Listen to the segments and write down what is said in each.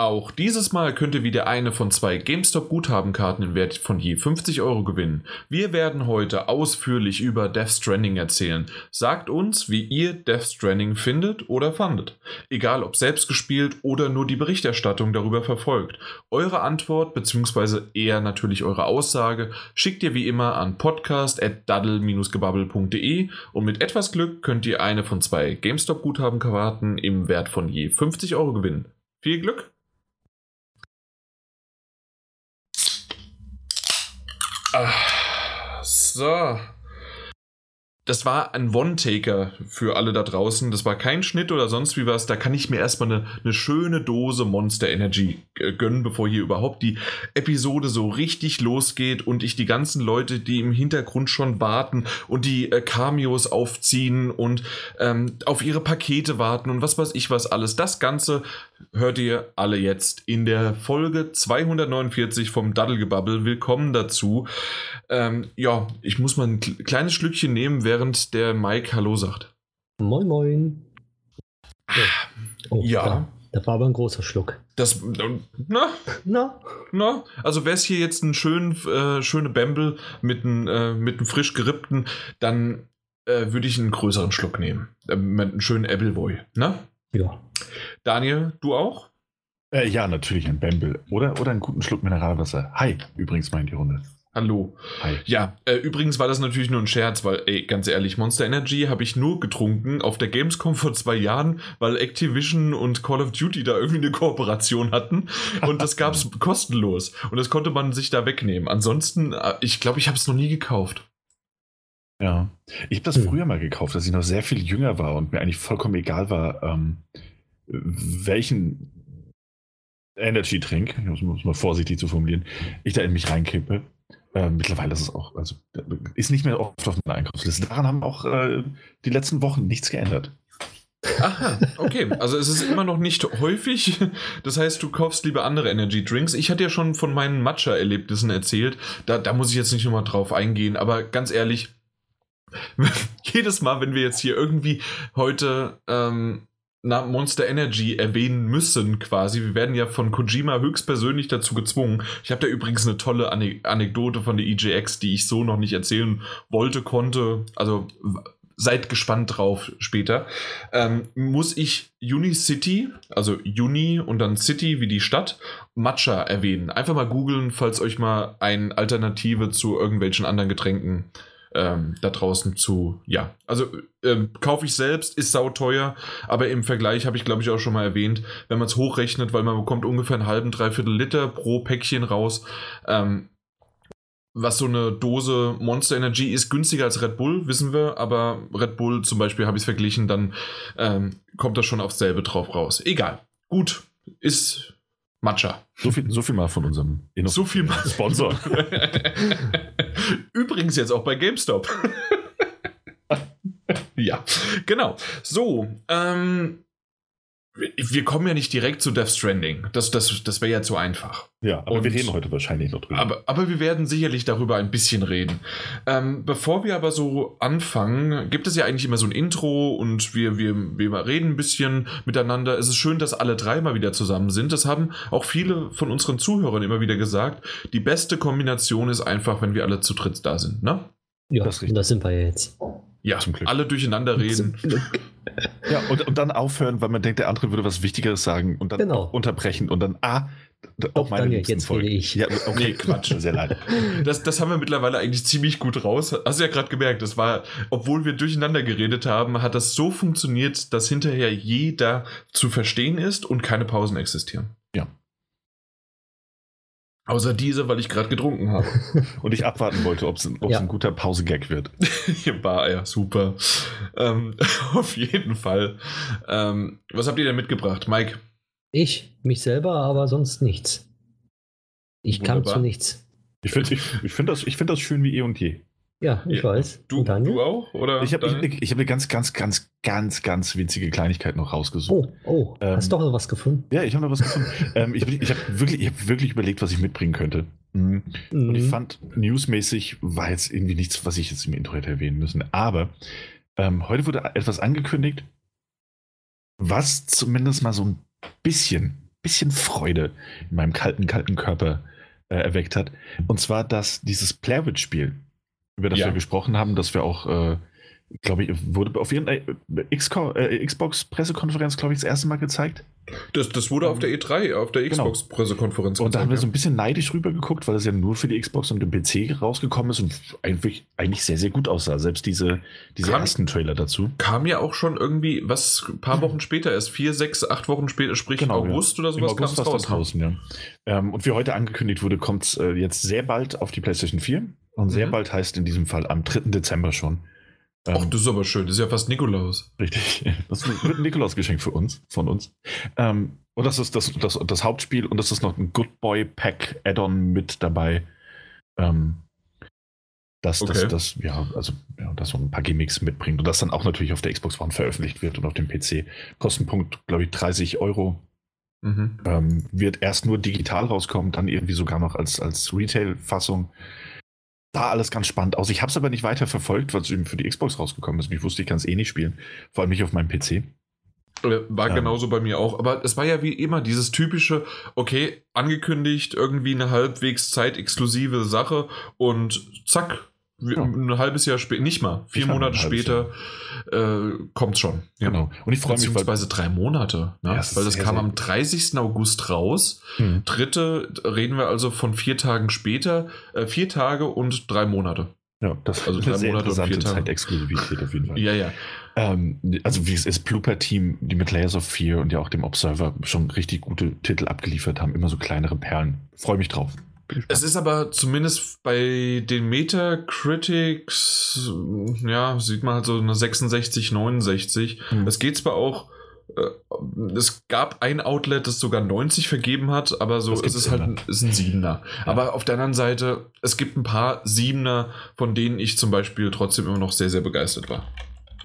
Auch dieses Mal könnt ihr wieder eine von zwei GameStop-Guthabenkarten im Wert von je 50 Euro gewinnen. Wir werden heute ausführlich über Death Stranding erzählen. Sagt uns, wie ihr Death Stranding findet oder fandet. Egal ob selbst gespielt oder nur die Berichterstattung darüber verfolgt. Eure Antwort bzw. eher natürlich eure Aussage schickt ihr wie immer an podcast.daddle-gebabbel.de und mit etwas Glück könnt ihr eine von zwei GameStop-Guthabenkarten im Wert von je 50 Euro gewinnen. Viel Glück! Ah, so. Das war ein One-Taker für alle da draußen. Das war kein Schnitt oder sonst wie was. Da kann ich mir erstmal eine, eine schöne Dose Monster Energy äh, gönnen, bevor hier überhaupt die Episode so richtig losgeht und ich die ganzen Leute, die im Hintergrund schon warten und die äh, Cameos aufziehen und ähm, auf ihre Pakete warten und was weiß ich was alles. Das Ganze hört ihr alle jetzt in der Folge 249 vom Daddelgebabbel. Willkommen dazu. Ähm, ja, ich muss mal ein kleines Schlückchen nehmen, während der Mike Hallo sagt. Moin, moin. Oh, ja. Da, da, war aber ein großer Schluck. Das, na? Na? Na? Also wäre es hier jetzt ein schön, äh, schöne Bämbel mit einem äh, mit frisch gerippten, dann äh, würde ich einen größeren Schluck nehmen. Äh, mit einem schönen Appleboy, ne? Ja. Daniel, du auch? Äh, ja, natürlich ein Bamble. Oder, oder einen guten Schluck Mineralwasser. Hi, übrigens mal in die Runde. Hallo. Hi. Ja, äh, übrigens war das natürlich nur ein Scherz, weil, ey, ganz ehrlich, Monster Energy habe ich nur getrunken auf der Gamescom vor zwei Jahren, weil Activision und Call of Duty da irgendwie eine Kooperation hatten und das gab es kostenlos und das konnte man sich da wegnehmen. Ansonsten, äh, ich glaube, ich habe es noch nie gekauft. Ja, ich habe das hm. früher mal gekauft, als ich noch sehr viel jünger war und mir eigentlich vollkommen egal war, ähm, welchen Energy-Trink, ich muss, muss mal vorsichtig zu formulieren, ich da in mich reinkippe. Äh, mittlerweile ist es auch, also ist nicht mehr oft auf meiner Einkaufsliste. Daran haben auch äh, die letzten Wochen nichts geändert. Aha, okay. Also es ist immer noch nicht häufig. Das heißt, du kaufst lieber andere Energy Drinks. Ich hatte ja schon von meinen Matcha-Erlebnissen erzählt. Da, da muss ich jetzt nicht nochmal drauf eingehen. Aber ganz ehrlich, jedes Mal, wenn wir jetzt hier irgendwie heute ähm, na, Monster Energy erwähnen müssen, quasi. Wir werden ja von Kojima höchstpersönlich dazu gezwungen. Ich habe da übrigens eine tolle Ane Anekdote von der EJX, die ich so noch nicht erzählen wollte, konnte. Also seid gespannt drauf später. Ähm, muss ich Unicity, also Uni und dann City wie die Stadt, Matcha erwähnen. Einfach mal googeln, falls euch mal eine Alternative zu irgendwelchen anderen Getränken ähm, da draußen zu, ja, also ähm, kaufe ich selbst, ist sauteuer, aber im Vergleich habe ich glaube ich auch schon mal erwähnt, wenn man es hochrechnet, weil man bekommt ungefähr einen halben, dreiviertel Liter pro Päckchen raus, ähm, was so eine Dose Monster Energy ist günstiger als Red Bull, wissen wir, aber Red Bull zum Beispiel habe ich es verglichen, dann ähm, kommt das schon aufs selbe drauf raus. Egal. Gut, ist Matcha. So viel, so viel mal von unserem so viel mal. Sponsor. Übrigens jetzt auch bei GameStop. ja, genau. So, ähm, wir kommen ja nicht direkt zu Death Stranding. Das, das, das wäre ja zu einfach. Ja, aber Und, wir reden heute wahrscheinlich noch drüber. Aber, aber wir werden sicherlich darüber ein bisschen reden. Ähm, bevor wir aber so anfangen, gibt es ja eigentlich immer so ein Intro und wir, wir, wir reden ein bisschen miteinander. Es ist schön, dass alle drei mal wieder zusammen sind. Das haben auch viele von unseren Zuhörern immer wieder gesagt. Die beste Kombination ist einfach, wenn wir alle zu dritt da sind, ne? Ja, das, das sind wir jetzt. Ja, zum Glück. alle durcheinander reden. Ja, und, und dann aufhören, weil man denkt, der andere würde was Wichtigeres sagen und dann genau. unterbrechen und dann, ah, auch meine Daniel, jetzt Folge. ich. Ja, okay, Quatsch, sehr leid. Das, das haben wir mittlerweile eigentlich ziemlich gut raus. Hast du ja gerade gemerkt, das war, obwohl wir durcheinander geredet haben, hat das so funktioniert, dass hinterher jeder zu verstehen ist und keine Pausen existieren. Ja. Außer diese, weil ich gerade getrunken habe. Und ich abwarten wollte, ob es ja. ein guter Pause-Gag wird. War ja super. Ähm, auf jeden Fall. Ähm, was habt ihr denn mitgebracht, Mike? Ich, mich selber, aber sonst nichts. Ich Wunderbar. kann zu nichts. Ich finde ich, ich find das, find das schön wie eh und je. Ja, ich ja. weiß. Du, du auch? Oder ich habe ich, ich hab eine ganz, ganz, ganz, ganz, ganz winzige Kleinigkeit noch rausgesucht. Oh, oh ähm, hast doch noch was gefunden? Ja, ich habe noch was gefunden. ähm, ich ich habe wirklich, hab wirklich überlegt, was ich mitbringen könnte. Mhm. Mhm. Und ich mhm. fand, newsmäßig war jetzt irgendwie nichts, was ich jetzt im Intro hätte erwähnen müssen. Aber ähm, heute wurde etwas angekündigt, was zumindest mal so ein bisschen bisschen Freude in meinem kalten, kalten Körper äh, erweckt hat. Und zwar, dass dieses Playwitch-Spiel, über das Ja. wir gesprochen haben, das wir auch, äh, glaube ich, wurde auf irgendeiner Xco- äh, Xbox-Pressekonferenz, glaube ich, das erste Mal gezeigt. Das, das wurde auf der E3, auf der Genau. Xbox-Pressekonferenz Und da haben wir so gezeigt, ein bisschen neidisch rübergeguckt, weil es ja nur für die Xbox und den PC rausgekommen ist und eigentlich, eigentlich sehr, sehr gut aussah. Selbst diese, diese Kam- ersten Trailer dazu. Kam ja auch schon irgendwie, was, ein paar Wochen später, erst vier, sechs, acht Wochen später, sprich Genau, August ja. oder sowas, Im August war es dann draußen, ja. Ähm, und wie heute angekündigt wurde, kommt es äh, jetzt sehr bald auf die PlayStation 4. Und sehr Mhm. bald heißt in diesem Fall am 3. Dezember schon. Ähm, Ach, das ist aber schön, das ist ja fast Nikolaus. Richtig. Das wird ein Nikolausgeschenk für uns, von uns. Ähm, und das ist das, das, das Hauptspiel und das ist noch ein Good Boy Pack Add-on mit dabei. Ähm, das, Okay. das, das, ja, also, ja, das so ein paar Gimmicks mitbringt und das dann auch natürlich auf der Xbox One veröffentlicht wird und auf dem PC. Kostenpunkt, glaube ich, 30 Euro. Mhm. Ähm, wird erst nur digital rauskommen, dann irgendwie sogar noch als, als Retail-Fassung. Sah alles ganz spannend aus. Ich habe es aber nicht weiter verfolgt, weil es eben für die Xbox rausgekommen ist. Ich wusste, ich kann es eh nicht spielen. Vor allem nicht auf meinem PC. Äh, War Ähm. genauso bei mir auch. Aber es war ja wie immer dieses typische, okay, angekündigt, irgendwie eine halbwegs zeitexklusive Sache und zack, Ja. ein halbes Jahr später, nicht mal, vier Monate später äh, kommt's schon. Ja. Genau. Und ich freue mich, Beziehungsweise drei Monate. Ne? Ja, weil das sehr, kam sehr am gut. 30. August raus. Hm. Dritte reden wir also von vier Tagen später. Äh, vier Tage und drei Monate. Ja, das Also ist drei eine sehr Monate interessante. Zeitexklusivität auf jeden Fall. Ja, ja. Ähm, also wie es ist, Blooper-Team, die mit Layers of Fear und ja auch dem Observer schon richtig gute Titel abgeliefert haben, immer so kleinere Perlen. Freue mich drauf. Es ist aber zumindest bei den Metacritics, ja, sieht man halt so eine 66, 69. Hm. Es geht zwar auch, äh, es gab ein Outlet, das sogar 90 vergeben hat, aber so Das es ist halt ein, ist ein Siebener. Aber auf der anderen Seite, es gibt ein paar Siebener, von denen ich zum Beispiel trotzdem immer noch sehr, sehr begeistert war.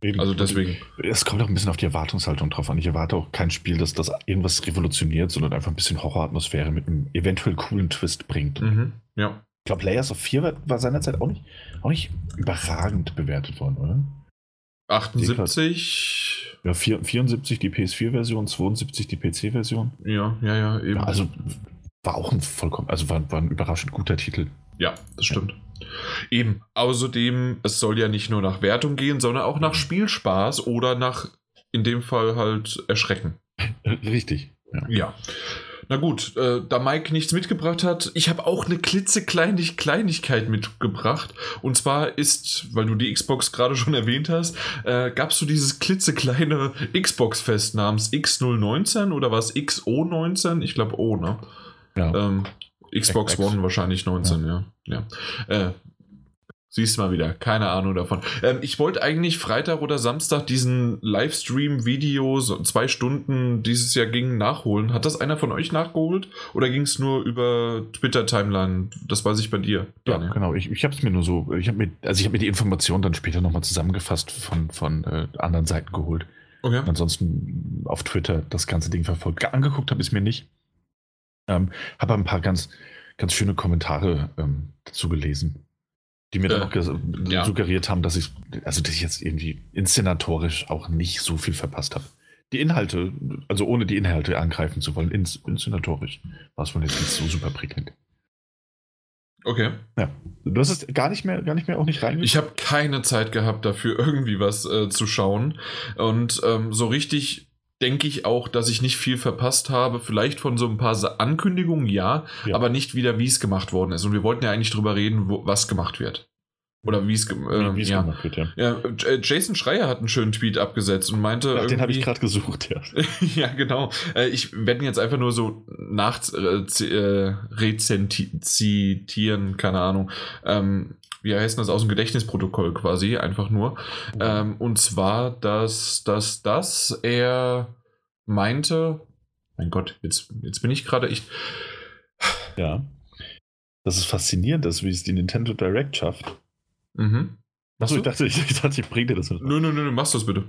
Eben. Also deswegen. Es kommt auch ein bisschen auf die Erwartungshaltung drauf an. Ich erwarte auch kein Spiel, das das irgendwas revolutioniert, sondern einfach ein bisschen Horroratmosphäre mit einem eventuell coolen Twist bringt. Mhm. Ja. Ich glaube, Layers of Fear war, war seinerzeit auch nicht, auch nicht überragend bewertet worden, oder? 78. Ja, vier- 74 die PS4-Version, 72 die PC-Version. Ja, ja, ja, eben. Ja, also war auch ein vollkommen, also war, war ein überraschend guter Titel. Ja, das stimmt. Eben. Außerdem, es soll ja nicht nur nach Wertung gehen, sondern auch nach Spielspaß oder nach, in dem Fall halt Erschrecken. Richtig. Ja. Ja. Na gut, äh, da Mike nichts mitgebracht hat, ich habe auch eine klitzekleine Kleinigkeit mitgebracht. Und zwar ist, weil du die Xbox gerade schon erwähnt hast, äh, gabst du dieses klitzekleine Xbox-Fest namens X019 oder was XO19? Ich glaube O, ne? Ja. Ähm, Xbox X. One wahrscheinlich 19, ja. ja. Äh, siehst mal wieder, keine Ahnung davon. Ähm, ich wollte eigentlich Freitag oder Samstag diesen Livestream-Video, so zwei Stunden dieses Jahr ging, nachholen. Hat das einer von euch nachgeholt? Oder ging es nur über Twitter-Timeline? Das weiß ich bei dir. Ja, Daniel. genau. Ich, ich habe es mir nur so, ich habe mir, also ich habe mir die Informationen dann später nochmal zusammengefasst von, von äh, anderen Seiten geholt. Okay. Ansonsten auf Twitter das ganze Ding verfolgt. Angeguckt habe ich es mir nicht. Ähm, habe ein paar ganz, ganz schöne Kommentare ähm, dazu gelesen, die mir dann Äh, auch ges- ja. suggeriert haben, dass ich, also dass ich jetzt irgendwie inszenatorisch auch nicht so viel verpasst habe. Die Inhalte, also ohne die Inhalte angreifen zu wollen, ins, inszenatorisch war es wohl jetzt nicht so super prickelnd. Okay. Ja. Du hast es gar nicht mehr, gar nicht mehr auch nicht reingeguckt? Ich habe keine Zeit gehabt, dafür irgendwie was äh, zu schauen. Und ähm, so richtig denke ich auch, dass ich nicht viel verpasst habe. Vielleicht von so ein paar Ankündigungen, ja, Ja. aber nicht wieder, wie es gemacht worden ist. Und wir wollten ja eigentlich drüber reden, wo, was gemacht wird. Oder wie es ge- äh, ja. gemacht wird, ja. ja. J- Jason Schreier hat einen schönen Tweet abgesetzt und meinte. Ja, den habe ich gerade gesucht, ja. ja, genau. Äh, ich werde ihn jetzt einfach nur so nach äh, äh, rezitieren, keine Ahnung. Ähm, wie heißt das aus dem Gedächtnisprotokoll quasi, einfach nur. Ähm, und zwar, dass, dass, dass er meinte, mein Gott, jetzt, jetzt bin ich gerade echt. Ja. Das ist faszinierend, dass wie es die Nintendo Direct schafft. Mhm. Achso, ich dachte, ich, ich dachte, ich bringe dir das mit. Nö, nö, nö, nö, machst du das bitte.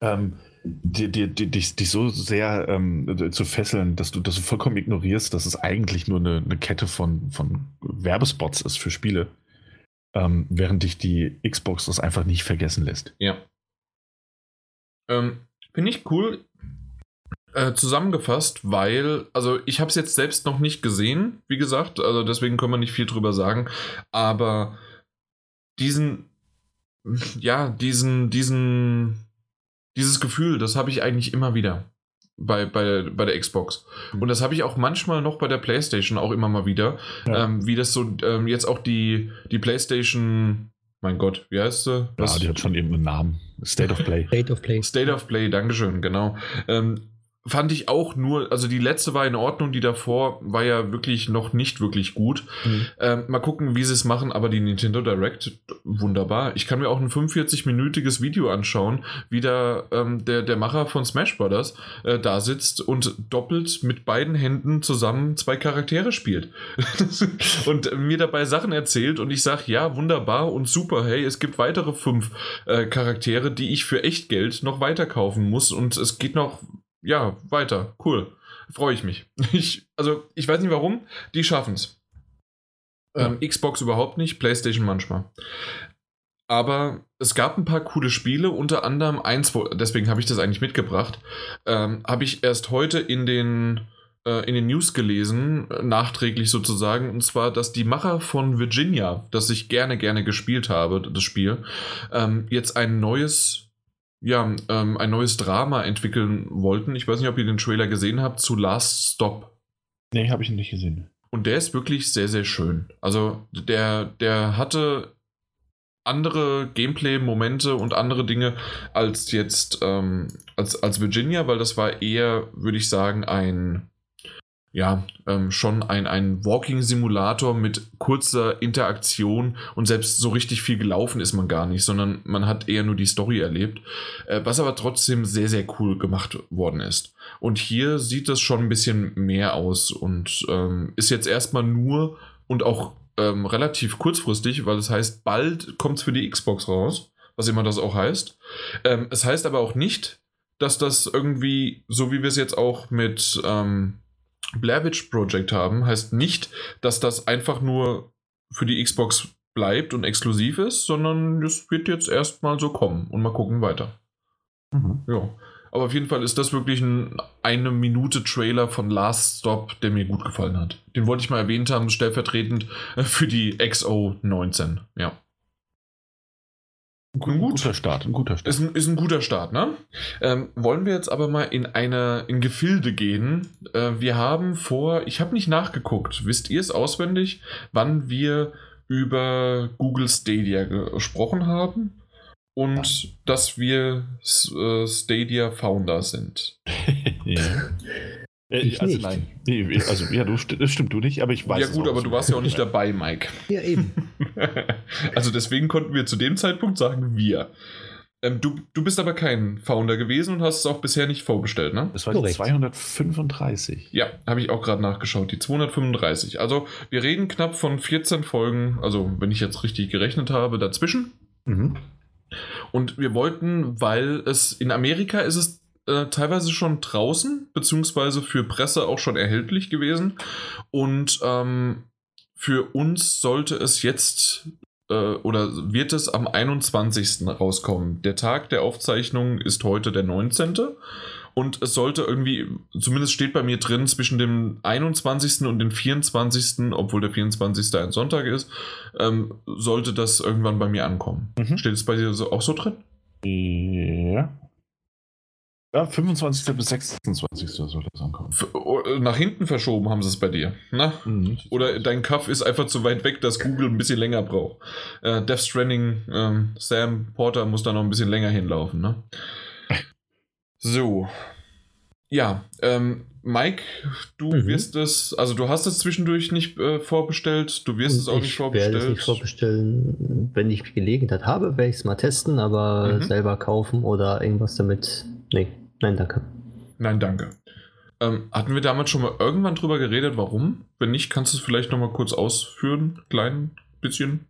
Ähm, die, die, die, dich, dich so sehr ähm, zu fesseln, dass du, dass du vollkommen ignorierst, dass es eigentlich nur eine, eine Kette von, von Werbespots ist für Spiele. Ähm, während dich die Xbox das einfach nicht vergessen lässt. Ja. Ähm, Finde ich cool. Äh, zusammengefasst, weil, also ich habe es jetzt selbst noch nicht gesehen, wie gesagt, also deswegen können wir nicht viel drüber sagen, aber diesen, ja, diesen, diesen, dieses Gefühl, das habe ich eigentlich immer wieder bei, bei, bei der Xbox. Und das habe ich auch manchmal noch bei der PlayStation auch immer mal wieder, Ja. ähm, wie das so ähm, jetzt auch die, die PlayStation, mein Gott, wie heißt sie? Ja, die hat schon irgendeinen Namen. State of Play. State of Play. State of Play, Dankeschön, genau. Ähm, fand ich auch nur, also die letzte war in Ordnung, die davor war ja wirklich noch nicht wirklich gut. Mhm. Ähm, mal gucken, wie sie es machen, aber die Nintendo Direct, wunderbar. Ich kann mir auch ein 45-minütiges Video anschauen, wie da ähm, der, der Macher von Smash Brothers äh, da sitzt und doppelt mit beiden Händen zusammen zwei Charaktere spielt. und mir dabei Sachen erzählt und ich sage, ja, wunderbar und super, hey, es gibt weitere fünf äh, Charaktere, die ich für Echtgeld noch weiterkaufen muss und es geht noch, ja, weiter. Cool. Freue ich mich. Ich, also, ich weiß nicht warum, die schaffen es. Ähm, Xbox überhaupt nicht, PlayStation manchmal. Aber es gab ein paar coole Spiele, unter anderem eins, wo, deswegen habe ich das eigentlich mitgebracht, ähm, habe ich erst heute in den, äh, in den News gelesen, nachträglich sozusagen, und zwar, dass die Macher von Virginia, das ich gerne, gerne gespielt habe, das Spiel, ähm, jetzt ein neues, ja, ähm, ein neues Drama entwickeln wollten. Ich weiß nicht, ob ihr den Trailer gesehen habt, zu Last Stop. Nee, habe ich nicht gesehen. Und der ist wirklich sehr, sehr schön. Also der, der hatte andere Gameplay-Momente und andere Dinge als jetzt ähm, als, als Virginia, weil das war eher, würde ich sagen, ein ja, ähm, schon ein, ein Walking-Simulator mit kurzer Interaktion und selbst so richtig viel gelaufen ist man gar nicht, sondern man hat eher nur die Story erlebt, äh, was aber trotzdem sehr, sehr cool gemacht worden ist. Und hier sieht das schon ein bisschen mehr aus und ähm, ist jetzt erstmal nur und auch ähm, relativ kurzfristig, weil es heißt, bald kommt es für die Xbox raus, was immer das auch heißt. Ähm, es heißt aber auch nicht, dass das irgendwie, so wie wir es jetzt auch mit ähm, Blair Witch Project haben, heißt nicht, dass das einfach nur für die Xbox bleibt und exklusiv ist, sondern es wird jetzt erstmal so kommen und mal gucken weiter. Mhm. Ja. Aber auf jeden Fall ist das wirklich ein eine Minute Trailer von Last Stop, der mir gut gefallen hat. Den wollte ich mal erwähnt haben, stellvertretend äh, für die XO19. Ja. Ein Gut. guter Start, ein guter Start. Ist ein, ist ein guter Start, ne? Ähm, wollen wir jetzt aber mal in eine in Gefilde gehen? Äh, wir haben vor, ich habe nicht nachgeguckt, wisst ihr es auswendig, wann wir über Google Stadia gesprochen haben? Und dass wir S- äh, Stadia Founder sind. ja. Äh, Ich also nicht. nein. Nee, also ja, du, das stimmt du nicht, aber ich weiß ja gut, aber aus du warst ja auch nicht dabei, Mike. Ja, eben. also deswegen konnten wir zu dem Zeitpunkt sagen, wir. Ähm, du, du bist aber kein Founder gewesen und hast es auch bisher nicht vorbestellt, ne? Das war die Korrekt. 235. Ja, habe ich auch gerade nachgeschaut, die 235. Also wir reden knapp von 14 Folgen, also wenn ich jetzt richtig gerechnet habe, dazwischen. Mhm. Und wir wollten, weil es in Amerika ist es äh, teilweise schon draußen, beziehungsweise für Presse auch schon erhältlich gewesen. Und ähm, für uns sollte es jetzt äh, oder wird es am 21. rauskommen. Der Tag der Aufzeichnung ist heute der 19. Und es sollte irgendwie, zumindest steht bei mir drin, zwischen dem 21. und dem 24., obwohl der 24. ein Sonntag ist, ähm, sollte das irgendwann bei mir ankommen. Mhm. Steht es bei dir so, auch so drin? Ja. Ja, 25. bis 26. soll das ankommen. Äh, nach hinten verschoben haben sie es bei dir. Na? Mhm. Oder dein Kaff ist einfach zu weit weg, dass Google ein bisschen länger braucht. Äh, Death Stranding, ähm, Sam Porter muss da noch ein bisschen länger hinlaufen, ne? So. Ja, ähm, Mike, du Mhm. wirst es, also du hast es zwischendurch nicht äh, vorbestellt, du wirst es auch nicht ich werde es vorbestellt. nicht vorbestellen. Wenn ich Gelegenheit habe, werde ich es mal testen, aber Mhm. selber kaufen oder irgendwas damit. Nee, nein, danke. Nein, danke. Ähm, hatten wir damals schon mal irgendwann drüber geredet, warum? Wenn nicht, kannst du es vielleicht noch mal kurz ausführen, klein bisschen.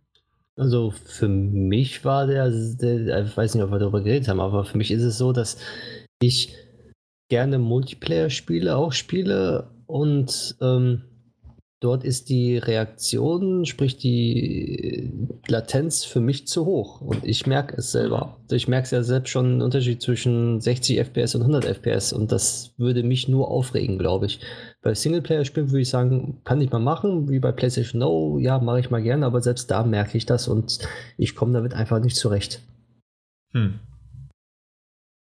Also für mich war der, der, ich weiß nicht, ob wir darüber geredet haben, aber für mich ist es so, dass ich gerne Multiplayer-Spiele auch spiele und ähm, dort ist die Reaktion, sprich die Latenz für mich zu hoch. Und ich merke es selber. Ich merke es ja selbst schon einen Unterschied zwischen 60 FPS und 100 FPS. Und das würde mich nur aufregen, glaube ich. Bei Singleplayer-Spielen würde ich sagen, kann ich mal machen, wie bei PlayStation No, ja, mache ich mal gerne, aber selbst da merke ich das und ich komme damit einfach nicht zurecht. Hm.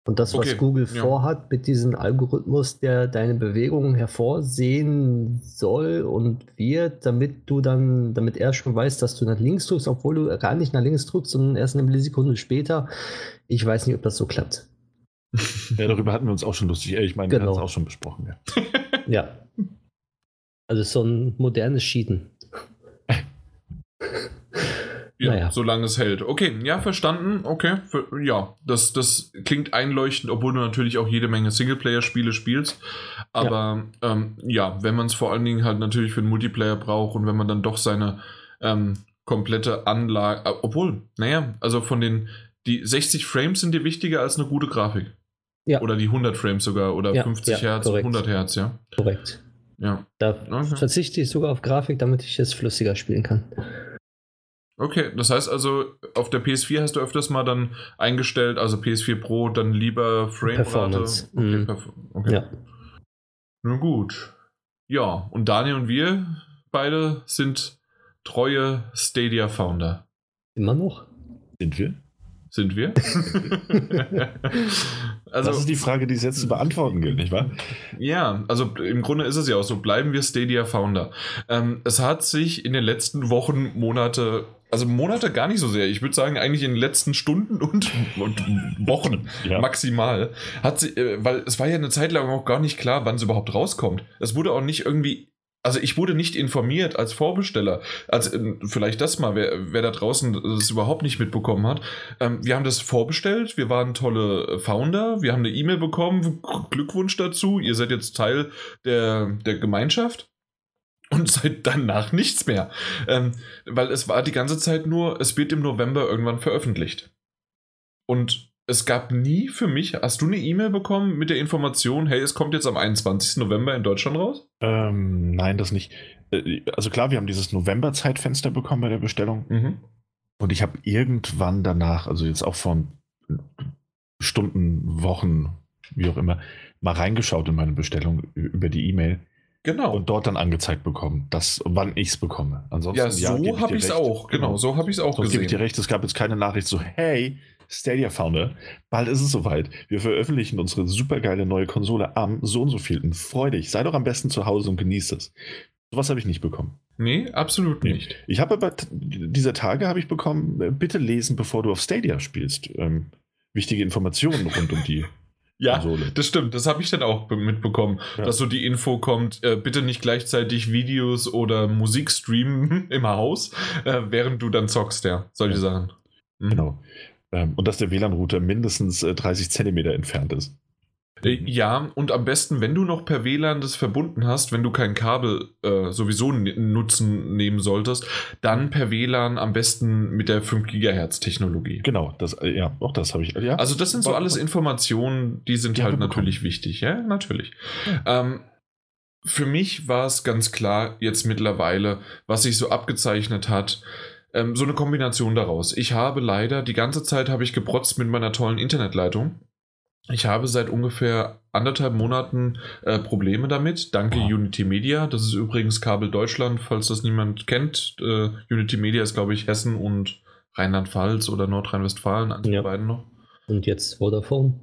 Und das, okay, was Google ja. vorhat mit diesem Algorithmus, der deine Bewegungen hervorsehen soll und wird, damit du dann, damit er schon weiß, dass du nach links drückst, obwohl du gar nicht nach links drückst, sondern erst eine Millisekunde später. Ich weiß nicht, ob das so klappt. Ja, darüber hatten wir uns auch schon lustig. Ich meine, genau. wir hatten es auch schon besprochen. Ja. ja. Also so ein modernes Schieden. Ja, naja. solange es hält. Okay, ja, verstanden. Okay, für, ja, das, das klingt einleuchtend, obwohl du natürlich auch jede Menge Singleplayer-Spiele spielst. Aber ja, ähm, ja wenn man es vor allen Dingen halt natürlich für den Multiplayer braucht und wenn man dann doch seine ähm, komplette Anlage, äh, obwohl, naja, also von den, die 60 Frames sind dir wichtiger als eine gute Grafik. Ja. Oder die 100 Frames sogar oder ja, 50 ja, Hertz, korrekt. 100 Hertz, ja. Korrekt. Ja. Da okay. verzichte ich sogar auf Grafik, damit ich es flüssiger spielen kann. Okay, das heißt also, auf der PS4 hast du öfters mal dann eingestellt, also PS4 Pro, dann lieber Framerate. Okay, mhm. okay. Ja. Nun gut. Ja, und Daniel und wir beide sind treue Stadia-Founder. Immer noch? Sind wir? Sind wir? also, das ist die Frage, die es jetzt zu beantworten gilt, nicht wahr? Ja, also im Grunde ist es ja auch so, bleiben wir Stadia Founder. Ähm, es hat sich in den letzten Wochen, Monate also Monate gar nicht so sehr. Ich würde sagen, eigentlich in den letzten Stunden und, und Wochen ja. maximal. Hat sie, äh, weil es war ja eine Zeit lang auch gar nicht klar, wann es überhaupt rauskommt. Es wurde auch nicht irgendwie. Also ich wurde nicht informiert als Vorbesteller. Also vielleicht das mal, wer, wer da draußen das überhaupt nicht mitbekommen hat. Ähm, wir haben das vorbestellt, wir waren tolle Founder, wir haben eine E-Mail bekommen, Glückwunsch dazu, ihr seid jetzt Teil der, der Gemeinschaft und seit danach nichts mehr. Ähm, weil es war die ganze Zeit nur, es wird im November irgendwann veröffentlicht. Und es gab nie für mich, hast du eine E-Mail bekommen mit der Information, hey, es kommt jetzt am 21. November in Deutschland raus? Ähm, nein, das nicht. Äh, also klar, wir haben dieses November-Zeitfenster bekommen bei der Bestellung. Mhm. Und ich habe irgendwann danach, also jetzt auch von Stunden, Wochen, wie auch immer, mal reingeschaut in meine Bestellung über die E-Mail. Genau. Und dort dann angezeigt bekommen, dass, wann ich es bekomme. Ansonsten, ja, so ja, habe ich es auch. Genau, genau, so habe ich es auch Sonst gesehen. gebe ich dir recht, es gab jetzt keine Nachricht so, hey, Stadia Founder, bald ist es soweit. Wir veröffentlichen unsere supergeile neue Konsole am so und so vielten. Freu dich, sei doch am besten zu Hause und genieß es. Sowas habe ich nicht bekommen. Nee, absolut nicht. Ich habe aber dieser Tage habe ich bekommen, äh, bitte lesen, bevor du auf Stadia spielst. Ähm, wichtige Informationen rund um die ja, Konsole. das stimmt. Das habe ich dann auch mitbekommen, ja. dass so die Info kommt, äh, bitte nicht gleichzeitig Videos oder Musik streamen im Haus, äh, während du dann zockst, ja. Solche ja. Sachen. Mhm. Genau. Ähm, und dass der WLAN-Router mindestens äh, 30 Zentimeter entfernt ist. Äh, ja, und am besten, wenn du noch per WLAN das verbunden hast, wenn du kein Kabel äh, sowieso nutzen nehmen solltest, dann per WLAN am besten mit der 5 GHz Technologie. Genau, das, äh, ja, auch das habe ich. Ja. Also das sind so alles Informationen, die sind die halt natürlich wichtig, ja, natürlich. Ja. Ähm, für mich war es ganz klar jetzt mittlerweile, was sich so abgezeichnet hat, ähm, so eine Kombination daraus. Ich habe leider die ganze Zeit habe ich geprotzt mit meiner tollen Internetleitung ich habe seit ungefähr anderthalb Monaten äh, Probleme damit. Danke oh. Unity Media. Das ist übrigens Kabel Deutschland, falls das niemand kennt. Äh, Unity Media ist, glaube ich, Hessen und Rheinland-Pfalz oder Nordrhein-Westfalen, eins ja. beiden noch. Und jetzt Vodafone.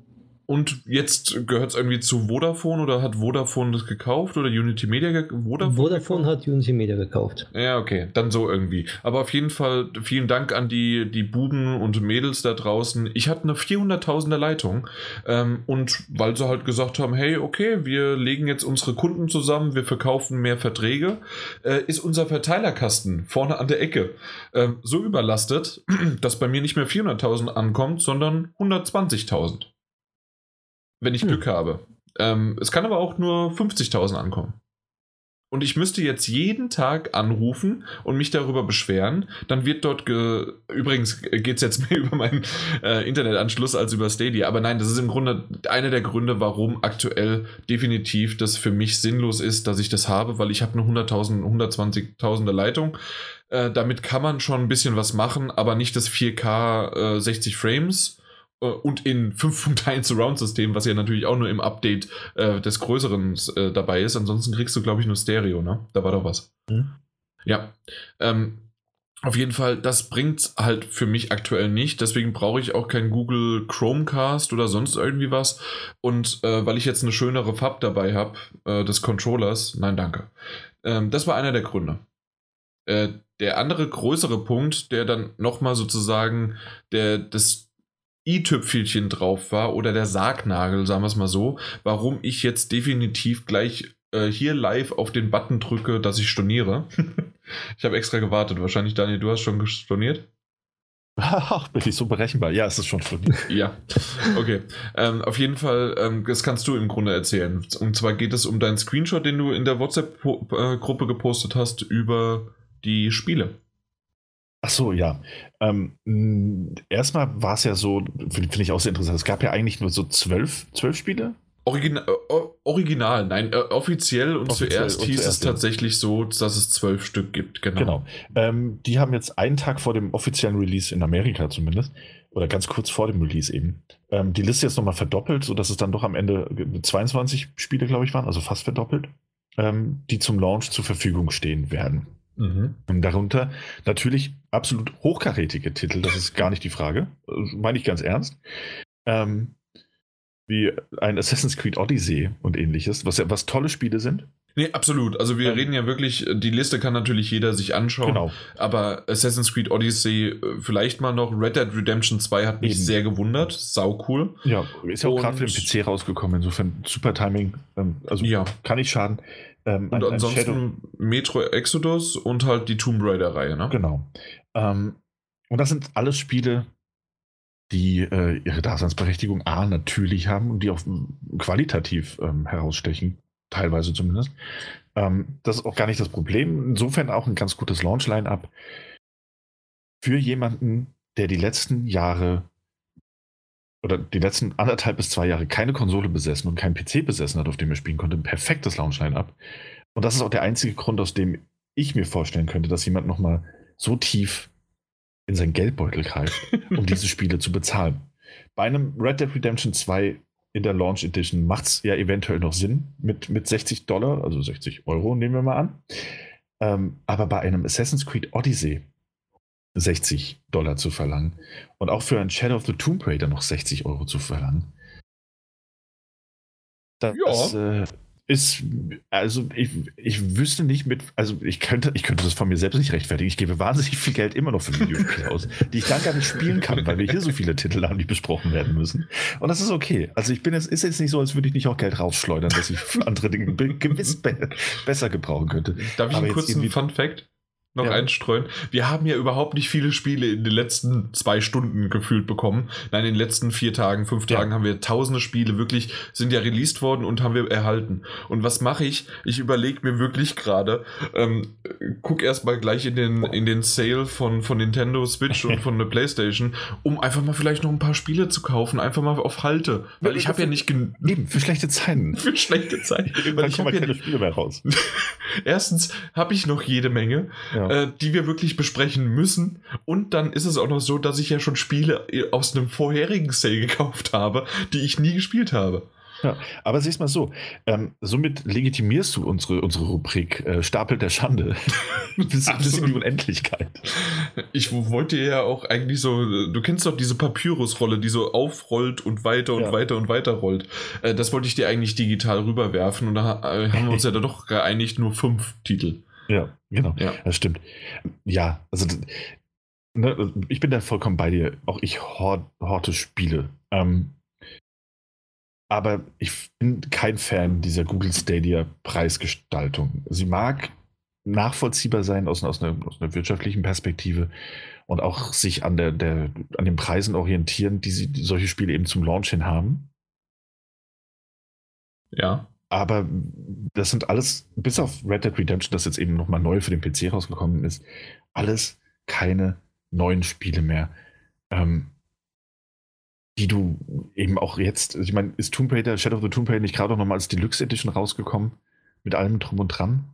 Und jetzt gehört es irgendwie zu Vodafone oder hat Vodafone das gekauft oder Unity Media? Vodafone, Vodafone hat Unity Media gekauft. Ja, okay, dann so irgendwie. Aber auf jeden Fall vielen Dank an die, die Buben und Mädels da draußen. Ich hatte eine 400.000er Leitung ähm, und weil sie halt gesagt haben, hey, okay, wir legen jetzt unsere Kunden zusammen, wir verkaufen mehr Verträge, äh, ist unser Verteilerkasten vorne an der Ecke äh, so überlastet, dass bei mir nicht mehr 400.000 ankommt, sondern 120.000 wenn ich hm. Glück habe. Ähm, es kann aber auch nur 50.000 ankommen. und ich müsste jetzt jeden Tag anrufen und mich darüber beschweren, dann wird dort ge übrigens geht es jetzt mehr über meinen äh, Internetanschluss als über Stadia, aber nein, das ist im Grunde einer der Gründe, warum aktuell definitiv das für mich sinnlos ist, dass ich das habe, weil ich habe eine 100.000, 120.000er Leitung. Äh, damit kann man schon ein bisschen was machen, aber nicht das 4K äh, 60 Frames und in 5.1 Surround-System, was ja natürlich auch nur im Update äh, des Größeren äh, dabei ist. Ansonsten kriegst du, glaube ich, nur Stereo, ne? Da war doch was. Mhm. Ja. Ähm, auf jeden Fall, das bringt halt für mich aktuell nicht. Deswegen brauche ich auch kein Google Chromecast oder sonst irgendwie was. Und äh, weil ich jetzt eine schönere Fab dabei habe, äh, des Controllers, nein, danke. Ähm, das war einer der Gründe. Äh, der andere größere Punkt, der dann nochmal sozusagen der, das i-Tüpfelchen drauf war oder der Sargnagel, sagen wir es mal so, warum ich jetzt definitiv gleich äh, hier live auf den Button drücke, dass ich storniere. ich habe extra gewartet. Wahrscheinlich, Daniel, du hast schon storniert? Ach, bin ich so berechenbar? Ja, es ist schon storniert. ja, okay. Ähm, auf jeden Fall, ähm, das kannst du im Grunde erzählen. Und zwar geht es um deinen Screenshot, den du in der WhatsApp-Gruppe äh, gepostet hast über die Spiele. Ach so, ja. Ähm, erstmal war es ja so, finde find ich auch sehr interessant. Es gab ja eigentlich nur so zwölf, zwölf Spiele. Original, äh, original nein, äh, offiziell und offiziell zuerst und hieß zuerst, es tatsächlich so, dass es zwölf Stück gibt, genau. Genau. Ähm, die haben jetzt einen Tag vor dem offiziellen Release in Amerika zumindest, oder ganz kurz vor dem Release eben, ähm, die Liste jetzt nochmal verdoppelt, sodass es dann doch am Ende 22 Spiele, glaube ich, waren, also fast verdoppelt, ähm, die zum Launch zur Verfügung stehen werden. Mhm. Und darunter natürlich absolut hochkarätige Titel, das ist gar nicht die Frage, meine ich ganz ernst. Ähm, wie ein Assassin's Creed Odyssey und ähnliches, was, was tolle Spiele sind. Nee, absolut. Also wir ähm, reden ja wirklich, die Liste kann natürlich jeder sich anschauen. Genau. Aber Assassin's Creed Odyssey, äh, vielleicht mal noch, Red Dead Redemption 2 hat mich Eben. sehr gewundert. Sau cool. Ja, ist ja auch gerade für den PC rausgekommen, insofern super Timing. Ähm, also ja. kann nicht schaden. Ähm, und ein, ansonsten ein Metro Exodus und halt die Tomb Raider-Reihe, ne? Genau. Ähm, und das sind alles Spiele, die äh, ihre Daseinsberechtigung A natürlich haben und die auch qualitativ ähm, herausstechen, teilweise zumindest. Ähm, das ist auch gar nicht das Problem. Insofern auch ein ganz gutes Launch-Line-Up für jemanden, der die letzten Jahre oder die letzten anderthalb bis zwei Jahre keine Konsole besessen und keinen PC besessen hat, auf dem er spielen konnte, ein perfektes Launch-Line-Up. Und das ist auch der einzige Grund, aus dem ich mir vorstellen könnte, dass jemand nochmal so tief in seinen Geldbeutel greift, um diese Spiele zu bezahlen. Bei einem Red Dead Redemption 2 in der Launch Edition macht es ja eventuell noch Sinn mit, mit 60 Dollar, also 60 Euro nehmen wir mal an. Ähm, aber bei einem Assassin's Creed Odyssey 60 Dollar zu verlangen und auch für ein Shadow of the Tomb Raider noch 60 Euro zu verlangen. Das ja. äh, ist, also ich, ich wüsste nicht mit, also ich könnte, ich könnte das von mir selbst nicht rechtfertigen. Ich gebe wahnsinnig viel Geld immer noch für Videospiele aus, die ich dann gar nicht spielen kann, weil wir hier so viele Titel haben, die besprochen werden müssen. Und das ist okay. Also ich bin jetzt, ist jetzt nicht so, als würde ich nicht auch Geld rausschleudern, dass ich für andere Dinge gewiss be besser gebrauchen könnte. Darf ich einen kurzen Fun Fact? Noch ja. einstreuen. Wir haben ja überhaupt nicht viele Spiele in den letzten zwei Stunden gefühlt bekommen. Nein, in den letzten vier Tagen, fünf ja. Tagen haben wir tausende Spiele wirklich, sind ja released worden und haben wir erhalten. Und was mache ich? Ich überlege mir wirklich gerade, ähm, guck erstmal gleich in den, in den Sale von, von Nintendo Switch und von der Playstation, um einfach mal vielleicht noch ein paar Spiele zu kaufen, einfach mal auf Halte. Weil ich habe ja nicht genug. Eben, für schlechte Zeiten. für schlechte Zeiten. Weil ich habe ja keine Spiele mehr raus. Erstens habe ich noch jede Menge. Ja äh, die wir wirklich besprechen müssen. Und dann ist es auch noch so, dass ich ja schon Spiele äh, aus einem vorherigen Sale gekauft habe, die ich nie gespielt habe. Ja, aber siehst mal so, ähm, somit legitimierst du unsere, unsere Rubrik äh, Stapel der Schande bis, bis in die Unendlichkeit. Ich wollte ja auch eigentlich so, du kennst doch diese Papyrusrolle, die so aufrollt und weiter und ja. weiter und weiter rollt. Äh, das wollte ich dir eigentlich digital rüberwerfen und da äh, haben wir uns ja dann doch geeinigt, nur fünf Titel. Ja, genau. Ja. Das stimmt. Ja, also ne, ich bin da vollkommen bei dir. Auch ich horte Spiele. Ähm, aber ich bin kein Fan dieser Google Stadia Preisgestaltung. Sie mag nachvollziehbar sein aus, aus, einer, aus einer wirtschaftlichen Perspektive und auch sich an, der, der, an den Preisen orientieren, die, sie, die solche Spiele eben zum Launch hin haben. Ja. Aber das sind alles, bis auf Red Dead Redemption, das jetzt eben nochmal neu für den PC rausgekommen ist, alles keine neuen Spiele mehr. Ähm, die du eben auch jetzt, ich meine, ist Tomb Raider, Shadow of the Tomb Raider nicht gerade auch nochmal als Deluxe Edition rausgekommen? Mit allem drum und dran?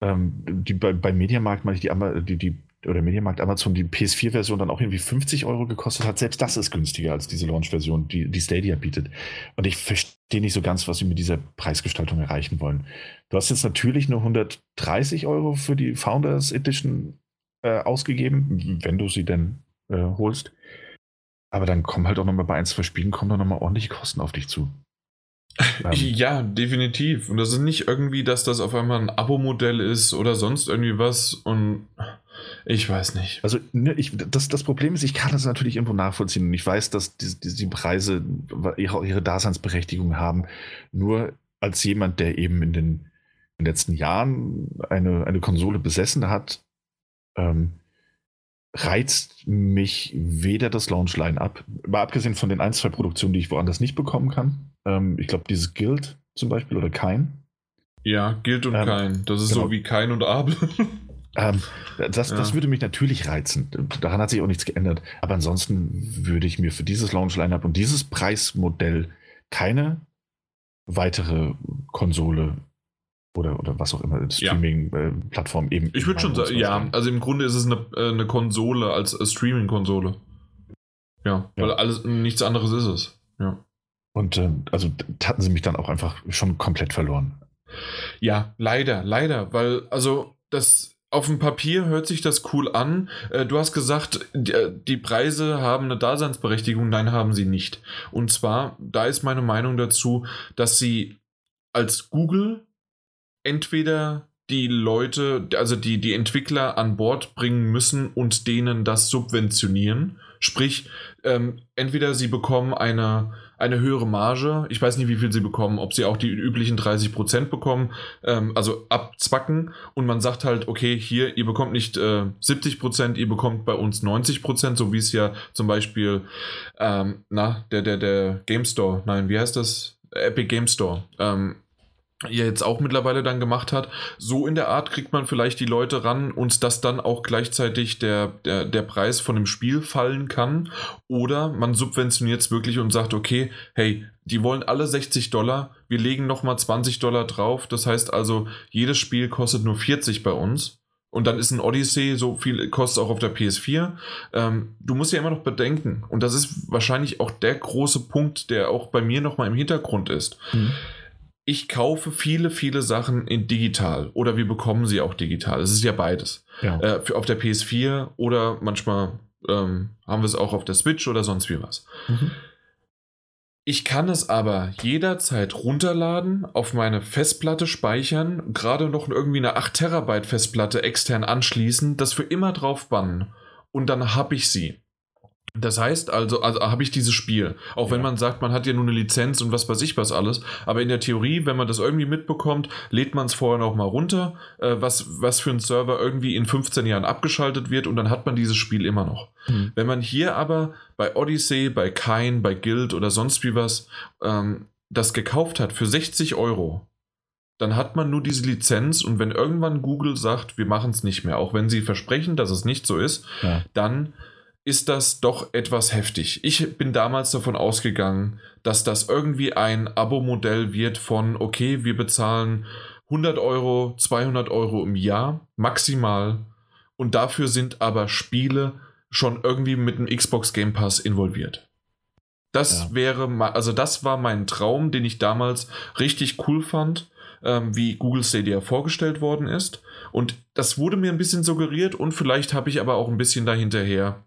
Ähm, die, bei, bei Mediamarkt meine ich die, die, die oder Mediamarkt Amazon die PS4-Version dann auch irgendwie 50 Euro gekostet hat. Selbst das ist günstiger als diese Launch-Version, die, die Stadia bietet. Und ich verstehe nicht so ganz, was sie mit dieser Preisgestaltung erreichen wollen. Du hast jetzt natürlich nur 130 Euro für die Founders Edition äh, ausgegeben, wenn du sie denn äh, holst. Aber dann kommen halt auch nochmal bei ein, zwei Spielen, kommen dann nochmal ordentliche Kosten auf dich zu. Ähm. Ja, definitiv. Und das ist nicht irgendwie, dass das auf einmal ein Abo-Modell ist oder sonst irgendwie was. Und ich weiß nicht. Also, ne, ich, das, das Problem ist, ich kann das natürlich irgendwo nachvollziehen. Und ich weiß, dass die, die, die Preise ihre, ihre Daseinsberechtigung haben. Nur als jemand, der eben in den, in den letzten Jahren eine, eine Konsole besessen hat, ähm, reizt mich weder das Launch-Line-Up, mal abgesehen von den ein, zwei Produktionen, die ich woanders nicht bekommen kann. Ähm, ich glaube, dieses Guild zum Beispiel oder Kein. Ja, Guild und ähm, Kein. Das ist genau. so wie Kein und Abel. Ähm, das, ja. das würde mich natürlich reizen. Daran hat sich auch nichts geändert. Aber ansonsten würde ich mir für dieses Launch-Line-Up und dieses Preismodell keine weitere Konsole oder, oder was auch immer, Streaming-Plattform ja. eben. Ich würde schon sagen, ja, also im Grunde ist es eine, äh, eine Konsole als äh, Streaming-Konsole. Ja, ja, weil alles, nichts anderes ist es. Ja. Und äh, also hatten sie mich dann auch einfach schon komplett verloren. Ja, leider, leider, weil, also das auf dem Papier hört sich das cool an. Äh, du hast gesagt, die Preise haben eine Daseinsberechtigung. Nein, haben sie nicht. Und zwar, da ist meine Meinung dazu, dass sie als Google entweder die Leute, also die, die Entwickler an Bord bringen müssen und denen das subventionieren. Sprich, ähm, entweder sie bekommen eine, eine höhere Marge, ich weiß nicht, wie viel sie bekommen, ob sie auch die üblichen 30% bekommen, ähm, also abzwacken und man sagt halt, okay, hier, ihr bekommt nicht äh, 70%, ihr bekommt bei uns 90%, so wie es ja zum Beispiel, ähm, na, der, der, der Game Store, nein, wie heißt das? Epic Game Store. Ähm, ja jetzt auch mittlerweile dann gemacht hat. So in der Art kriegt man vielleicht die Leute ran und dass dann auch gleichzeitig der, der, der Preis von dem Spiel fallen kann. Oder man subventioniert es wirklich und sagt, okay, hey, die wollen alle 60 Dollar, wir legen nochmal 20 Dollar drauf. Das heißt also, jedes Spiel kostet nur 40 bei uns. Und dann ist ein Odyssey, so viel kostet auch auf der PS4. Ähm, du musst ja immer noch bedenken, und das ist wahrscheinlich auch der große Punkt, der auch bei mir nochmal im Hintergrund ist. Mhm ich kaufe viele, viele Sachen in digital oder wir bekommen sie auch digital. Es ist ja beides. Ja. Äh, für, auf der PS4 oder manchmal ähm, haben wir es auch auf der Switch oder sonst wie was. Mhm. Ich kann es aber jederzeit runterladen, auf meine Festplatte speichern, gerade noch irgendwie eine 8 Terabyte Festplatte extern anschließen, das für immer drauf bannen und dann habe ich sie. Das heißt also, also habe ich dieses Spiel. Auch ja. wenn man sagt, man hat ja nur eine Lizenz und was weiß ich was alles. Aber in der Theorie, wenn man das irgendwie mitbekommt, lädt man es vorher noch mal runter, äh, was, was für ein Server irgendwie in 15 Jahren abgeschaltet wird und dann hat man dieses Spiel immer noch. Mhm. Wenn man hier aber bei Odyssey, bei Kain, bei Guild oder sonst wie was ähm, das gekauft hat für 60 Euro, dann hat man nur diese Lizenz und wenn irgendwann Google sagt, wir machen es nicht mehr, auch wenn sie versprechen, dass es nicht so ist, ja. dann ist das doch etwas heftig. Ich bin damals davon ausgegangen, dass das irgendwie ein Abo-Modell wird von, okay, wir bezahlen 100 Euro, 200 Euro im Jahr maximal und dafür sind aber Spiele schon irgendwie mit dem Xbox Game Pass involviert. Das ja. wäre, also das war mein Traum, den ich damals richtig cool fand, ähm, wie Google Stadia vorgestellt worden ist. Und das wurde mir ein bisschen suggeriert und vielleicht habe ich aber auch ein bisschen dahinterher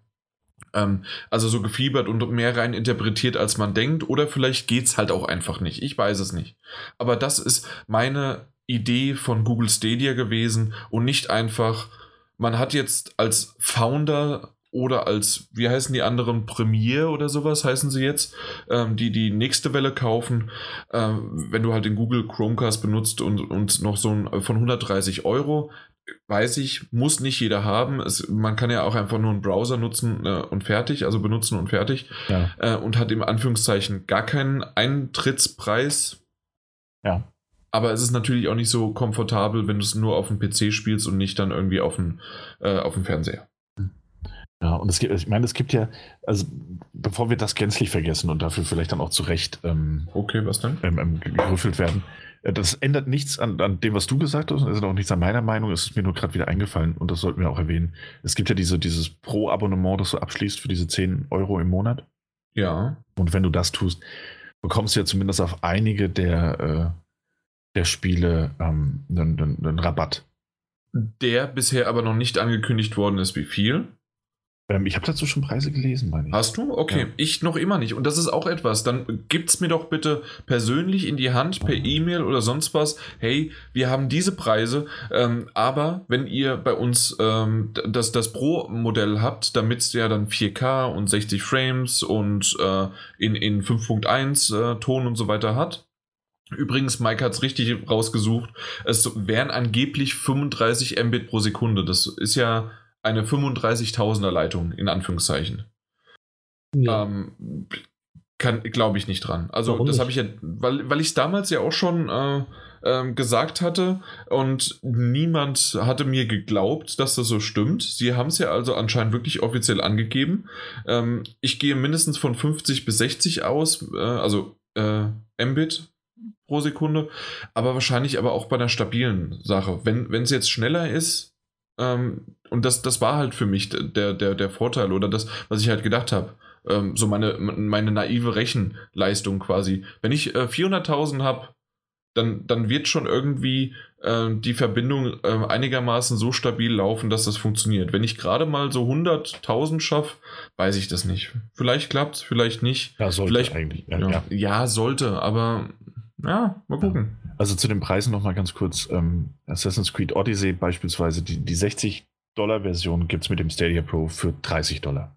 ähm, also so gefiebert und mehr rein interpretiert, als man denkt. Oder vielleicht geht es halt auch einfach nicht. Ich weiß es nicht. Aber das ist meine Idee von Google Stadia gewesen und nicht einfach, man hat jetzt als Founder oder als, wie heißen die anderen, Premiere oder sowas heißen sie jetzt, ähm, die die nächste Welle kaufen, ähm, wenn du halt den Google Chromecast benutzt und, und noch so ein von 130 Euro, weiß ich, muss nicht jeder haben. Es, man kann ja auch einfach nur einen Browser nutzen äh, und fertig, also benutzen und fertig. Ja. Äh, und hat im Anführungszeichen gar keinen Eintrittspreis. Ja. aber es ist natürlich auch nicht so komfortabel, wenn du es nur auf dem PC spielst und nicht dann irgendwie auf dem, äh, auf dem Fernseher. Ja, und es gibt, ich meine, es gibt ja, also bevor wir das gänzlich vergessen und dafür vielleicht dann auch zu Recht ähm, okay, was denn? Ähm, ähm, gerüffelt werden, das ändert nichts an, an, dem, was du gesagt hast, es ist auch nichts an meiner Meinung, es ist mir nur gerade wieder eingefallen und das sollten wir auch erwähnen. Es gibt ja diese, dieses Pro-Abonnement, das du abschließt für diese 10 Euro im Monat. Ja. Und wenn du das tust, bekommst du ja zumindest auf einige der, äh, der Spiele ähm, einen, einen, einen Rabatt. Der bisher aber noch nicht angekündigt worden ist, wie viel? Ähm, ich habe dazu schon Preise gelesen, meine ich. Hast du? Okay, ja. ich noch immer nicht. Und das ist auch etwas. Dann gibt's mir doch bitte persönlich in die Hand per E-Mail oder sonst was. Hey, wir haben diese Preise, ähm, aber wenn ihr bei uns ähm, das, das Pro-Modell habt, damit es ja dann 4K und 60 Frames und äh, in, in 5.1 äh, Ton und so weiter hat, Übrigens, Mike hat es richtig rausgesucht. Es wären angeblich 35 Mbit pro Sekunde. Das ist ja eine 35.000er Leitung, in Anführungszeichen. Ja. Ähm, glaube ich nicht dran. Also, Warum das habe ich ja, weil, weil ich es damals ja auch schon äh, äh, gesagt hatte und niemand hatte mir geglaubt, dass das so stimmt. Sie haben es ja also anscheinend wirklich offiziell angegeben. Ähm, ich gehe mindestens von 50 bis 60 aus, äh, also äh, Mbit pro Sekunde, aber wahrscheinlich aber auch bei einer stabilen Sache. Wenn es jetzt schneller ist, ähm, und das, das war halt für mich der, der, der Vorteil oder das, was ich halt gedacht habe. Ähm, so meine, meine naive Rechenleistung quasi. Wenn ich äh, 400.000 habe, dann, dann wird schon irgendwie äh, die Verbindung äh, einigermaßen so stabil laufen, dass das funktioniert. Wenn ich gerade mal so 100.000 schaffe, weiß ich das nicht. Vielleicht klappt es, vielleicht nicht. Ja, sollte vielleicht, eigentlich. Ja, ja. ja, sollte, aber ja, mal gucken. Also zu den Preisen noch mal ganz kurz. Ähm, Assassin's Creed Odyssey beispielsweise, die, die 60-Dollar-Version gibt es mit dem Stadia Pro für 30 Dollar.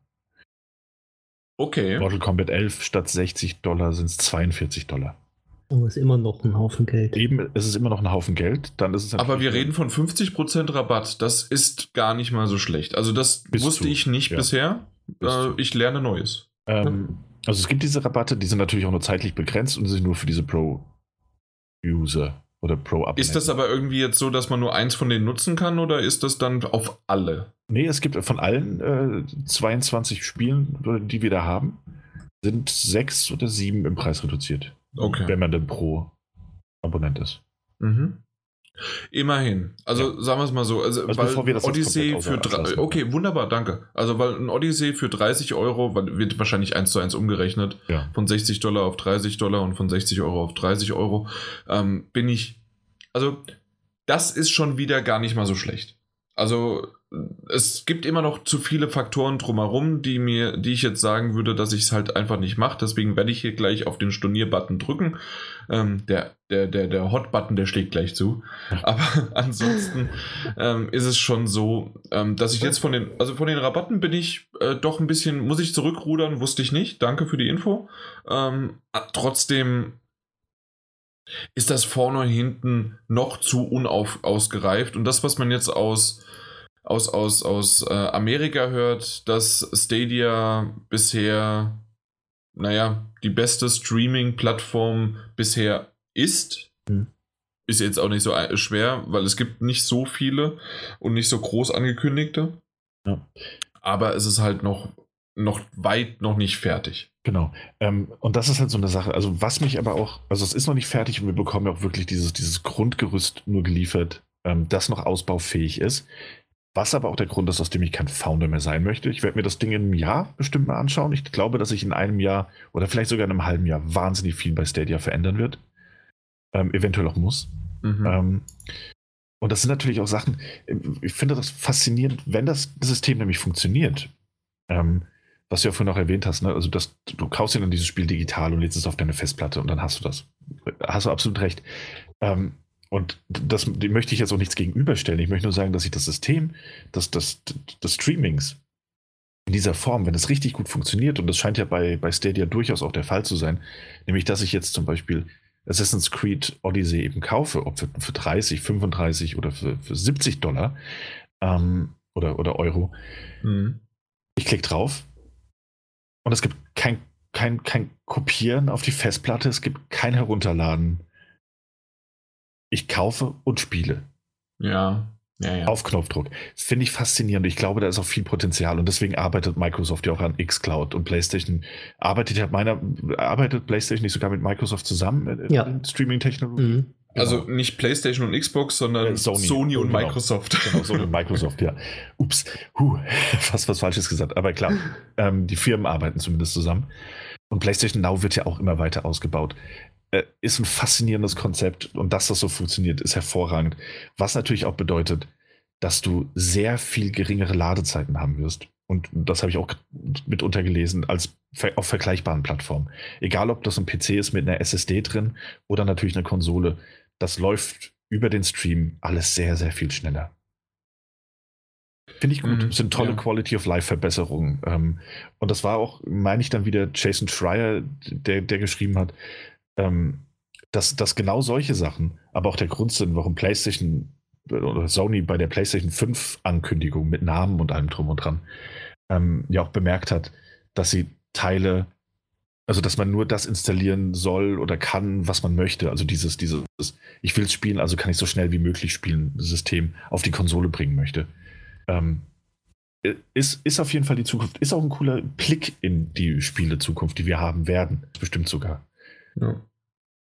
Okay. Mortal Kombat 11 statt 60 Dollar sind es 42 Dollar. Oh, ist immer noch ein Haufen Geld. Eben, es ist immer noch ein Haufen Geld. Dann ist es Aber wir reden von 50% Rabatt. Das ist gar nicht mal so schlecht. Also das wusste du. ich nicht ja. bisher. Äh, ich lerne Neues. Ähm, also es gibt diese Rabatte, die sind natürlich auch nur zeitlich begrenzt und sind nur für diese Pro-User oder Pro-Abonnenten. Ist das aber irgendwie jetzt so, dass man nur eins von denen nutzen kann oder ist das dann auf alle? Nee, es gibt von allen äh, 22 Spielen, die wir da haben, sind sechs oder sieben im Preis reduziert. Okay. Wenn man denn Pro-Abonnent ist. Mhm. Immerhin. Also ja. sagen wir es mal so. Also, also weil Odyssey für drei, Okay, wunderbar, danke. Also weil ein Odyssey für 30 Euro wird wahrscheinlich eins zu eins umgerechnet. Ja. Von 60 Dollar auf 30 Dollar und von 60 Euro auf 30 Euro. Ähm, bin ich. Also, das ist schon wieder gar nicht mal so schlecht. Also es gibt immer noch zu viele Faktoren drumherum, die mir, die ich jetzt sagen würde, dass ich es halt einfach nicht mache. Deswegen werde ich hier gleich auf den Stornier-Button drücken. Ähm, der, der, der, der Hot-Button, der schlägt gleich zu. Aber ansonsten ähm, ist es schon so, ähm, dass ich jetzt von den, also von den Rabatten bin ich äh, doch ein bisschen, muss ich zurückrudern, wusste ich nicht. Danke für die Info. Ähm, trotzdem ist das vorne und hinten noch zu unausgereift. Und das, was man jetzt aus aus, aus, aus äh, Amerika hört, dass Stadia bisher, naja, die beste Streaming-Plattform bisher ist. Mhm. Ist jetzt auch nicht so schwer, weil es gibt nicht so viele und nicht so groß angekündigte. Ja. Aber es ist halt noch, noch weit noch nicht fertig. Genau. Ähm, und das ist halt so eine Sache. Also, was mich aber auch, also es ist noch nicht fertig und wir bekommen ja auch wirklich dieses, dieses Grundgerüst nur geliefert, ähm, das noch ausbaufähig ist. Was aber auch der Grund ist, aus dem ich kein Founder mehr sein möchte. Ich werde mir das Ding in einem Jahr bestimmt mal anschauen. Ich glaube, dass sich in einem Jahr oder vielleicht sogar in einem halben Jahr wahnsinnig viel bei Stadia verändern wird. Ähm, eventuell auch muss. Mhm. Ähm, und das sind natürlich auch Sachen, ich finde das faszinierend, wenn das System nämlich funktioniert. Ähm, was du ja vorhin auch erwähnt hast, ne? also das, du kaufst dir dann dieses Spiel digital und lädst es auf deine Festplatte und dann hast du das. Hast du absolut recht. Ähm, und das, dem möchte ich jetzt auch nichts gegenüberstellen. Ich möchte nur sagen, dass ich das System des, des, des Streamings in dieser Form, wenn es richtig gut funktioniert, und das scheint ja bei, bei Stadia durchaus auch der Fall zu sein, nämlich dass ich jetzt zum Beispiel Assassin's Creed Odyssey eben kaufe, ob für, für 30, 35 oder für, für 70 Dollar ähm, oder, oder Euro. Mhm. Ich klicke drauf und es gibt kein, kein, kein Kopieren auf die Festplatte, es gibt kein Herunterladen ich kaufe und spiele. Ja. Ja, ja. Auf Knopfdruck. Das finde ich faszinierend. Ich glaube, da ist auch viel Potenzial und deswegen arbeitet Microsoft ja auch an xCloud und PlayStation arbeitet ja meiner arbeitet PlayStation nicht sogar mit Microsoft zusammen in, Ja. in Streaming-Technologien. Mhm. Also nicht PlayStation und Xbox, sondern Äh, Sony, Sony. und Genau. Microsoft. Genau, so mit Microsoft, ja. Ups, huh, fast was Falsches gesagt. Aber klar, ähm, die Firmen arbeiten zumindest zusammen. Und PlayStation Now wird ja auch immer weiter ausgebaut. Äh, ist ein faszinierendes Konzept und dass das so funktioniert, ist hervorragend. Was natürlich auch bedeutet, dass du sehr viel geringere Ladezeiten haben wirst. Und das habe ich auch mitunter gelesen, als auf vergleichbaren Plattformen. Egal, ob das ein PC ist mit einer SSD drin oder natürlich eine Konsole, das läuft über den Stream alles sehr, sehr viel schneller. Finde ich gut. Mhm, Das sind tolle ja. Quality of Life Verbesserungen. Ähm, und das war auch, meine ich dann wieder, Jason Schreier, der, der geschrieben hat, ähm, dass, dass genau solche Sachen, aber auch der Grund sind, warum PlayStation oder Sony bei der PlayStation 5 Ankündigung mit Namen und allem drum und dran ähm, ja auch bemerkt hat, dass sie Teile, also dass man nur das installieren soll oder kann, was man möchte. Also dieses, dieses, ich will es spielen, also kann ich so schnell wie möglich spielen, System auf die Konsole bringen möchte. Ähm, ist, ist auf jeden Fall die Zukunft. Ist auch ein cooler Blick in die Spiele-Zukunft, die wir haben werden. Bestimmt sogar. Ja.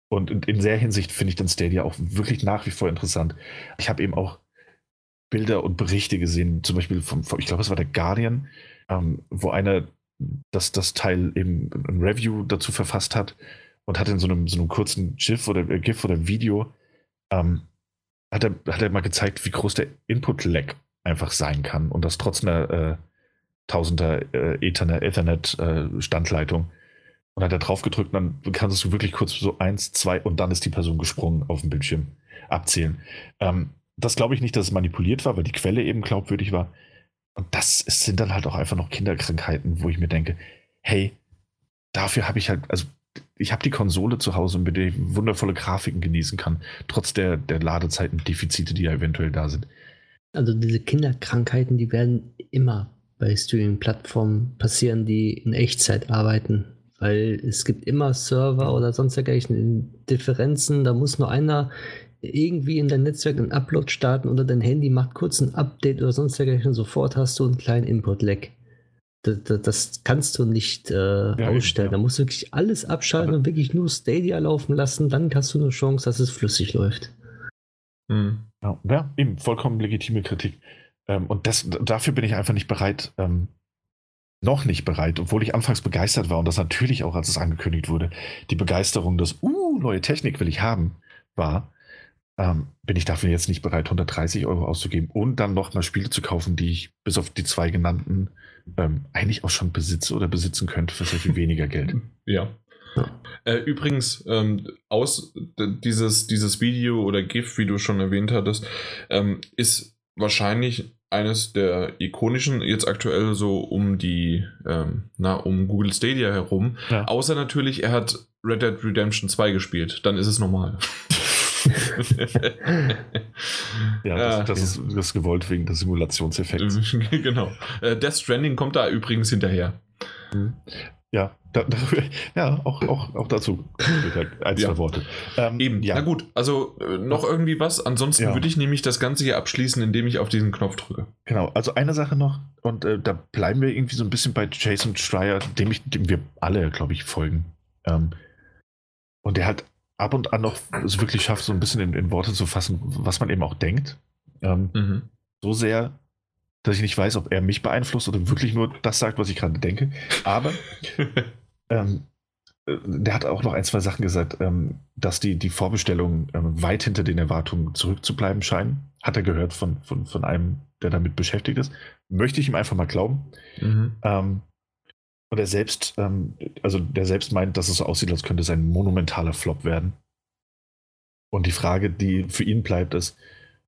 Und in, in der Hinsicht finde ich dann Stadia auch wirklich nach wie vor interessant. Ich habe eben auch Bilder und Berichte gesehen, zum Beispiel vom, vom ich glaube, es war der Guardian, ähm, wo einer das, das Teil eben ein Review dazu verfasst hat und hat in so einem, so einem kurzen GIF oder äh, GIF oder Video ähm, hat, er, hat er mal gezeigt, wie groß der Input-Lag einfach sein kann und das trotz einer äh, Tausender äh, Ethernet, Ethernet äh. Und hat er drauf gedrückt, dann kannst du wirklich kurz so eins, zwei und dann ist die Person gesprungen auf dem Bildschirm abzählen. Ähm, das glaube ich nicht, dass es manipuliert war, weil die Quelle eben glaubwürdig war. Und das ist, sind dann halt auch einfach noch Kinderkrankheiten, wo ich mir denke, hey, dafür habe ich halt, also ich habe die Konsole zu Hause, mit der ich wundervolle Grafiken genießen kann, trotz der, der Ladezeiten-Defizite, die ja eventuell da sind. Also diese Kinderkrankheiten, die werden immer bei Streaming-Plattformen passieren, die in Echtzeit arbeiten. Weil es gibt immer Server oder sonst dergleichen Differenzen. Da muss nur einer irgendwie in dein Netzwerk einen Upload starten oder dein Handy macht kurz ein Update oder sonst dergleichen. Sofort hast du einen kleinen Input-Lag. Das, das, das kannst du nicht äh, eben, ausstellen. ja. Da musst du wirklich alles abschalten Aber- und wirklich nur Stadia laufen lassen. Dann hast du eine Chance, dass es flüssig läuft. Hm. Ja, eben, vollkommen legitime Kritik. Ähm, und das, dafür bin ich einfach nicht bereit, ähm, noch nicht bereit, obwohl ich anfangs begeistert war und das natürlich auch, als es angekündigt wurde, die Begeisterung, dass, uh, neue Technik will ich haben, war, ähm, bin ich dafür jetzt nicht bereit, 130 Euro auszugeben und dann noch mal Spiele zu kaufen, die ich bis auf die zwei genannten ähm, eigentlich auch schon besitze oder besitzen könnte für sehr viel weniger Geld. Ja. Ja. Äh, übrigens, ähm, aus dieses, dieses Video oder GIF, wie du schon erwähnt hattest, ähm, ist wahrscheinlich eines der ikonischen, jetzt aktuell so um die, ähm, na, um Google Stadia herum. Ja. Außer natürlich, er hat Red Dead Redemption 2 gespielt. Dann ist es normal. Ja, das, das, Ist, das ist gewollt wegen des Simulationseffekts. genau. Äh, Death Stranding kommt da übrigens hinterher. Ja, da, ja auch, auch, auch dazu ein, zwei Ja. Worte. Ähm, Eben, ja. na gut, also äh, noch irgendwie was. Ansonsten Ja. würde ich nämlich das Ganze hier abschließen, indem ich auf diesen Knopf drücke. Genau, also eine Sache noch, und äh, da bleiben wir irgendwie so ein bisschen bei Jason Schreier, dem, ich, dem wir alle, glaube ich, folgen. Ähm, und der halt ab und an noch es wirklich schafft, so ein bisschen in, in Worte zu fassen, was man eben auch denkt. Ähm, Mhm. so sehr, dass ich nicht weiß, ob er mich beeinflusst oder wirklich nur das sagt, was ich gerade denke. Aber ähm, äh, der hat auch noch ein, zwei Sachen gesagt, ähm, dass die, die Vorbestellungen ähm, weit hinter den Erwartungen zurückzubleiben scheinen. Hat er gehört von, von, von einem, der damit beschäftigt ist. Möchte ich ihm einfach mal glauben. Mhm. Ähm, und er selbst, ähm, also der selbst meint, dass es so aussieht, als könnte es ein monumentaler Flop werden. Und die Frage, die für ihn bleibt, ist,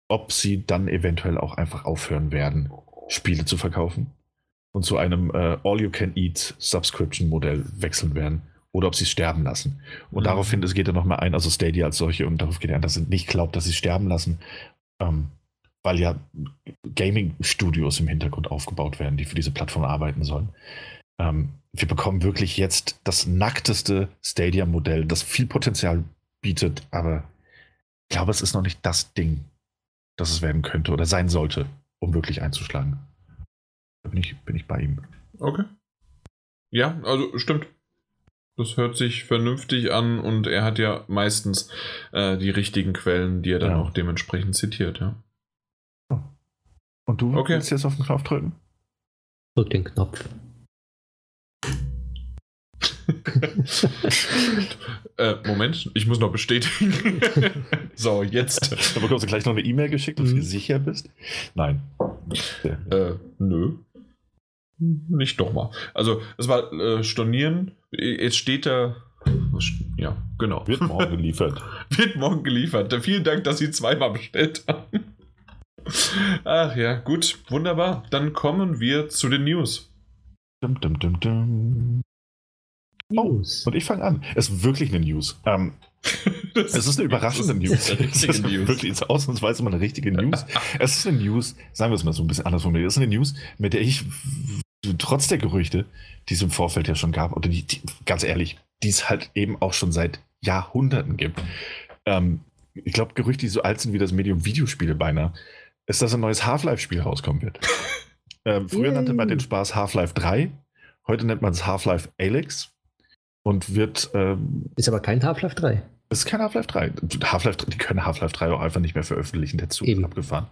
ob sie dann eventuell auch einfach aufhören werden, Spiele zu verkaufen und zu einem äh, All-You-Can-Eat-Subscription-Modell wechseln werden oder ob sie es sterben lassen. Und Mhm. daraufhin es geht er nochmal ein, also Stadia als solche, und darauf geht er ein, dass er nicht glaubt, dass sie es sterben lassen, ähm, weil ja Gaming-Studios im Hintergrund aufgebaut werden, die für diese Plattform arbeiten sollen. Ähm, wir bekommen wirklich jetzt das nackteste Stadia-Modell, das viel Potenzial bietet, aber ich glaube, es ist noch nicht das Ding, das es werden könnte oder sein sollte, um wirklich einzuschlagen. Da bin ich, bin ich bei ihm. Okay. Ja, also stimmt. Das hört sich vernünftig an und er hat ja meistens äh, die richtigen Quellen, die er dann Ja. auch dementsprechend zitiert, ja. Und du Okay. willst jetzt auf den Knopf drücken? Drück den Knopf. äh, Moment, ich muss noch bestätigen. so, jetzt. Da bekommst du gleich noch eine E-Mail geschickt, ob Mhm. du sicher bist. Nein. Äh, nö. Nicht doch mal. Also, es war äh, Stornieren. Jetzt steht da. Ja, genau. Wird morgen geliefert. Wird morgen geliefert. Vielen Dank, dass Sie zweimal bestellt haben. Ach ja, gut, wunderbar. Dann kommen wir zu den News. Dum, dum, dum, dum. News. Und ich fange an. Es ist wirklich eine News. Ähm, es ist eine überraschende News. Es ist News. wirklich ausnahmsweise mal eine richtige News. es ist eine News, sagen wir es mal so ein bisschen anders formuliert. Es ist eine News, mit der ich trotz der Gerüchte, die es im Vorfeld ja schon gab, oder die, die ganz ehrlich, die es halt eben auch schon seit Jahrhunderten gibt. Ähm, ich glaube, Gerüchte, die so alt sind wie das Medium Videospiele beinahe, ist, dass ein neues Half-Life-Spiel rauskommen wird. ähm, früher nannte man den Spaß Half-Life 3, heute nennt man es Half-Life Alyx und wird ähm, Ist aber kein Half-Life 3. es ist kein Half-Life 3. Half-Life, die können Half-Life 3 auch einfach nicht mehr veröffentlichen. Der Zug ist Eben. abgefahren.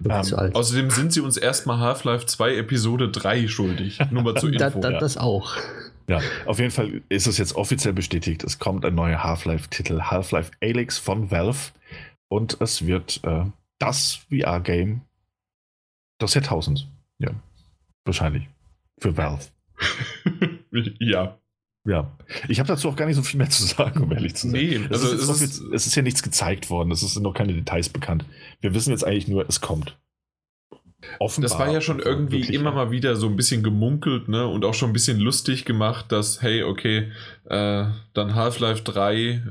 Wirklich Ähm, zu alt. Außerdem sind sie uns erstmal Half-Life 2 Episode 3 schuldig. Nur mal zur da, Info. da, ja. Das auch. Ja, auf jeden Fall ist es jetzt offiziell bestätigt. Es kommt ein neuer Half-Life-Titel, Half-Life Alyx von Valve. Und es wird äh, das VR-Game des Jahrtausends. Ja, wahrscheinlich. Für Valve. ja. Ja, ich habe dazu auch gar nicht so viel mehr zu sagen, um ehrlich zu sein. Nee, es, also ist, es jetzt ist- offiz- es ist ja nichts gezeigt worden, es sind noch keine Details bekannt. Wir wissen jetzt eigentlich nur, es kommt. Offenbar. Das war ja schon irgendwie immer mal wieder so ein bisschen gemunkelt, ne? Und auch schon ein bisschen lustig gemacht, dass, hey, okay, äh, dann Half-Life 3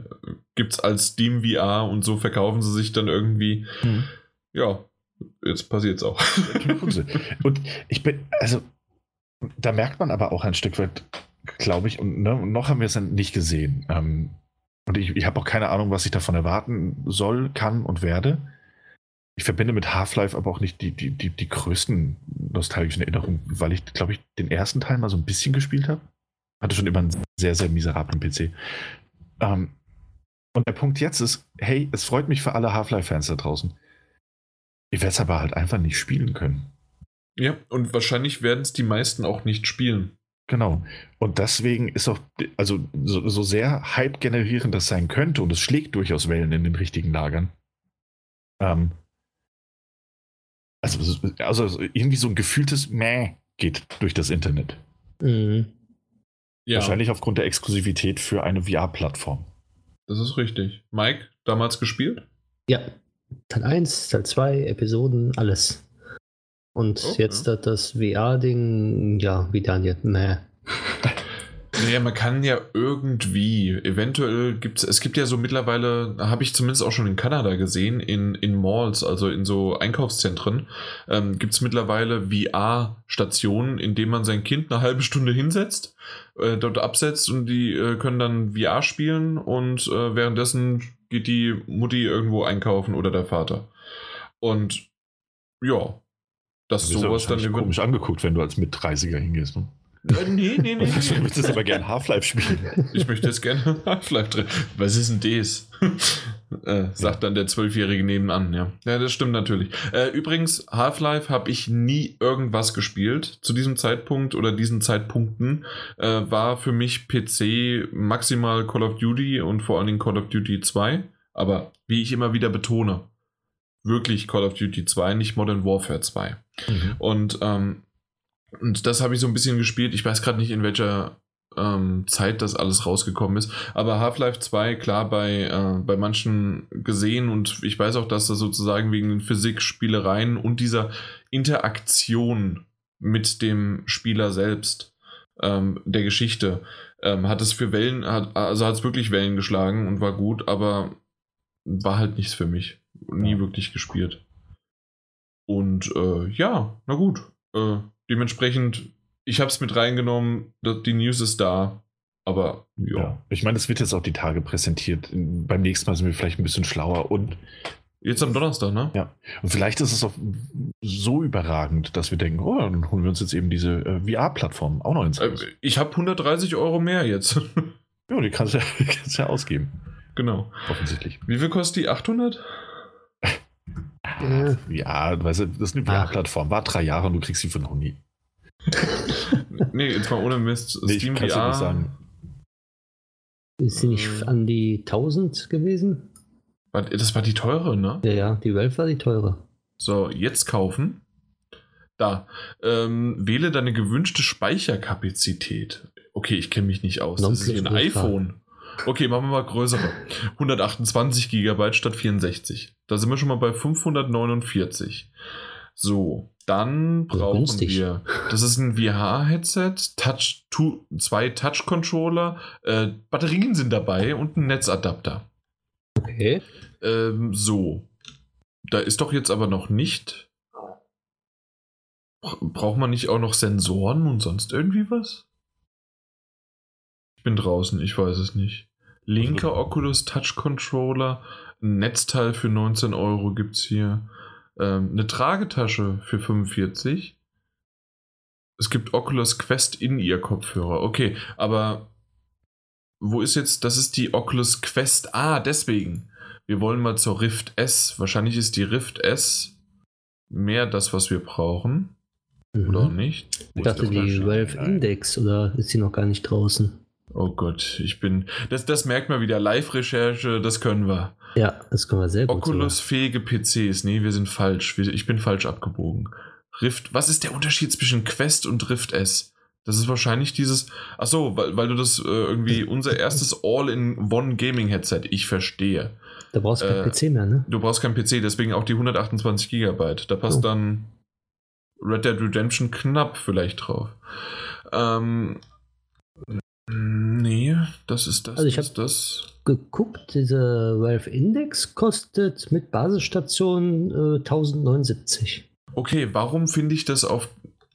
gibt's als Steam VR und so verkaufen sie sich dann irgendwie. Hm. Ja, jetzt passiert's auch. Unsinn. Und ich bin, also, da merkt man aber auch ein Stück weit, glaube ich, und ne, noch haben wir es nicht gesehen. Ähm, und ich, ich habe auch keine Ahnung, was ich davon erwarten soll, kann und werde. Ich verbinde mit Half-Life aber auch nicht die, die, die, die größten nostalgischen Erinnerungen, weil ich, glaube ich, den ersten Teil mal so ein bisschen gespielt habe. Hatte schon immer einen sehr, sehr miserablen PC. Ähm, und der Punkt jetzt ist, hey, es freut mich für alle Half-Life-Fans da draußen. Ich werde es aber halt einfach nicht spielen können. ja, und wahrscheinlich werden es die meisten auch nicht spielen. Genau. Und deswegen ist auch, also so, so sehr Hype generierend das sein könnte, und es schlägt durchaus Wellen in den richtigen Lagern. Ähm, also, also irgendwie so ein gefühltes Mäh geht durch das Internet. Mhm. Ja, Wahrscheinlich aufgrund der Exklusivität für eine VR-Plattform. das ist richtig. Mike, damals gespielt? Ja. Teil 1, Teil 2, Episoden, alles. Und Okay. jetzt hat das VR-Ding, ja, wie Daniel, meh. Naja, man kann ja irgendwie, eventuell gibt es, es gibt ja so mittlerweile, habe ich zumindest auch schon in Kanada gesehen, in, in Malls, also in so Einkaufszentren, ähm, gibt es mittlerweile VR-Stationen, in denen man sein Kind eine halbe Stunde hinsetzt, äh, dort absetzt und die äh, können dann VR spielen und äh, währenddessen geht die Mutti irgendwo einkaufen oder der Vater. Und ja, dass Du ja sowas dann wahrscheinlich komisch angeguckt, wenn du als Mit-30er hingehst. Ne? Äh, nee, nee, nee. Du möchtest aber gerne Half-Life spielen. Ich möchte jetzt gerne Half-Life drin. Was ist denn das? äh, sagt dann der Zwölfjährige nebenan, ja. Ja, das stimmt natürlich. Äh, übrigens, Half-Life habe ich nie irgendwas gespielt. Zu diesem Zeitpunkt oder diesen Zeitpunkten äh, war für mich PC maximal Call of Duty und vor allen Dingen Call of Duty 2. Aber wie ich immer wieder betone, wirklich Call of Duty 2, nicht Modern Warfare 2. Und, ähm, und das habe ich so ein bisschen gespielt. Ich weiß gerade nicht, in welcher ähm, Zeit das alles rausgekommen ist. Aber Half-Life 2, klar, bei, äh, bei manchen gesehen und ich weiß auch, dass das sozusagen wegen den Physik-Spielereien und dieser Interaktion mit dem Spieler selbst, ähm, der Geschichte, ähm, hat es für Wellen, hat, also hat es wirklich Wellen geschlagen und war gut, aber war halt nichts für mich. Nie wirklich gespielt. Und äh, ja, na gut. Äh, dementsprechend, ich habe es mit reingenommen, die News ist da. Aber ja. Ja. Ich meine, das wird jetzt auch die Tage präsentiert. Beim nächsten Mal sind wir vielleicht ein bisschen schlauer und, Jetzt am Donnerstag, ne? ja. und vielleicht ist es auch so überragend, dass wir denken, oh, dann holen wir uns jetzt eben diese äh, VR-Plattform auch noch ins Äh, Haus. Ich habe 130 Euro mehr jetzt. Ja, die kannst du ja, die kannst du ja ausgeben, genau. offensichtlich. Wie viel kostet die? 800? Äh, Ja, weißt du, das ist eine. VR-Plattform. War drei Jahre und du kriegst sie für noch nie. Nee, jetzt mal ohne Mist. Nee, ich Steam kann's dir nicht sagen. ist sie nicht Äh. an die 1000 gewesen? Das war die teure, ne? Ja, ja, die Valve war die teure. So, jetzt kaufen. Da. Ähm, wähle deine gewünschte Speicherkapazität. Okay, ich kenne mich nicht aus. Das ist wie ein iPhone. Okay, machen wir mal größere. 128 GB statt 64. Da sind wir schon mal bei 549. So, dann Also brauchen günstig. wir. Das ist ein VR-Headset, Touch, two, zwei Touch-Controller, äh, Batterien sind dabei und ein Netzadapter. Okay. Ähm, so. Da ist doch jetzt aber noch nicht. Bra- Braucht man nicht auch noch Sensoren und sonst irgendwie was? Ich bin draußen, ich weiß es nicht. Linker Oculus Touch Controller, ein Netzteil für 19 Euro gibt es hier. Ähm, eine Tragetasche für 45. Es gibt Oculus Quest in ihr Kopfhörer. Okay, aber wo ist jetzt, das ist die Oculus Quest. Ah, deswegen. Wir wollen mal zur Rift S. Wahrscheinlich ist die Rift S mehr das, was wir brauchen. Oder Mhm. nicht? Ich dachte, die Valve Index oder ist sie noch gar nicht draußen? Oh Gott, ich bin. Das, das merkt man wieder. Live-Recherche, das können wir. Ja, das können wir sehr gut Oculus-fähige PCs. Nee, wir sind falsch. Ich bin falsch abgebogen. Rift. Was ist der Unterschied zwischen Quest und Rift S? Das ist wahrscheinlich dieses. Achso, weil, weil du das äh, irgendwie unser erstes All-in-One-Gaming-Headset. Ich verstehe. Da brauchst du kein äh, PC mehr, ne? Du brauchst keinen PC, deswegen auch die 128 Gigabyte. Da passt Oh. dann Red Dead Redemption knapp vielleicht drauf. Ähm, nee, das ist das. Also ich das, hab- das. Geguckt, diese Valve Index kostet mit Basisstation äh, 1079. Okay, warum finde ich das auf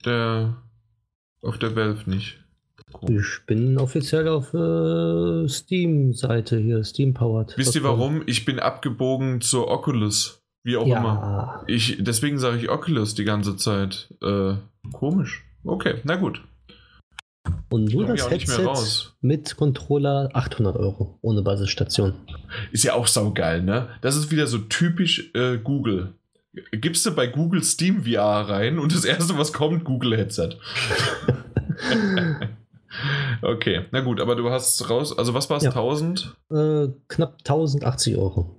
der auf der Valve nicht? Komisch. Ich bin offiziell auf äh, Steam-Seite hier, Steam-powered. Wisst ihr warum? Ich bin abgebogen zur Oculus. Wie auch immer. Ja, Ich, deswegen sage ich Oculus die ganze Zeit. Äh, komisch. Okay, na gut. Und nur das mehr Headset mit Controller 800 Euro ohne Basisstation. Ist ja auch saugeil, ne? Das ist wieder so typisch äh, Google. Gibst du bei Google Steam VR rein und das erste, was kommt, Google Headset. okay, na gut, aber du hast raus, also was war es, Ja. 1000? äh, knapp 1080 Euro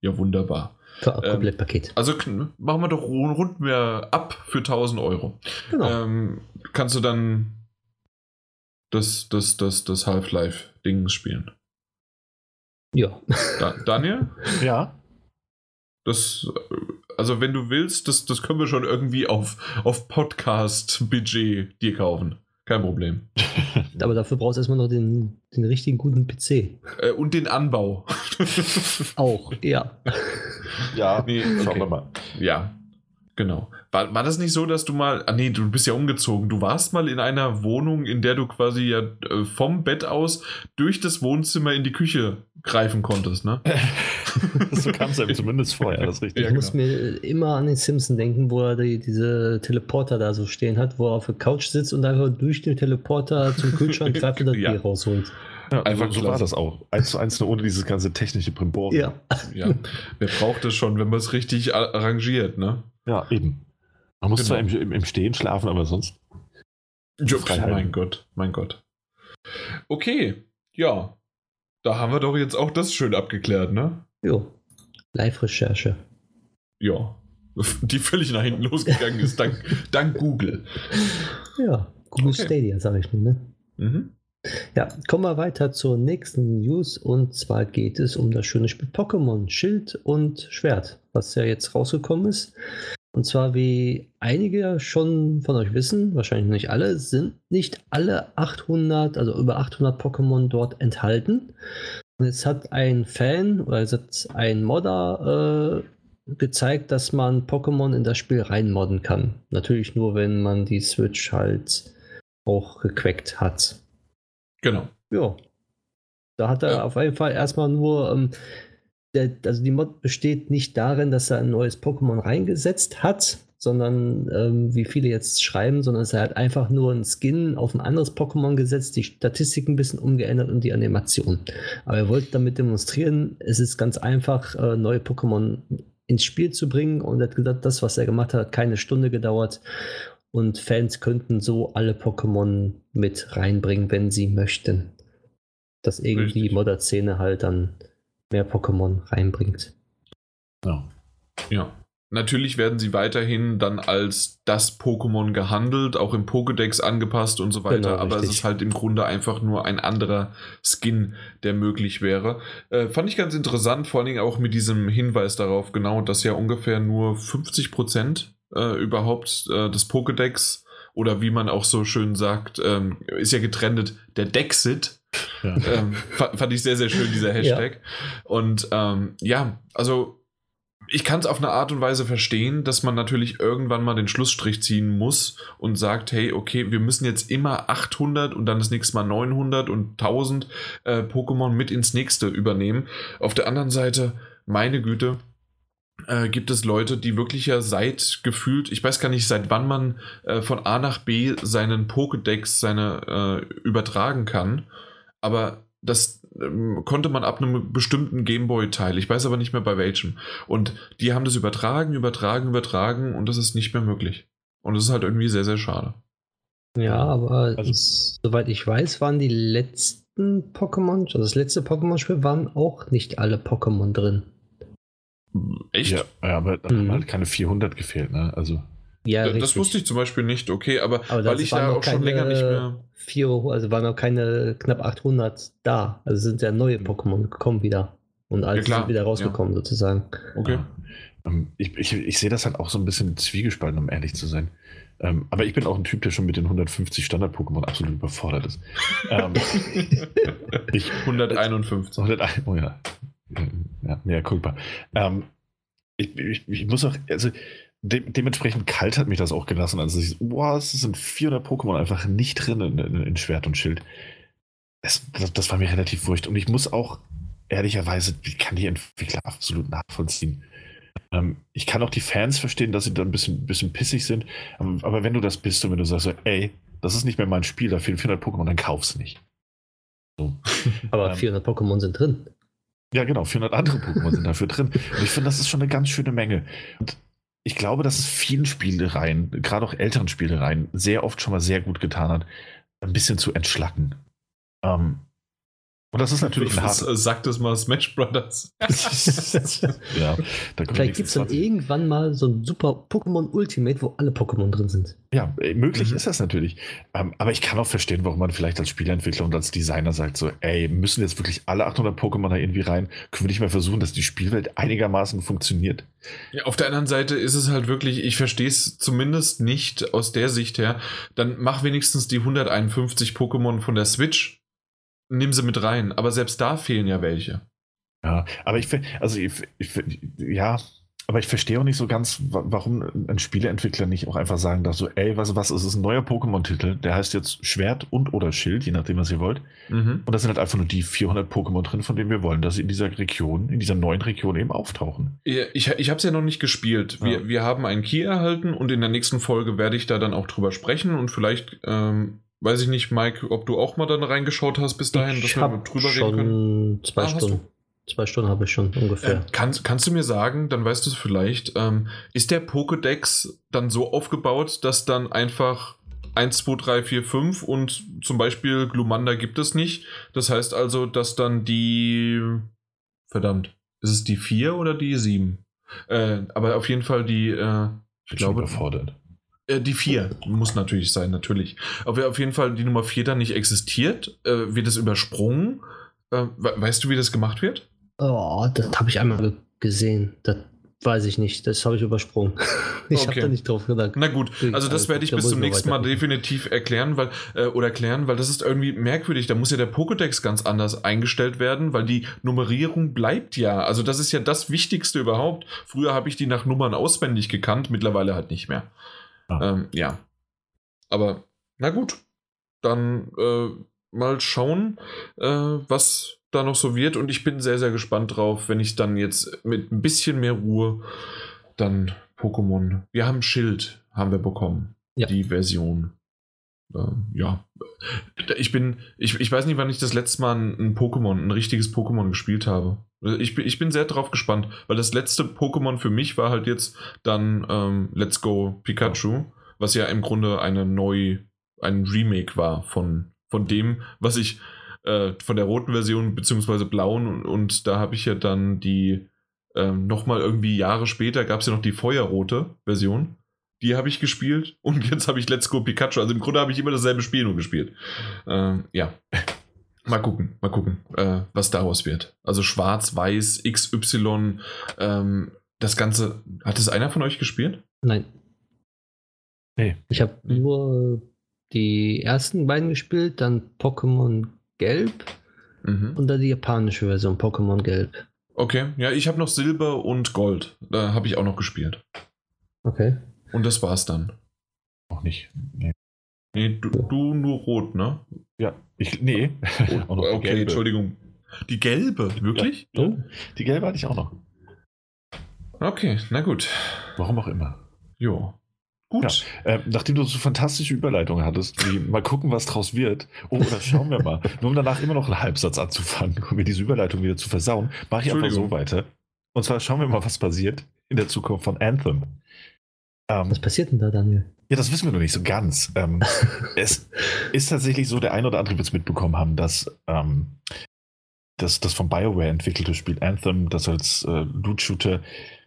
Ja, wunderbar. für ein Ähm, Komplettpaket. Also machen wir doch ru- runden wir ab für 1000 Euro. Genau. Ähm, kannst du dann das, das, das, das Half-Life-Ding spielen? ja. Da, Daniel? Ja. Das, also wenn du willst, das, das können wir schon irgendwie auf, auf Podcast-Budget dir kaufen. Kein Problem. Aber dafür brauchst du erstmal noch den, den richtigen guten PC. Äh, und den Anbau. Auch, ja. Ja, Nee, schauen okay. wir mal. ja, genau. War, war das nicht so, dass du mal, ah nee, du bist ja umgezogen. Du warst mal in einer Wohnung, in der du quasi ja äh, vom Bett aus durch das Wohnzimmer in die Küche greifen konntest, ne? so kam es einem zumindest vorher, das ist richtig. Ja, ich muss genau. mir immer an den Simpson denken, wo er die, diese Teleporter da so stehen hat, wo er auf der Couch sitzt und einfach durch den Teleporter zum Kühlschrank greift und das Ja. Bier rausholt. Ja, Einfach so, so war das auch. Eins zu eins nur ohne dieses ganze technische Brimborium. Ja. Ja, wer braucht es schon, wenn man es richtig arrangiert, ne? Ja, eben. Man muss Genau. zwar im, im, im Stehen schlafen, aber sonst. Ja, Freiheit. mein Gott, mein Gott. Okay, ja. Da haben wir doch jetzt auch das schön abgeklärt, ne? Jo. Live-Recherche. Ja. Die völlig nach hinten losgegangen ist, dank, dank Google. Ja. Google Okay. Stadia, sage ich nur, ne? Mhm. Ja, kommen wir weiter zur nächsten News und zwar geht es um das schöne Spiel Pokémon Schild und Schwert, was ja jetzt rausgekommen ist. Und zwar, wie einige schon von euch wissen, wahrscheinlich nicht alle, sind nicht alle 800, also über 800 Pokémon dort enthalten. Und jetzt hat ein Fan oder es hat ein Modder äh, gezeigt, dass man Pokémon in das Spiel reinmodden kann. Natürlich nur, wenn man die Switch halt auch gequackt hat. Genau. Ja. Da hat er ja. auf jeden Fall erstmal nur, ähm, der, also die Mod besteht nicht darin, dass er ein neues Pokémon reingesetzt hat, sondern ähm, wie viele jetzt schreiben, sondern es hat einfach nur ein Skin auf ein anderes Pokémon gesetzt, die Statistik ein bisschen umgeändert und die Animation. Aber er wollte damit demonstrieren, es ist ganz einfach, äh, neue Pokémon ins Spiel zu bringen und er hat gesagt, das, was er gemacht hat, hat keine Stunde gedauert und Fans könnten so alle Pokémon mit reinbringen, wenn sie möchten. Dass irgendwie die Modder-Szene halt dann mehr Pokémon reinbringt. Ja. Ja. Natürlich werden sie weiterhin dann als das Pokémon gehandelt, auch im Pokédex angepasst und so weiter, genau, aber es ist halt im Grunde einfach nur ein anderer Skin, der möglich wäre. Äh, fand ich ganz interessant, vor allen Dingen auch mit diesem Hinweis darauf, genau, dass ja ungefähr nur 50% äh, überhaupt äh, des Pokédex oder wie man auch so schön sagt, ähm, ist ja getrennt, der Dexit. Ja. Ähm, fand ich sehr, sehr schön, dieser Hashtag. Ja. Und ähm, ja, also ich kann es auf eine Art und Weise verstehen, dass man natürlich irgendwann mal den Schlussstrich ziehen muss und sagt, hey, okay, wir müssen jetzt immer 800 und dann das nächste Mal 900 und 1000 äh, Pokémon mit ins nächste übernehmen. Auf der anderen Seite, meine Güte, äh, gibt es Leute, die wirklich ja seit gefühlt, ich weiß gar nicht, seit wann man äh, von A nach B seinen Pokédex seine äh, übertragen kann, aber das ähm, konnte man ab einem bestimmten Gameboy-Teil. Ich weiß aber nicht mehr bei welchem. Und die haben das übertragen, übertragen, übertragen und das ist nicht mehr möglich. Und das ist halt irgendwie sehr, sehr schade. Ja, aber also, soweit ich weiß, waren die letzten Pokémon, also das letzte Pokémon-Spiel, waren auch nicht alle Pokémon drin. Echt? Ja, aber da mhm. haben halt keine 400 gefehlt, ne? Also. Ja, das richtig. wusste ich zum Beispiel nicht, okay, aber, aber weil ich ja auch schon länger nicht mehr. Vier, also waren noch keine knapp 800 da. Also sind ja neue Pokémon gekommen wieder. Und alle ja, sind wieder rausgekommen, ja. sozusagen. Okay. Ähm, ich, ich, ich sehe das halt auch so ein bisschen zwiegespalten, um ehrlich zu sein. Ähm, aber ich bin auch ein Typ, der schon mit den 150 Standard-Pokémon absolut überfordert ist. ähm, ich, 151. 101, oh ja. Ja, mehr culpa. Ähm, ich, ich, ich, muss auch, also de dementsprechend kalt hat mich das auch gelassen. Also, ich, boah, es sind 400 Pokémon einfach nicht drin in, in, in Schwert und Schild. Das, das, das, war mir relativ wurscht. Und ich muss auch, ehrlicherweise, ich kann die Entwickler absolut nachvollziehen. Ähm, ich kann auch die Fans verstehen, dass sie da ein bisschen, bisschen pissig sind. Ähm, aber wenn du das bist und wenn du sagst, so, ey, das ist nicht mehr mein Spiel, da fehlen 400 Pokémon, dann kauf's nicht. So. Aber ähm, 400 Pokémon sind drin. Ja, genau, 400 andere Pokémon sind dafür drin. Und ich finde, das ist schon eine ganz schöne Menge. Und ich glaube, dass es vielen Spielereien, gerade auch älteren Spielereien, sehr oft schon mal sehr gut getan hat, ein bisschen zu entschlacken. Ähm, und das ist natürlich ein hart. Sagt es mal Smash Brothers. ja, da Vielleicht gibt es dann irgendwann mal so ein super Pokémon Ultimate, wo alle Pokémon drin sind. Ja, äh, möglich mhm. ist das natürlich. Ähm, aber ich kann auch verstehen, warum man vielleicht als Spieleentwickler und als Designer sagt so, ey, müssen jetzt wirklich alle 800 Pokémon da irgendwie rein? Können wir nicht mal versuchen, dass die Spielwelt einigermaßen funktioniert? Ja, auf der anderen Seite ist es halt wirklich, ich verstehe es zumindest nicht aus der Sicht her, dann mach wenigstens die 151 Pokémon von der Switch nimm sie mit rein. Aber selbst da fehlen ja welche. Ja, aber ich finde, also ich, ich, ja, aber ich verstehe auch nicht so ganz, warum ein Spieleentwickler nicht auch einfach sagen darf, so, ey, was, was ist es ein neuer Pokémon-Titel, der heißt jetzt Schwert und oder Schild, je nachdem, was ihr wollt. Mhm. Und da sind halt einfach nur die 400 Pokémon drin, von denen wir wollen, dass sie in dieser Region, in dieser neuen Region eben auftauchen. Ich, ich habe es ja noch nicht gespielt. Wir, ja. wir haben einen Key erhalten und in der nächsten Folge werde ich da dann auch drüber sprechen und vielleicht ähm, Weiß ich nicht, Mike, ob du auch mal dann reingeschaut hast bis dahin, ich dass wir drüber reden können. Zwei ah, Stunden. Zwei Stunden habe ich schon ungefähr. Äh, kannst, kannst du mir sagen, dann weißt du es vielleicht, ähm, ist der Pokédex dann so aufgebaut, dass dann einfach 1, 2, 3, 4, 5 und zum Beispiel Glumanda gibt es nicht. Das heißt also, dass dann die. Verdammt. Ist es die 4 oder die 7? Äh, aber auf jeden Fall die. Äh, ich, ich glaube. Überfordert. Äh, die 4 muss natürlich sein, natürlich. Aber auf jeden Fall die Nummer 4 dann nicht existiert, äh, wird es übersprungen. Äh, weißt du, wie das gemacht wird? Oh, das habe ich einmal gesehen. Das weiß ich nicht. Das habe ich übersprungen. ich okay. habe da nicht drauf gedacht. Na gut, also das werde ich bis zum nächsten Mal definitiv erklären, weil äh, oder erklären, weil das ist irgendwie merkwürdig. Da muss ja der Pokédex ganz anders eingestellt werden, weil die Nummerierung bleibt ja. Also das ist ja das Wichtigste überhaupt. Früher habe ich die nach Nummern auswendig gekannt, mittlerweile halt nicht mehr. Ah. Ähm, ja. Aber na gut, dann äh, mal schauen, äh, was da noch so wird. Und ich bin sehr, sehr gespannt drauf, wenn ich dann jetzt mit ein bisschen mehr Ruhe dann Pokémon. Wir haben Schild, haben wir bekommen. Ja. Die Version. Ähm, ja. Ich bin, ich, ich weiß nicht, wann ich das letzte Mal ein, Pokémon, ein richtiges Pokémon gespielt habe. Ich, ich bin sehr drauf gespannt, weil das letzte Pokémon für mich war halt jetzt dann ähm, Let's Go Pikachu, was ja im Grunde eine neu, ein Remake war von, von dem, was ich äh, von der roten Version beziehungsweise blauen und, und da habe ich ja dann die ähm, nochmal irgendwie Jahre später gab es ja noch die feuerrote Version. Die habe ich gespielt und jetzt habe ich Let's Go Pikachu. Also im Grunde habe ich immer dasselbe Spiel nur gespielt. Ähm, ja. Mal gucken, mal gucken, äh, was daraus wird. Also schwarz, weiß, XY, ähm, das Ganze. Hat es einer von euch gespielt? Nein. Nee. Ich habe nur die ersten beiden gespielt, dann Pokémon Gelb mhm. und dann die japanische Version Pokémon Gelb. Okay, ja, ich habe noch Silber und Gold. Da habe ich auch noch gespielt. Okay. Und das war's dann. Auch nicht. Nee. Nee, du, du nur rot, ne? Ja, ich, nee. Oh, okay, gelbe. Entschuldigung. Die gelbe, wirklich? Ja, oh. Die gelbe hatte ich auch noch. Okay, na gut. Warum auch immer. Jo. Gut. Ja, äh, nachdem du so fantastische Überleitungen hattest, wie mal gucken, was draus wird, oh, oder schauen wir mal, nur um danach immer noch einen Halbsatz anzufangen um mir diese Überleitung wieder zu versauen, mache ich einfach so weiter. Und zwar schauen wir mal, was passiert in der Zukunft von Anthem. Ähm, was passiert denn da, Daniel? Ja, das wissen wir noch nicht so ganz. Ähm, es ist tatsächlich so, der ein oder andere wird es mitbekommen haben, dass ähm, das, das von BioWare entwickelte Spiel Anthem, das als äh, Loot-Shooter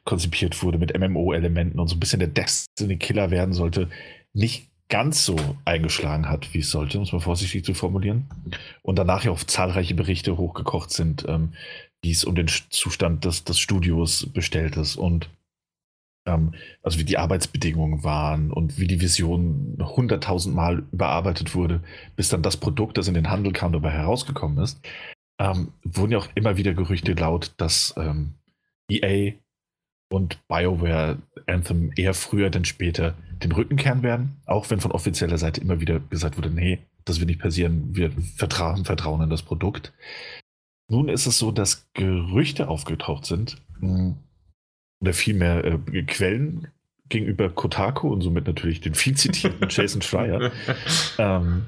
konzipiert wurde mit MMO-Elementen und so ein bisschen der Destiny-Killer werden sollte, nicht ganz so eingeschlagen hat, wie es sollte, um es mal vorsichtig zu formulieren. Und danach ja auch zahlreiche Berichte hochgekocht sind, ähm, wie es um den Zustand des, des Studios bestellt ist und also wie die Arbeitsbedingungen waren und wie die Vision hunderttausendmal überarbeitet wurde, bis dann das Produkt, das in den Handel kam, dabei herausgekommen ist, ähm, wurden ja auch immer wieder Gerüchte laut, dass ähm, EA und BioWare Anthem eher früher denn später den Rücken kehren werden, auch wenn von offizieller Seite immer wieder gesagt wurde, nee, das wird nicht passieren, wir vertrauen, vertrauen in das Produkt. Nun ist es so, dass Gerüchte aufgetaucht sind, hm, oder vielmehr äh, Quellen gegenüber Kotaku und somit natürlich den viel zitierten Jason Schreier, ähm,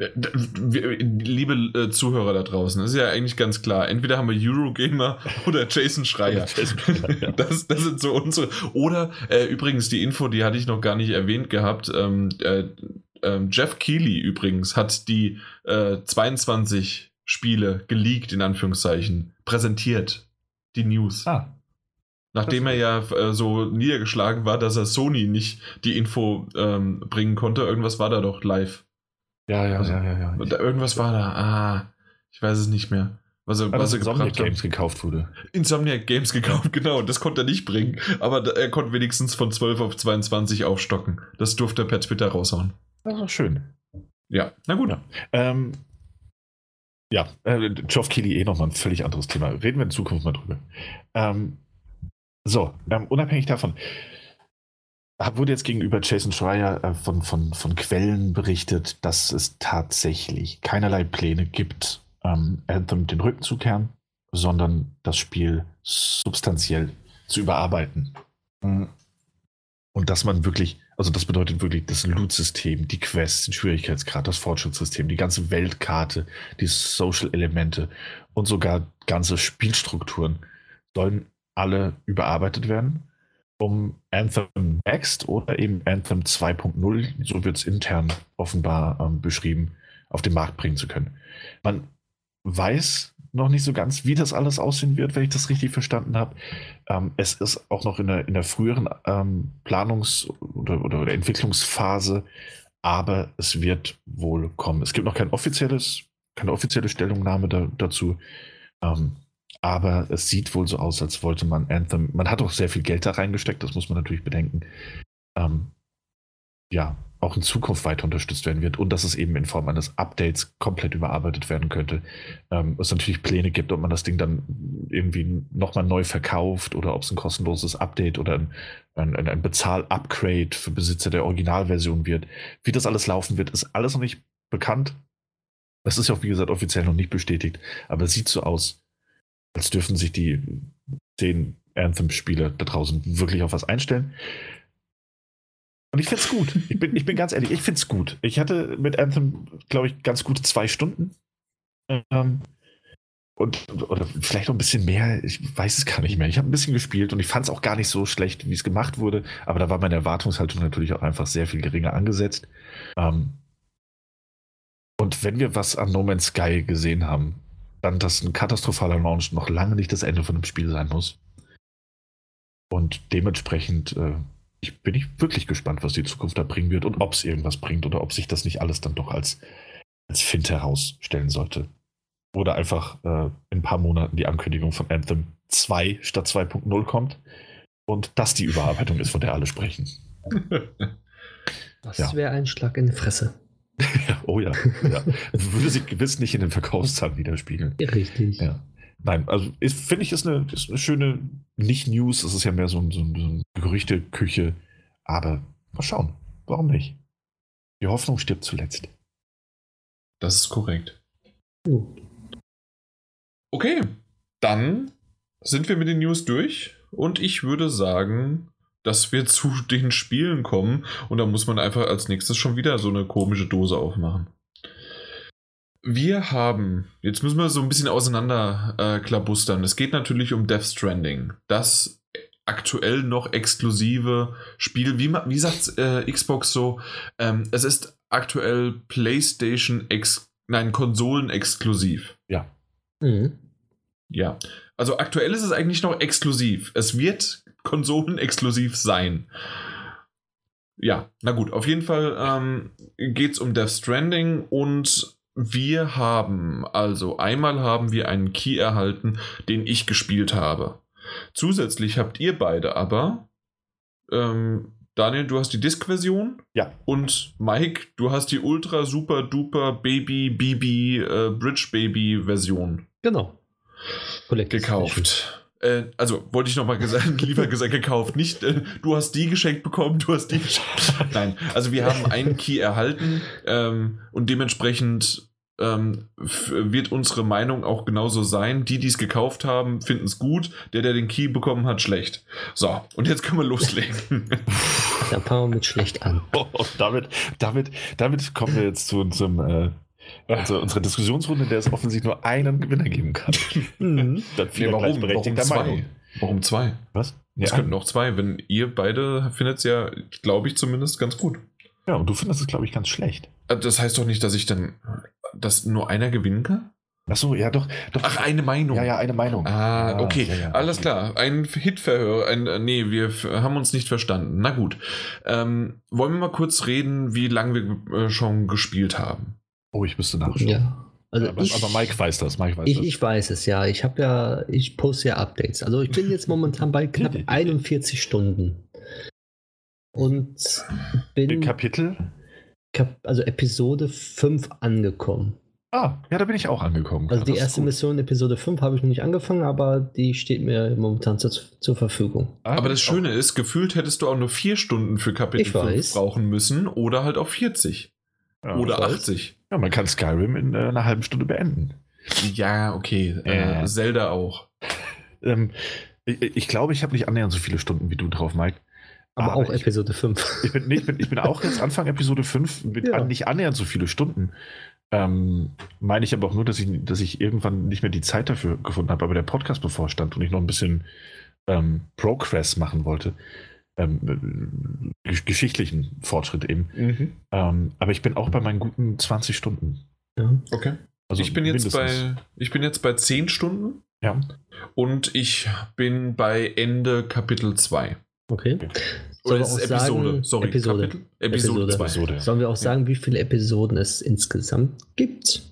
Liebe äh, Zuhörer da draußen, ist ja eigentlich ganz klar. Entweder haben wir Eurogamer oder Jason Schreier. Jason Schreier das, das, sind so unsere. Oder äh, übrigens, die Info, die hatte ich noch gar nicht erwähnt gehabt. Ähm, äh, ähm, Jeff Keighley übrigens hat die 22 äh, Spiele geleakt, in Anführungszeichen, präsentiert. Die News. Ah. Nachdem er ja äh, so niedergeschlagen war, dass er Sony nicht die Info ähm, bringen konnte, irgendwas war da doch live. Ja, ja, also, ja, ja, ja. Da, irgendwas war da. Ah, ich weiß es nicht mehr. Was er, was er Insomniac Games gekauft wurde. Insomniac Games gekauft, genau. Das konnte er nicht bringen. Aber er konnte wenigstens von 12 auf 22 aufstocken. Das durfte er per Twitter raushauen. Das ist doch schön. Ja, na gut. Ja, ähm, ja äh, Geoff Keighley eh nochmal ein völlig anderes Thema. Reden wir in Zukunft mal drüber. Ähm, so, ähm, unabhängig davon wurde jetzt gegenüber Jason Schreier äh, von, von, von Quellen berichtet, dass es tatsächlich keinerlei Pläne gibt, ähm, Anthem den Rücken zu kehren, sondern das Spiel substanziell zu überarbeiten. Mhm. Und dass man wirklich, also das bedeutet wirklich das Loot-System, die Quests, den Schwierigkeitsgrad, das Fortschrittssystem, die ganze Weltkarte, die Social-Elemente und sogar ganze Spielstrukturen sollen alle überarbeitet werden um Anthem Next oder eben Anthem 2.0, so wird es intern offenbar ähm, beschrieben, auf den Markt bringen zu können. Man weiß noch nicht so ganz, wie das alles aussehen wird, wenn ich das richtig verstanden habe. Ähm, es ist auch noch in der, in der früheren ähm, Planungs- oder, oder, oder, Entwicklungsphase, aber es wird wohl kommen. Es gibt noch kein offizielles, keine offizielle Stellungnahme da, dazu. Ähm, aber es sieht wohl so aus, als wollte man Anthem. Man hat auch sehr viel Geld da reingesteckt, das muss man natürlich bedenken. Ähm, ja, auch in Zukunft weiter unterstützt werden wird und dass es eben in Form eines Updates komplett überarbeitet werden könnte. Ähm, es natürlich Pläne gibt, ob man das Ding dann irgendwie nochmal neu verkauft oder ob es ein kostenloses Update oder ein, ein, ein Bezahl-Upgrade für Besitzer der Originalversion wird. Wie das alles laufen wird, ist alles noch nicht bekannt. Das ist ja auch, wie gesagt, offiziell noch nicht bestätigt, aber es sieht so aus, als dürfen sich die zehn Anthem-Spieler da draußen wirklich auf was einstellen. Und ich finde es gut. Ich bin, ich bin ganz ehrlich, ich finde es gut. Ich hatte mit Anthem, glaube ich, ganz gute zwei Stunden. Ähm, und, oder vielleicht noch ein bisschen mehr, ich weiß es gar nicht mehr. Ich habe ein bisschen gespielt und ich fand es auch gar nicht so schlecht, wie es gemacht wurde, aber da war meine Erwartungshaltung natürlich auch einfach sehr viel geringer angesetzt. Ähm, und wenn wir was an No Man's Sky gesehen haben, dann, dass ein katastrophaler Launch noch lange nicht das Ende von dem Spiel sein muss. Und dementsprechend äh, ich, bin ich wirklich gespannt, was die Zukunft da bringen wird und ob es irgendwas bringt oder ob sich das nicht alles dann doch als, als Fint herausstellen sollte. Oder einfach äh, in ein paar Monaten die Ankündigung von Anthem 2 statt 2.0 kommt und das die Überarbeitung ist, von der alle sprechen. Das ja. wäre ein Schlag in die Fresse. oh ja, ja. Würde sich gewiss nicht in den Verkaufszahlen widerspiegeln. Richtig. Ja. Nein, also finde ich, ist eine, ist eine schöne, nicht News, es ist ja mehr so ein, so ein, so ein Gerüchteküche, aber mal schauen, warum nicht? Die Hoffnung stirbt zuletzt. Das ist korrekt. Okay, dann sind wir mit den News durch und ich würde sagen, dass wir zu den Spielen kommen und da muss man einfach als nächstes schon wieder so eine komische Dose aufmachen. Wir haben, jetzt müssen wir so ein bisschen auseinander äh, klabustern. Es geht natürlich um Death Stranding. Das aktuell noch exklusive Spiel. Wie, wie sagt äh, Xbox so? Ähm, es ist aktuell PlayStation ex nein, Konsolen exklusiv. Ja. Mhm. Ja. Also aktuell ist es eigentlich noch exklusiv. Es wird Konsolen exklusiv sein. Ja, na gut, auf jeden Fall ähm, geht es um Death Stranding und wir haben, also einmal haben wir einen Key erhalten, den ich gespielt habe. Zusätzlich habt ihr beide aber, ähm, Daniel, du hast die Disk-Version. Ja. Und Mike, du hast die Ultra Super Duper Baby BB äh, Bridge Baby Version. Genau. Gekauft. Äh, also wollte ich nochmal gesagt, lieber gesagt gekauft. Nicht, äh, du hast die geschenkt bekommen, du hast die geschenkt. Nein, also wir haben einen Key erhalten ähm, und dementsprechend ähm, wird unsere Meinung auch genauso sein. Die, die es gekauft haben, finden es gut. Der, der den Key bekommen hat, schlecht. So, und jetzt können wir loslegen. Dann fangen wir mit schlecht an. Oh, damit, damit, damit kommen wir jetzt zu unserem. Äh also unsere Diskussionsrunde, in der es offensichtlich nur einen Gewinner geben kann. Mhm. Dann nee, warum, warum zwei? Meinung. Warum zwei? Was? Es ja. könnten auch zwei, wenn ihr beide findet es ja, glaube ich, zumindest ganz gut. Ja, und du findest es, glaube ich, ganz schlecht. Äh, das heißt doch nicht, dass ich dann dass nur einer gewinnen kann? Ach so, ja, doch, doch. Ach, eine Meinung. Ja, ja, eine Meinung. Ah, ja, okay. Ja, ja, Alles klar. Ein Hitverhör. Ein, äh, nee, wir haben uns nicht verstanden. Na gut. Ähm, wollen wir mal kurz reden, wie lange wir äh, schon gespielt haben? Oh, ich müsste nachschauen. Ja. Also aber, ich, aber, Mike weiß das. Mike weiß ich, das. ich weiß es, ja. Ich habe ja, ich poste ja Updates. Also ich bin jetzt momentan bei knapp 41 Stunden. Und bin. Kapitel? also Episode 5 angekommen. Ah, ja, da bin ich auch angekommen. Also die erste Mission, Episode 5, habe ich noch nicht angefangen, aber die steht mir momentan zur, zur Verfügung. Ah, aber das Schöne ist, gefühlt hättest du auch nur 4 Stunden für Kapitel 5 brauchen müssen oder halt auch 40. Ja, oder 80. Ja, man kann Skyrim in äh, einer halben Stunde beenden. Ja, okay. Äh, Zelda auch. ähm, ich, ich, glaube, ich habe nicht annähernd so viele Stunden wie du drauf, Mike. Aber, aber auch ich, Episode 5. Ich bin, nee, ich, bin, ich bin auch jetzt Anfang Episode 5 mit ja. nicht annähernd so viele Stunden. Ähm, meine ich aber auch nur, dass ich, dass ich irgendwann nicht mehr die Zeit dafür gefunden habe, aber der Podcast bevorstand und ich noch ein bisschen ähm, Progress machen wollte. Ähm, äh, geschichtlichen Fortschritt eben. Mhm. Ähm, aber ich bin auch bei meinen guten 20 Stunden. Ja. Okay. Also ich bin, jetzt bei, ich bin jetzt bei 10 Stunden. Ja. Und ich bin bei Ende Kapitel 2. Okay. Oder ist es Episode? Sagen, Sorry, Episode. Kapitel? Episode 2. Episode. Sollen wir auch sagen, wie viele Episoden es insgesamt gibt?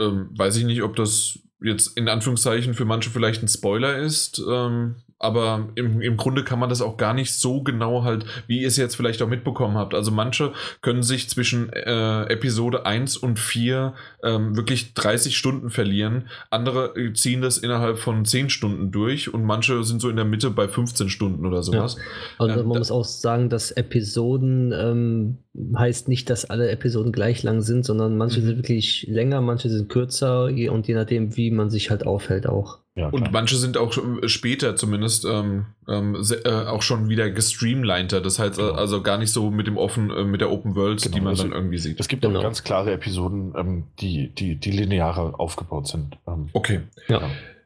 Ähm, weiß ich nicht, ob das jetzt in Anführungszeichen für manche vielleicht ein Spoiler ist. Ähm, aber im, im Grunde kann man das auch gar nicht so genau halt, wie ihr es jetzt vielleicht auch mitbekommen habt. Also manche können sich zwischen äh, Episode 1 und 4 ähm, wirklich 30 Stunden verlieren. Andere äh, ziehen das innerhalb von 10 Stunden durch und manche sind so in der Mitte bei 15 Stunden oder sowas. Ja. Also ähm, man muss auch sagen, dass Episoden ähm, heißt nicht, dass alle Episoden gleich lang sind, sondern manche mhm. sind wirklich länger, manche sind kürzer und je nachdem, wie man sich halt aufhält auch. Ja, und manche sind auch später zumindest ähm, ähm, äh, auch schon wieder gestreamliner. Das heißt genau. also gar nicht so mit dem offen, äh, mit der Open World, genau. die man also, dann irgendwie sieht. Es gibt genau. auch ganz klare Episoden, ähm, die, die, die linearer aufgebaut sind. Ähm, okay. Ja.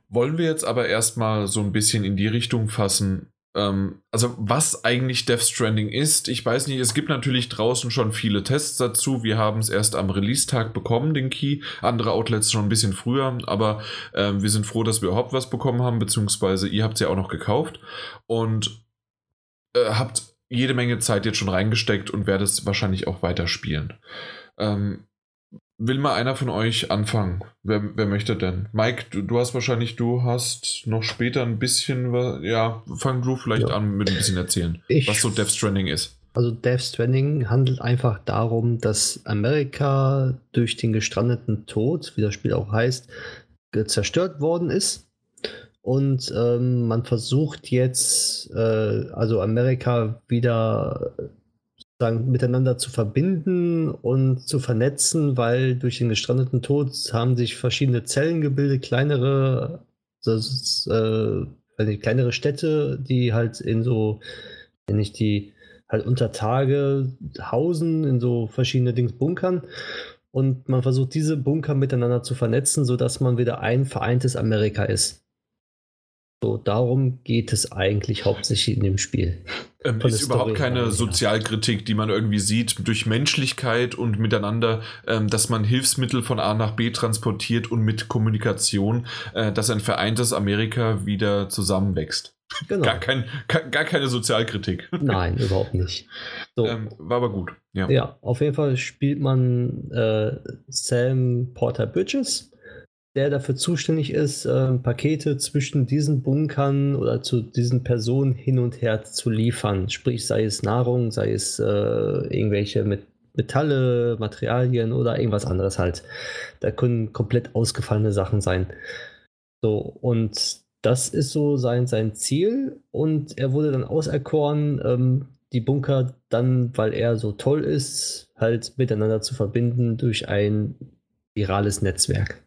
Wollen wir jetzt aber erstmal so ein bisschen in die Richtung fassen, ähm, also was eigentlich Death Stranding ist, ich weiß nicht, es gibt natürlich draußen schon viele Tests dazu. Wir haben es erst am Release-Tag bekommen, den Key. Andere Outlets schon ein bisschen früher, aber äh, wir sind froh, dass wir überhaupt was bekommen haben, beziehungsweise ihr habt es ja auch noch gekauft und äh, habt jede Menge Zeit jetzt schon reingesteckt und werdet es wahrscheinlich auch weiterspielen. Ähm, Will mal einer von euch anfangen? Wer, wer möchte denn? Mike, du, du, hast wahrscheinlich, du hast noch später ein bisschen, ja, fang du vielleicht ja. an mit ein bisschen erzählen, ich, was so Death Stranding ist. Also Death Stranding handelt einfach darum, dass Amerika durch den gestrandeten Tod, wie das Spiel auch heißt, zerstört worden ist. Und ähm, man versucht jetzt, äh, also Amerika wieder sagen, miteinander zu verbinden und zu vernetzen, weil durch den gestrandeten Tod haben sich verschiedene Zellen gebildet, kleinere, das, äh, kleinere Städte, die halt in so, wenn ich die halt unter Tage hausen, in so verschiedene Dings bunkern. Und man versucht diese Bunker miteinander zu vernetzen, sodass man wieder ein vereintes Amerika ist. So, darum geht es eigentlich hauptsächlich in dem Spiel. Ähm, ist überhaupt keine Sozialkritik, die man irgendwie sieht, durch Menschlichkeit und miteinander, ähm, dass man Hilfsmittel von A nach B transportiert und mit Kommunikation, äh, dass ein vereintes Amerika wieder zusammenwächst. Genau. Gar, kein, gar keine Sozialkritik. Nein, überhaupt nicht. So. Ähm, war aber gut. Ja. ja, auf jeden Fall spielt man äh, Sam Porter Bridges der dafür zuständig ist, äh, Pakete zwischen diesen Bunkern oder zu diesen Personen hin und her zu liefern. Sprich, sei es Nahrung, sei es äh, irgendwelche mit Metalle, Materialien oder irgendwas anderes halt. Da können komplett ausgefallene Sachen sein. So, und das ist so sein, sein Ziel. Und er wurde dann auserkoren, ähm, die Bunker dann, weil er so toll ist, halt miteinander zu verbinden durch ein virales Netzwerk.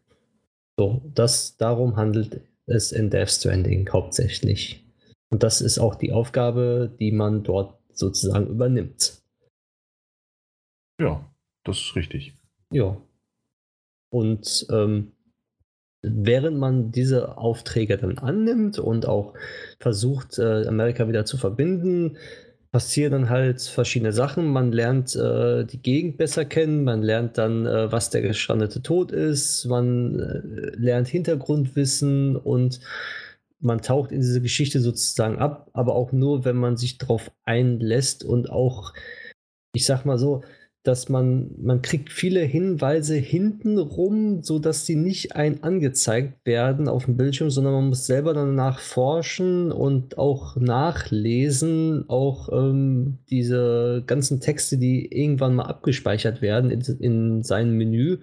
So, das, darum handelt es in Death Stranding hauptsächlich. Und das ist auch die Aufgabe, die man dort sozusagen übernimmt. Ja, das ist richtig. Ja. Und ähm, während man diese Aufträge dann annimmt und auch versucht, äh, Amerika wieder zu verbinden, passieren dann halt verschiedene Sachen. Man lernt äh, die Gegend besser kennen, man lernt dann, äh, was der gestrandete Tod ist, man äh, lernt Hintergrundwissen und man taucht in diese Geschichte sozusagen ab, aber auch nur, wenn man sich darauf einlässt und auch, ich sag mal so, dass man, man kriegt viele Hinweise hinten rum, sodass sie nicht ein angezeigt werden auf dem Bildschirm, sondern man muss selber danach forschen und auch nachlesen, auch ähm, diese ganzen Texte, die irgendwann mal abgespeichert werden in, in seinem Menü,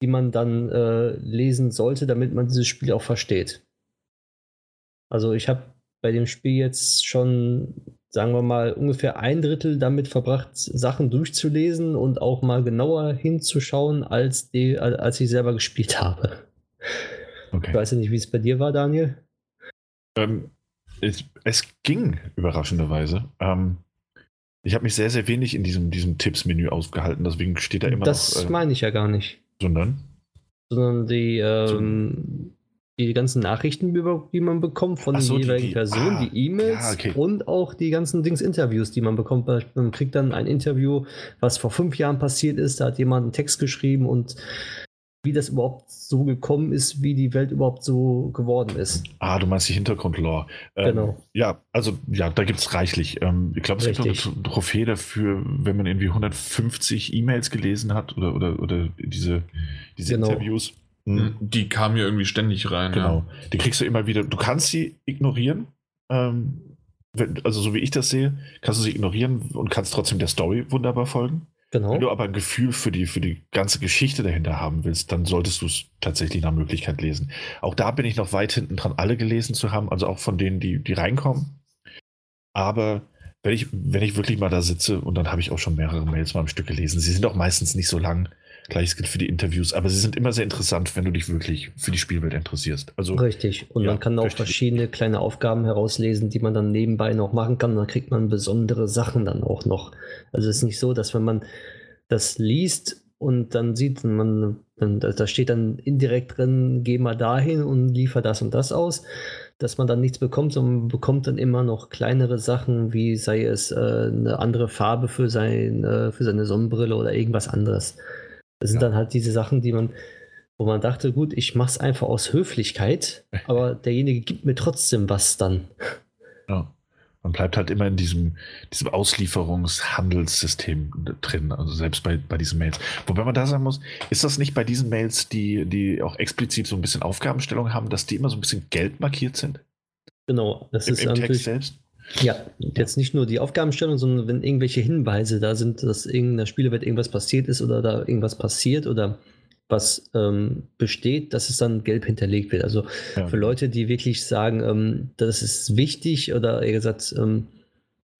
die man dann äh, lesen sollte, damit man dieses Spiel auch versteht. Also ich habe bei dem Spiel jetzt schon sagen wir mal, ungefähr ein Drittel damit verbracht, Sachen durchzulesen und auch mal genauer hinzuschauen, als, die, als ich selber gespielt habe. Okay. Ich weiß ja nicht, wie es bei dir war, Daniel. Ähm, es, es, ging überraschenderweise. Ähm, ich habe mich sehr, sehr wenig in diesem, diesem Tipps-Menü aufgehalten, deswegen steht da immer das noch. Das äh, meine ich ja gar nicht. Sondern? Sondern die, ähm, die ganzen Nachrichten, die man bekommt von so, den jeweiligen die, Personen, ah, die E-Mails ja, okay. und auch die ganzen Dings-Interviews, die man bekommt. Man kriegt dann ein Interview, was vor fünf Jahren passiert ist. Da hat jemand einen Text geschrieben und wie das überhaupt so gekommen ist, wie die Welt überhaupt so geworden ist. Ah, du meinst die Hintergrundlore. Ähm, genau. Ja, also ja, da gibt es reichlich. Ähm, ich glaube, es Richtig. gibt noch eine Trophäe dafür, wenn man irgendwie 150 E-Mails gelesen hat oder, oder, oder diese, diese genau. Interviews. Hm. Die kamen ja irgendwie ständig rein. Genau. Ja. Die kriegst du immer wieder. Du kannst sie ignorieren. Ähm, wenn, also so wie ich das sehe, kannst du sie ignorieren und kannst trotzdem der Story wunderbar folgen. Genau. Wenn du aber ein Gefühl für die, für die ganze Geschichte dahinter haben willst, dann solltest du es tatsächlich nach Möglichkeit lesen. Auch da bin ich noch weit hinten dran, alle gelesen zu haben, also auch von denen, die, die reinkommen. Aber wenn ich, wenn ich wirklich mal da sitze und dann habe ich auch schon mehrere Mails mal am Stück gelesen, sie sind auch meistens nicht so lang. Gleiches gilt für die Interviews, aber sie sind immer sehr interessant, wenn du dich wirklich für die Spielwelt interessierst. Also, Richtig. Und ja, man kann auch richtig. verschiedene kleine Aufgaben herauslesen, die man dann nebenbei noch machen kann. Dann kriegt man besondere Sachen dann auch noch. Also es ist nicht so, dass wenn man das liest und dann sieht man, dann, da da steht dann indirekt drin, geh mal dahin und liefer das und das aus, dass man dann nichts bekommt, sondern man bekommt dann immer noch kleinere Sachen, wie sei es äh, eine andere Farbe für, sein, äh, für seine Sonnenbrille oder irgendwas anderes. Das sind Ja. dann halt diese Sachen, die man, wo man dachte, gut, ich mach's einfach aus Höflichkeit, aber derjenige gibt mir trotzdem was dann. Ja. Man bleibt halt immer in diesem, diesem Auslieferungshandelssystem drin, also selbst bei, bei diesen Mails. Wobei man da sagen muss, ist das nicht bei diesen Mails, die, die auch explizit so ein bisschen Aufgabenstellung haben, dass die immer so ein bisschen gelb markiert sind? Genau, das Im, ist im Text selbst? Ja, jetzt nicht nur die Aufgabenstellung, sondern wenn irgendwelche Hinweise da sind, dass in der Spielewelt irgendwas passiert ist oder da irgendwas passiert oder was ähm, besteht, dass es dann gelb hinterlegt wird. Also Ja. für Leute, die wirklich sagen, ähm, das ist wichtig oder eher gesagt, ähm,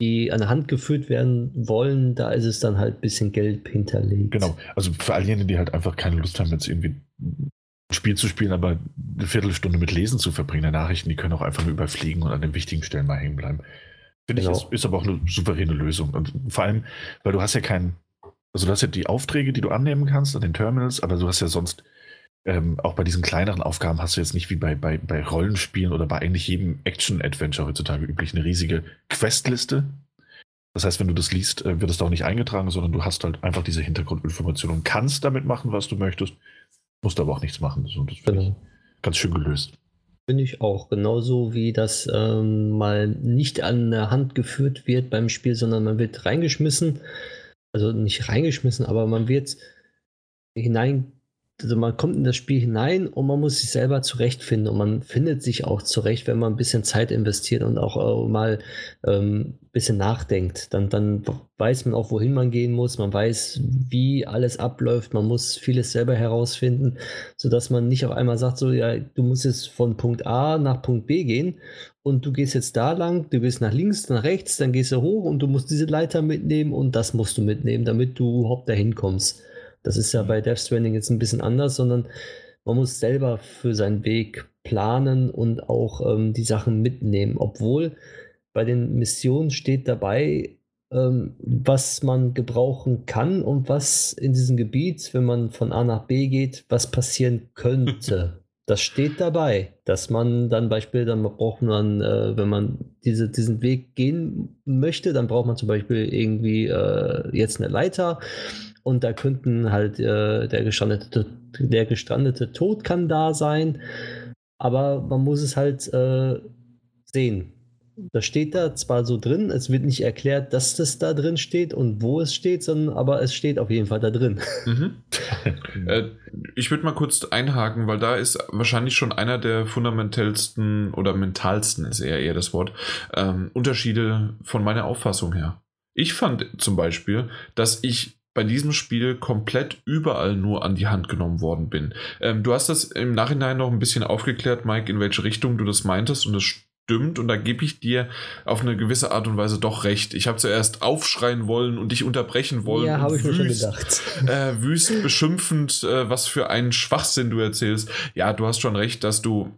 die an der Hand geführt werden wollen, da ist es dann halt ein bisschen gelb hinterlegt. Genau, also für all jene, die halt einfach keine Lust haben, jetzt irgendwie Spiel zu spielen, aber eine Viertelstunde mit Lesen zu verbringen, der Nachrichten, die können auch einfach nur überfliegen und an den wichtigen Stellen mal hängen bleiben. Finde Genau. ich, ist, ist aber auch eine souveräne Lösung. Und vor allem, weil du hast ja keinen, also du hast ja die Aufträge, die du annehmen kannst an den Terminals, aber du hast ja sonst ähm, auch bei diesen kleineren Aufgaben hast du jetzt nicht wie bei, bei, bei Rollenspielen oder bei eigentlich jedem Action-Adventure heutzutage üblich eine riesige Questliste. Das heißt, wenn du das liest, äh, wird es da auch nicht eingetragen, sondern du hast halt einfach diese Hintergrundinformationen und kannst damit machen, was du möchtest, musst aber auch nichts machen. So, das finde ich Genau. ganz schön gelöst. Finde ich auch. Genauso wie das ähm, mal nicht an der Hand geführt wird beim Spiel, sondern man wird reingeschmissen. Also nicht reingeschmissen, aber man wird hinein. Also man kommt in das Spiel hinein und man muss sich selber zurechtfinden und man findet sich auch zurecht, wenn man ein bisschen Zeit investiert und auch äh, mal ähm, ein bisschen nachdenkt. Dann, dann weiß man auch, wohin man gehen muss, man weiß, wie alles abläuft, man muss vieles selber herausfinden sodass man nicht auf einmal sagt, so, ja, du musst jetzt von Punkt A nach Punkt B gehen und du gehst jetzt da lang, du gehst nach links, nach rechts, dann gehst du hoch und du musst diese Leiter mitnehmen und das musst du mitnehmen, damit du überhaupt dahin kommst. Das ist ja bei Death Stranding jetzt ein bisschen anders, sondern man muss selber für seinen Weg planen und auch ähm, die Sachen mitnehmen, obwohl bei den Missionen steht dabei, ähm, was man gebrauchen kann und was in diesem Gebiet, wenn man von A nach B geht, was passieren könnte. Das steht dabei, dass man dann Beispiel, dann braucht man, äh, wenn man diese, diesen Weg gehen möchte, dann braucht man zum Beispiel irgendwie äh, jetzt eine Leiter und da könnten halt äh, der gestrandete, der gestrandete Tod kann da sein, aber man muss es halt äh, sehen. Das steht da zwar so drin, es wird nicht erklärt, dass das da drin steht und wo es steht, sondern aber es steht auf jeden Fall da drin. Mhm. Äh, ich würde mal kurz einhaken, weil da ist wahrscheinlich schon einer der fundamentalsten oder mentalsten, ist eher eher das Wort, ähm, Unterschiede von meiner Auffassung her. Ich fand zum Beispiel, dass ich bei diesem Spiel komplett überall nur an die Hand genommen worden bin. Ähm, du hast das im Nachhinein noch ein bisschen aufgeklärt, Mike, in welche Richtung du das meintest und das stimmt und da gebe ich dir auf eine gewisse Art und Weise doch recht. Ich habe zuerst aufschreien wollen und dich unterbrechen wollen. ja, habe ich mir schon wüst- gedacht. äh, wüst beschimpfend, äh, was für einen Schwachsinn du erzählst. Ja, du hast schon recht, dass du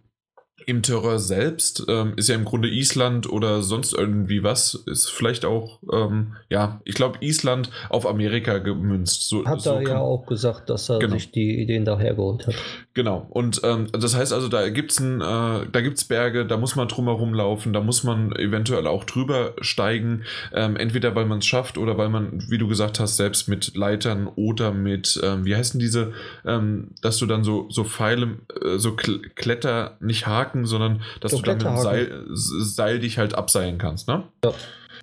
im Terror selbst ähm, ist ja im Grunde Island oder sonst irgendwie was, ist vielleicht auch, ähm, ja, ich glaube Island auf Amerika gemünzt. So, Hat so er ja auch gesagt, dass er Genau. sich die Ideen daher geholt hat. Genau. Und ähm, das heißt also, da gibt's ein, äh, da gibt's Berge, da muss man drumherum laufen, da muss man eventuell auch drüber steigen. Ähm, entweder weil man es schafft oder weil man, wie du gesagt hast, selbst mit Leitern oder mit, ähm, wie heißen diese, ähm, dass du dann so so Pfeile, äh, so Kl Kletter, nicht Haken, sondern dass So du dann mit dem. Seil, Seil dich halt abseilen kannst, ne? Ja.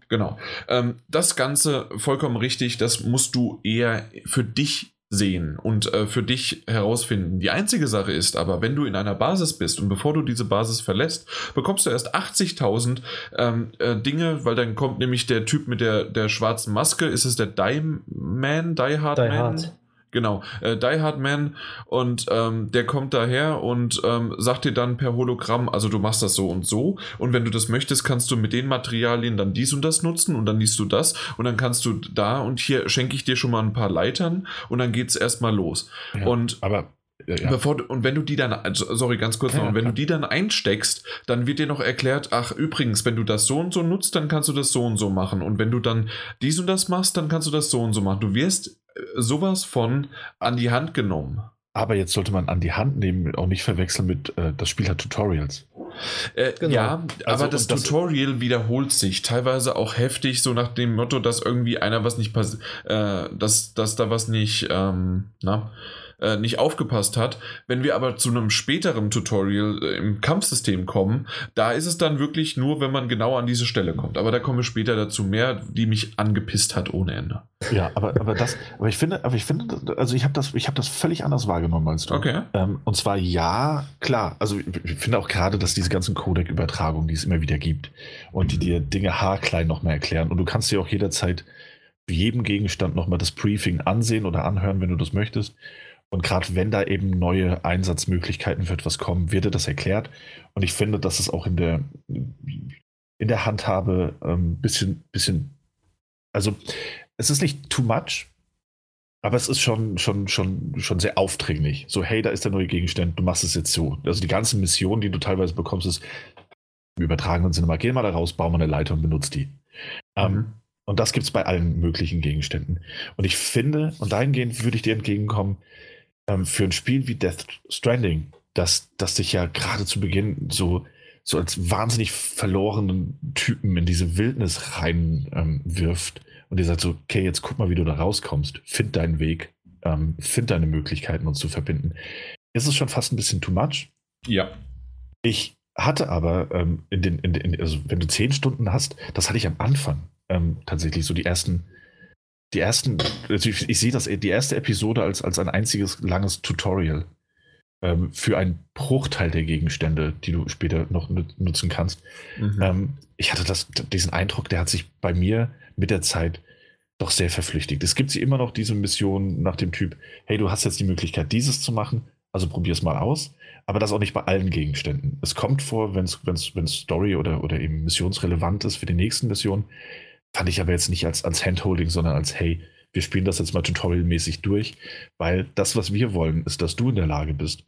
Genau. Ähm, das Ganze vollkommen richtig, das musst du eher für dich sehen und äh, für dich herausfinden. Die einzige Sache ist aber, wenn du in einer Basis bist und bevor du diese Basis verlässt, bekommst du erst 80.000 ähm, äh, Dinge, weil dann kommt nämlich der Typ mit der, der schwarzen Maske, ist es der Die Man, Die Hard Die Man? Hard. Genau, äh, Die Hard Man und ähm, der kommt daher und ähm, sagt dir dann per Hologramm, also du machst das so und so und wenn du das möchtest, kannst du mit den Materialien dann dies und das nutzen und dann liest du das und dann kannst du da und hier schenke ich dir schon mal ein paar Leitern und dann geht es erstmal los. Ja, und aber ja. Bevor und wenn du die dann, also, sorry, ganz kurz noch, und wenn du die dann einsteckst, dann wird dir noch erklärt, ach, übrigens, wenn du das so und so nutzt, dann kannst du das so und so machen. Und wenn du dann dies und das machst, dann kannst du das so und so machen. Du wirst sowas von an die Hand genommen. Aber jetzt sollte man an die Hand nehmen, auch nicht verwechseln mit, äh, das Spiel hat Tutorials. Äh, genau. Ja, also, aber das, das Tutorial wiederholt sich, teilweise auch heftig, so nach dem Motto, dass irgendwie einer was nicht passiert, äh, dass, dass da was nicht, ähm, na, äh, nicht aufgepasst hat. Wenn wir aber zu einem späteren Tutorial äh, im Kampfsystem kommen, da ist es dann wirklich nur, wenn man genau an diese Stelle kommt. Aber da kommen wir später dazu mehr, die mich angepisst hat ohne Ende. Ja, aber, aber das, aber ich finde, aber ich finde, also ich habe das, ich habe das völlig anders wahrgenommen als du. Okay. Ähm, und zwar ja, klar. Also ich finde auch gerade, dass diese ganzen Codec-Übertragungen, die es immer wieder gibt und die dir Dinge haarklein noch mehr erklären und du kannst dir auch jederzeit für jeden Gegenstand nochmal das Briefing ansehen oder anhören, wenn du das möchtest. Und gerade wenn da eben neue Einsatzmöglichkeiten für etwas kommen, wird das erklärt. Und ich finde, dass es auch in der, in der Handhabe ein ähm, bisschen, bisschen, also es ist nicht too much, aber es ist schon, schon, schon, schon sehr aufdringlich. So, hey, da ist der neue Gegenstand, du machst es jetzt so. Also die ganzen Missionen, die du teilweise bekommst, ist im übertragenen Sinne mal, geh mal da raus, bau mal eine Leiter und benutzt die. Ähm, mhm. Um, und das gibt es bei allen möglichen Gegenständen. Und ich finde, und dahingehend würde ich dir entgegenkommen, ähm, für ein Spiel wie Death Stranding, das, das dich ja gerade zu Beginn so, so als wahnsinnig verlorenen Typen in diese Wildnis reinwirft ähm, und dir sagt so, okay, jetzt guck mal, wie du da rauskommst, find deinen Weg, ähm, find deine Möglichkeiten, uns zu verbinden. Ist es schon fast ein bisschen too much? Ja. Ich hatte aber ähm, in den, in, in, also wenn du zehn Stunden hast, das hatte ich am Anfang ähm, tatsächlich so die ersten die ersten, also ich, ich, sehe das, die erste Episode als, als ein einziges langes Tutorial ähm, für einen Bruchteil der Gegenstände, die du später noch nutzen kannst. Mhm. Ähm, ich hatte das, diesen Eindruck, der hat sich bei mir mit der Zeit doch sehr verflüchtigt. Es gibt sie immer noch diese Mission nach dem Typ, hey, du hast jetzt die Möglichkeit, dieses zu machen, also probier es mal aus. Aber das auch nicht bei allen Gegenständen. Es kommt vor, wenn es Story oder, oder eben missionsrelevant ist für die nächsten Missionen, Fand ich aber jetzt nicht als, als Handholding, sondern als, hey, wir spielen das jetzt mal tutorialmäßig durch, weil das, was wir wollen, ist, dass du in der Lage bist,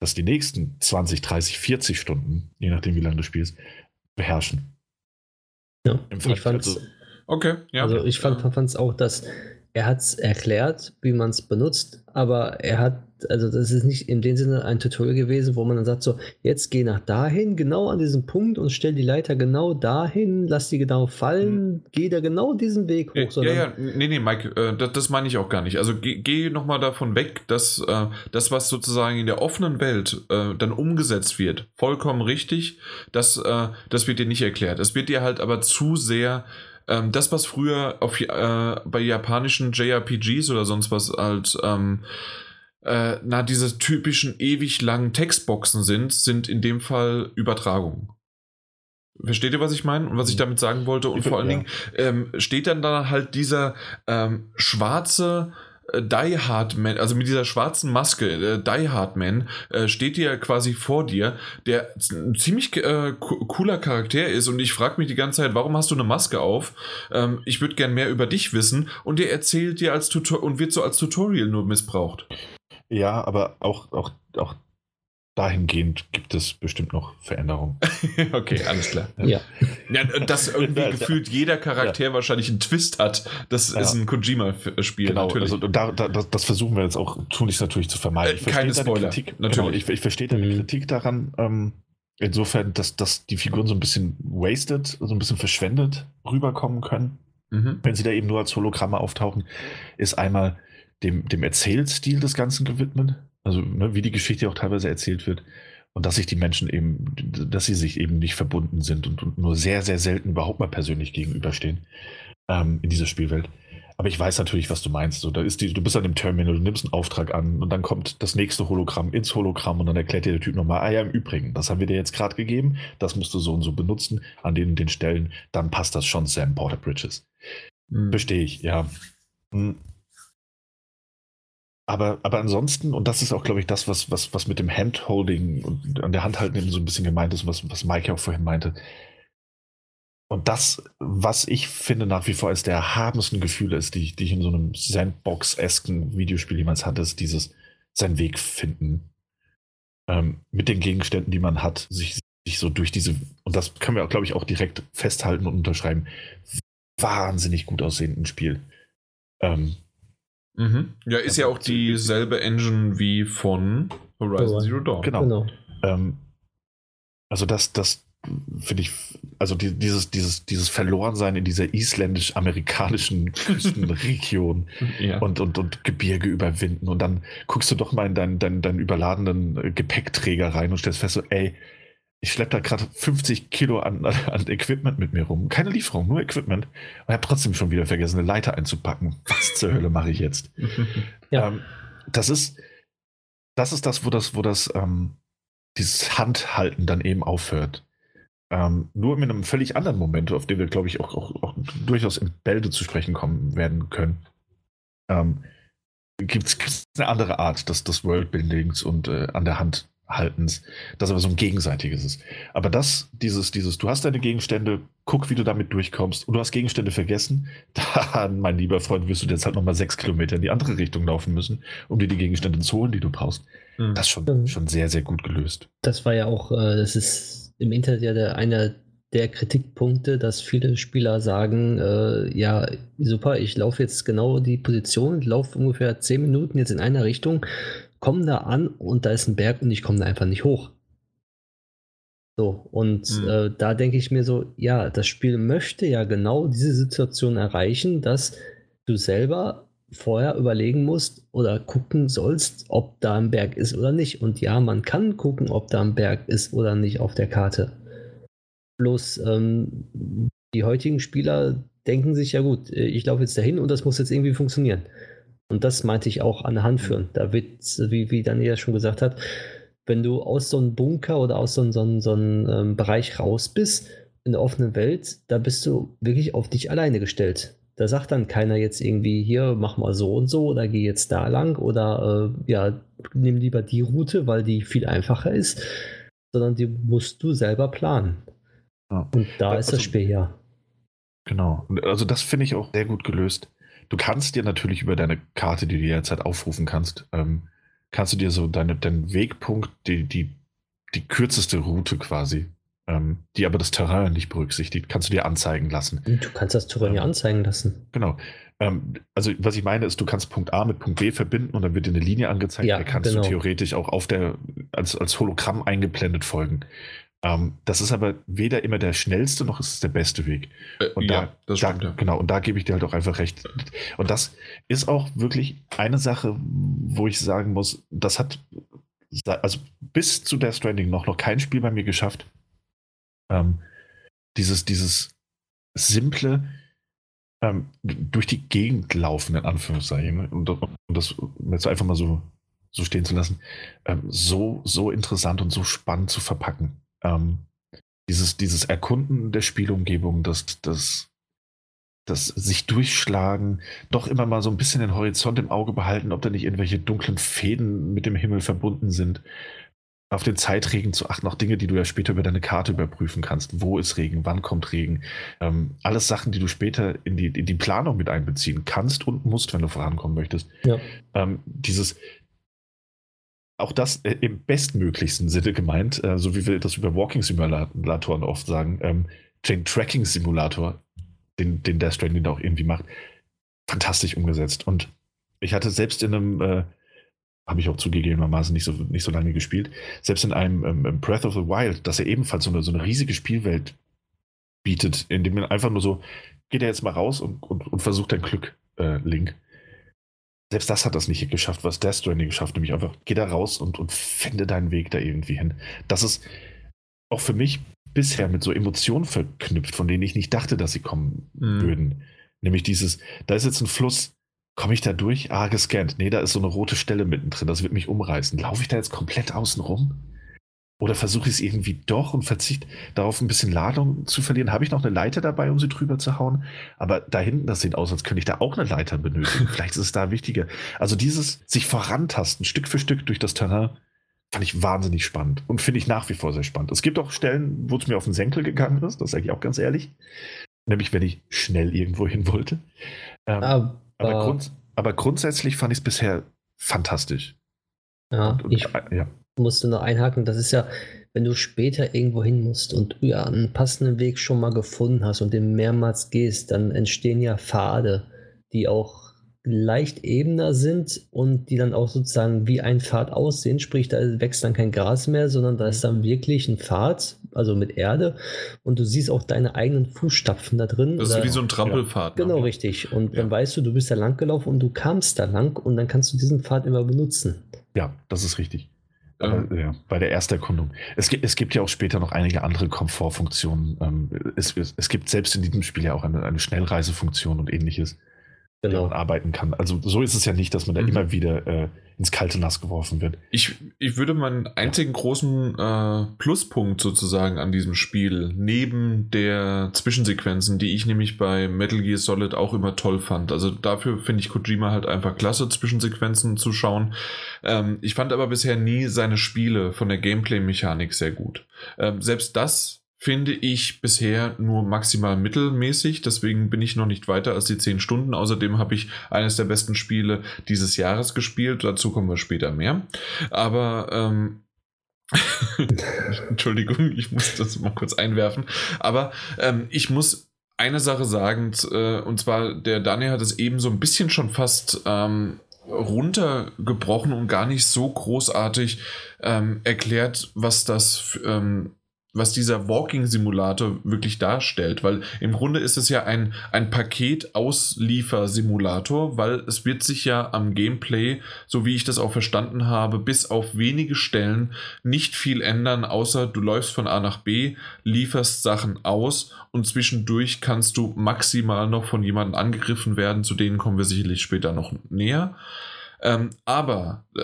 dass die nächsten 20, 30, 40 Stunden, je nachdem, wie lange du spielst, beherrschen. Ja, ich fand also, okay, ja. Also ich fand es auch, dass er hat es erklärt, wie man es benutzt, aber er hat, also das ist nicht in dem Sinne ein Tutorial gewesen, wo man dann sagt, so, jetzt geh nach dahin, genau an diesen Punkt und stell die Leiter genau dahin, lass die genau fallen, mhm. geh da genau diesen Weg hoch. Ja, ja, nee, nee, Mike, äh, das, das meine ich auch gar nicht. Also geh, geh nochmal davon weg, dass äh, das, was sozusagen in der offenen Welt äh, dann umgesetzt wird, vollkommen richtig, das, äh, das wird dir nicht erklärt. Es wird dir halt aber zu sehr ähm, das, was früher auf, äh, bei japanischen JRPGs oder sonst was als ähm, äh, na, diese typischen ewig langen Textboxen sind, sind in dem Fall Übertragungen. Versteht ihr, was ich meine und was ich mhm. damit sagen wollte? Und vor allen ja. Dingen ähm, steht dann da halt dieser ähm, schwarze äh, Die Hard Man, also mit dieser schwarzen Maske, äh, Die Hard Man, äh, steht dir quasi vor dir, der ein ziemlich äh, cooler Charakter ist und ich frage mich die ganze Zeit, warum hast du eine Maske auf? Ähm, ich würde gern mehr über dich wissen und der erzählt dir als Tutorial und wird so als Tutorial nur missbraucht. Ja, aber auch, auch, auch dahingehend gibt es bestimmt noch Veränderungen. okay, alles klar. Ja. ja dass irgendwie gefühlt jeder Charakter ja. wahrscheinlich einen Twist hat, das ja. ist ein Kojima-Spiel. Genau, natürlich. Also da, da, das versuchen wir jetzt auch tunlichst natürlich zu vermeiden. Ich äh, keine Spoiler. Kritik, natürlich. Genau, ich, ich verstehe deine mhm. Kritik daran. Ähm, insofern, dass, dass die Figuren so ein bisschen wasted, so ein bisschen verschwendet rüberkommen können. Mhm. Wenn sie da eben nur als Hologramme auftauchen, ist einmal dem, dem Erzählstil des Ganzen gewidmet also, ne, wie die Geschichte auch teilweise erzählt wird. Und dass sich die Menschen eben, dass sie sich eben nicht verbunden sind und, und nur sehr, sehr selten überhaupt mal persönlich gegenüberstehen ähm, in dieser Spielwelt. aber ich weiß natürlich, was du meinst. So, da ist die, du bist an dem Terminal, du nimmst einen Auftrag an und dann kommt das nächste Hologramm ins Hologramm und dann erklärt dir der Typ nochmal, ah ja, im Übrigen, das haben wir dir jetzt gerade gegeben, das musst du so und so benutzen an den den Stellen, dann passt das schon Sam Porter Bridges. Mhm. Verstehe ich, ja. Hm. Aber, aber ansonsten, und das ist auch, glaube ich, das, was, was, was mit dem Handholding und an der Hand halten eben so ein bisschen gemeint ist, was, was Mike auch vorhin meinte, und das, was ich finde nach wie vor als der erhabensten Gefühle ist, die, die ich in so einem Sandbox-esken Videospiel jemals hatte, ist dieses seinen Weg finden. Ähm, mit den Gegenständen, die man hat, sich, sich so durch diese, und das können wir, glaube ich, auch direkt festhalten und unterschreiben, wahnsinnig gut aussehenden Spiel. Ähm, mhm. Ja, ist ja auch dieselbe Engine wie von Horizon Zero Dawn. Genau. genau. Ähm, also das, das, finde ich, also die, dieses, dieses, dieses Verlorensein in dieser isländisch-amerikanischen Küstenregion ja. und, und, und Gebirge überwinden und dann guckst du doch mal in deinen, deinen, deinen überladenen Gepäckträger rein und stellst fest, so, ey, ich schleppe da gerade 50 Kilo an, an Equipment mit mir rum. Keine Lieferung, nur Equipment. Und habe trotzdem schon wieder vergessen, eine Leiter einzupacken. Was zur Hölle mache ich jetzt? ja. Ähm, das ist, das ist das, wo das, wo das, ähm, dieses Handhalten dann eben aufhört. Ähm, nur mit einem völlig anderen Moment, auf den wir, glaube ich, auch, auch, auch, durchaus in Bälde zu sprechen kommen werden können, ähm, gibt es eine andere Art des, des Worldbuildings und äh, an der Hand haltens, das aber so ein gegenseitiges ist. Aber das, dieses, dieses, du hast deine Gegenstände, guck, wie du damit durchkommst und du hast Gegenstände vergessen, da, mein lieber Freund, wirst du jetzt halt nochmal sechs Kilometer in die andere Richtung laufen müssen, um dir die Gegenstände zu holen, die du brauchst. Mhm. Das ist schon, schon sehr, sehr gut gelöst. Das war ja auch, äh, das ist im Internet ja der, einer der Kritikpunkte, dass viele Spieler sagen, äh, ja, super, ich laufe jetzt genau die Position, laufe ungefähr zehn Minuten jetzt in einer Richtung, komme da an und da ist ein Berg und ich komme da einfach nicht hoch. So, und mhm. äh, da denke ich mir so, ja, das Spiel möchte ja genau diese Situation erreichen, dass du selber vorher überlegen musst oder gucken sollst, ob da ein Berg ist oder nicht. Und ja, man kann gucken, ob da ein Berg ist oder nicht auf der Karte. Bloß ähm, die heutigen Spieler denken sich, ja gut, äh, ich laufe jetzt dahin und das muss jetzt irgendwie funktionieren. Und das meinte ich auch an der Hand führen. Da wird, wie, wie Daniel schon gesagt hat, wenn du aus so einem Bunker oder aus so, so, so einem ähm, Bereich raus bist, in der offenen Welt, da bist du wirklich auf dich alleine gestellt. Da sagt dann keiner jetzt irgendwie, hier, mach mal so und so oder geh jetzt da lang oder äh, ja, nimm lieber die Route, weil die viel einfacher ist, sondern die musst du selber planen. Ja. Und da also, ist das Spiel ja. Genau. Also das finde ich auch sehr gut gelöst. Du kannst dir natürlich über deine Karte, die du jederzeit aufrufen kannst, ähm, kannst du dir so deine, deinen Wegpunkt, die, die, die kürzeste Route quasi ähm, die aber das Terrain nicht berücksichtigt, kannst du dir anzeigen lassen. Du kannst das Terrain ja ähm, anzeigen lassen. Genau. Ähm, also was ich meine ist, du kannst Punkt A mit Punkt B verbinden und dann wird dir eine Linie angezeigt. Ja, da kannst genau. du theoretisch auch auf der, als, als Hologramm eingeblendet folgen. Ähm, das ist aber weder immer der schnellste noch ist es der beste Weg. Äh, und ja, da, das stimmt. Da, genau, und da gebe ich dir halt auch einfach recht. Und das ist auch wirklich eine Sache, wo ich sagen muss, das hat also bis zu Death Stranding noch, noch kein Spiel bei mir geschafft, ähm, dieses, dieses simple ähm, durch die Gegend laufen, in Anführungszeichen, und, und das jetzt einfach mal so, so stehen zu lassen, ähm, so, so interessant und so spannend zu verpacken. Ähm, dieses, dieses Erkunden der Spielumgebung, das, das, das sich durchschlagen, doch immer mal so ein bisschen den Horizont im Auge behalten, ob da nicht irgendwelche dunklen Fäden mit dem Himmel verbunden sind auf den Zeitregen zu achten, auch Dinge, die du ja später über deine Karte überprüfen kannst. Wo ist Regen? Wann kommt Regen? Ähm, alles Sachen, die du später in die, in die Planung mit einbeziehen kannst und musst, wenn du vorankommen möchtest. Ja. Ähm, dieses, auch das äh, im bestmöglichsten Sinne gemeint, äh, so wie wir das über Walking-Simulatoren oft sagen, ähm, den Tracking-Simulator, den, den Death Stranding auch irgendwie macht, fantastisch umgesetzt. Und ich hatte selbst in einem äh, habe ich auch zugegebenermaßen nicht so, nicht so lange gespielt. Selbst in einem ähm, Breath of the Wild, dass er ebenfalls so eine, so eine riesige Spielwelt bietet, in dem man einfach nur so, geht er jetzt mal raus und, und, und versucht dein Glück, äh, Link. Selbst das hat das nicht geschafft, was Death Stranding geschafft, nämlich einfach, geh da raus und, und finde deinen Weg da irgendwie hin. Das ist auch für mich bisher mit so Emotionen verknüpft, von denen ich nicht dachte, dass sie kommen mhm. würden. Nämlich dieses, da ist jetzt ein Fluss, komme ich da durch? Ah, gescannt. Nee, da ist so eine rote Stelle mittendrin, das wird mich umreißen. Laufe ich da jetzt komplett außen rum? Oder versuche ich es irgendwie doch und verzichte darauf, ein bisschen Ladung zu verlieren? Habe ich noch eine Leiter dabei, um sie drüber zu hauen? Aber da hinten, das sieht aus, als könnte ich da auch eine Leiter benötigen. Vielleicht ist es da wichtiger. Also dieses sich vorantasten, Stück für Stück durch das Terrain, fand ich wahnsinnig spannend und finde ich nach wie vor sehr spannend. Es gibt auch Stellen, wo es mir auf den Senkel gegangen ist, das sage ich auch ganz ehrlich. Nämlich, wenn ich schnell irgendwo hin wollte. Ähm, aber, aber, grunds aber, grundsätzlich fand ich es bisher fantastisch. Ja, und, und, ich, äh, ja musste noch einhaken, das ist ja, wenn du später irgendwo hin musst und du ja einen passenden Weg schon mal gefunden hast und den mehrmals gehst, dann entstehen ja Pfade, die auch leicht ebener sind und die dann auch sozusagen wie ein Pfad aussehen. Sprich, da wächst dann kein Gras mehr, sondern da ist dann wirklich ein Pfad, also mit Erde und du siehst auch deine eigenen Fußstapfen da drin. Das ist wie so ein Trampelpfad. Ja. Ne? Genau, richtig. Und ja. dann weißt du, du bist da lang gelaufen und du kamst da lang und dann kannst du diesen Pfad immer benutzen. Ja, das ist richtig. Ähm, ja, bei der Ersterkundung. Es gibt, es gibt ja auch später noch einige andere Komfortfunktionen. Ähm, es, es, es, gibt selbst in diesem Spiel ja auch eine, eine Schnellreisefunktion und ähnliches genau. man arbeiten kann. Also so ist es ja nicht, dass man da mhm. immer wieder äh, ins kalte Nass geworfen wird. Ich, ich würde meinen einzigen großen äh, Pluspunkt sozusagen an diesem Spiel, neben der Zwischensequenzen, die ich nämlich bei Metal Gear Solid auch immer toll fand. Also dafür finde ich Kojima halt einfach klasse, Zwischensequenzen zu schauen. Ähm, ich fand aber bisher nie seine Spiele von der Gameplay-Mechanik sehr gut. Ähm, selbst das finde ich bisher nur maximal mittelmäßig. Deswegen bin ich noch nicht weiter als die 10 Stunden. Außerdem habe ich eines der besten Spiele dieses Jahres gespielt. Dazu kommen wir später mehr. Aber ähm, Entschuldigung, ich muss das mal kurz einwerfen. Aber ähm, ich muss eine Sache sagen, äh, und zwar, der Daniel hat es eben so ein bisschen schon fast ähm, runtergebrochen und gar nicht so großartig ähm, erklärt, was das ähm, was dieser Walking-Simulator wirklich darstellt, weil im Grunde ist es ja ein, ein Paket-Ausliefer-Simulator, weil es wird sich ja am Gameplay, so wie ich das auch verstanden habe, bis auf wenige Stellen nicht viel ändern, außer du läufst von A nach B, lieferst Sachen aus und zwischendurch kannst du maximal noch von jemandem angegriffen werden, zu denen kommen wir sicherlich später noch näher. Ähm, aber äh,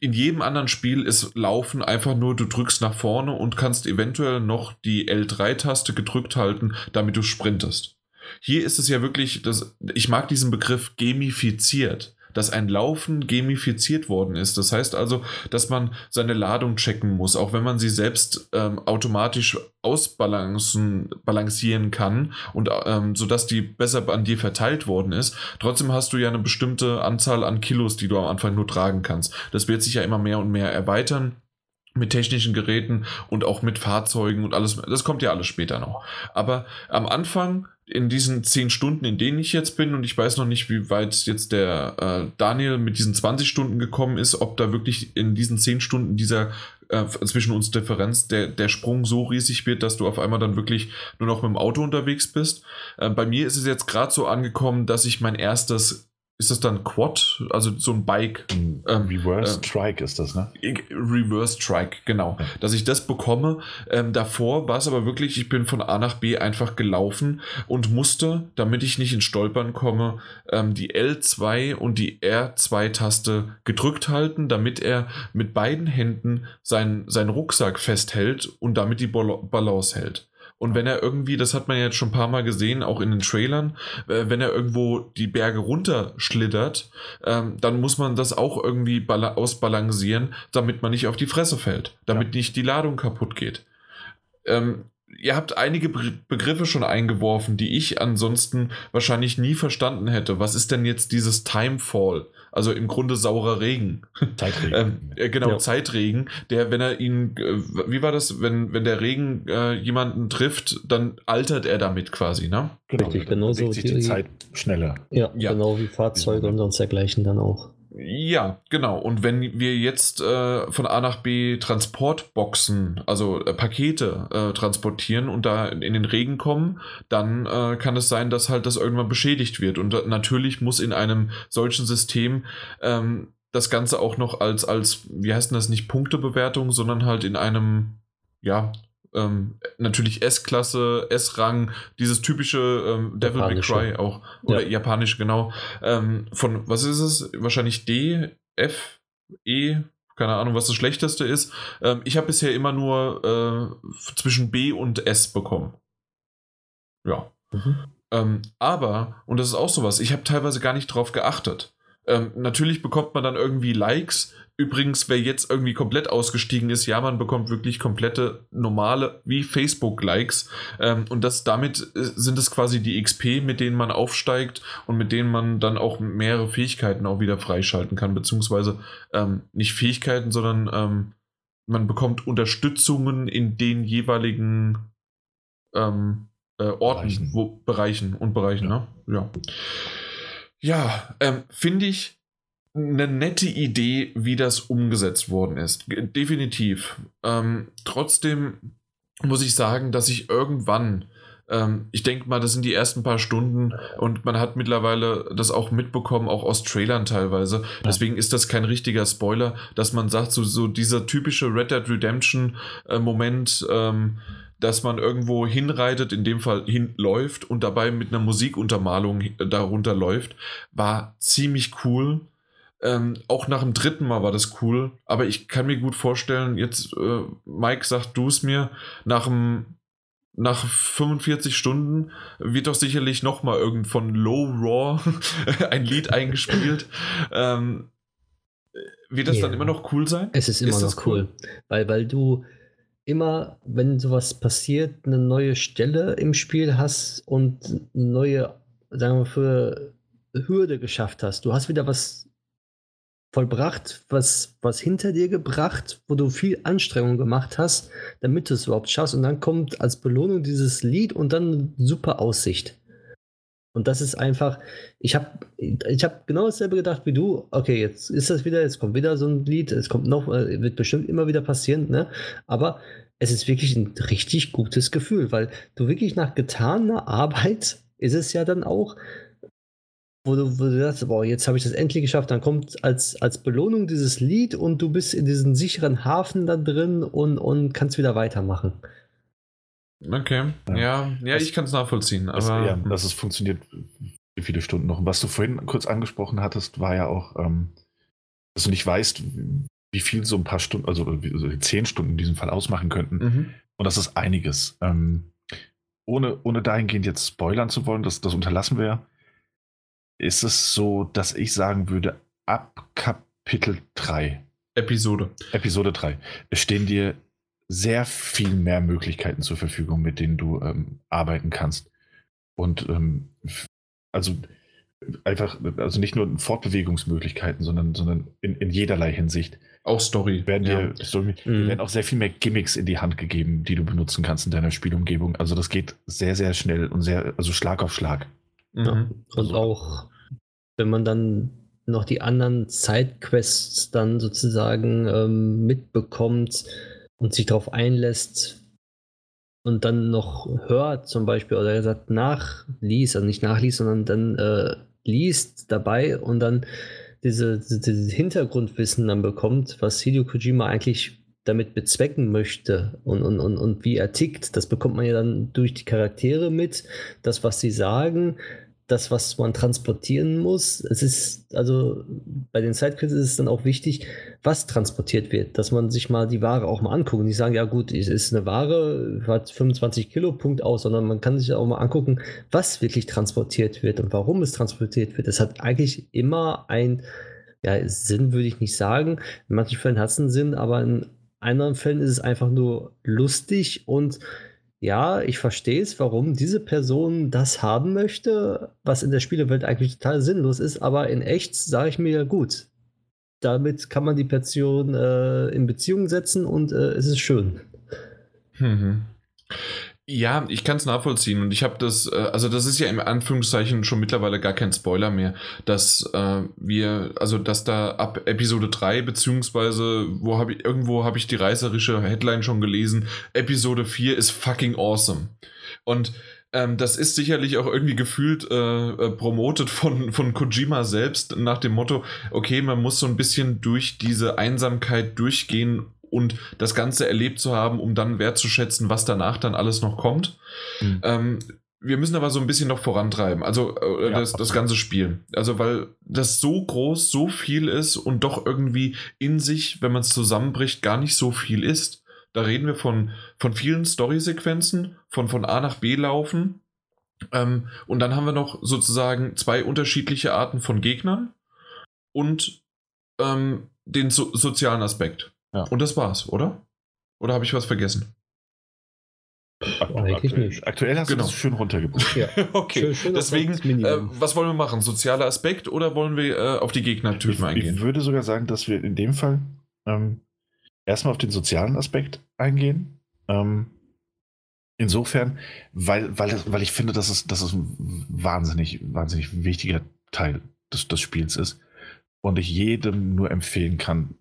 in jedem anderen Spiel ist Laufen einfach nur, du drückst nach vorne und kannst eventuell noch die L3-Taste gedrückt halten, damit du sprintest. Hier ist es ja wirklich, das, ich mag diesen Begriff gamifiziert dass ein Laufen gamifiziert worden ist. Das heißt also, dass man seine Ladung checken muss, auch wenn man sie selbst ähm, automatisch ausbalancieren balancieren kann und ähm, sodass die besser an dir verteilt worden ist. Trotzdem hast du ja eine bestimmte Anzahl an Kilos, die du am Anfang nur tragen kannst. Das wird sich ja immer mehr und mehr erweitern mit technischen Geräten und auch mit Fahrzeugen und alles. Das kommt ja alles später noch. Aber am Anfang in diesen zehn Stunden, in denen ich jetzt bin, und ich weiß noch nicht, wie weit jetzt der äh, Daniel mit diesen 20 Stunden gekommen ist, ob da wirklich in diesen zehn Stunden dieser äh, zwischen uns Differenz, der, der Sprung so riesig wird, dass du auf einmal dann wirklich nur noch mit dem Auto unterwegs bist. Äh, bei mir ist es jetzt gerade so angekommen, dass ich mein erstes ist das dann Quad, also so ein Bike. Ähm, Reverse äh, Strike ist das, ne? Reverse Strike, genau. Ja. Dass ich das bekomme. Ähm, davor war es aber wirklich, ich bin von A nach B einfach gelaufen und musste, damit ich nicht in Stolpern komme, ähm, die L2 und die R2-Taste gedrückt halten, damit er mit beiden Händen seinen, seinen Rucksack festhält und damit die Balance hält. Und wenn er irgendwie, das hat man jetzt schon ein paar Mal gesehen, auch in den Trailern, äh, wenn er irgendwo die Berge runterschlittert, ähm, dann muss man das auch irgendwie ausbalancieren, damit man nicht auf die Fresse fällt, damit ja. nicht die Ladung kaputt geht. Ähm, ihr habt einige Begriffe schon eingeworfen, die ich ansonsten wahrscheinlich nie verstanden hätte. Was ist denn jetzt dieses Timefall? Also im Grunde saurer Regen. Zeitregen. ähm, äh, genau, ja. Zeitregen, der, wenn er ihn, äh, wie war das, wenn, wenn der Regen äh, jemanden trifft, dann altert er damit quasi, ne? Genau, Richtig, genau so. sich die, die Zeit schneller. Ja, ja, genau wie Fahrzeuge und sonst dergleichen dann auch. Ja, genau. Und wenn wir jetzt äh, von A nach B Transportboxen, also äh, Pakete äh, transportieren und da in den Regen kommen, dann äh, kann es sein, dass halt das irgendwann beschädigt wird. Und natürlich muss in einem solchen System ähm, das Ganze auch noch als, als, wie heißt denn das, nicht Punktebewertung, sondern halt in einem, ja, ähm, natürlich S-Klasse, S-Rang, dieses typische ähm, Devil May Cry auch. Oder ja. japanisch, genau. Ähm, von, was ist es? Wahrscheinlich D, F, E, keine Ahnung, was das Schlechteste ist. Ähm, ich habe bisher immer nur äh, zwischen B und S bekommen. Ja. Mhm. Ähm, aber, und das ist auch sowas, ich habe teilweise gar nicht drauf geachtet. Ähm, natürlich bekommt man dann irgendwie Likes. Übrigens, wer jetzt irgendwie komplett ausgestiegen ist, ja, man bekommt wirklich komplette normale wie Facebook-Likes. Ähm, und das damit äh, sind es quasi die XP, mit denen man aufsteigt und mit denen man dann auch mehrere Fähigkeiten auch wieder freischalten kann, beziehungsweise ähm, nicht Fähigkeiten, sondern ähm, man bekommt Unterstützungen in den jeweiligen ähm, äh, Orten, Bereichen. Wo, Bereichen und Bereichen, ja. ne? Ja. Ja, ähm, finde ich eine nette Idee, wie das umgesetzt worden ist. Definitiv. Ähm, trotzdem muss ich sagen, dass ich irgendwann, ähm, ich denke mal, das sind die ersten paar Stunden und man hat mittlerweile das auch mitbekommen, auch aus Trailern teilweise. Deswegen ist das kein richtiger Spoiler, dass man sagt, so, so dieser typische Red Dead Redemption äh, Moment, ähm, dass man irgendwo hinreitet, in dem Fall hinläuft und dabei mit einer Musikuntermalung darunter läuft, war ziemlich cool. Ähm, auch nach dem dritten Mal war das cool, aber ich kann mir gut vorstellen, jetzt, äh, Mike, sag du es mir, nach dem nach 45 Stunden wird doch sicherlich nochmal irgend von Low Raw ein Lied eingespielt. Ähm, wird das ja. dann immer noch cool sein? Es ist immer ist noch cool, cool, weil, weil du immer, wenn sowas passiert, eine neue Stelle im Spiel hast und eine neue, sagen wir, für Hürde geschafft hast. Du hast wieder was vollbracht, was, was hinter dir gebracht, wo du viel Anstrengung gemacht hast, damit du es überhaupt schaffst. Und dann kommt als Belohnung dieses Lied und dann super Aussicht. Und das ist einfach, ich habe ich hab genau dasselbe gedacht wie du. Okay, jetzt ist das wieder, jetzt kommt wieder so ein Lied, es kommt noch, äh, wird bestimmt immer wieder passieren, ne? Aber es ist wirklich ein richtig gutes Gefühl, weil du wirklich nach getaner Arbeit ist es ja dann auch, wo du, wo du sagst, boah, jetzt habe ich das endlich geschafft, dann kommt als, als Belohnung dieses Lied und du bist in diesem sicheren Hafen da drin und, und kannst wieder weitermachen. Okay, ja, ja, ja ich kann es nachvollziehen. Aber das, ja, dass es funktioniert, wie viele Stunden noch. Und was du vorhin kurz angesprochen hattest, war ja auch, ähm, dass du nicht weißt, wie viel so ein paar Stunden, also, also zehn Stunden in diesem Fall ausmachen könnten. Mhm. Und das ist einiges. Ähm, ohne, ohne dahingehend jetzt spoilern zu wollen, das, das unterlassen wir, ist es so, dass ich sagen würde, ab Kapitel 3. Episode. Episode 3. Es stehen dir sehr viel mehr Möglichkeiten zur Verfügung, mit denen du ähm, arbeiten kannst. Und ähm, also einfach, also nicht nur Fortbewegungsmöglichkeiten, sondern, sondern in, in jederlei Hinsicht. Auch Story. Werden dir, ja. Story, mhm. werden auch sehr viel mehr Gimmicks in die Hand gegeben, die du benutzen kannst in deiner Spielumgebung. Also das geht sehr, sehr schnell und sehr, also Schlag auf Schlag. Mhm. Ja. Und also. auch, wenn man dann noch die anderen Sidequests dann sozusagen ähm, mitbekommt, und sich darauf einlässt und dann noch hört zum Beispiel oder er sagt nachliest, also nicht nachliest, sondern dann äh, liest dabei und dann diese, diese Hintergrundwissen dann bekommt, was Hideo Kojima eigentlich damit bezwecken möchte und, und, und, und wie er tickt, das bekommt man ja dann durch die Charaktere mit, das, was sie sagen, das, was man transportieren muss. Es ist, also bei den Sidequests ist es dann auch wichtig, was transportiert wird, dass man sich mal die Ware auch mal anguckt. Und nicht sagen, ja gut, es ist eine Ware, hat 25 Kilo, Punkt aus, sondern man kann sich auch mal angucken, was wirklich transportiert wird und warum es transportiert wird. Es hat eigentlich immer ein, ja, Sinn würde ich nicht sagen. In manchen Fällen hat es einen Sinn, aber in anderen Fällen ist es einfach nur lustig und ja, ich verstehe es, warum diese Person das haben möchte, was in der Spielewelt eigentlich total sinnlos ist, aber in echt sage ich mir gut. Damit kann man die Person äh, in Beziehung setzen und äh, es ist schön. Mhm. Ja, ich kann es nachvollziehen und ich habe das, äh, also das ist ja im Anführungszeichen schon mittlerweile gar kein Spoiler mehr, dass äh, wir, also dass da ab Episode 3, beziehungsweise wo habe ich, irgendwo habe ich die reißerische Headline schon gelesen, Episode 4 ist fucking awesome. Und ähm, das ist sicherlich auch irgendwie gefühlt äh, äh, promotet von, von Kojima selbst nach dem Motto, okay, man muss so ein bisschen durch diese Einsamkeit durchgehen, und das Ganze erlebt zu haben, um dann wertzuschätzen, was danach dann alles noch kommt. Mhm. Ähm, wir müssen aber so ein bisschen noch vorantreiben, also äh, ja, das, das ganze Spiel. Also weil das so groß, so viel ist und doch irgendwie in sich, wenn man es zusammenbricht, gar nicht so viel ist. Da reden wir von, von vielen Story-Sequenzen, von von A nach B laufen. Ähm, und dann haben wir noch sozusagen zwei unterschiedliche Arten von Gegnern und ähm, den so sozialen Aspekt. Ja. Und das war's, oder? Oder habe ich was vergessen? Eigentlich aktuell, nicht. Aktuell hast genau. du das schön runtergebracht. Ja. okay, schön, schön deswegen, äh, was wollen wir machen? Sozialer Aspekt oder wollen wir äh, auf die Gegnertypen eingehen? Ich würde sogar sagen, dass wir in dem Fall ähm, erstmal auf den sozialen Aspekt eingehen. Ähm, insofern, weil, weil, weil ich finde, dass es, dass es ein wahnsinnig, wahnsinnig wichtiger Teil des, des Spiels ist. Und ich jedem nur empfehlen kann,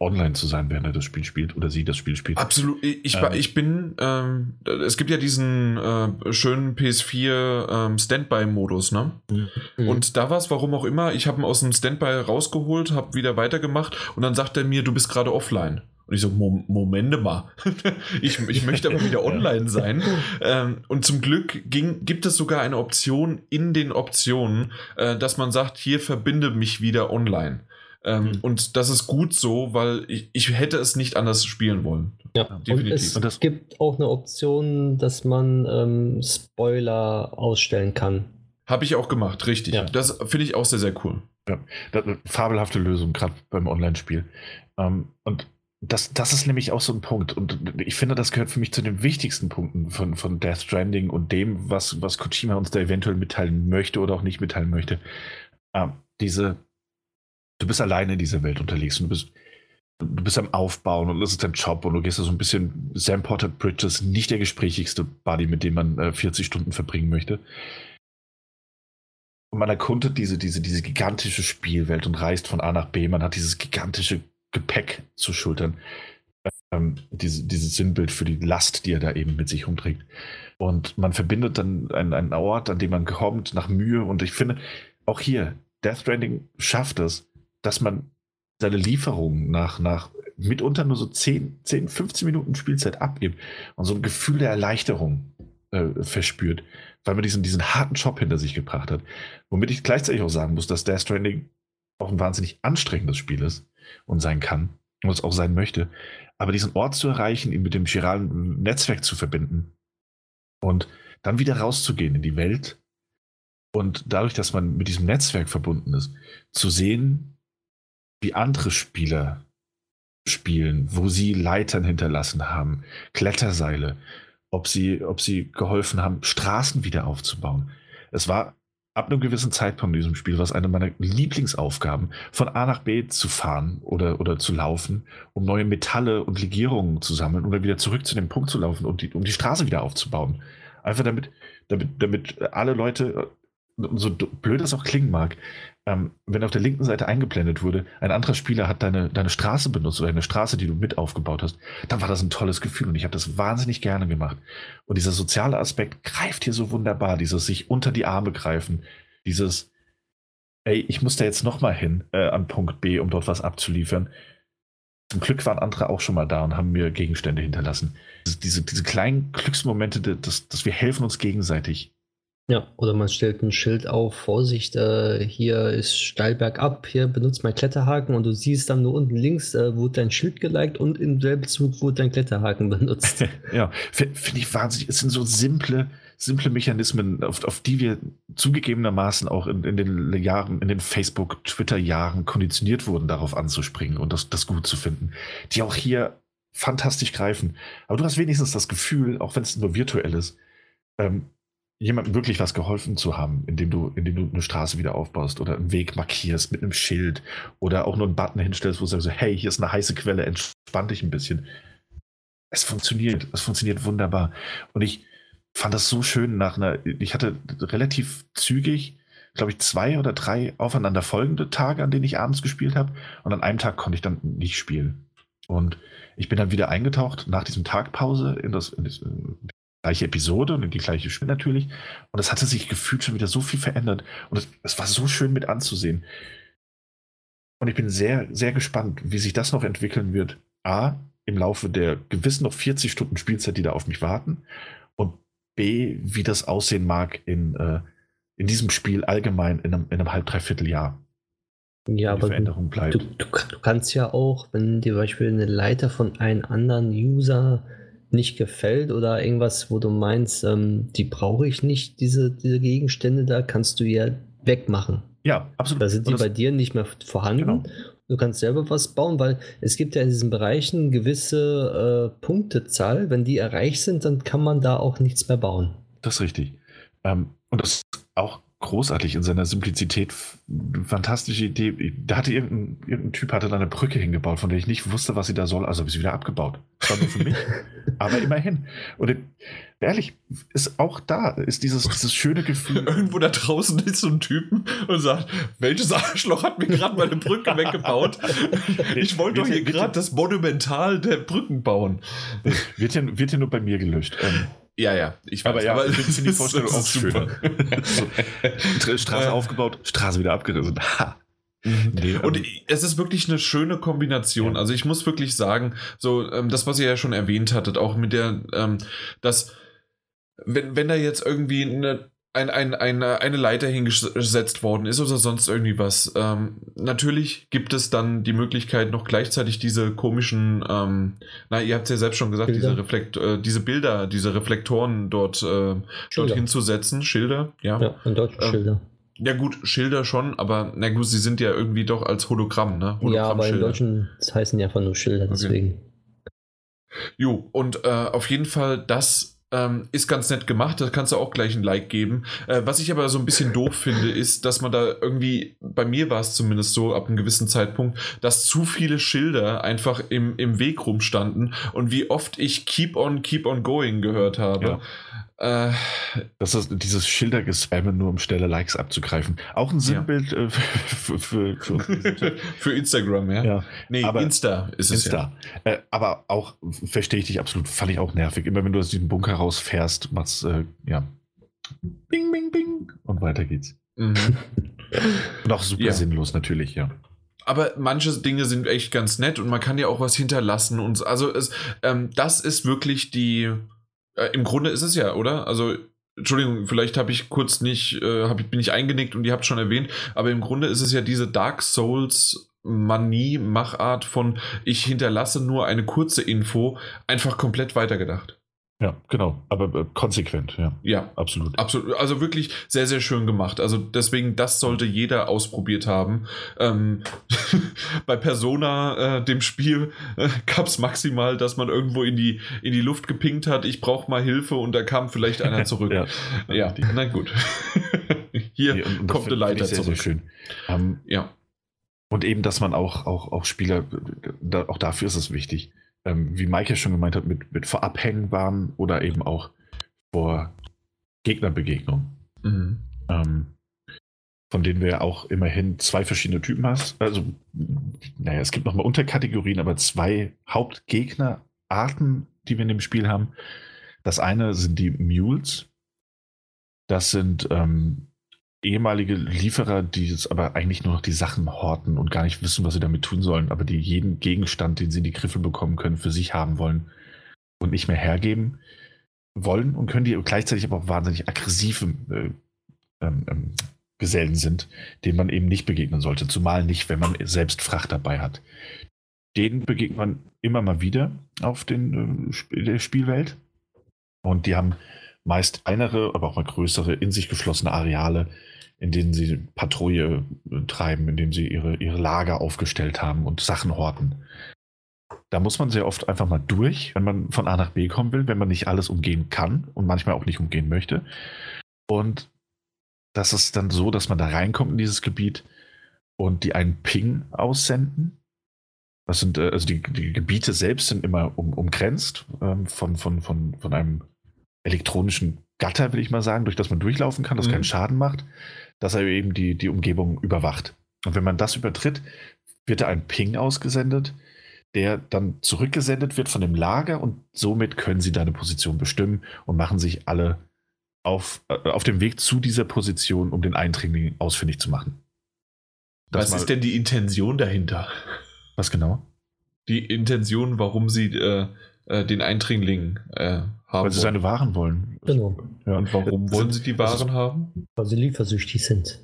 online zu sein, während er das Spiel spielt oder sie das Spiel spielt. Absolut. Ich, ähm, ich bin, ähm, es gibt ja diesen äh, schönen PS4 ähm, Standby-Modus, ne? Mhm. Und da war es, warum auch immer, ich habe ihn aus dem Standby rausgeholt, habe wieder weitergemacht und dann sagt er mir, du bist gerade offline. Und ich so, Mo Momente mal. ich, ich möchte aber wieder online sein. Ähm, und zum Glück ging, gibt es sogar eine Option in den Optionen, äh, dass man sagt, hier verbinde mich wieder online. Ähm, mhm. Und das ist gut so, weil ich, ich hätte es nicht anders spielen wollen. Ja, definitiv. Und es und gibt auch eine Option, dass man ähm, Spoiler ausstellen kann. Habe ich auch gemacht, richtig. Ja. Das finde ich auch sehr, sehr cool. Ja, eine fabelhafte Lösung, gerade beim Online-Spiel. Ähm, und das, das ist nämlich auch so ein Punkt. Und ich finde, das gehört für mich zu den wichtigsten Punkten von, von Death Stranding und dem, was, was Kojima uns da eventuell mitteilen möchte oder auch nicht mitteilen möchte. Ähm, diese, du bist alleine in dieser Welt unterwegs und du bist, du bist am Aufbauen und das ist dein Job und du gehst da so ein bisschen Sam Porter Bridges, nicht der gesprächigste Buddy, mit dem man äh, 40 Stunden verbringen möchte. Und man erkundet diese, diese, diese gigantische Spielwelt und reist von A nach B. Man hat dieses gigantische Gepäck zu schultern. Ähm, diese, dieses Sinnbild für die Last, die er da eben mit sich rumträgt. Und man verbindet dann einen, einen Ort, an dem man kommt, nach Mühe. Und ich finde, auch hier, Death Stranding schafft es, dass man seine Lieferung nach, nach mitunter nur so 10, 10, 15 Minuten Spielzeit abgibt und so ein Gefühl der Erleichterung äh, verspürt, weil man diesen, diesen harten Job hinter sich gebracht hat. Womit ich gleichzeitig auch sagen muss, dass Death Stranding auch ein wahnsinnig anstrengendes Spiel ist und sein kann und es auch sein möchte. Aber diesen Ort zu erreichen, ihn mit dem chiralen Netzwerk zu verbinden und dann wieder rauszugehen in die Welt und dadurch, dass man mit diesem Netzwerk verbunden ist, zu sehen, wie andere Spieler spielen, wo sie Leitern hinterlassen haben, Kletterseile, ob sie, ob sie geholfen haben, Straßen wieder aufzubauen. Es war ab einem gewissen Zeitpunkt in diesem Spiel was eine meiner Lieblingsaufgaben, von A nach B zu fahren oder, oder zu laufen, um neue Metalle und Legierungen zu sammeln oder wieder zurück zu dem Punkt zu laufen, um die, um die Straße wieder aufzubauen. Einfach damit, damit, damit alle Leute, so blöd das auch klingen mag, ähm, wenn auf der linken Seite eingeblendet wurde, ein anderer Spieler hat deine, deine Straße benutzt oder eine Straße, die du mit aufgebaut hast, dann war das ein tolles Gefühl und ich habe das wahnsinnig gerne gemacht. Und dieser soziale Aspekt greift hier so wunderbar, dieses sich unter die Arme greifen, dieses, ey, ich muss da jetzt nochmal hin äh, an Punkt B, um dort was abzuliefern. Zum Glück waren andere auch schon mal da und haben mir Gegenstände hinterlassen. Diese, diese kleinen Glücksmomente, dass, dass wir helfen uns gegenseitig ja, oder man stellt ein Schild auf, Vorsicht, äh, hier ist steil bergab, hier benutzt mein Kletterhaken und du siehst dann nur unten links, äh, wurde dein Schild geliked und im selben Zug wurde dein Kletterhaken benutzt. ja, finde find ich wahnsinnig. Es sind so simple, simple Mechanismen, auf, auf die wir zugegebenermaßen auch in, in den Jahren, in den Facebook, Twitter-Jahren konditioniert wurden, darauf anzuspringen und das, das gut zu finden, die auch hier fantastisch greifen. Aber du hast wenigstens das Gefühl, auch wenn es nur virtuell ist, ähm, jemandem wirklich was geholfen zu haben, indem du, indem du eine Straße wieder aufbaust oder einen Weg markierst mit einem Schild oder auch nur einen Button hinstellst, wo du sagst, hey, hier ist eine heiße Quelle, entspann dich ein bisschen. Es funktioniert, es funktioniert wunderbar. Und ich fand das so schön nach einer, ich hatte relativ zügig, glaube ich, zwei oder drei aufeinanderfolgende Tage, an denen ich abends gespielt habe. Und an einem Tag konnte ich dann nicht spielen. Und ich bin dann wieder eingetaucht nach diesem Tagpause in das, in das gleiche Episode und die gleiche Spiel natürlich. Und es hatte sich gefühlt schon wieder so viel verändert. Und es, es, war so schön mit anzusehen. Und ich bin sehr, sehr gespannt, wie sich das noch entwickeln wird. A, im Laufe der gewiss noch 40 Stunden Spielzeit, die da auf mich warten. Und B, wie das aussehen mag in, äh, in diesem Spiel allgemein in einem, in einem halb, dreiviertel Jahr. Ja, aber Veränderung bleibt. Du, du, du, kannst ja auch, wenn dir zum Beispiel eine Leiter von einem anderen User nicht gefällt oder irgendwas, wo du meinst, ähm, die brauche ich nicht, diese, diese Gegenstände da, kannst du ja wegmachen. Ja, absolut. Da sind die bei dir nicht mehr vorhanden. Genau. Du kannst selber was bauen, weil es gibt ja in diesen Bereichen gewisse äh, Punktezahl. Wenn die erreicht sind, dann kann man da auch nichts mehr bauen. Das ist richtig. Ähm, und das ist auch großartig in seiner Simplizität. Fantastische Idee. Da hatte irgendein, irgendein, Typ hatte da eine Brücke hingebaut, von der ich nicht wusste, was sie da soll. Also habe ich sie wieder abgebaut. Das war nur für mich. Aber immerhin. Und ehrlich, ist auch da, ist dieses, dieses schöne Gefühl. Irgendwo da draußen ist so ein Typen und sagt, welches Arschloch hat mir gerade meine Brücke weggebaut? Ich wollte doch hier gerade das Monumental der Brücken bauen. Wird ja, wird ja nur bei mir gelöscht. Ähm, ja, ja, ich weiß, aber ja, aber ich finde die Vorstellung auch schön. so, Straße aufgebaut, Straße wieder abgerissen. Ha. Mhm. Nee, und ähm, es ist wirklich eine schöne Kombination. Ja. Also ich muss wirklich sagen, so ähm, das, was ihr ja schon erwähnt hattet, auch mit der, ähm, dass wenn, wenn da jetzt irgendwie eine ein, ein, eine, eine Leiter hingesetzt worden ist oder sonst irgendwie was. Ähm, natürlich gibt es dann die Möglichkeit, noch gleichzeitig diese komischen, ähm, na, ihr habt es ja selbst schon gesagt, diese, Reflekt, äh, diese Bilder, diese Reflektoren dort, äh, dort hinzusetzen, Schilder, ja. Ja, in Deutsch ähm, Schilder. Ja gut, Schilder schon, aber na gut, sie sind ja irgendwie doch als Hologramm, ne? Hologramm ja, aber im Deutschen heißen ja einfach nur Schilder, deswegen. Okay. Jo, und äh, auf jeden Fall das ähm, ist ganz nett gemacht, da kannst du auch gleich ein Like geben. Äh, was ich aber so ein bisschen doof finde, ist, dass man da irgendwie, bei mir war es zumindest so, ab einem gewissen Zeitpunkt, dass zu viele Schilder einfach im, im Weg rumstanden und wie oft ich Keep on, Keep on Going gehört habe. Ja. Äh, das ist dieses Schildergespammen nur um schnelle Likes abzugreifen. Auch ein Sinnbild ja. äh, für, für, für, für, Instagram, ja. ja. Nee, aber Insta ist es. Insta. Ja. Äh, aber auch, verstehe ich dich absolut, fand ich auch nervig. Immer wenn du aus diesem Bunker rausfährst, machst äh, ja. Bing, bing, bing. Und weiter geht's. Mhm. und auch super sinnlos natürlich, ja aber manche Dinge sind echt ganz nett und man kann ja auch was hinterlassen und also es, ähm, das ist wirklich die äh, Im Grunde ist es ja, oder? Also, Entschuldigung, vielleicht habe ich kurz nicht, äh, hab, bin ich eingenickt und ihr habt schon erwähnt, aber im Grunde ist es ja diese Dark Souls Manie, Machart von ich hinterlasse nur eine kurze Info, einfach komplett weitergedacht. Ja, genau, aber äh, konsequent, ja. Ja, absolut. Absolut. Also wirklich sehr, sehr schön gemacht. Also deswegen, das sollte jeder ausprobiert haben. Ähm, bei Persona, äh, dem Spiel, äh, gab es maximal, dass man irgendwo in die, in die Luft gepinkt hat, ich brauche mal Hilfe und da kam vielleicht einer zurück. ja, ja na gut. Hier und, kommt eine Leiter sehr, zurück. Sehr schön. Ähm, ja. Und eben, dass man auch, auch, auch Spieler, da, auch dafür ist es wichtig ähm, wie Maike schon gemeint hat, mit, mit Vorabhängen waren oder eben auch vor Gegnerbegegnungen. Mhm. Ähm, von denen wir ja auch immerhin zwei verschiedene Typen hast. Also, naja, es gibt nochmal Unterkategorien, aber zwei Hauptgegnerarten, die wir in dem Spiel haben. Das eine sind die Mules. Das sind ähm, ehemalige Lieferer, die jetzt aber eigentlich nur noch die Sachen horten und gar nicht wissen, was sie damit tun sollen, aber die jeden Gegenstand, den sie in die Griffe bekommen können, für sich haben wollen und nicht mehr hergeben wollen und können die gleichzeitig aber auch wahnsinnig aggressive äh, ähm, ähm, Gesellen sind, denen man eben nicht begegnen sollte, zumal nicht, wenn man selbst Fracht dabei hat. Denen begegnet man immer mal wieder auf den, äh, der Spielwelt und die haben meist kleinere, aber auch mal größere, in sich geschlossene Areale, in denen sie Patrouille äh, treiben, in denen sie ihre, ihre Lager aufgestellt haben und Sachen horten. Da muss man sehr oft einfach mal durch, wenn man von A nach B kommen will, wenn man nicht alles umgehen kann und manchmal auch nicht umgehen möchte. Und das ist dann so, dass man da reinkommt in dieses Gebiet und die einen Ping aussenden. Das sind, äh, also die, die Gebiete selbst sind immer um, umgrenzt ähm, von, von, von, von einem elektronischen Gatter, will ich mal sagen, durch das man durchlaufen kann, das mhm. keinen Schaden macht dass er eben die, die Umgebung überwacht. Und wenn man das übertritt, wird da ein Ping ausgesendet, der dann zurückgesendet wird von dem Lager und somit können sie deine Position bestimmen und machen sich alle auf, äh, auf dem Weg zu dieser Position, um den Eindringling ausfindig zu machen. Das Was ist denn die Intention dahinter? Was genau? die Intention, warum sie äh, äh, den Eindringling äh, haben. Weil sie seine Waren wollen. Genau. Ja, und warum Wollen sie die Waren haben? Weil sie liefersüchtig sind.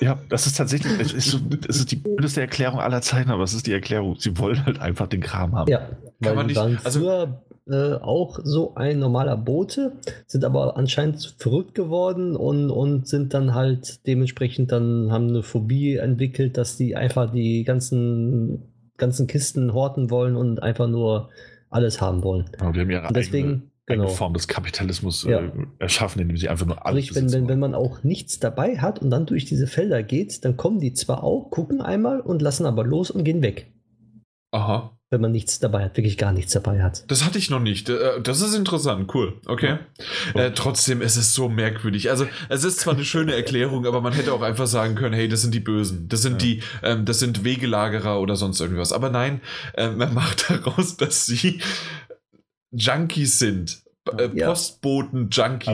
Ja, das ist tatsächlich, es ist, so, es ist die blödeste Erklärung aller Zeiten, aber es ist die Erklärung. Sie wollen halt einfach den Kram haben. Ja, weil man die nicht- waren also- früher äh, auch so ein normaler Bote, sind aber anscheinend verrückt geworden und, und sind dann halt dementsprechend dann haben eine Phobie entwickelt, dass die einfach die ganzen, ganzen Kisten horten wollen und einfach nur alles haben wollen. Genau, die haben ihre deswegen, eigene, eigene genau. Form des Kapitalismus Ja. äh, erschaffen, indem sie einfach nur alles Sprich, wenn, wenn, wenn man auch nichts dabei hat und dann durch diese Felder geht, dann kommen die zwar auch, gucken einmal und lassen aber los und gehen weg. Aha. Wenn man nichts dabei hat, wirklich gar nichts dabei hat. Das hatte ich noch nicht. Äh, Das ist interessant, cool. Okay. Äh, trotzdem ist es so merkwürdig. Also, es ist zwar eine schöne Erklärung, aber man hätte auch einfach sagen können, hey, das sind die Bösen. Das sind Ja. die, ähm, das sind Wegelagerer oder sonst irgendwas. Aber nein, äh, man macht daraus, dass sie Junkies sind. Äh, Ja. Aber, Postboten-Junkies.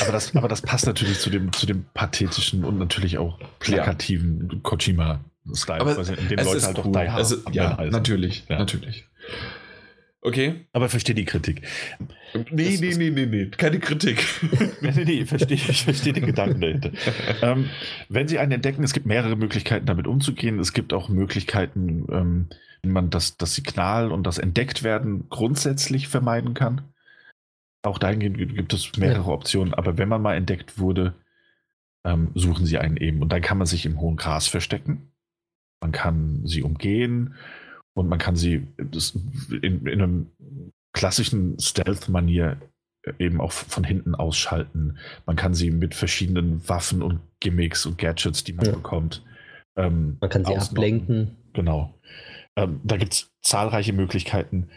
aber, das, aber das passt natürlich zu dem, zu dem pathetischen und natürlich auch plakativen Kojima-Style. Aber weil in dem es Leute ist halt auch cool. Die Hard Also, ja, natürlich, Ja. natürlich. Okay. Aber ich verstehe die Kritik. Nee, Das- nee, nee, nee, nee. Keine Kritik. nee, nee, nee, ich verstehe, ich verstehe den Gedanken dahinter. ähm, wenn Sie einen entdecken, es gibt mehrere Möglichkeiten, damit umzugehen. Es gibt auch Möglichkeiten, ähm, wenn man das, das Signal und das Entdecktwerden grundsätzlich vermeiden kann. Auch dahingehend gibt es mehrere Optionen. Aber wenn man mal entdeckt wurde, ähm, suchen Sie einen eben. Und dann kann man sich im hohen Gras verstecken. Man kann sie umgehen und man kann sie in, in einem klassischen Stealth-Manier eben auch von hinten ausschalten. Man kann sie mit verschiedenen Waffen und Gimmicks und Gadgets, die man Ja. bekommt, ähm, Man kann sie ausnocken. ablenken. Genau. Ähm, da gibt es zahlreiche Möglichkeiten.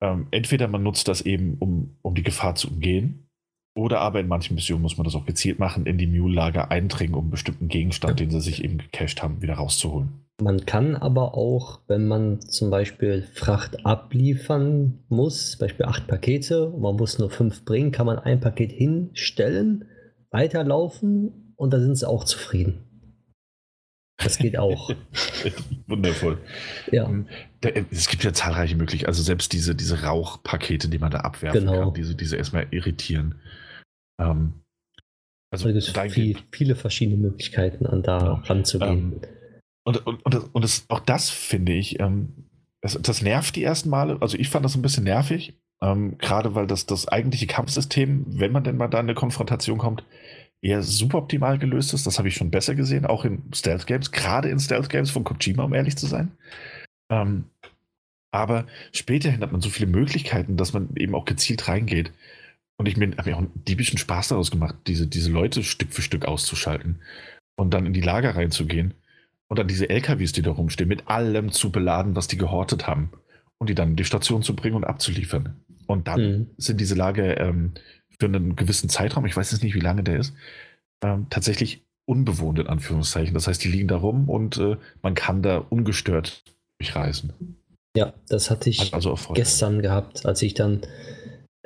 Ähm, entweder man nutzt das eben, um, um die Gefahr zu umgehen, oder aber in manchen Missionen muss man das auch gezielt machen, in die Mule-Lager eindringen, um einen bestimmten Gegenstand, den sie sich eben gecached haben, wieder rauszuholen. Man kann aber auch, wenn man zum Beispiel Fracht abliefern muss, zum Beispiel acht Pakete und man muss nur fünf bringen, kann man ein Paket hinstellen, weiterlaufen und da sind sie auch zufrieden. Das geht auch. Wundervoll. ja, Ähm, da- Es gibt ja zahlreiche Möglichkeiten. Also selbst diese, diese Rauchpakete, die man da abwerfen Genau. kann, diese, diese erstmal irritieren. Ähm, also da gibt es viel, viele verschiedene Möglichkeiten, an da Genau. ranzugehen. Ähm, und und, und, das, und das, auch das finde ich, ähm, das, das nervt die ersten Male. Also ich fand das ein bisschen nervig, ähm, gerade weil das, das eigentliche Kampfsystem, wenn man denn mal da in eine Konfrontation kommt, eher super optimal gelöst ist. Das habe ich schon besser gesehen, auch in Stealth Games, gerade in Stealth Games von Kojima, um ehrlich zu sein. Ähm, aber späterhin hat man so viele Möglichkeiten, dass man eben auch gezielt reingeht. Und ich habe mir auch einen diebischen Spaß daraus gemacht, diese, diese Leute Stück für Stück auszuschalten und dann in die Lager reinzugehen und dann diese LKWs, die da rumstehen, mit allem zu beladen, was die gehortet haben und die dann in die Station zu bringen und abzuliefern. Und dann Mhm. sind diese Lager ähm, für einen gewissen Zeitraum, ich weiß jetzt nicht, wie lange der ist, ähm, tatsächlich unbewohnt in Anführungszeichen. Das heißt, die liegen da rum und äh, man kann da ungestört durchreisen. Ja, das hatte ich Hat also gestern gehabt, als ich dann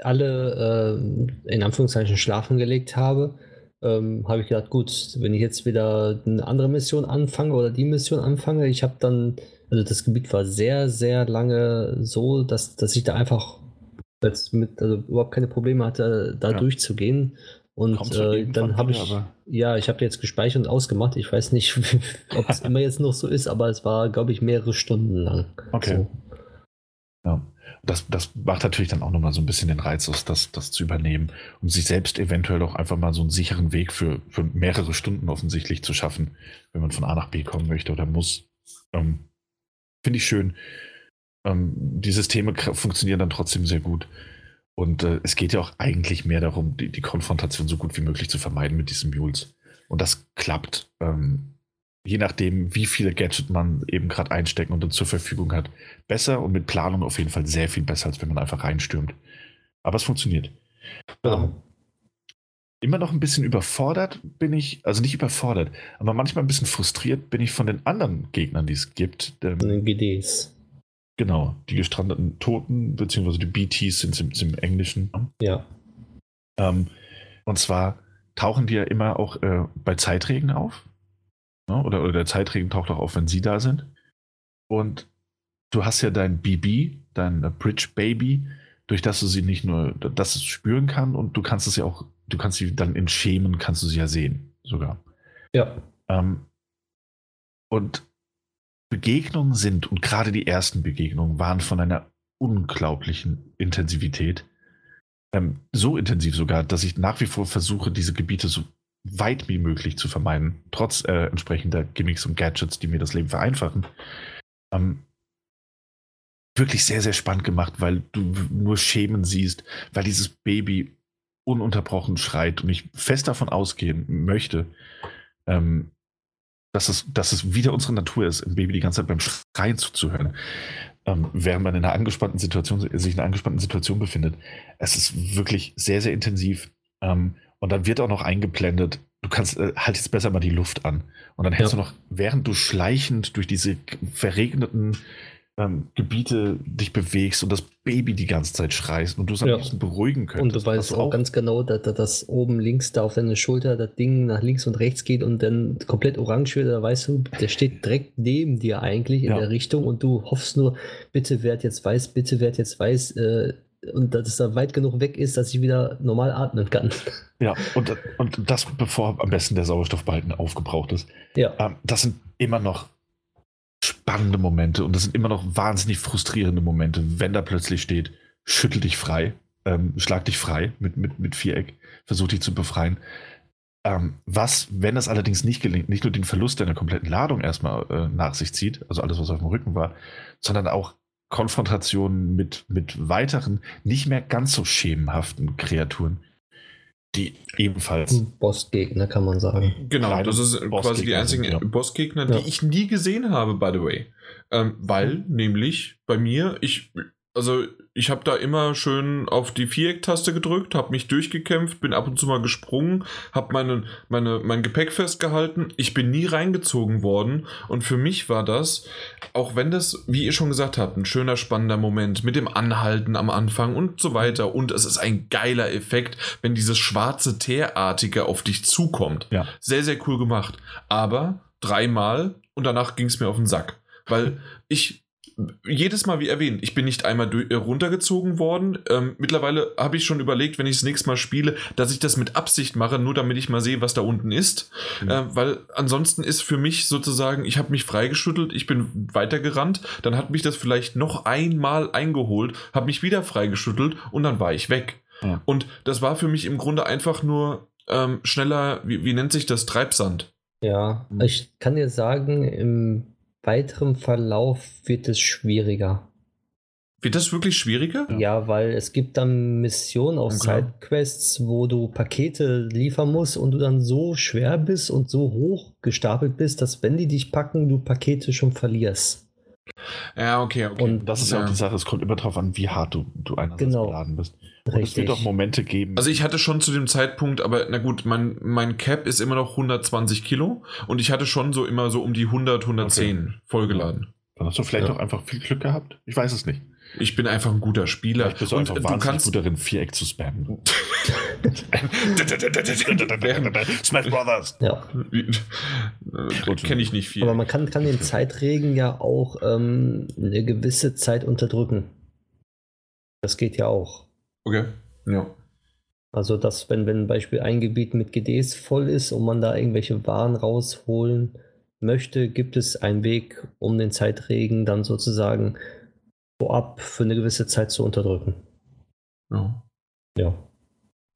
alle äh, in Anführungszeichen schlafen gelegt habe, ähm, habe ich gedacht, gut, wenn ich jetzt wieder eine andere Mission anfange oder die Mission anfange, ich habe dann, also das Gebiet war sehr, sehr lange so, dass, dass ich da einfach jetzt mit, also überhaupt keine Probleme hatte, da Ja. durchzugehen. Und äh, dann habe ich, aber- ja, ich habe jetzt gespeichert und ausgemacht. Ich weiß nicht, ob es immer jetzt noch so ist, aber es war, glaube ich, mehrere Stunden lang. Okay. So. Ja. Das, das macht natürlich dann auch nochmal so ein bisschen den Reiz aus, das, das zu übernehmen und sich selbst eventuell auch einfach mal so einen sicheren Weg für, für mehrere Stunden offensichtlich zu schaffen, wenn man von A nach B kommen möchte oder muss. Ähm, Finde ich schön. Ähm, die Systeme funktionieren dann trotzdem sehr gut. Und äh, es geht ja auch eigentlich mehr darum, die, die Konfrontation so gut wie möglich zu vermeiden mit diesen Mules. Und das klappt. Ähm, je nachdem, wie viele Gadget man eben gerade einstecken und dann zur Verfügung hat, besser und mit Planung auf jeden Fall sehr viel besser, als wenn man einfach reinstürmt. Aber es funktioniert. Ja. Ähm, immer noch ein bisschen überfordert bin ich, also nicht überfordert, aber manchmal ein bisschen frustriert bin ich von den anderen Gegnern, die es gibt. Ähm, Von den GDs. Genau, die gestrandeten Toten, beziehungsweise die BTs sind im, im Englischen. Ja. Ähm, und zwar tauchen die ja immer auch äh, bei Zeitregen auf. Ne? Oder, oder der Zeitregen taucht auch auf, wenn sie da sind. Und du hast ja dein BB, dein Bridge Baby, durch das du sie nicht nur, dass es spüren kann und du kannst es ja auch, du kannst sie dann in Schemen, kannst du sie ja sehen, sogar. Ja. Ähm, und Begegnungen sind, und gerade die ersten Begegnungen waren von einer unglaublichen Intensivität. Ähm, so intensiv sogar, dass ich nach wie vor versuche, diese Gebiete so weit wie möglich zu vermeiden, trotz äh, entsprechender Gimmicks und Gadgets, die mir das Leben vereinfachen. Ähm, wirklich sehr, sehr spannend gemacht, weil du nur Schemen siehst, weil dieses Baby ununterbrochen schreit und ich fest davon ausgehen möchte, ähm, dass, es, dass es wieder unsere Natur ist, im Baby die ganze Zeit beim Schreien zuzuhören, ähm, während man in einer angespannten Situation, sich in einer angespannten Situation befindet. Es ist wirklich sehr, sehr intensiv. Ähm, und dann wird auch noch eingeblendet, du kannst, äh, halt jetzt besser mal die Luft an. Und dann hältst ja. du noch, während du schleichend durch diese verregneten ähm, Gebiete dich bewegst und das Baby die ganze Zeit schreist und du es am ja. liebsten beruhigen könntest. Und du weißt auch, auch, ganz genau, dass, dass, oben links da auf deine Schulter das Ding nach links und rechts geht und dann komplett orange wird, da weißt du, der steht direkt neben dir eigentlich in ja. der Richtung und du hoffst nur, bitte werd jetzt weiß, bitte werd jetzt weiß, äh, und dass es da weit genug weg ist, dass ich wieder normal atmen kann. Ja, und, und das bevor am besten der Sauerstoffbalken aufgebraucht ist. Ja. Ähm, das sind immer noch spannende Momente und das sind immer noch wahnsinnig frustrierende Momente, wenn da plötzlich steht, schüttel dich frei, ähm, schlag dich frei mit, mit, mit Viereck, versuch dich zu befreien. Ähm, was, wenn es allerdings nicht gelingt, nicht nur den Verlust deiner kompletten Ladung erstmal äh, nach sich zieht, also alles, was auf dem Rücken war, sondern auch Konfrontationen mit, mit weiteren, nicht mehr ganz so schemenhaften Kreaturen, die ebenfalls. Bossgegner, kann man sagen. Genau, das ist quasi die einzigen ja. Bossgegner, die ja. ich nie gesehen habe, by the way. Ähm, weil nämlich bei mir, ich, also ich habe da immer schön auf die Viereck-Taste gedrückt, habe mich durchgekämpft, bin ab und zu mal gesprungen, habe meine, meine, mein Gepäck festgehalten. Ich bin nie reingezogen worden und für mich war das, auch wenn das, wie ihr schon gesagt habt, ein schöner, spannender Moment mit dem Anhalten am Anfang und so weiter und es ist ein geiler Effekt, wenn dieses schwarze Teerartige auf dich zukommt. Ja. Sehr, sehr cool gemacht. Aber dreimal und danach ging es mir auf den Sack. Weil ich jedes Mal, wie erwähnt, ich bin nicht einmal äh, runtergezogen worden. Ähm, mittlerweile habe ich schon überlegt, wenn ich das nächste Mal spiele, dass ich das mit Absicht mache, nur damit ich mal sehe, was da unten ist. Mhm. Äh, weil ansonsten ist für mich sozusagen, ich habe mich freigeschüttelt, ich bin weitergerannt, dann hat mich das vielleicht noch einmal eingeholt, habe mich wieder freigeschüttelt und dann war ich weg. Ja. Und das war für mich im Grunde einfach nur ähm, schneller, wie, wie nennt sich das, Treibsand. Ja, mhm. ich kann dir sagen, im weiterem Verlauf wird es schwieriger. Wird das wirklich schwieriger? Ja, weil es gibt dann Missionen auf okay. Sidequests, wo du Pakete liefern musst und du dann so schwer bist und so hoch gestapelt bist, dass wenn die dich packen, du Pakete schon verlierst. Ja, okay, okay. Und das ist ja, ja auch die Sache, es kommt immer darauf an, wie hart du, du einerseits genau. beladen bist. Und Richtig. es wird auch Momente geben. Also ich hatte schon zu dem Zeitpunkt, aber na gut, mein, mein Cap ist immer noch 120 Kilo und ich hatte schon so immer so um die 100, 110 okay. vollgeladen. Dann hast du vielleicht ja. auch einfach viel Glück gehabt. Ich weiß es nicht. Ich bin einfach ein guter Spieler. Bist du und einfach du kannst gut darin, Viereck zu spammen. Smash Brothers. Ja. Kenne ich nicht viel. Aber man kann, kann den Zeitregen ja auch ähm, eine gewisse Zeit unterdrücken. Das geht ja auch. Okay, ja. Also, dass, wenn, wenn ein Beispiel ein Gebiet mit GDs voll ist und man da irgendwelche Waren rausholen möchte, gibt es einen Weg, um den Zeitregen dann sozusagen vorab für eine gewisse Zeit zu unterdrücken. Ja. Ja.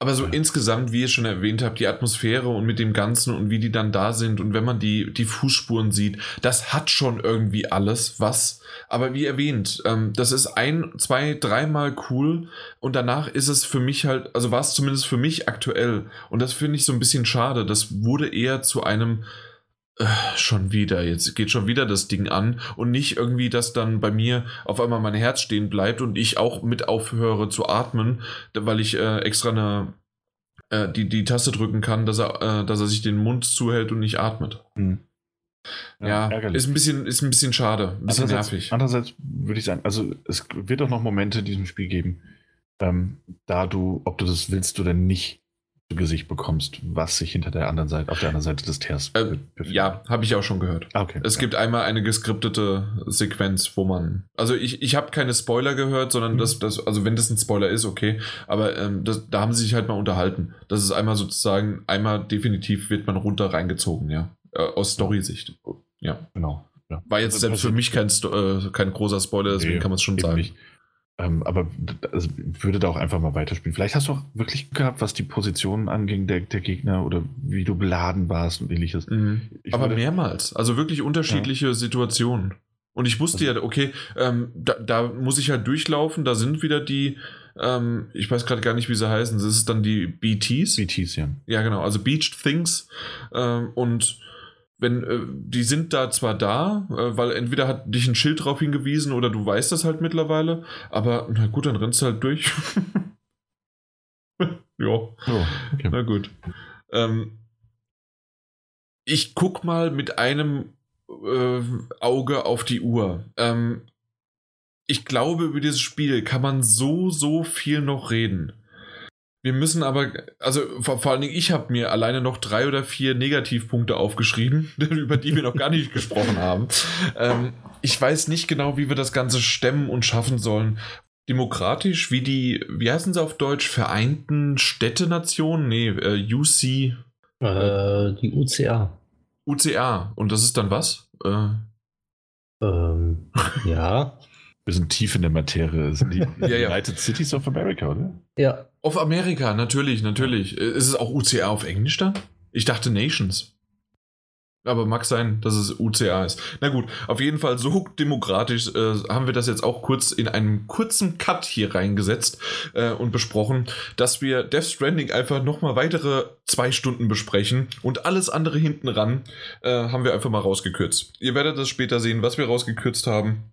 Aber so ja. insgesamt, wie ihr schon erwähnt habt, die Atmosphäre und mit dem Ganzen und wie die dann da sind und wenn man die, die Fußspuren sieht, das hat schon irgendwie alles was. Aber wie erwähnt, ähm, das ist ein, zwei, dreimal cool und danach ist es für mich halt, also war es zumindest für mich aktuell und das finde ich so ein bisschen schade. Das wurde eher zu einem, schon wieder, jetzt geht schon wieder das Ding an und nicht irgendwie, dass dann bei mir auf einmal mein Herz stehen bleibt und ich auch mit aufhöre zu atmen, weil ich äh, extra eine, äh, die, die Taste drücken kann, dass er, äh, dass er sich den Mund zuhält und nicht atmet. Hm. Ja, ja ist ein bisschen, ist ein bisschen schade, ein bisschen andererseits, nervig. Andererseits würde ich sagen, also es wird auch noch Momente in diesem Spiel geben, ähm, da du, ob du das willst oder nicht, Gesicht bekommst, was sich hinter der anderen Seite, auf der anderen Seite des Teers äh, Ja, habe ich auch schon gehört. Ah, okay. Es ja. gibt einmal eine geskriptete Sequenz, wo man. Also ich, ich habe keine Spoiler gehört, sondern mhm. das, das, also wenn das ein Spoiler ist, okay. Aber ähm, das, da haben sie sich halt mal unterhalten. Das ist einmal sozusagen, einmal definitiv wird man runter reingezogen, ja. Äh, aus Story-Sicht. Ja. Genau. Ja. War jetzt also selbst für mich kein, äh, kein großer Spoiler, deswegen nee, kann man es schon sagen. Nicht. Ähm, aber also, würde da auch einfach mal weiterspielen. Vielleicht hast du auch wirklich gehabt, was die Positionen anging, der, der Gegner oder wie du beladen warst und ähnliches. Mhm. Aber würde, mehrmals. Also wirklich unterschiedliche ja. Situationen. Und ich wusste also, ja, okay, ähm, da, da, muss ich halt durchlaufen, da sind wieder die, ähm, ich weiß gerade gar nicht, wie sie heißen, das ist dann die BTs. BTs, ja. Ja, genau, also Beached Things. Ähm, und wenn äh, die sind da zwar da, äh, weil entweder hat dich ein Schild drauf hingewiesen oder du weißt das halt mittlerweile, aber na gut, dann rennst du halt durch. ja. Oh, okay. Na gut. Ähm, ich guck mal mit einem äh, Auge auf die Uhr. Ähm, ich glaube, über dieses Spiel kann man so, so viel noch reden. Wir müssen aber, also vor, vor allen Dingen, ich habe mir alleine noch drei oder vier Negativpunkte aufgeschrieben, über die wir noch gar nicht gesprochen haben. Ähm, ich weiß nicht genau, wie wir das Ganze stemmen und schaffen sollen. Demokratisch, wie die, wie heißen sie auf Deutsch, Vereinten Städte-Nationen? Nee, äh, UC. Äh, die UCA. UCA. Und das ist dann was? Äh, ähm, ja. Wir sind tief in der Materie. Das sind die ja, ja. United Cities of America, oder? Ja. Auf Amerika, natürlich, natürlich. Ist es auch UCA auf Englisch da? Ich dachte Nations. Aber mag sein, dass es UCA ist. Na gut, auf jeden Fall so demokratisch äh, haben wir das jetzt auch kurz in einen kurzen Cut hier reingesetzt äh, und besprochen, dass wir Death Stranding einfach nochmal weitere zwei Stunden besprechen und alles andere hinten ran äh, haben wir einfach mal rausgekürzt. Ihr werdet das später sehen, was wir rausgekürzt haben.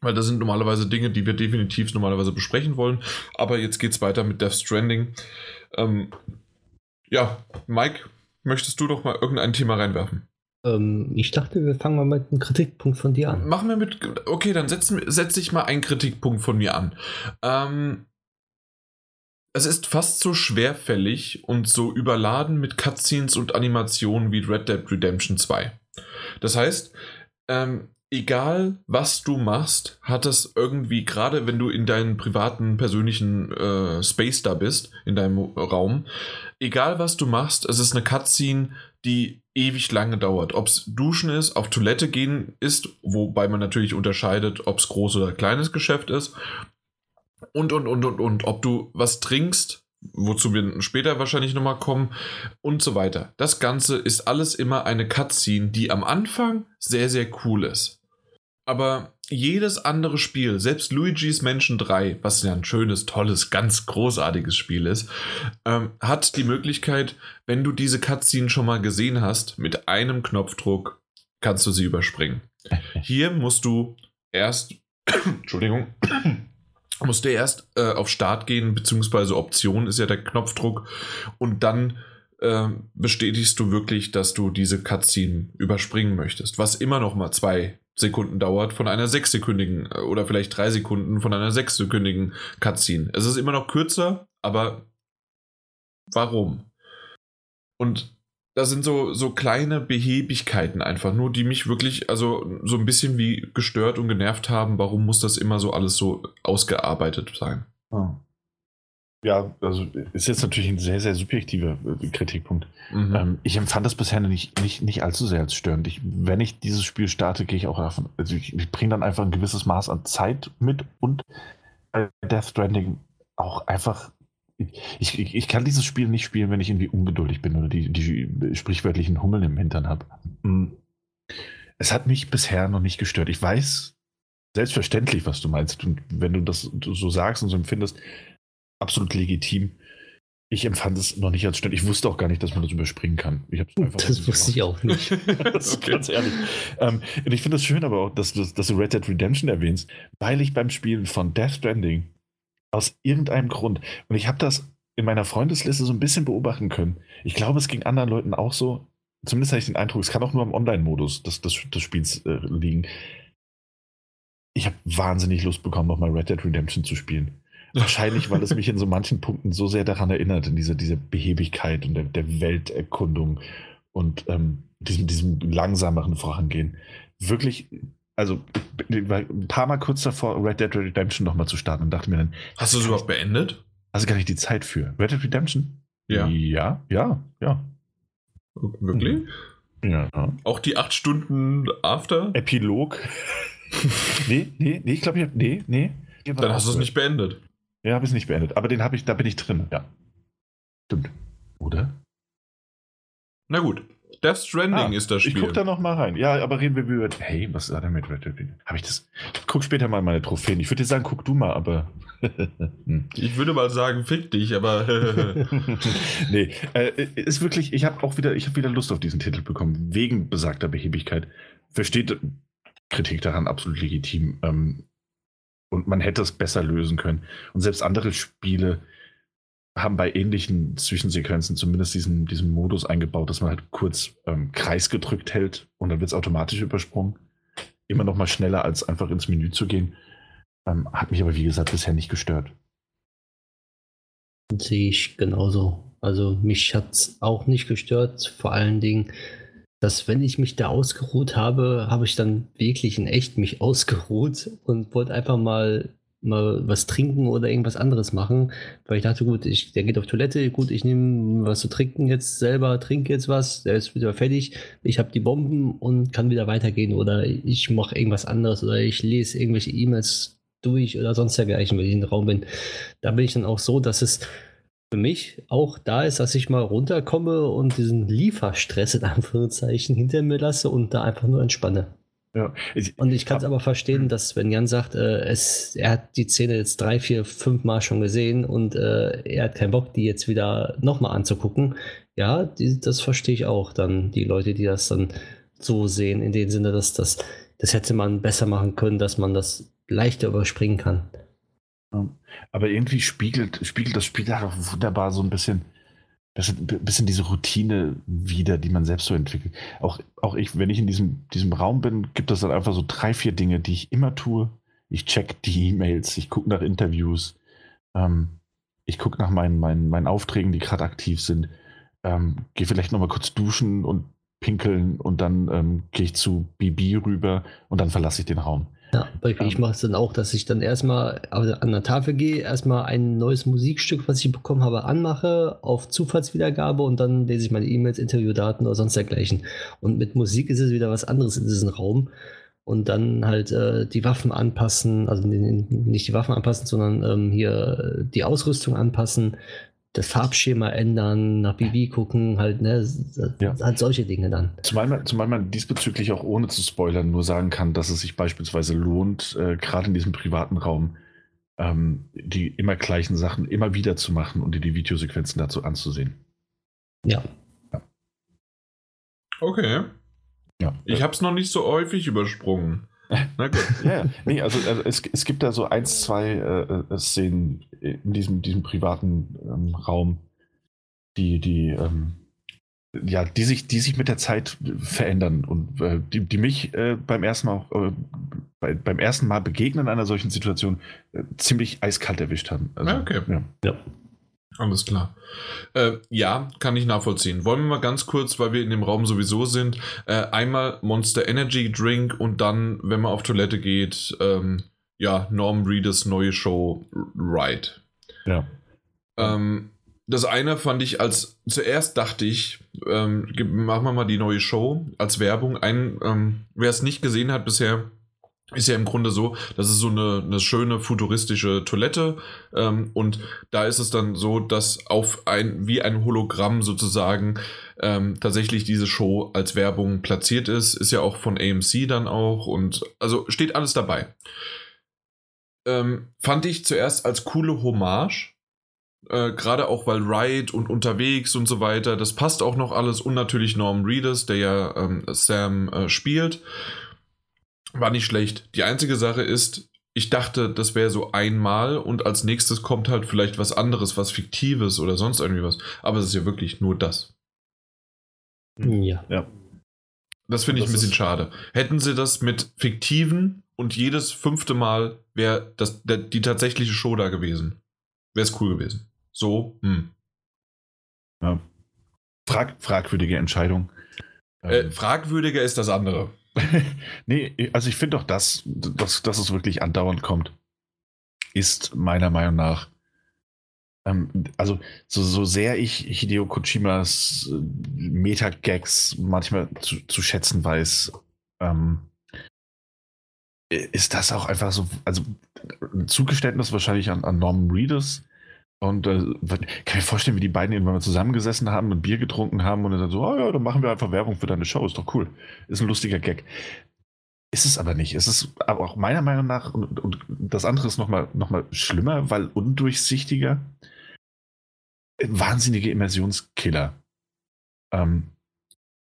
Weil das sind normalerweise Dinge, die wir definitiv normalerweise besprechen wollen. Aber jetzt geht es weiter mit Death Stranding. Ähm, ja, Mike, möchtest du doch mal irgendein Thema reinwerfen? Ähm, ich dachte, wir fangen mal mit einem Kritikpunkt von dir an. Machen wir mit. Okay, dann setze setz ich mal einen Kritikpunkt von mir an. Ähm, es ist fast so schwerfällig und so überladen mit Cutscenes und Animationen wie Red Dead Redemption 2. Das heißt, ähm, egal was du machst, hat das irgendwie, gerade wenn du in deinem privaten, persönlichen äh, Space da bist, in deinem Raum, egal was du machst, es ist eine Cutscene, die ewig lange dauert. Ob es Duschen ist, auf Toilette gehen ist, wobei man natürlich unterscheidet, ob es groß oder kleines Geschäft ist. Und, und, und, und, und, ob du was trinkst, wozu wir später wahrscheinlich nochmal kommen und so weiter. Das Ganze ist alles immer eine Cutscene, die am Anfang sehr, sehr cool ist aber jedes andere Spiel, selbst Luigi's Mansion 3, was ja ein schönes, tolles, ganz großartiges Spiel ist, ähm, hat die Möglichkeit, wenn du diese Cutscene schon mal gesehen hast, mit einem Knopfdruck kannst du sie überspringen. Hier musst du erst, Entschuldigung, musst du erst äh, auf Start gehen, beziehungsweise Option ist ja der Knopfdruck und dann äh, bestätigst du wirklich, dass du diese Cutscene überspringen möchtest, was immer noch mal zwei Sekunden dauert von einer sechssekündigen äh, oder vielleicht drei Sekunden von einer sechssekündigen Cutscene. Es ist immer noch kürzer, aber warum? Und das sind so, so kleine Behebigkeiten einfach nur, die mich wirklich, also so ein bisschen wie gestört und genervt haben. Warum muss das immer so alles so ausgearbeitet sein? Oh. Ja, also ist jetzt natürlich ein sehr, sehr subjektiver äh, Kritikpunkt. Mhm. Ähm, ich empfand das bisher nicht, nicht, nicht allzu sehr als störend. Ich, wenn ich dieses Spiel starte, gehe ich auch davon, also ich, ich bringe dann einfach ein gewisses Maß an Zeit mit und bei Death Stranding auch einfach. Ich, ich, ich kann dieses Spiel nicht spielen, wenn ich irgendwie ungeduldig bin oder die, die sprichwörtlichen Hummeln im Hintern habe. Mhm. Es hat mich bisher noch nicht gestört. Ich weiß selbstverständlich, was du meinst. Und wenn du das so sagst und so empfindest, absolut legitim. Ich empfand es noch nicht als störend. Ich wusste auch gar nicht, dass man das überspringen kann. Ich das wusste ich auch nicht. das ist ganz ehrlich. Ähm, und ich finde es schön aber auch, dass du, dass du Red Dead Redemption erwähnst, weil ich beim Spielen von Death Stranding aus irgendeinem Grund, und ich habe das in meiner Freundesliste so ein bisschen beobachten können. Ich glaube, es ging anderen Leuten auch so. Zumindest habe ich den Eindruck, es kann auch nur am Online-Modus des, des, des Spiels äh, liegen. Ich habe wahnsinnig Lust bekommen, nochmal Red Dead Redemption zu spielen. Wahrscheinlich, weil es mich in so manchen Punkten so sehr daran erinnert, in diese, diese Behebigkeit und der, der Welterkundung und ähm, diesem, diesem langsameren Vorangehen. Wirklich, also ein paar Mal kurz davor, Red Dead Redemption nochmal zu starten und dachte mir dann. Hast du es überhaupt beendet? Also gar nicht die Zeit für. Red Dead Redemption? Ja. Ja, ja, ja. Wirklich? Ja. Auch die acht Stunden After? Epilog. nee, nee, nee, ich glaube, ich hab, nee, nee. Dann hast du es nicht beendet. Ja, habe ich es nicht beendet. Aber den habe ich, da bin ich drin, ja. Stimmt. Oder? Na gut. Death Stranding ah, ist das Spiel. Ich guck da noch mal rein. Ja, aber reden wir über. Hey, was ist da mit Red Dead? Habe ich das? Guck später mal meine Trophäen. Ich würde dir sagen, guck du mal, aber. Ich würde mal sagen, fick dich, aber. nee, äh, ist wirklich. Ich habe auch wieder, ich habe wieder Lust auf diesen Titel bekommen wegen besagter Behebigkeit. Versteht Kritik daran absolut legitim. Ähm, und man hätte es besser lösen können. Und selbst andere Spiele haben bei ähnlichen Zwischensequenzen zumindest diesen, diesen Modus eingebaut, dass man halt kurz ähm, Kreis gedrückt hält und dann wird es automatisch übersprungen. Immer noch mal schneller, als einfach ins Menü zu gehen. Ähm, hat mich aber, wie gesagt, bisher nicht gestört. Sehe ich genauso. Also mich hat es auch nicht gestört. Vor allen Dingen, dass wenn ich mich da ausgeruht habe, habe ich dann wirklich in echt mich ausgeruht und wollte einfach mal mal was trinken oder irgendwas anderes machen, weil ich dachte, gut, ich, der geht auf Toilette, gut, ich nehme was zu trinken jetzt selber, trinke jetzt was, der ist wieder fertig, ich habe die Bomben und kann wieder weitergehen oder ich mache irgendwas anderes oder ich lese irgendwelche E-Mails durch oder sonst dergleichen, wenn ich in den Raum bin. Da bin ich dann auch so, dass es für mich auch da ist, dass ich mal runterkomme und diesen Lieferstress in Anführungszeichen hinter mir lasse und da einfach nur entspanne. Ja. Ich, und ich kann es aber verstehen, dass wenn Jan sagt, äh, es, er hat die Szene jetzt drei, vier, fünf Mal schon gesehen und äh, er hat keinen Bock, die jetzt wieder nochmal anzugucken. Ja, die, das verstehe ich auch dann, die Leute, die das dann so sehen, in dem Sinne, dass das, das hätte man besser machen können, dass man das leichter überspringen kann. Aber irgendwie spiegelt, spiegelt das Spiel auch wunderbar so ein bisschen, ein bisschen diese Routine wieder, die man selbst so entwickelt. Auch, auch ich, wenn ich in diesem, diesem Raum bin, gibt es dann einfach so drei, vier Dinge, die ich immer tue. Ich check die E-Mails, ich gucke nach Interviews, ähm, ich gucke nach meinen, meinen, meinen Aufträgen, die gerade aktiv sind, ähm, gehe vielleicht nochmal kurz duschen und pinkeln und dann ähm, gehe ich zu Bibi rüber und dann verlasse ich den Raum. Ja, ich, ich mache es dann auch, dass ich dann erstmal an der Tafel gehe, erstmal ein neues Musikstück, was ich bekommen habe, anmache, auf Zufallswiedergabe und dann lese ich meine E-Mails, Interviewdaten oder sonst dergleichen. Und mit Musik ist es wieder was anderes in diesem Raum. Und dann halt äh, die Waffen anpassen, also nicht die Waffen anpassen, sondern ähm, hier die Ausrüstung anpassen, das Farbschema ändern, nach BB gucken, halt, ne, ja. halt solche Dinge dann. Zumal man, zumal man diesbezüglich auch ohne zu spoilern nur sagen kann, dass es sich beispielsweise lohnt, äh, gerade in diesem privaten Raum, ähm, die immer gleichen Sachen immer wieder zu machen und dir die Videosequenzen dazu anzusehen. Ja. ja. Okay. Ja. Ich habe es noch nicht so häufig übersprungen. Na gut. ja, nee, also, also es, es gibt da so ein, zwei äh, äh, Szenen in diesem, diesem privaten ähm, Raum, die, die, ähm, ja, die sich, die sich mit der Zeit verändern und äh, die, die mich äh, beim ersten Mal äh, bei, beim ersten Mal begegnen einer solchen Situation äh, ziemlich eiskalt erwischt haben. Also, ja, okay. Ja. ja. Alles klar. Äh, ja, kann ich nachvollziehen. Wollen wir mal ganz kurz, weil wir in dem Raum sowieso sind, äh, einmal Monster Energy Drink und dann, wenn man auf Toilette geht, ähm, ja, Norm Reeders neue Show Ride. Ja. Ähm, das eine fand ich als, zuerst dachte ich, ähm, machen wir mal die neue Show als Werbung. Ein, ähm, wer es nicht gesehen hat bisher, ist ja im Grunde so, das ist so eine, eine schöne futuristische Toilette ähm, und da ist es dann so, dass auf ein, wie ein Hologramm sozusagen ähm, tatsächlich diese Show als Werbung platziert ist, ist ja auch von AMC dann auch und also steht alles dabei. Ähm, fand ich zuerst als coole Hommage, äh, gerade auch weil Ride und unterwegs und so weiter, das passt auch noch alles und natürlich Norm Reedus, der ja ähm, Sam äh, spielt war nicht schlecht. Die einzige Sache ist, ich dachte, das wäre so einmal und als nächstes kommt halt vielleicht was anderes, was Fiktives oder sonst irgendwie was. Aber es ist ja wirklich nur das. Ja. ja. Das finde ich ein bisschen schade. Hätten sie das mit fiktiven und jedes fünfte Mal wäre die tatsächliche Show da gewesen. Wäre es cool gewesen. So, hm. Ja. Frag, fragwürdige Entscheidung. Äh, fragwürdiger ist das andere. nee, also ich finde doch, dass, dass, dass es wirklich andauernd kommt, ist meiner Meinung nach, ähm, also so, so sehr ich Hideo Kojimas äh, Meta-Gags manchmal zu, zu schätzen weiß, ähm, ist das auch einfach so, also ein Zugeständnis wahrscheinlich an, an Norman Reedus, und äh, kann mir vorstellen, wie die beiden irgendwann mal zusammengesessen haben und Bier getrunken haben und dann so, oh ja, dann machen wir einfach Werbung für deine Show, ist doch cool. Ist ein lustiger Gag. Ist es aber nicht. Es ist aber auch meiner Meinung nach, und, und das andere ist nochmal noch mal schlimmer, weil undurchsichtiger. Wahnsinnige Immersionskiller. Ähm,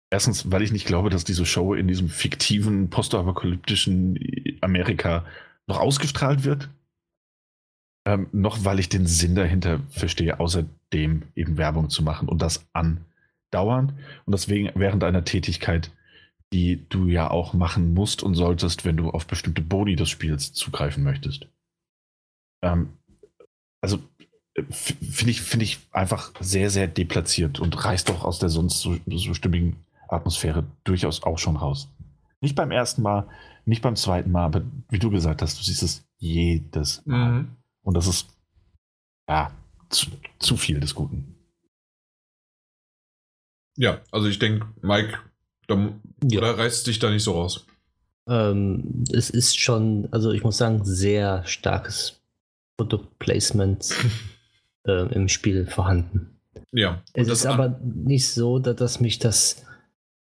erstens, weil ich nicht glaube, dass diese Show in diesem fiktiven, postapokalyptischen Amerika noch ausgestrahlt wird. Ähm, noch weil ich den Sinn dahinter verstehe, außerdem eben Werbung zu machen und das andauernd und deswegen während einer Tätigkeit, die du ja auch machen musst und solltest, wenn du auf bestimmte Boni des Spiels zugreifen möchtest. Ähm, also äh, finde ich, find ich einfach sehr, sehr deplatziert und reißt doch aus der sonst so, so stimmigen Atmosphäre durchaus auch schon raus. Nicht beim ersten Mal, nicht beim zweiten Mal, aber wie du gesagt hast, du siehst es jedes Mal. Mhm. Und das ist ja zu, zu viel des Guten. Ja, also ich denke, Mike, da, ja. da reißt dich da nicht so raus. Ähm, es ist schon, also ich muss sagen, sehr starkes Produktplacement äh, im Spiel vorhanden. Ja. Es ist aber nicht so, dass, dass mich das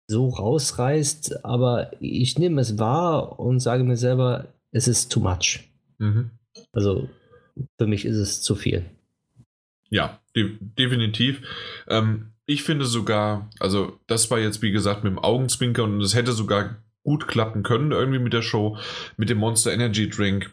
so rausreißt, aber ich nehme es wahr und sage mir selber, es ist too much. Mhm. Also für mich ist es zu viel. Ja, de definitiv. Ähm, ich finde sogar, also das war jetzt wie gesagt mit dem Augenzwinker und es hätte sogar gut klappen können irgendwie mit der Show. Mit dem Monster Energy Drink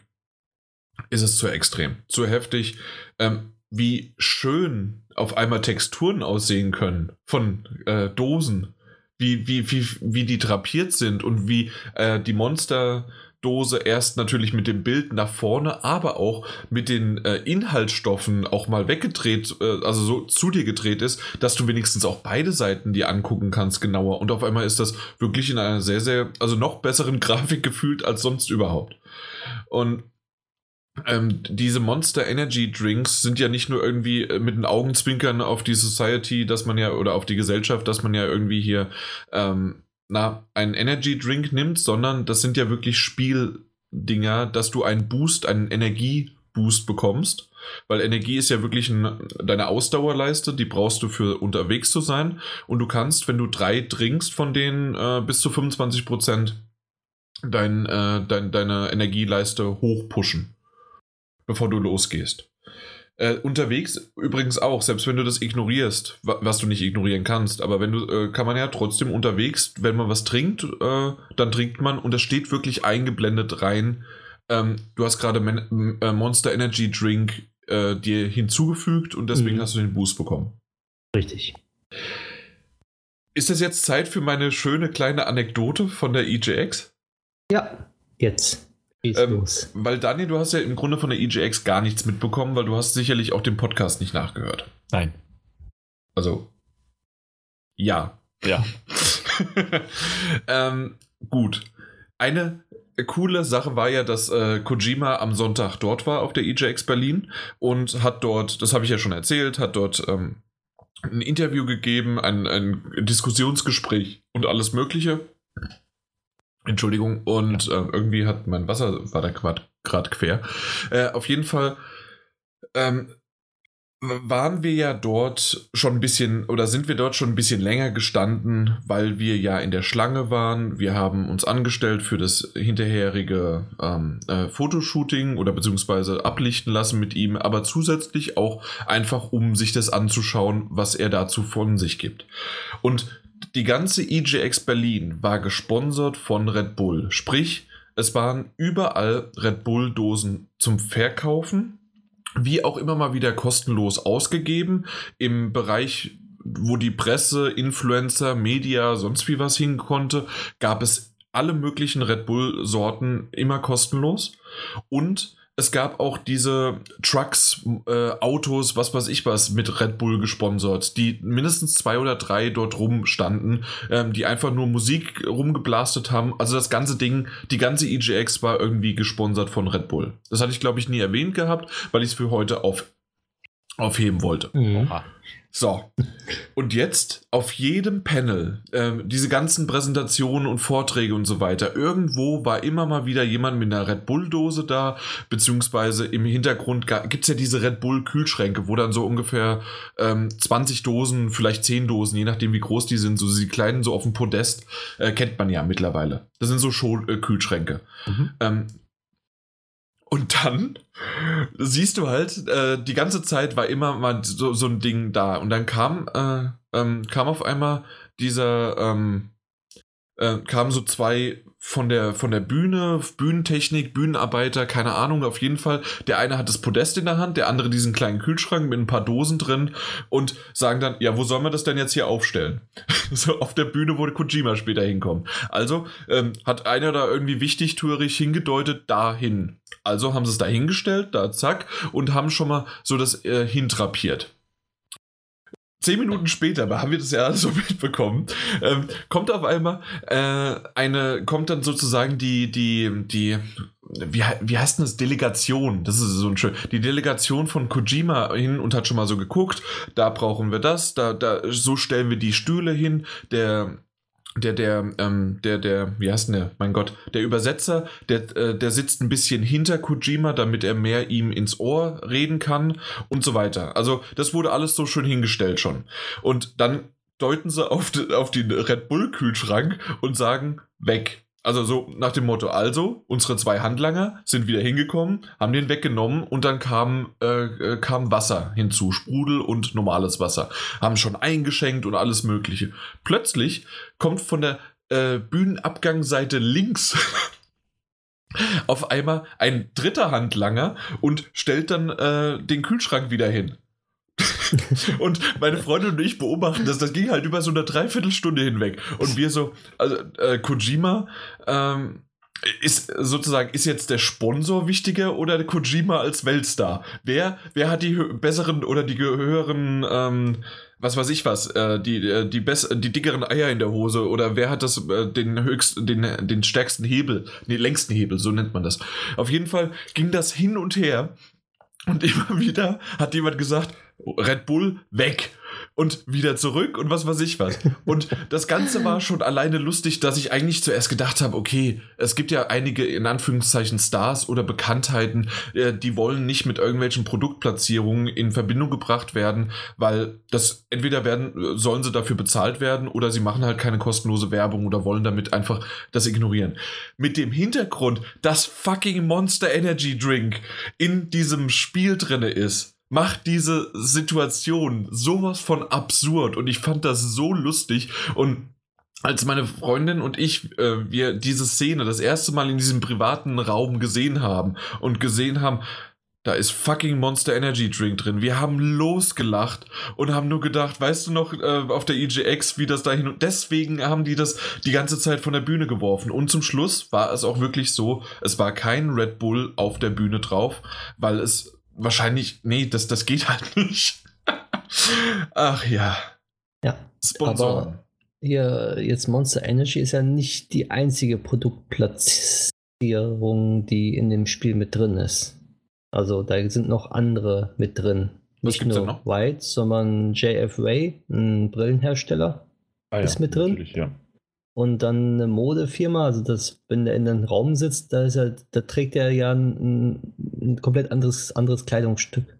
ist es zu extrem, zu heftig. Ähm, wie schön auf einmal Texturen aussehen können von äh, Dosen, wie, wie, wie, wie die drapiert sind und wie äh, die Monster Dose erst natürlich mit dem Bild nach vorne, aber auch mit den äh, Inhaltsstoffen auch mal weggedreht, äh, also so zu dir gedreht ist, dass du wenigstens auch beide Seiten dir angucken kannst genauer. Und auf einmal ist das wirklich in einer sehr, sehr, also noch besseren Grafik gefühlt als sonst überhaupt. Und ähm, diese Monster Energy Drinks sind ja nicht nur irgendwie äh, mit den Augenzwinkern auf die Society, dass man ja, oder auf die Gesellschaft, dass man ja irgendwie hier ähm, na, einen Energy Drink nimmt, sondern das sind ja wirklich Spieldinger, dass du einen Boost, einen Energieboost bekommst. Weil Energie ist ja wirklich ein, deine Ausdauerleiste, die brauchst du für unterwegs zu sein. Und du kannst, wenn du drei trinkst, von denen äh, bis zu 25 Prozent dein, äh, dein, deine Energieleiste hochpushen, bevor du losgehst. Äh, unterwegs übrigens auch, selbst wenn du das ignorierst, was du nicht ignorieren kannst, aber wenn du, äh, kann man ja trotzdem unterwegs, wenn man was trinkt, äh, dann trinkt man und das steht wirklich eingeblendet rein. Ähm, du hast gerade äh, Monster Energy Drink äh, dir hinzugefügt und deswegen mhm. hast du den Boost bekommen. Richtig. Ist das jetzt Zeit für meine schöne kleine Anekdote von der EJX? Ja, jetzt. Ähm, weil Daniel, du hast ja im Grunde von der EGX gar nichts mitbekommen, weil du hast sicherlich auch den Podcast nicht nachgehört. Nein. Also, ja. Ja. ähm, gut. Eine coole Sache war ja, dass äh, Kojima am Sonntag dort war auf der EGX Berlin und hat dort, das habe ich ja schon erzählt, hat dort ähm, ein Interview gegeben, ein, ein Diskussionsgespräch und alles Mögliche. Entschuldigung, und äh, irgendwie hat mein Wasser war da gerade quer. Äh, auf jeden Fall ähm, waren wir ja dort schon ein bisschen oder sind wir dort schon ein bisschen länger gestanden, weil wir ja in der Schlange waren. Wir haben uns angestellt für das hinterherige ähm, äh, Fotoshooting oder beziehungsweise ablichten lassen mit ihm, aber zusätzlich auch einfach, um sich das anzuschauen, was er dazu von sich gibt. Und die ganze EGX Berlin war gesponsert von Red Bull. Sprich, es waren überall Red Bull-Dosen zum Verkaufen, wie auch immer mal wieder kostenlos ausgegeben. Im Bereich wo die Presse, Influencer, Media, sonst wie was hin konnte, gab es alle möglichen Red Bull-Sorten immer kostenlos. Und es gab auch diese Trucks, äh, Autos, was weiß ich was, mit Red Bull gesponsert, die mindestens zwei oder drei dort rumstanden, ähm, die einfach nur Musik rumgeblastet haben. Also das ganze Ding, die ganze EGX war irgendwie gesponsert von Red Bull. Das hatte ich, glaube ich, nie erwähnt gehabt, weil ich es für heute auf, aufheben wollte. Mhm. So, und jetzt auf jedem Panel, ähm, diese ganzen Präsentationen und Vorträge und so weiter, irgendwo war immer mal wieder jemand mit einer Red Bull-Dose da, beziehungsweise im Hintergrund gibt es ja diese Red Bull-Kühlschränke, wo dann so ungefähr ähm, 20 Dosen, vielleicht 10 Dosen, je nachdem wie groß die sind, so die kleinen, so auf dem Podest, äh, kennt man ja mittlerweile. Das sind so Show-Kühlschränke. Mhm. Ähm, und dann siehst du halt, äh, die ganze Zeit war immer mal so, so ein Ding da. Und dann kam, äh, ähm, kam auf einmal dieser, ähm, äh, kamen so zwei von der, von der Bühne, Bühnentechnik, Bühnenarbeiter, keine Ahnung, auf jeden Fall. Der eine hat das Podest in der Hand, der andere diesen kleinen Kühlschrank mit ein paar Dosen drin und sagen dann, ja, wo sollen wir das denn jetzt hier aufstellen? so auf der Bühne, wo Kojima später hinkommt. Also ähm, hat einer da irgendwie wichtigtourig hingedeutet, dahin. Also haben sie es da hingestellt, da zack, und haben schon mal so das äh, hintrapiert. Zehn Minuten später, haben wir das ja so mitbekommen, ähm, kommt auf einmal äh, eine, kommt dann sozusagen die, die, die, wie, wie heißt denn das? Delegation. Das ist so ein schön. Die Delegation von Kojima hin und hat schon mal so geguckt, da brauchen wir das, da, da, so stellen wir die Stühle hin, der, der, der, ähm, der, der, wie heißt denn der? Mein Gott, der Übersetzer, der, äh, der sitzt ein bisschen hinter Kojima, damit er mehr ihm ins Ohr reden kann und so weiter. Also, das wurde alles so schön hingestellt schon. Und dann deuten sie auf, auf den Red Bull-Kühlschrank und sagen, weg. Also so nach dem Motto, also, unsere zwei Handlanger sind wieder hingekommen, haben den weggenommen und dann kam, äh, äh, kam Wasser hinzu, Sprudel und normales Wasser. Haben schon eingeschenkt und alles mögliche. Plötzlich kommt von der äh, Bühnenabgangseite links auf einmal ein dritter Handlanger und stellt dann äh, den Kühlschrank wieder hin. Und meine Freundin und ich beobachten das. Das ging halt über so eine Dreiviertelstunde hinweg. Und wir so, also äh, Kojima, ähm, ist sozusagen, ist jetzt der Sponsor wichtiger oder der Kojima als Weltstar? Wer, wer hat die besseren oder die höheren, ähm, was weiß ich was, äh, die, äh, die, bess die dickeren Eier in der Hose oder wer hat das, äh, den höchsten, den, den stärksten Hebel, den längsten Hebel, so nennt man das. Auf jeden Fall ging das hin und her und immer wieder hat jemand gesagt, Red Bull weg und wieder zurück und was weiß ich was. Und das Ganze war schon alleine lustig, dass ich eigentlich zuerst gedacht habe, okay, es gibt ja einige in Anführungszeichen Stars oder Bekanntheiten, äh, die wollen nicht mit irgendwelchen Produktplatzierungen in Verbindung gebracht werden, weil das entweder werden, sollen sie dafür bezahlt werden oder sie machen halt keine kostenlose Werbung oder wollen damit einfach das ignorieren. Mit dem Hintergrund, dass fucking Monster Energy Drink in diesem Spiel drinne ist macht diese Situation sowas von absurd und ich fand das so lustig und als meine Freundin und ich äh, wir diese Szene das erste Mal in diesem privaten Raum gesehen haben und gesehen haben, da ist fucking Monster Energy Drink drin. Wir haben losgelacht und haben nur gedacht, weißt du noch, äh, auf der EGX, wie das dahin und deswegen haben die das die ganze Zeit von der Bühne geworfen. Und zum Schluss war es auch wirklich so, es war kein Red Bull auf der Bühne drauf, weil es wahrscheinlich, nee, das, das geht halt nicht. Ach ja. Ja. Sponsoren. Aber hier, jetzt Monster Energy ist ja nicht die einzige Produktplatzierung, die in dem Spiel mit drin ist. Also da sind noch andere mit drin. Nicht nur White, sondern JF Ray, ein Brillenhersteller, ah, ja, ist mit drin. Ja. Und dann eine Modefirma, also das, wenn der in einem Raum sitzt, da, ist er, da trägt er ja ein, ein komplett anderes, anderes Kleidungsstück.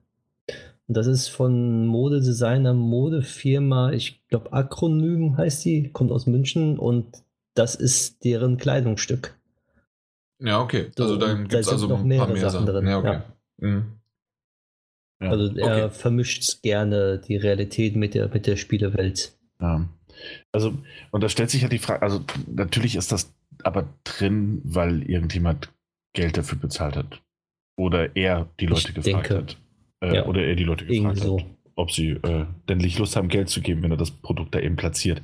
Und das ist von Modedesigner, Modefirma, ich glaube Akronym heißt die, kommt aus München und das ist deren Kleidungsstück. Ja, okay. Also da gibt es also noch mehrere mehr Sachen drin. Ja, okay. Ja. Mhm. Ja. Also er okay. vermischt gerne die Realität mit der, mit der Spielewelt. Ja. Also, und da stellt sich ja die Frage, also natürlich ist das aber drin, weil irgendjemand Geld dafür bezahlt hat. Oder er die Leute ich gefragt denke, hat. Äh, ja, oder er die Leute gefragt so. hat. ob sie äh, denn nicht Lust haben, Geld zu geben, wenn er das Produkt da eben platziert.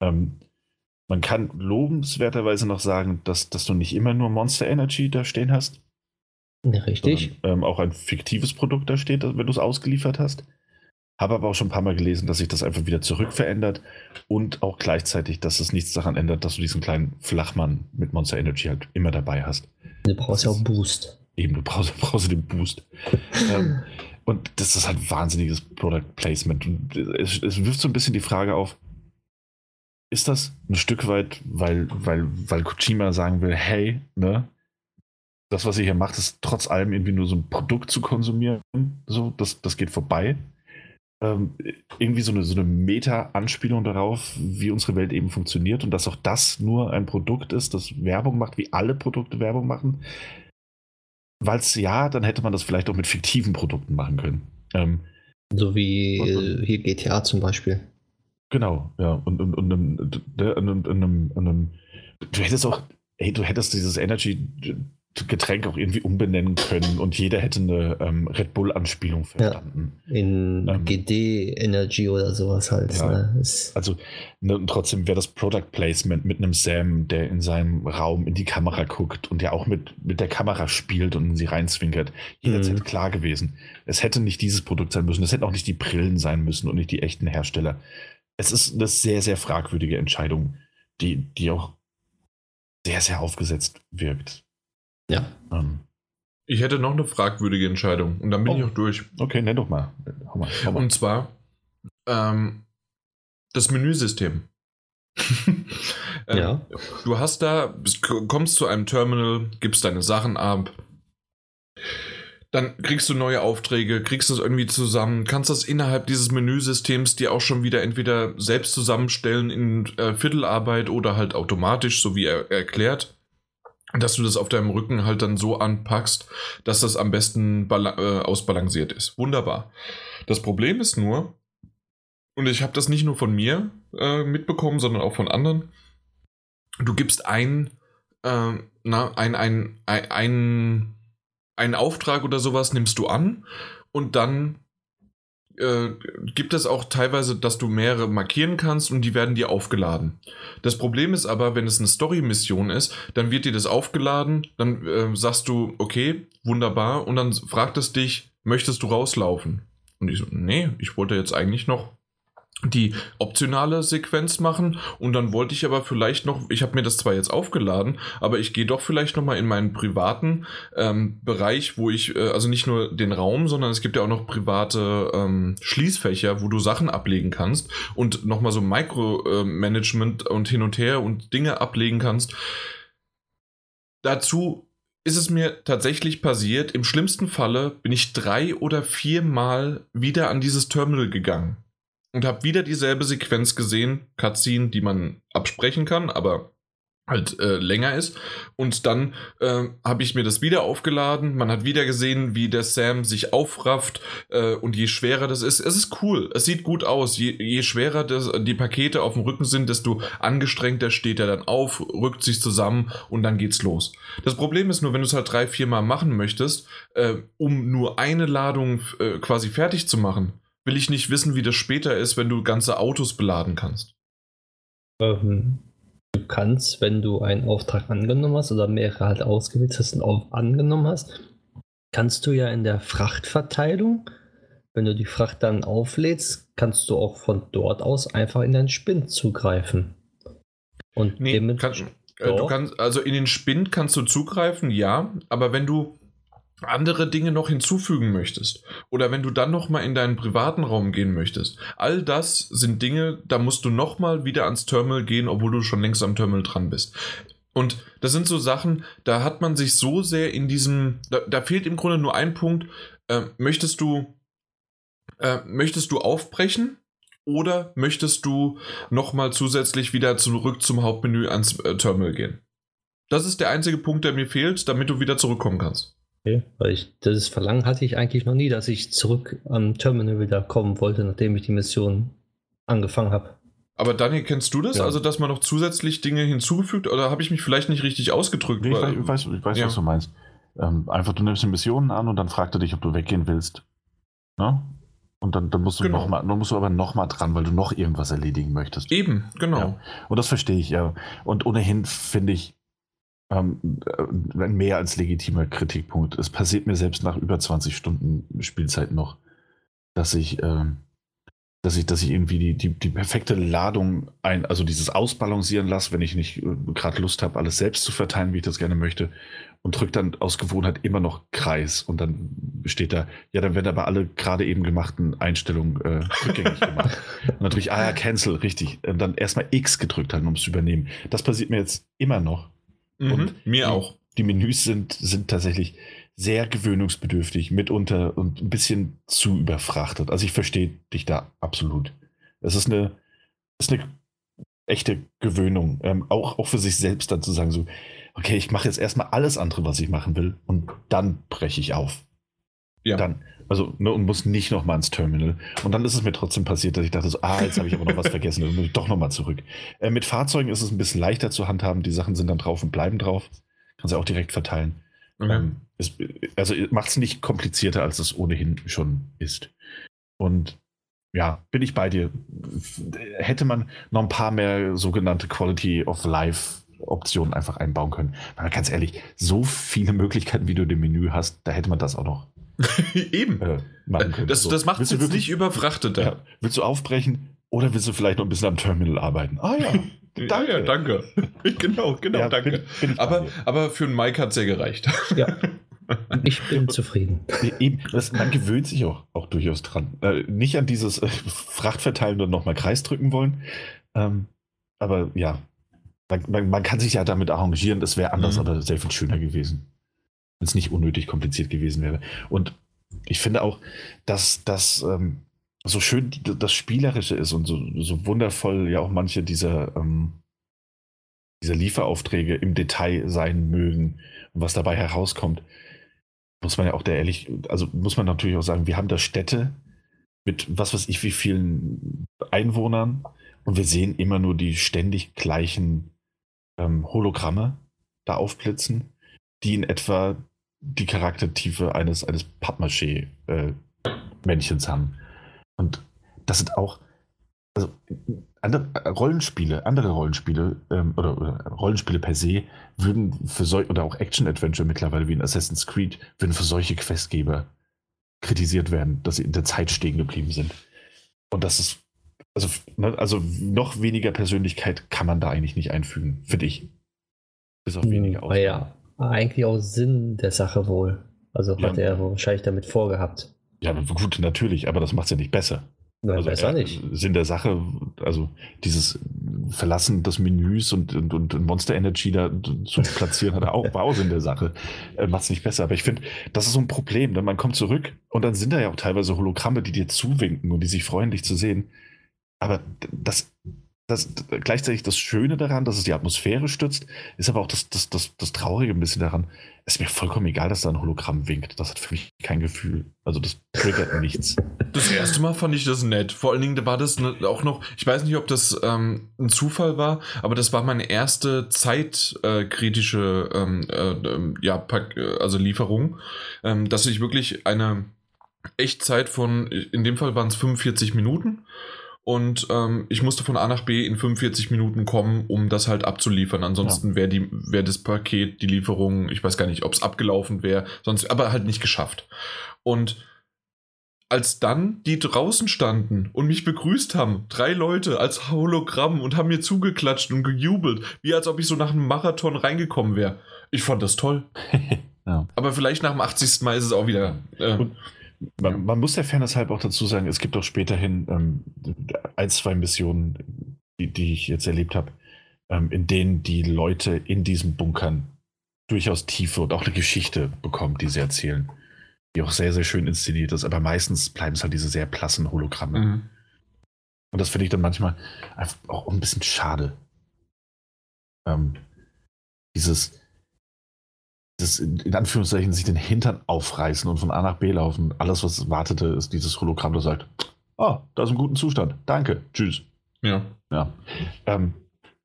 Ähm, man kann lobenswerterweise noch sagen, dass, dass du nicht immer nur Monster Energy da stehen hast. Ja, richtig. Sondern, ähm, auch ein fiktives Produkt da steht, wenn du es ausgeliefert hast. Habe aber auch schon ein paar Mal gelesen, dass sich das einfach wieder zurückverändert und auch gleichzeitig, dass es nichts daran ändert, dass du diesen kleinen Flachmann mit Monster Energy halt immer dabei hast. Du brauchst ja auch Boost. Eben, du brauchst, brauchst den Boost. ähm, und das ist halt wahnsinniges Product Placement. Und es, es wirft so ein bisschen die Frage auf, ist das ein Stück weit, weil, weil, weil Kojima sagen will, hey, ne, das, was ihr hier macht, ist trotz allem irgendwie nur so ein Produkt zu konsumieren. So, das, das geht vorbei. Ähm, irgendwie so eine, so eine Meta-Anspielung darauf, wie unsere Welt eben funktioniert und dass auch das nur ein Produkt ist, das Werbung macht, wie alle Produkte Werbung machen. Weil es ja, dann hätte man das vielleicht auch mit fiktiven Produkten machen können. Ähm, so wie äh, hier GTA zum Beispiel. Genau, ja. Und, und, und, und, und, und, und du hättest auch, ey, du hättest dieses Energy Getränk auch irgendwie umbenennen können und jeder hätte eine ähm, Red Bull-Anspielung verstanden. Ja, in ähm, GD Energy oder sowas halt. Ja, ne? Also ne, trotzdem wäre das Product Placement mit einem Sam, der in seinem Raum in die Kamera guckt und der auch mit, mit der Kamera spielt und in sie reinzwinkert, jederzeit mhm. klar gewesen. Es hätte nicht dieses Produkt sein müssen, es hätten auch nicht die Brillen sein müssen und nicht die echten Hersteller. Es ist eine sehr, sehr fragwürdige Entscheidung, die, die auch sehr, sehr aufgesetzt wirkt. Ja. Ähm. Ich hätte noch eine fragwürdige Entscheidung und dann bin oh. ich auch durch. Okay, nenn doch mal. Hau mal, hau mal. Und zwar ähm, das Menüsystem. ähm, ja. Du hast da, kommst zu einem Terminal, gibst deine Sachen ab, dann kriegst du neue Aufträge, kriegst das irgendwie zusammen, kannst das innerhalb dieses Menüsystems dir auch schon wieder entweder selbst zusammenstellen in äh, Viertelarbeit oder halt automatisch, so wie er erklärt dass du das auf deinem Rücken halt dann so anpackst, dass das am besten äh, ausbalanciert ist. Wunderbar. Das Problem ist nur, und ich habe das nicht nur von mir äh, mitbekommen, sondern auch von anderen, du gibst ein, äh, na, ein, ein, ein, ein, einen Auftrag oder sowas, nimmst du an und dann äh, gibt es auch teilweise, dass du mehrere markieren kannst und die werden dir aufgeladen. Das Problem ist aber, wenn es eine Story-Mission ist, dann wird dir das aufgeladen, dann äh, sagst du, okay, wunderbar, und dann fragt es dich, möchtest du rauslaufen? Und ich so, nee, ich wollte jetzt eigentlich noch die optionale Sequenz machen und dann wollte ich aber vielleicht noch, ich habe mir das zwar jetzt aufgeladen, aber ich gehe doch vielleicht noch mal in meinen privaten ähm, Bereich, wo ich, äh, also nicht nur den Raum, sondern es gibt ja auch noch private ähm, Schließfächer, wo du Sachen ablegen kannst und noch mal so Micromanagement äh, und hin und her und Dinge ablegen kannst. Dazu ist es mir tatsächlich passiert, im schlimmsten Falle bin ich drei oder viermal wieder an dieses Terminal gegangen und habe wieder dieselbe Sequenz gesehen, Cutscene, die man absprechen kann, aber halt äh, länger ist. Und dann äh, habe ich mir das wieder aufgeladen. Man hat wieder gesehen, wie der Sam sich aufrafft. Äh, und je schwerer das ist, es ist cool. Es sieht gut aus. Je, je schwerer das, die Pakete auf dem Rücken sind, desto angestrengter steht er dann auf, rückt sich zusammen und dann geht's los. Das Problem ist nur, wenn du es halt drei, vier Mal machen möchtest, äh, um nur eine Ladung äh, quasi fertig zu machen, will ich nicht wissen, wie das später ist, wenn du ganze Autos beladen kannst. Ähm, du kannst, wenn du einen Auftrag angenommen hast oder mehrere halt ausgewählt hast und auch angenommen hast, kannst du ja in der Frachtverteilung, wenn du die Fracht dann auflädst, kannst du auch von dort aus einfach in deinen Spind zugreifen. Und nee, kann, äh, du kannst, also in den Spind kannst du zugreifen, ja, aber wenn du andere Dinge noch hinzufügen möchtest oder wenn du dann noch mal in deinen privaten Raum gehen möchtest. All das sind Dinge, da musst du noch mal wieder ans Terminal gehen, obwohl du schon längst am Terminal dran bist. Und das sind so Sachen, da hat man sich so sehr in diesem, da, da fehlt im Grunde nur ein Punkt. Äh, möchtest du, äh, möchtest du aufbrechen oder möchtest du noch mal zusätzlich wieder zurück zum Hauptmenü ans äh, Terminal gehen? Das ist der einzige Punkt, der mir fehlt, damit du wieder zurückkommen kannst. Okay, weil ich, das Verlangen hatte ich eigentlich noch nie, dass ich zurück am Terminal wieder kommen wollte, nachdem ich die Mission angefangen habe. Aber Daniel, kennst du das? Ja. Also, dass man noch zusätzlich Dinge hinzugefügt oder habe ich mich vielleicht nicht richtig ausgedrückt? Nee, ich, weiß, ich weiß, ich weiß ja. was du meinst. Ähm, einfach, du nimmst eine Mission an und dann fragt er dich, ob du weggehen willst. Ne? Und dann, dann musst du Genau. noch mal, dann musst du aber nochmal dran, weil du noch irgendwas erledigen möchtest. Eben, genau. Ja. Und das verstehe ich, ja. Und ohnehin finde ich ähm, äh, ein mehr als legitimer Kritikpunkt. Es passiert mir selbst nach über 20 Stunden Spielzeit noch, dass ich, ähm, dass ich, dass ich irgendwie die, die, die perfekte Ladung ein, also dieses Ausbalancieren lasse, wenn ich nicht äh, gerade Lust habe, alles selbst zu verteilen, wie ich das gerne möchte, und drücke dann aus Gewohnheit immer noch Kreis. Und dann steht da, ja, dann werden aber alle gerade eben gemachten Einstellungen äh, rückgängig gemacht. Und dann drücke ich, ah ja, Cancel, richtig. Und dann erstmal X gedrückt halten, um es zu übernehmen. Das passiert mir jetzt immer noch. Mhm. Und Mir die, auch. Die Menüs sind, sind tatsächlich sehr gewöhnungsbedürftig, mitunter und ein bisschen zu überfrachtet. Also ich verstehe dich da absolut. Es ist eine, ist eine echte Gewöhnung, ähm, auch, auch für sich selbst dann zu sagen, so, okay, ich mache jetzt erstmal alles andere, was ich machen will, und dann breche ich auf. Ja. Dann, also, ne, und muss nicht nochmal ins Terminal. Und dann ist es mir trotzdem passiert, dass ich dachte, so, ah, jetzt habe ich aber noch was vergessen, dann muss ich doch nochmal zurück. Äh, mit Fahrzeugen ist es ein bisschen leichter zu handhaben, die Sachen sind dann drauf und bleiben drauf. Kannst du auch direkt verteilen. Okay. Ähm, es, also macht es nicht komplizierter, als es ohnehin schon ist. Und ja, bin ich bei dir. Hätte man noch ein paar mehr sogenannte Quality of Life Optionen einfach einbauen können. Weil ganz ehrlich, so viele Möglichkeiten, wie du im Menü hast, da hätte man das auch noch Eben. äh. Das, So, das macht es wirklich- nicht überfrachteter. ja, willst du aufbrechen oder willst du vielleicht noch ein bisschen am Terminal arbeiten? Ah ja, danke. Ja, ja, danke. genau, genau, Ja, danke. bin- bin aber, aber für einen Mike hat es ja gereicht. Ja. Ich bin zufrieden. Eben, das, man gewöhnt sich auch, auch durchaus dran. Äh, nicht an dieses äh, Frachtverteilen und nochmal Kreis drücken wollen. Ähm, aber ja, man, man, man kann sich ja damit arrangieren. Es wäre anders Mhm. oder sehr viel schöner gewesen. Wenn es nicht unnötig kompliziert gewesen wäre. Und ich finde auch, dass das ähm, so schön das Spielerische ist und so, so wundervoll ja auch manche dieser, ähm, dieser Lieferaufträge im Detail sein mögen und was dabei herauskommt muss man ja auch da ehrlich, also muss man natürlich auch sagen, wir haben da Städte mit was weiß ich wie vielen Einwohnern und wir sehen immer nur die ständig gleichen ähm, Hologramme da aufblitzen, die in etwa die Charaktertiefe eines, eines Pappmaché-Männchens haben. Und das sind auch, also andere äh, Rollenspiele, andere Rollenspiele ähm, oder, oder Rollenspiele per se würden für solche, oder auch Action-Adventure mittlerweile wie in Assassin's Creed, würden für solche Questgeber kritisiert werden, dass sie in der Zeit stehen geblieben sind. Und das ist, also, ne, also noch weniger Persönlichkeit kann man da eigentlich nicht einfügen, finde ich. Bis auf wenige War ja eigentlich auch Sinn der Sache wohl. Also Ja. hat er wahrscheinlich damit vorgehabt. Ja, gut, natürlich, aber das macht es ja nicht besser. Nein, Also besser äh, nicht. Sinn der Sache, also dieses Verlassen des Menüs und, und, und Monster Energy da zu platzieren, hat er auch, war auch Sinn der Sache. Äh, Macht es nicht besser. Aber ich finde, das ist so ein Problem. Ne? Man kommt zurück und dann sind da ja auch teilweise Hologramme, die dir zuwinken und die sich freuen, dich zu sehen. Aber das, das gleichzeitig das Schöne daran, dass es die Atmosphäre stützt, ist aber auch das, das, das, das Traurige ein bisschen daran. Es ist mir vollkommen egal, dass da ein Hologramm winkt. Das hat für mich kein Gefühl. Also das triggert nichts. Das erste Mal fand ich das nett. Vor allen Dingen war das ne- auch noch, ich weiß nicht, ob das ähm, ein Zufall war, aber das war meine erste zeitkritische ähm, äh, ähm, ja, äh, also Lieferung, ähm, dass ich wirklich eine Echtzeit von, in dem Fall waren es 45 Minuten. Und ähm, ich musste von A nach B in 45 Minuten kommen, um das halt abzuliefern. Ansonsten wäre die wäre das Paket, die Lieferung, ich weiß gar nicht, ob es abgelaufen wäre, sonst, aber halt nicht geschafft. Und als dann die draußen standen und mich begrüßt haben, drei Leute als Hologramm und haben mir zugeklatscht und gejubelt, wie als ob ich so nach einem Marathon reingekommen wäre. Ich fand das toll. Ja. Aber vielleicht nach dem 80. Mal ist es auch wieder. Äh, Man, man muss der Fairness halber auch dazu sagen, es gibt auch späterhin ähm, ein, zwei Missionen, die, die ich jetzt erlebt habe, ähm, in denen die Leute in diesen Bunkern durchaus Tiefe und auch eine Geschichte bekommen, die sie erzählen. Die auch sehr, sehr schön inszeniert ist, aber meistens bleiben es halt diese sehr blassen Hologramme. mhm. Und das finde ich dann manchmal einfach auch ein bisschen schade. Ähm, dieses, dieses, in Anführungszeichen, sich den Hintern aufreißen und von A nach B laufen. Alles, was wartete, ist dieses Hologramm, das sagt, ah, da ist im guten Zustand. Danke, tschüss. Ja. Ja. Ähm,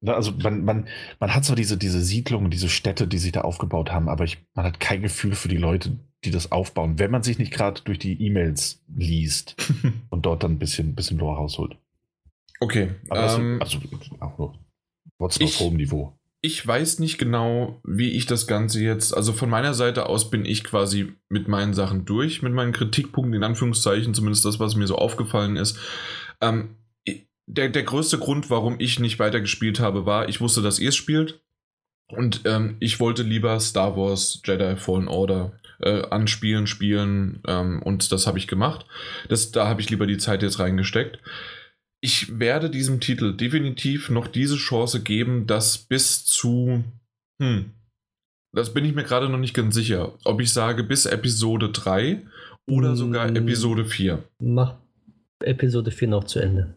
also man, man, man hat zwar diese, diese Siedlungen, diese Städte, die sich da aufgebaut haben, aber ich, man hat kein Gefühl für die Leute, die das aufbauen, wenn man sich nicht gerade durch die E-Mails liest und dort dann ein bisschen, bisschen Lore rausholt. Okay. Ähm, das, also auch nur trotzdem auf hohem Niveau. Ich weiß nicht genau, wie ich das Ganze jetzt, also von meiner Seite aus bin ich quasi mit meinen Sachen durch, mit meinen Kritikpunkten, in Anführungszeichen, zumindest das, was mir so aufgefallen ist. Ähm, der, der größte Grund, warum ich nicht weitergespielt habe, war, ich wusste, dass ihr es spielt. Und ähm, ich wollte lieber Star Wars Jedi Fallen Order äh, anspielen, spielen ähm, und das habe ich gemacht. Das, da habe ich lieber die Zeit jetzt reingesteckt. Ich werde diesem Titel definitiv noch diese Chance geben, dass bis zu. Hm, das bin ich mir gerade noch nicht ganz sicher, ob ich sage bis Episode 3 oder sogar Mm. Episode 4. Mach Episode 4 noch zu Ende.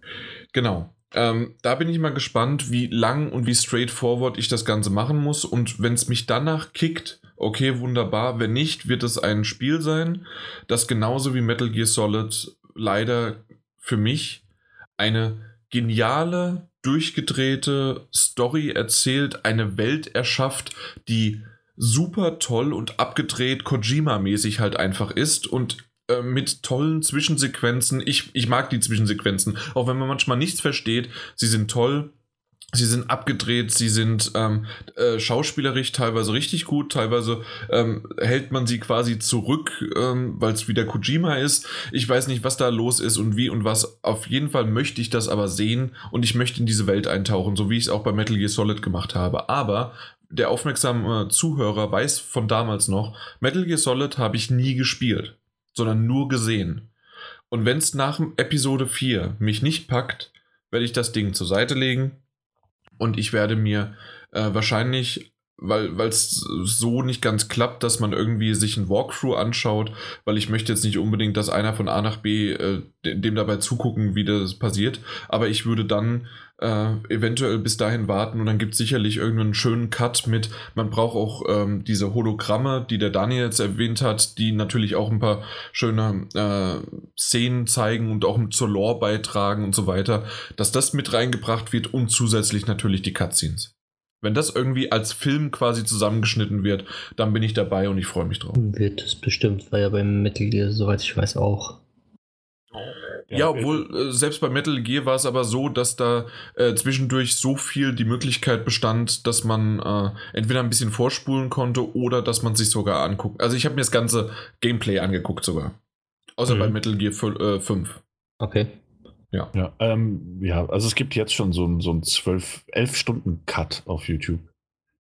Genau. Ähm, da bin ich mal gespannt, wie lang und wie straightforward ich das Ganze machen muss. Und wenn es mich danach kickt, okay, wunderbar. Wenn nicht, wird es ein Spiel sein, das genauso wie Metal Gear Solid leider für mich eine geniale, durchgedrehte Story erzählt, eine Welt erschafft, die super toll und abgedreht Kojima-mäßig halt einfach ist und äh, mit tollen Zwischensequenzen. Ich, ich mag die Zwischensequenzen, auch wenn man manchmal nichts versteht. Sie sind toll. Sie sind abgedreht, sie sind ähm, äh, schauspielerisch teilweise richtig gut, teilweise ähm, hält man sie quasi zurück, ähm, weil es wieder Kojima ist. Ich weiß nicht, was da los ist und wie und was. Auf jeden Fall möchte ich das aber sehen und ich möchte in diese Welt eintauchen, so wie ich es auch bei Metal Gear Solid gemacht habe. Aber der aufmerksame Zuhörer weiß von damals noch, Metal Gear Solid habe ich nie gespielt, sondern nur gesehen. Und wenn es nach Episode 4 mich nicht packt, werde ich das Ding zur Seite legen und ich werde mir äh, wahrscheinlich, weil es so nicht ganz klappt, dass man irgendwie sich ein Walkthrough anschaut, weil ich möchte jetzt nicht unbedingt, dass einer von A nach B äh, de- dem dabei zugucken, wie das passiert, aber ich würde dann äh, eventuell bis dahin warten und dann gibt es sicherlich irgendeinen schönen Cut mit, man braucht auch ähm, diese Hologramme, die der Daniel jetzt erwähnt hat, die natürlich auch ein paar schöne äh, Szenen zeigen und auch zur Lore beitragen und so weiter, dass das mit reingebracht wird und zusätzlich natürlich die Cutscenes. Wenn das irgendwie als Film quasi zusammengeschnitten wird, dann bin ich dabei und ich freue mich drauf. Wird es bestimmt, weil ja beim Metal Gear, soweit ich weiß, auch. Ja, obwohl äh, selbst bei Metal Gear war es aber so, dass da äh, zwischendurch so viel die Möglichkeit bestand, dass man äh, entweder ein bisschen vorspulen konnte oder dass man sich sogar anguckt. Also ich habe mir das ganze Gameplay angeguckt sogar. Außer Mhm. bei Metal Gear fü- äh, 5. Okay. Ja, ähm, ja, also es gibt jetzt schon so einen so einen 12, 11 Stunden Cut auf YouTube,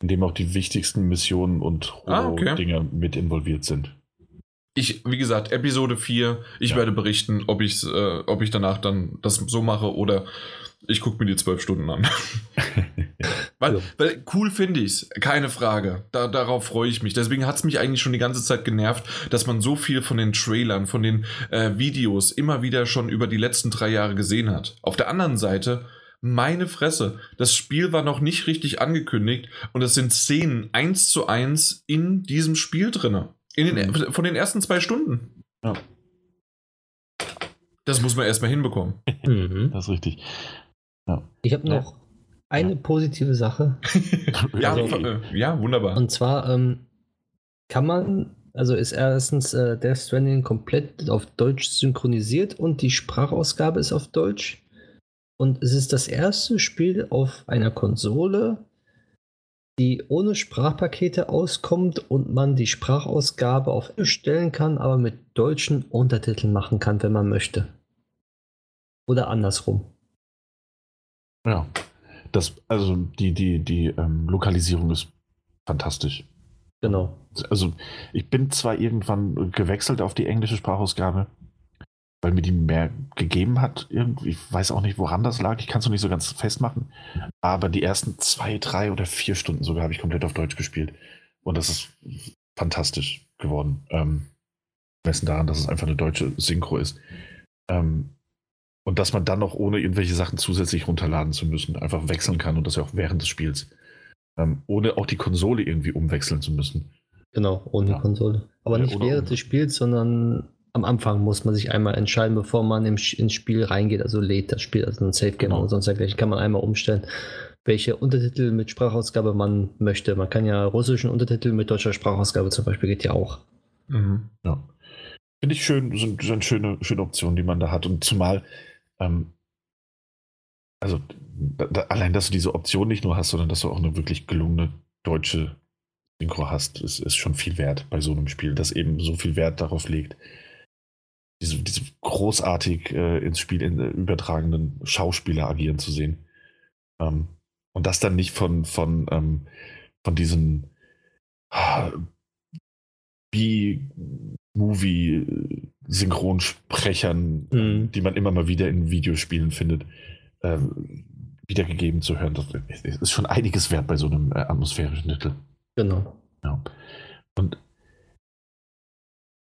in dem auch die wichtigsten Missionen und Ah, okay. Dinge mit involviert sind. Ich, wie gesagt, Episode 4, ich Ja. werde berichten, ob, ich's, äh, ob ich danach dann das so mache oder ich gucke mir die 12 Stunden an. weil, Ja. weil cool finde ich's, keine Frage. Da, darauf freue ich mich. Deswegen hat es mich eigentlich schon die ganze Zeit genervt, dass man so viel von den Trailern, von den äh, Videos immer wieder schon über die letzten drei Jahre gesehen hat. Auf der anderen Seite, meine Fresse, das Spiel war noch nicht richtig angekündigt und es sind Szenen eins zu eins in diesem Spiel drin. In den, Von den ersten zwei Stunden. Ja. Das muss man erstmal hinbekommen. Mhm. Das ist richtig. Ich habe noch eine positive Sache. Ja, Also- äh, ja wunderbar. Und zwar ähm, kann man, also ist erstens äh, Death Stranding komplett auf Deutsch synchronisiert und die Sprachausgabe ist auf Deutsch. Und es ist das erste Spiel auf einer Konsole, die ohne Sprachpakete auskommt und man die Sprachausgabe auf Englisch stellen kann, aber mit deutschen Untertiteln machen kann, wenn man möchte. Oder andersrum. Ja. Das, also die, die, die ähm, Lokalisierung ist fantastisch. Genau. Also ich bin zwar irgendwann gewechselt auf die englische Sprachausgabe, weil mir die mehr gegeben hat. Irgendwie, ich weiß auch nicht, woran das lag. Ich kann es noch nicht so ganz festmachen. Aber die ersten zwei, drei oder vier Stunden sogar habe ich komplett auf Deutsch gespielt. Und das ist fantastisch geworden. Ähm, messen daran, dass es einfach eine deutsche Synchro ist. Ähm, und dass man dann noch ohne irgendwelche Sachen zusätzlich runterladen zu müssen, einfach wechseln kann und das ja auch während des Spiels. Ähm, ohne auch die Konsole irgendwie umwechseln zu müssen. Genau, ohne Ja. Konsole. Aber Ja, nicht während des Spiels, sondern am Anfang muss man sich einmal entscheiden, bevor man im, ins Spiel reingeht, also lädt das Spiel, also ein Safe Game Genau. oder sonst dergleichen, kann man einmal umstellen, welche Untertitel mit Sprachausgabe man möchte. Man kann ja russischen Untertitel mit deutscher Sprachausgabe zum Beispiel, geht ja auch. Mhm. Ja. Finde ich schön, sind, sind schöne, schöne Optionen, die man da hat. Und zumal, ähm, also da, allein, dass du diese Option nicht nur hast, sondern dass du auch eine wirklich gelungene deutsche Synchro hast, ist, ist schon viel wert bei so einem Spiel, das eben so viel Wert darauf legt, diese, diese großartig äh, ins Spiel in, äh, übertragenen Schauspieler agieren zu sehen. Ähm, und das dann nicht von, von, ähm, von diesen ah, B-Movie-Synchronsprechern, mhm. die man immer mal wieder in Videospielen findet, ähm, wiedergegeben zu hören. Das ist schon einiges wert bei so einem äh, atmosphärischen Titel. Genau. Ja. Und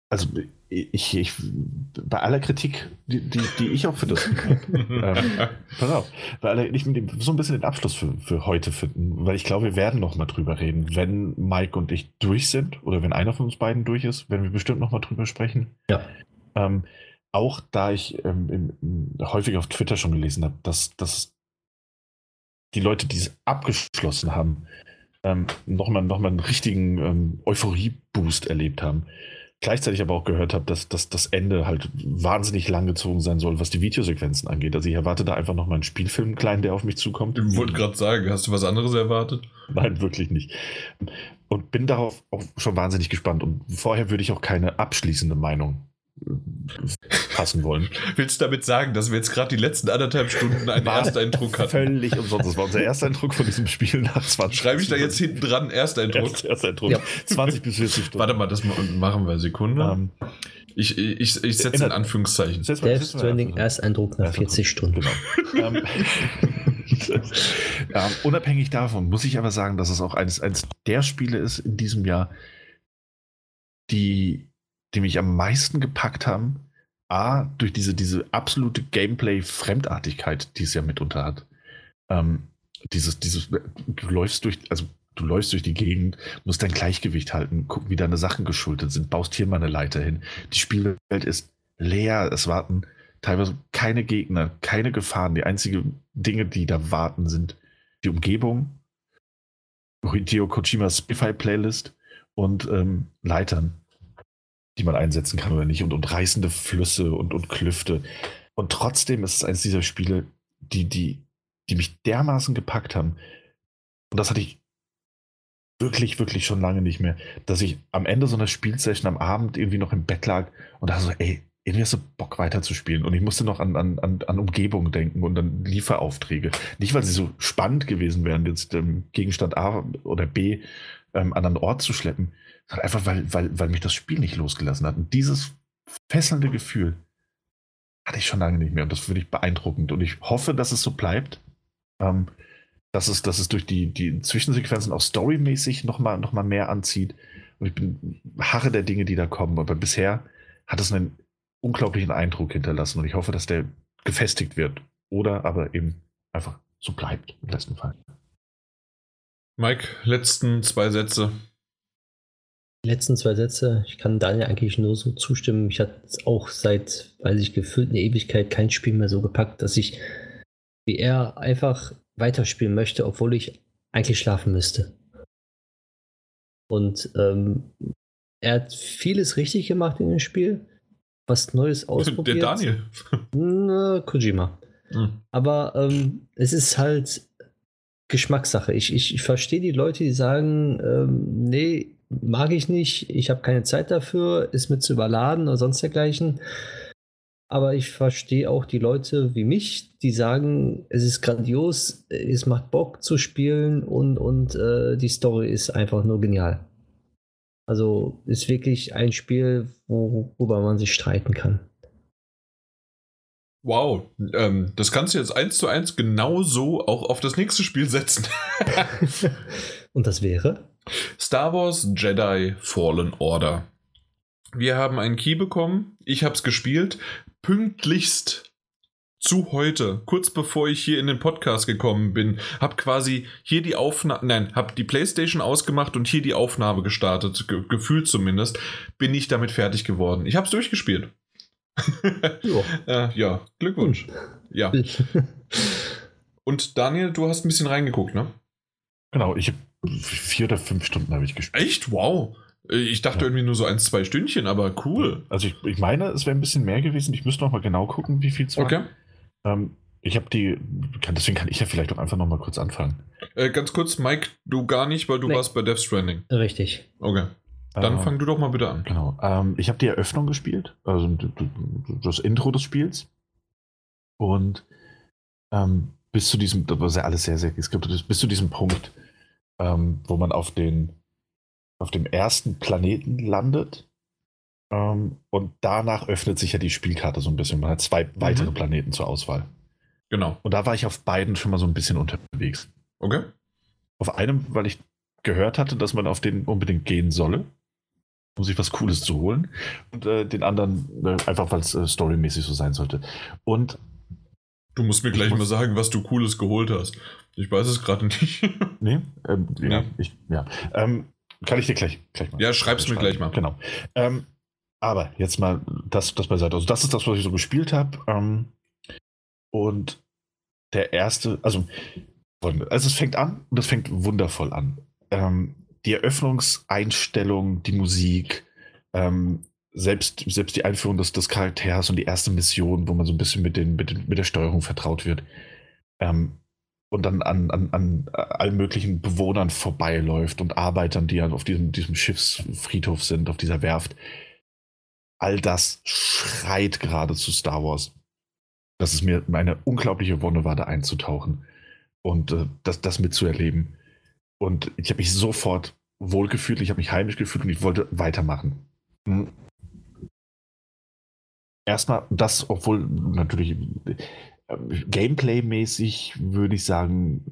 also ich, ich, bei aller Kritik, die, die, die ich auch für das, ähm, pass auf, bei aller, ich will so ein bisschen den Abschluss für, für heute finden, weil ich glaube, wir werden noch mal drüber reden, wenn Mike und ich durch sind oder wenn einer von uns beiden durch ist, werden wir bestimmt noch mal drüber sprechen. Ja. Ähm, auch da ich ähm, in, in, häufig auf Twitter schon gelesen habe, dass, dass die Leute, die es abgeschlossen haben, ähm, nochmal noch mal einen richtigen ähm, Euphorie-Boost erlebt haben gleichzeitig aber auch gehört habe, dass, dass das Ende halt wahnsinnig langgezogen sein soll, was die Videosequenzen angeht. Also ich erwarte da einfach noch mal einen Spielfilm klein, der auf mich zukommt. Ich wollte gerade sagen, hast du was anderes erwartet? Nein, wirklich nicht. Und bin darauf auch schon wahnsinnig gespannt. Und vorher würde ich auch keine abschließende Meinung passen wollen. Willst du damit sagen, dass wir jetzt gerade die letzten anderthalb Stunden einen war Ersteindruck hatten? Völlig umsonst. Das war unser Ersteindruck von diesem Spiel nach 20 Schreibe ich da jetzt hinten dran Ersteindruck? Erst, Ersteindruck. Ja. 20 bis 40 Stunden. Warte mal, das machen wir. Sekunde. Um, ähm, ich, ich, ich setze in Anführungszeichen. Death Stranding Ersteindruck nach 40 Stunden. Genau. ähm, ja, unabhängig davon muss ich aber sagen, dass es auch eines, eines der Spiele ist in diesem Jahr, die die mich am meisten gepackt haben. A, durch diese, diese absolute Gameplay-Fremdartigkeit, die es ja mitunter hat. Ähm, dieses, dieses, du läufst durch, also du läufst durch die Gegend, musst dein Gleichgewicht halten, gucken, wie deine Sachen geschultet sind, baust hier mal eine Leiter hin. Die Spielwelt ist leer, es warten teilweise keine Gegner, keine Gefahren. Die einzigen Dinge, die da warten, sind die Umgebung, Hideo Kojimas Spotify-Playlist und ähm, Leitern die man einsetzen kann oder nicht und, und reißende Flüsse und, und Klüfte. Und trotzdem ist es eines dieser Spiele, die, die, die mich dermaßen gepackt haben. Und das hatte ich wirklich, wirklich schon lange nicht mehr, dass ich am Ende so einer Spielsession am Abend irgendwie noch im Bett lag und dachte so, ey, irgendwie hast du Bock weiterzuspielen. Und ich musste noch an, an, an, Umgebung denken und an Lieferaufträge. Nicht, weil sie so spannend gewesen wären, jetzt ähm, Gegenstand A oder B ähm, an einen Ort zu schleppen, Einfach weil, weil, weil mich das Spiel nicht losgelassen hat. Und dieses fesselnde Gefühl hatte ich schon lange nicht mehr. Und das finde ich beeindruckend. Und ich hoffe, dass es so bleibt. Ähm, dass, es, dass es durch die, die Zwischensequenzen auch storymäßig nochmal noch mal mehr anzieht. Und ich bin harre der Dinge, die da kommen. Aber bisher hat es einen unglaublichen Eindruck hinterlassen. Und ich hoffe, dass der gefestigt wird. Oder aber eben einfach so bleibt, im besten Fall. Mike, letzten zwei Sätze letzten zwei Sätze. Ich kann Daniel eigentlich nur so zustimmen. Ich hatte auch seit, weiß ich, gefühlt eine Ewigkeit kein Spiel mehr so gepackt, dass ich wie er einfach weiterspielen möchte, obwohl ich eigentlich schlafen müsste. Und ähm, er hat vieles richtig gemacht in dem Spiel, was Neues ausprobiert. Der Daniel. Na, Kojima. Hm. Aber ähm, es ist halt Geschmackssache. Ich, ich, ich verstehe die Leute, die sagen, ähm, nee, mag ich nicht, ich habe keine Zeit dafür, ist mir zu überladen oder sonst dergleichen. Aber ich verstehe auch die Leute wie mich, die sagen, es ist grandios, es macht Bock zu spielen und, und äh, die Story ist einfach nur genial. Also ist wirklich ein Spiel, wo, worüber man sich streiten kann. Wow, ähm, das kannst du jetzt eins zu eins genauso auch auf das nächste Spiel setzen. und das wäre? Star Wars Jedi Fallen Order. Wir haben einen Key bekommen. Ich habe es gespielt. Pünktlichst zu heute, kurz bevor ich hier in den Podcast gekommen bin, habe quasi hier die Aufnahme, nein, habe die PlayStation ausgemacht und hier die Aufnahme gestartet, ge gefühlt zumindest, bin ich damit fertig geworden. Ich habe es durchgespielt. äh, ja, Glückwunsch. Ja. und Daniel, du hast ein bisschen reingeguckt, ne? Genau, ich habe vier oder fünf Stunden habe ich gespielt. Echt? Wow. Ich dachte ja. irgendwie nur so ein, zwei Stündchen, aber cool. Also ich, ich meine, es wäre ein bisschen mehr gewesen. Ich müsste noch mal genau gucken, wie viel es war. Okay. Ähm, ich habe die, deswegen kann ich ja vielleicht auch einfach noch mal kurz anfangen. Äh, ganz kurz, Mike, du gar nicht, weil du nee. warst bei Death Stranding. Richtig. Okay. Dann ähm, fang du doch mal bitte an. Genau. Ähm, ich habe die Eröffnung gespielt, also das Intro des Spiels. Und ähm, bis zu diesem, das war ja alles sehr, sehr geskriptet, bis zu diesem Punkt, ähm, wo man auf den auf dem ersten Planeten landet. Ähm, und danach öffnet sich ja die Spielkarte so ein bisschen. Man hat zwei mhm. weitere Planeten zur Auswahl. Genau. Und da war ich auf beiden schon mal so ein bisschen unterwegs. Okay. Auf einem, weil ich gehört hatte, dass man auf den unbedingt gehen solle, um sich was Cooles zu holen. Und äh, den anderen äh, einfach, weil es äh, storymäßig so sein sollte. Und Du musst mir gleich mal sagen, was du Cooles geholt hast. Ich weiß es gerade nicht. nee, ähm, ja. Ich, ja. Ähm, kann ich dir gleich, gleich mal. Ja, schreib's mir gleich mal. Genau. Ähm, aber jetzt mal das, das beiseite. Also, das ist das, was ich so gespielt habe. Ähm, und der erste, also, also, es fängt an und es fängt wundervoll an. Ähm, die Eröffnungseinstellung, die Musik, ähm, selbst, selbst die Einführung des, des Charakters und die erste Mission, wo man so ein bisschen mit, den, mit, den, mit der Steuerung vertraut wird. Ähm, und dann an, an, an allen möglichen Bewohnern vorbeiläuft und Arbeitern, die auf diesem, diesem Schiffsfriedhof sind, auf dieser Werft. All das schreit gerade zu Star Wars. Dass es mir eine unglaubliche Wonne war, da einzutauchen und äh, das, das mitzuerleben. Und ich habe mich sofort wohlgefühlt, ich habe mich heimisch gefühlt und ich wollte weitermachen. Erstmal das, obwohl natürlich Gameplay-mäßig würde ich sagen,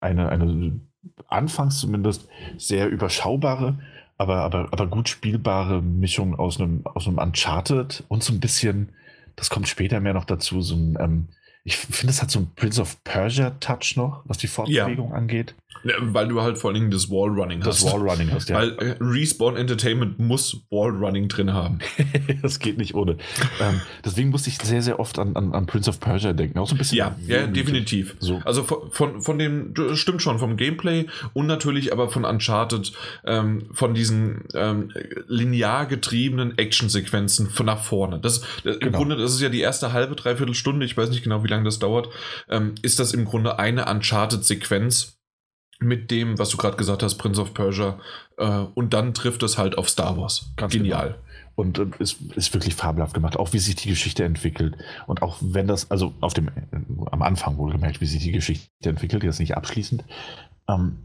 eine, eine anfangs zumindest sehr überschaubare, aber, aber, aber gut spielbare Mischung aus einem, aus einem Uncharted und so ein bisschen, das kommt später mehr noch dazu, so ein ähm, ich finde, es hat so einen Prince of Persia-Touch noch, was die Fortbewegung ja. angeht. Ja, weil du halt vor allem das Wallrunning hast. Das Wallrunning hast, ja. Weil äh, Respawn Entertainment muss Wallrunning drin haben. das geht nicht ohne. ähm, deswegen musste ich sehr, sehr oft an, an, an, Prince of Persia denken. Auch so ein bisschen. Ja, ja definitiv. So. Also von, von, von dem, stimmt schon, vom Gameplay und natürlich aber von Uncharted, ähm, von diesen ähm, linear getriebenen Actionsequenzen von nach vorne. Das, das genau. Im Grunde, das ist ja die erste halbe, dreiviertel Stunde, ich weiß nicht genau, wie lange das dauert, ähm, ist das im Grunde eine Uncharted-Sequenz mit dem, was du gerade gesagt hast, Prince of Persia. Äh, und dann trifft es halt auf Star Wars. Ganz Genial. Genau. Und äh, ist, ist wirklich fabelhaft gemacht, auch wie sich die Geschichte entwickelt. Und auch wenn das, also auf dem, äh, am Anfang wohlgemerkt, wie sich die Geschichte entwickelt, jetzt nicht abschließend. Ähm,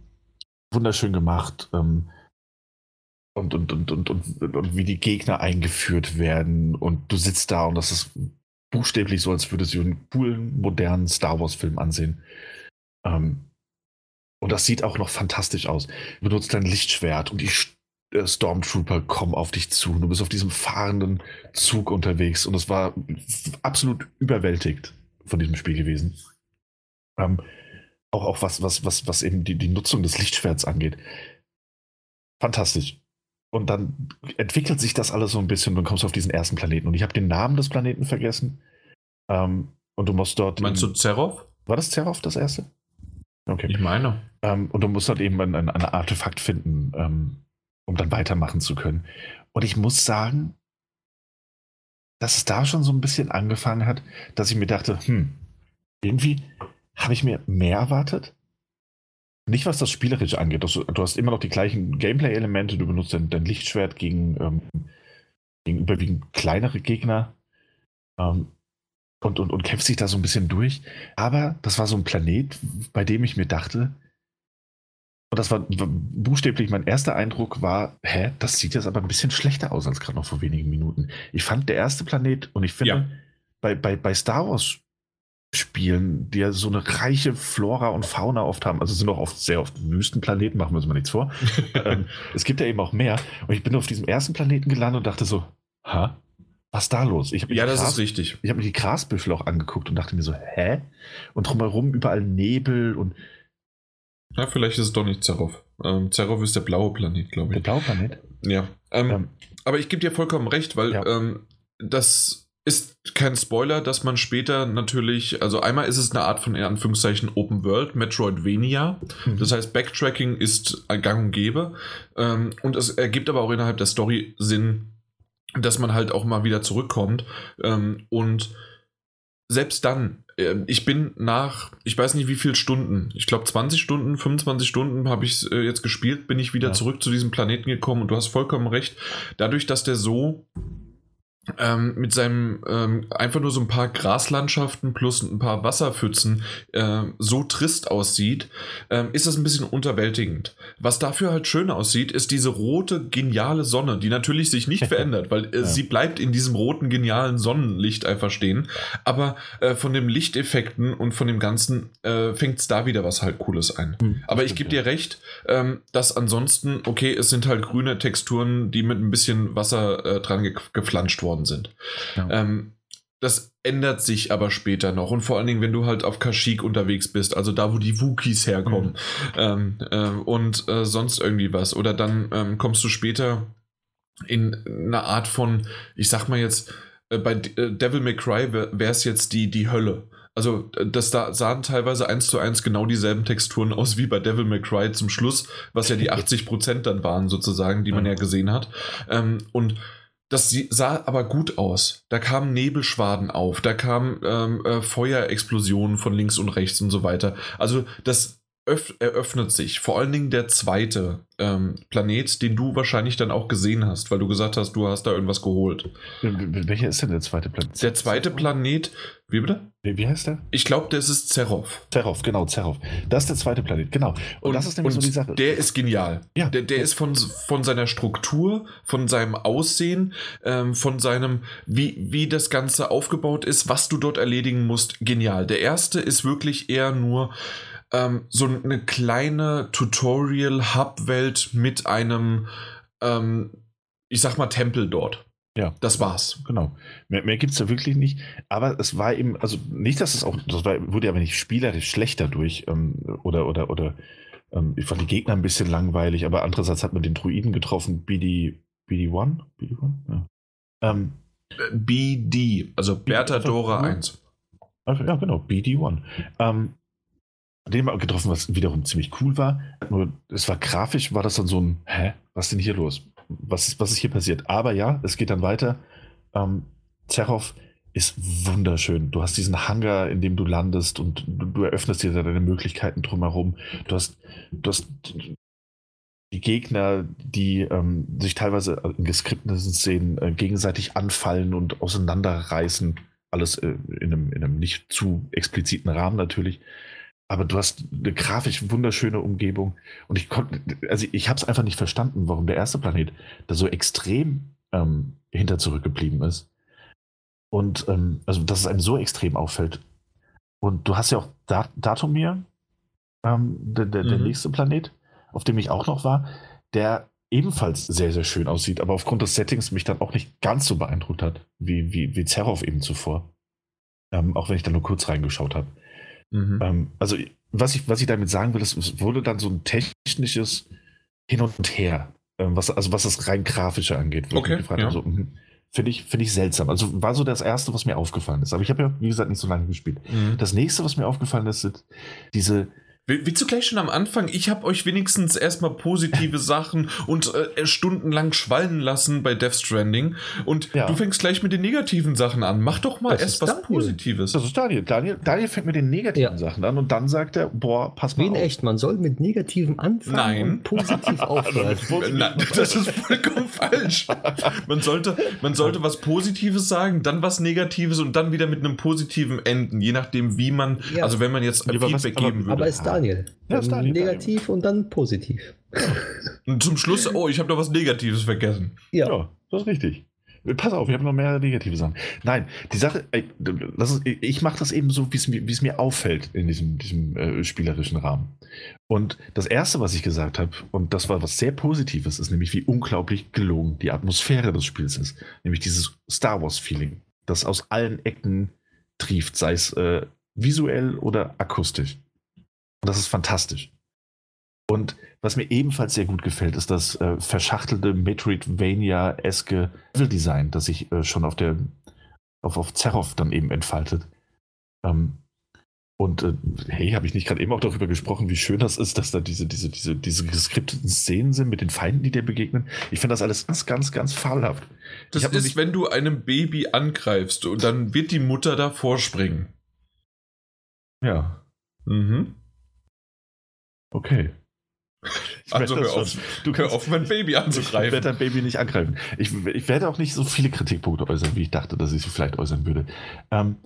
wunderschön gemacht. Ähm, und, und, und, und, und, und wie die Gegner eingeführt werden. Und du sitzt da und das ist buchstäblich so, als würdest du einen coolen, modernen Star Wars-Film ansehen. Ähm, und das sieht auch noch fantastisch aus. Du benutzt dein Lichtschwert und die äh, Stormtrooper kommen auf dich zu. Du bist auf diesem fahrenden Zug unterwegs und es war absolut überwältigt von diesem Spiel gewesen. Ähm, auch, auch was, was, was, was eben die, die Nutzung des Lichtschwerts angeht. Fantastisch. Und dann entwickelt sich das alles so ein bisschen und dann kommst du auf diesen ersten Planeten. Und ich habe den Namen des Planeten vergessen. Ähm, und du musst dort. Meinst du Zerov? War das Zerov das erste? Okay. Ich meine. Ähm, und du musst halt eben ein, ein, ein Artefakt finden, ähm, um dann weitermachen zu können. Und ich muss sagen, dass es da schon so ein bisschen angefangen hat, dass ich mir dachte, hm, irgendwie habe ich mir mehr erwartet. Nicht, was das Spielerische angeht. Du, du hast immer noch die gleichen Gameplay-Elemente. Du benutzt dein, dein Lichtschwert gegen, ähm, gegen überwiegend kleinere Gegner. Ähm, und, und, und kämpft sich da so ein bisschen durch. Aber das war so ein Planet, bei dem ich mir dachte, und das war buchstäblich mein erster Eindruck war, hä, das sieht jetzt aber ein bisschen schlechter aus als gerade noch vor wenigen Minuten. Ich fand der erste Planet und ich finde, ja. bei, bei, bei Star Wars Spielen, die ja so eine reiche Flora und Fauna oft haben, also sind auch oft sehr oft Wüstenplaneten, machen wir uns mal nichts vor. ähm, es gibt ja eben auch mehr. Und ich bin auf diesem ersten Planeten gelandet und dachte so, ha, was ist da los? ja, das Gras, ist richtig. Ich habe mir die Grasbüschel auch angeguckt und dachte mir so, hä? Und drumherum überall Nebel und. Ja, vielleicht ist es doch nicht Zerov. Ähm, Zerov ist der blaue Planet, glaube ich. Der blaue Planet? Ja. Ähm, ähm, aber ich gebe dir vollkommen recht, weil ja. Ähm, das ist kein Spoiler, dass man später natürlich, also einmal ist es eine Art von in Anführungszeichen Open World, Metroidvania. Mhm. Das heißt, Backtracking ist gang und gäbe. Ähm, und es ergibt aber auch innerhalb der Story Sinn, dass man halt auch mal wieder zurückkommt. Ähm, und selbst dann, äh, ich bin nach, ich weiß nicht wie viele Stunden, ich glaube 20 Stunden, 25 Stunden habe ich äh, jetzt gespielt, bin ich wieder ja. zurück zu diesem Planeten gekommen und du hast vollkommen recht. Dadurch, dass der so ähm, mit seinem ähm, einfach nur so ein paar Graslandschaften plus ein paar Wasserpfützen äh, so trist aussieht, äh, ist das ein bisschen unterwältigend. Was dafür halt schön aussieht, ist diese rote, geniale Sonne, die natürlich sich nicht verändert, weil äh, ja. sie bleibt in diesem roten, genialen Sonnenlicht einfach stehen. Aber äh, von den Lichteffekten und von dem Ganzen äh, fängt es da wieder was halt Cooles ein. Hm, Aber ich gebe dir recht, ähm, dass ansonsten, okay, es sind halt grüne Texturen, die mit ein bisschen Wasser äh, dran ge geflanscht worden worden sind. Ja. Ähm, das ändert sich aber später noch und vor allen Dingen, wenn du halt auf Kashyyyk unterwegs bist, also da, wo die Wookies herkommen mhm. ähm, äh, und äh, sonst irgendwie was. Oder dann ähm, kommst du später in eine Art von, ich sag mal jetzt, äh, bei äh, Devil May Cry wäre es jetzt die, die Hölle. Also, äh, das da sahen teilweise eins zu eins genau dieselben Texturen aus wie bei Devil May Cry zum Schluss, was ja die 80% dann waren, sozusagen, die man ja gesehen hat. Ähm, und das sah aber gut aus. Da kamen Nebelschwaden auf, da kamen ähm, äh, Feuerexplosionen von links und rechts und so weiter. Also das eröffnet sich. Vor allen Dingen der zweite ähm, Planet, den du wahrscheinlich dann auch gesehen hast, weil du gesagt hast, du hast da irgendwas geholt. Welcher ist denn der zweite Planet? Der zweite Planet, wie bitte? Wie, wie heißt der? Ich glaube, das ist Zerov. Zerov, genau, Zerov. Das ist der zweite Planet, genau. Und, und das ist nämlich so die Sache. Der ist genial. Ja. Der, der ist von, von seiner Struktur, von seinem Aussehen, ähm, von seinem, wie, wie das Ganze aufgebaut ist, was du dort erledigen musst, genial. Der erste ist wirklich eher nur ähm, so eine kleine Tutorial-Hub-Welt mit einem, ähm, ich sag mal, Tempel dort. Ja. Das war's. Genau. Mehr, mehr gibt es da wirklich nicht. Aber es war eben, also nicht, dass es auch, das war, wurde aber nicht spielerisch schlechter durch ähm, oder, oder, oder ähm, ich fand die Gegner ein bisschen langweilig, aber andererseits hat man den Druiden getroffen, BD, BD1? BD1? Ja. Ähm, BD, also Bertha Dora 1. Also, ja, genau, BD1. Ähm, den mal getroffen, was wiederum ziemlich cool war. Nur es war grafisch, war das dann so ein, hä, was ist denn hier los? Was ist, was ist hier passiert? Aber ja, es geht dann weiter. Ähm, Zerhoff ist wunderschön. Du hast diesen Hangar, in dem du landest und du, du eröffnest dir deine Möglichkeiten drumherum. Du hast, du hast die Gegner, die ähm, sich teilweise in geskripteten Szenen äh, gegenseitig anfallen und auseinanderreißen. Alles äh, in, einem, in einem nicht zu expliziten Rahmen natürlich aber du hast eine grafisch wunderschöne Umgebung und ich konnte, also ich habe es einfach nicht verstanden, warum der erste Planet da so extrem ähm, hinter zurückgeblieben ist. Und ähm, also, dass es einem so extrem auffällt. Und du hast ja auch Dat Datumir, ähm, der, der, mhm. der nächste Planet, auf dem ich auch noch war, der ebenfalls sehr, sehr schön aussieht, aber aufgrund des Settings mich dann auch nicht ganz so beeindruckt hat, wie, wie, wie Zerov eben zuvor. Ähm, auch wenn ich da nur kurz reingeschaut habe. Mhm. Ähm, also, was ich, was ich damit sagen will, es wurde dann so ein technisches Hin und Her, ähm, was, also was das rein grafische angeht. Okay, gefragt, ja. also. Finde ich, find ich seltsam. Also war so das Erste, was mir aufgefallen ist. Aber ich habe ja, wie gesagt, nicht so lange gespielt. Mhm. Das nächste, was mir aufgefallen ist, sind diese Willst du gleich schon am Anfang? Ich habe euch wenigstens erstmal positive Sachen und äh, stundenlang schwallen lassen bei Death Stranding. Und ja. du fängst gleich mit den negativen Sachen an. Mach doch mal das erst was Daniel. Positives. Das ist Daniel. Daniel. Daniel fängt mit den negativen ja. Sachen an und dann sagt er, boah, pass mal Wie in auf. echt, man soll mit negativen anfangen Nein. und positiv aufhören. Nein, das ist vollkommen falsch. Man sollte, man sollte was Positives sagen, dann was Negatives und dann wieder mit einem positiven enden, je nachdem, wie man, ja. also wenn man jetzt ein Feedback was, geben würde. Aber ist Daniel. Ja, ist Daniel negativ Daniel. und dann positiv. Und zum Schluss, oh, ich habe da was Negatives vergessen. Ja. ja, das ist richtig. Pass auf, ich habe noch mehr negative Sachen. Nein, die Sache, ist, ich mache das eben so, wie es mir, mir auffällt in diesem, diesem äh, spielerischen Rahmen. Und das Erste, was ich gesagt habe, und das war was sehr Positives, ist nämlich, wie unglaublich gelungen die Atmosphäre des Spiels ist. Nämlich dieses Star Wars-Feeling, das aus allen Ecken trieft, sei es äh, visuell oder akustisch. Und das ist fantastisch. Und was mir ebenfalls sehr gut gefällt, ist das äh, verschachtelte Metroidvania-eske Level-Design, das ich äh, schon auf der, auf, auf Zerhoff dann eben entfaltet. Ähm, und äh, hey, habe ich nicht gerade eben auch darüber gesprochen, wie schön das ist, dass da diese, diese, diese, diese geskripteten Szenen sind mit den Feinden, die dir begegnen. Ich finde das alles ganz, ganz, ganz fabelhaft. Das ist, wenn du einem Baby angreifst und dann wird die Mutter davor springen. Ja. Mhm. Okay. Ich also hör auf, du hör auf, mein Baby anzugreifen. Ich werde dein Baby nicht angreifen. Ich, ich, werde auch nicht so viele Kritikpunkte äußern, wie ich dachte, dass ich sie vielleicht äußern würde. Ähm,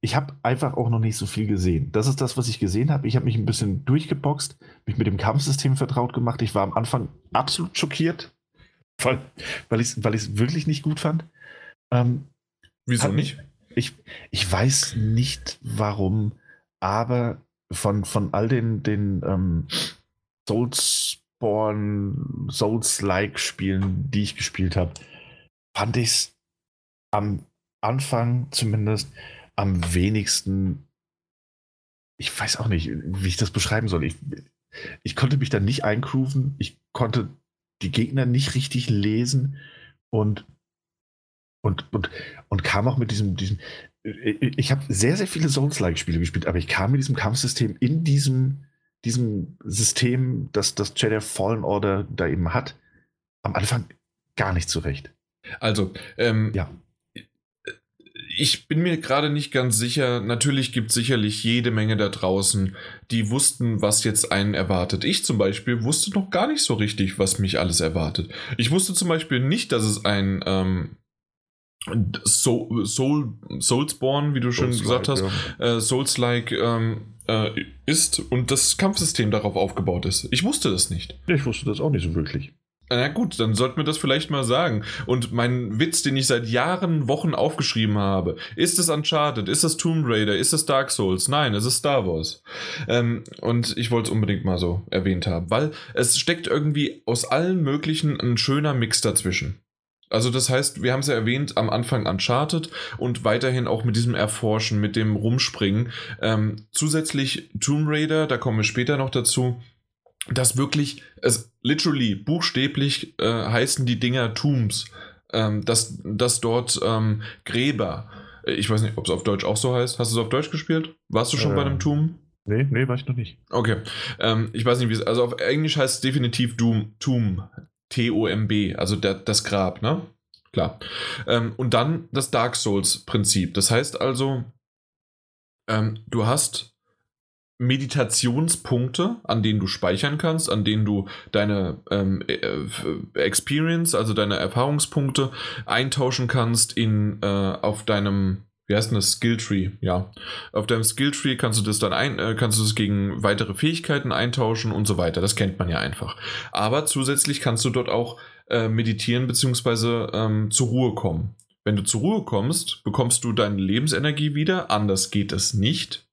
ich habe einfach auch noch nicht so viel gesehen. Das ist das, was ich gesehen habe. Ich habe mich ein bisschen durchgeboxt, mich mit dem Kampfsystem vertraut gemacht. Ich war am Anfang absolut schockiert, weil, weil ich es weil wirklich nicht gut fand. Ähm, Wieso nicht? Ich, ich weiß nicht warum, aber von, von all den, den ähm, Soulsborne, Souls-like Spielen, die ich gespielt habe, fand ich es am Anfang zumindest am wenigsten. Ich weiß auch nicht, wie ich das beschreiben soll. Ich, ich konnte mich da nicht eingrooven. Ich konnte die Gegner nicht richtig lesen und, und, und, und kam auch mit diesem, diesem ich habe sehr, sehr viele Souls-like-Spiele gespielt, aber ich kam mit diesem Kampfsystem in diesem, diesem System, das das Jedi Fallen Order da eben hat, am Anfang gar nicht zurecht. Also, ähm, ja. Ich bin mir gerade nicht ganz sicher. Natürlich gibt es sicherlich jede Menge da draußen, die wussten, was jetzt einen erwartet. Ich zum Beispiel wusste noch gar nicht so richtig, was mich alles erwartet. Ich wusste zum Beispiel nicht, dass es ein ähm, Soul, Soul, Soulsborne, wie du schon gesagt hast, ja. äh, Souls-like ähm, äh, ist und das Kampfsystem darauf aufgebaut ist. Ich wusste das nicht. Ich wusste das auch nicht so wirklich. Na gut, dann sollten wir das vielleicht mal sagen. Und mein Witz, den ich seit Jahren, Wochen aufgeschrieben habe, ist es Uncharted, ist es Tomb Raider, ist es Dark Souls? Nein, es ist Star Wars. Ähm, und ich wollte es unbedingt mal so erwähnt haben, weil es steckt irgendwie aus allen möglichen ein schöner Mix dazwischen. Also das heißt, wir haben es ja erwähnt, am Anfang Uncharted und weiterhin auch mit diesem Erforschen, mit dem Rumspringen. Ähm, zusätzlich Tomb Raider, da kommen wir später noch dazu, dass wirklich, es literally, buchstäblich äh, heißen die Dinger Tombs, ähm, dass, dass dort ähm, Gräber, äh, ich weiß nicht, ob es auf Deutsch auch so heißt. Hast du es auf Deutsch gespielt? Warst du schon äh, bei einem Tomb? Nee, nee, war ich noch nicht. Okay. Ähm, ich weiß nicht, wie es. Also auf Englisch heißt es definitiv Doom, Tomb. T-O-M-B, also der, das Grab, ne? Klar. Ähm, und dann das Dark Souls-Prinzip. Das heißt also, ähm, du hast Meditationspunkte, an denen du speichern kannst, an denen du deine ähm, äh, Experience, also deine Erfahrungspunkte eintauschen kannst in äh, auf deinem wie heißt denn das Skilltree? Ja. Auf deinem Skilltree kannst du das dann ein, äh, kannst du das gegen weitere Fähigkeiten eintauschen und so weiter. Das kennt man ja einfach. Aber zusätzlich kannst du dort auch äh, meditieren bzw. Ähm, zur Ruhe kommen. Wenn du zur Ruhe kommst, bekommst du deine Lebensenergie wieder. Anders geht es nicht.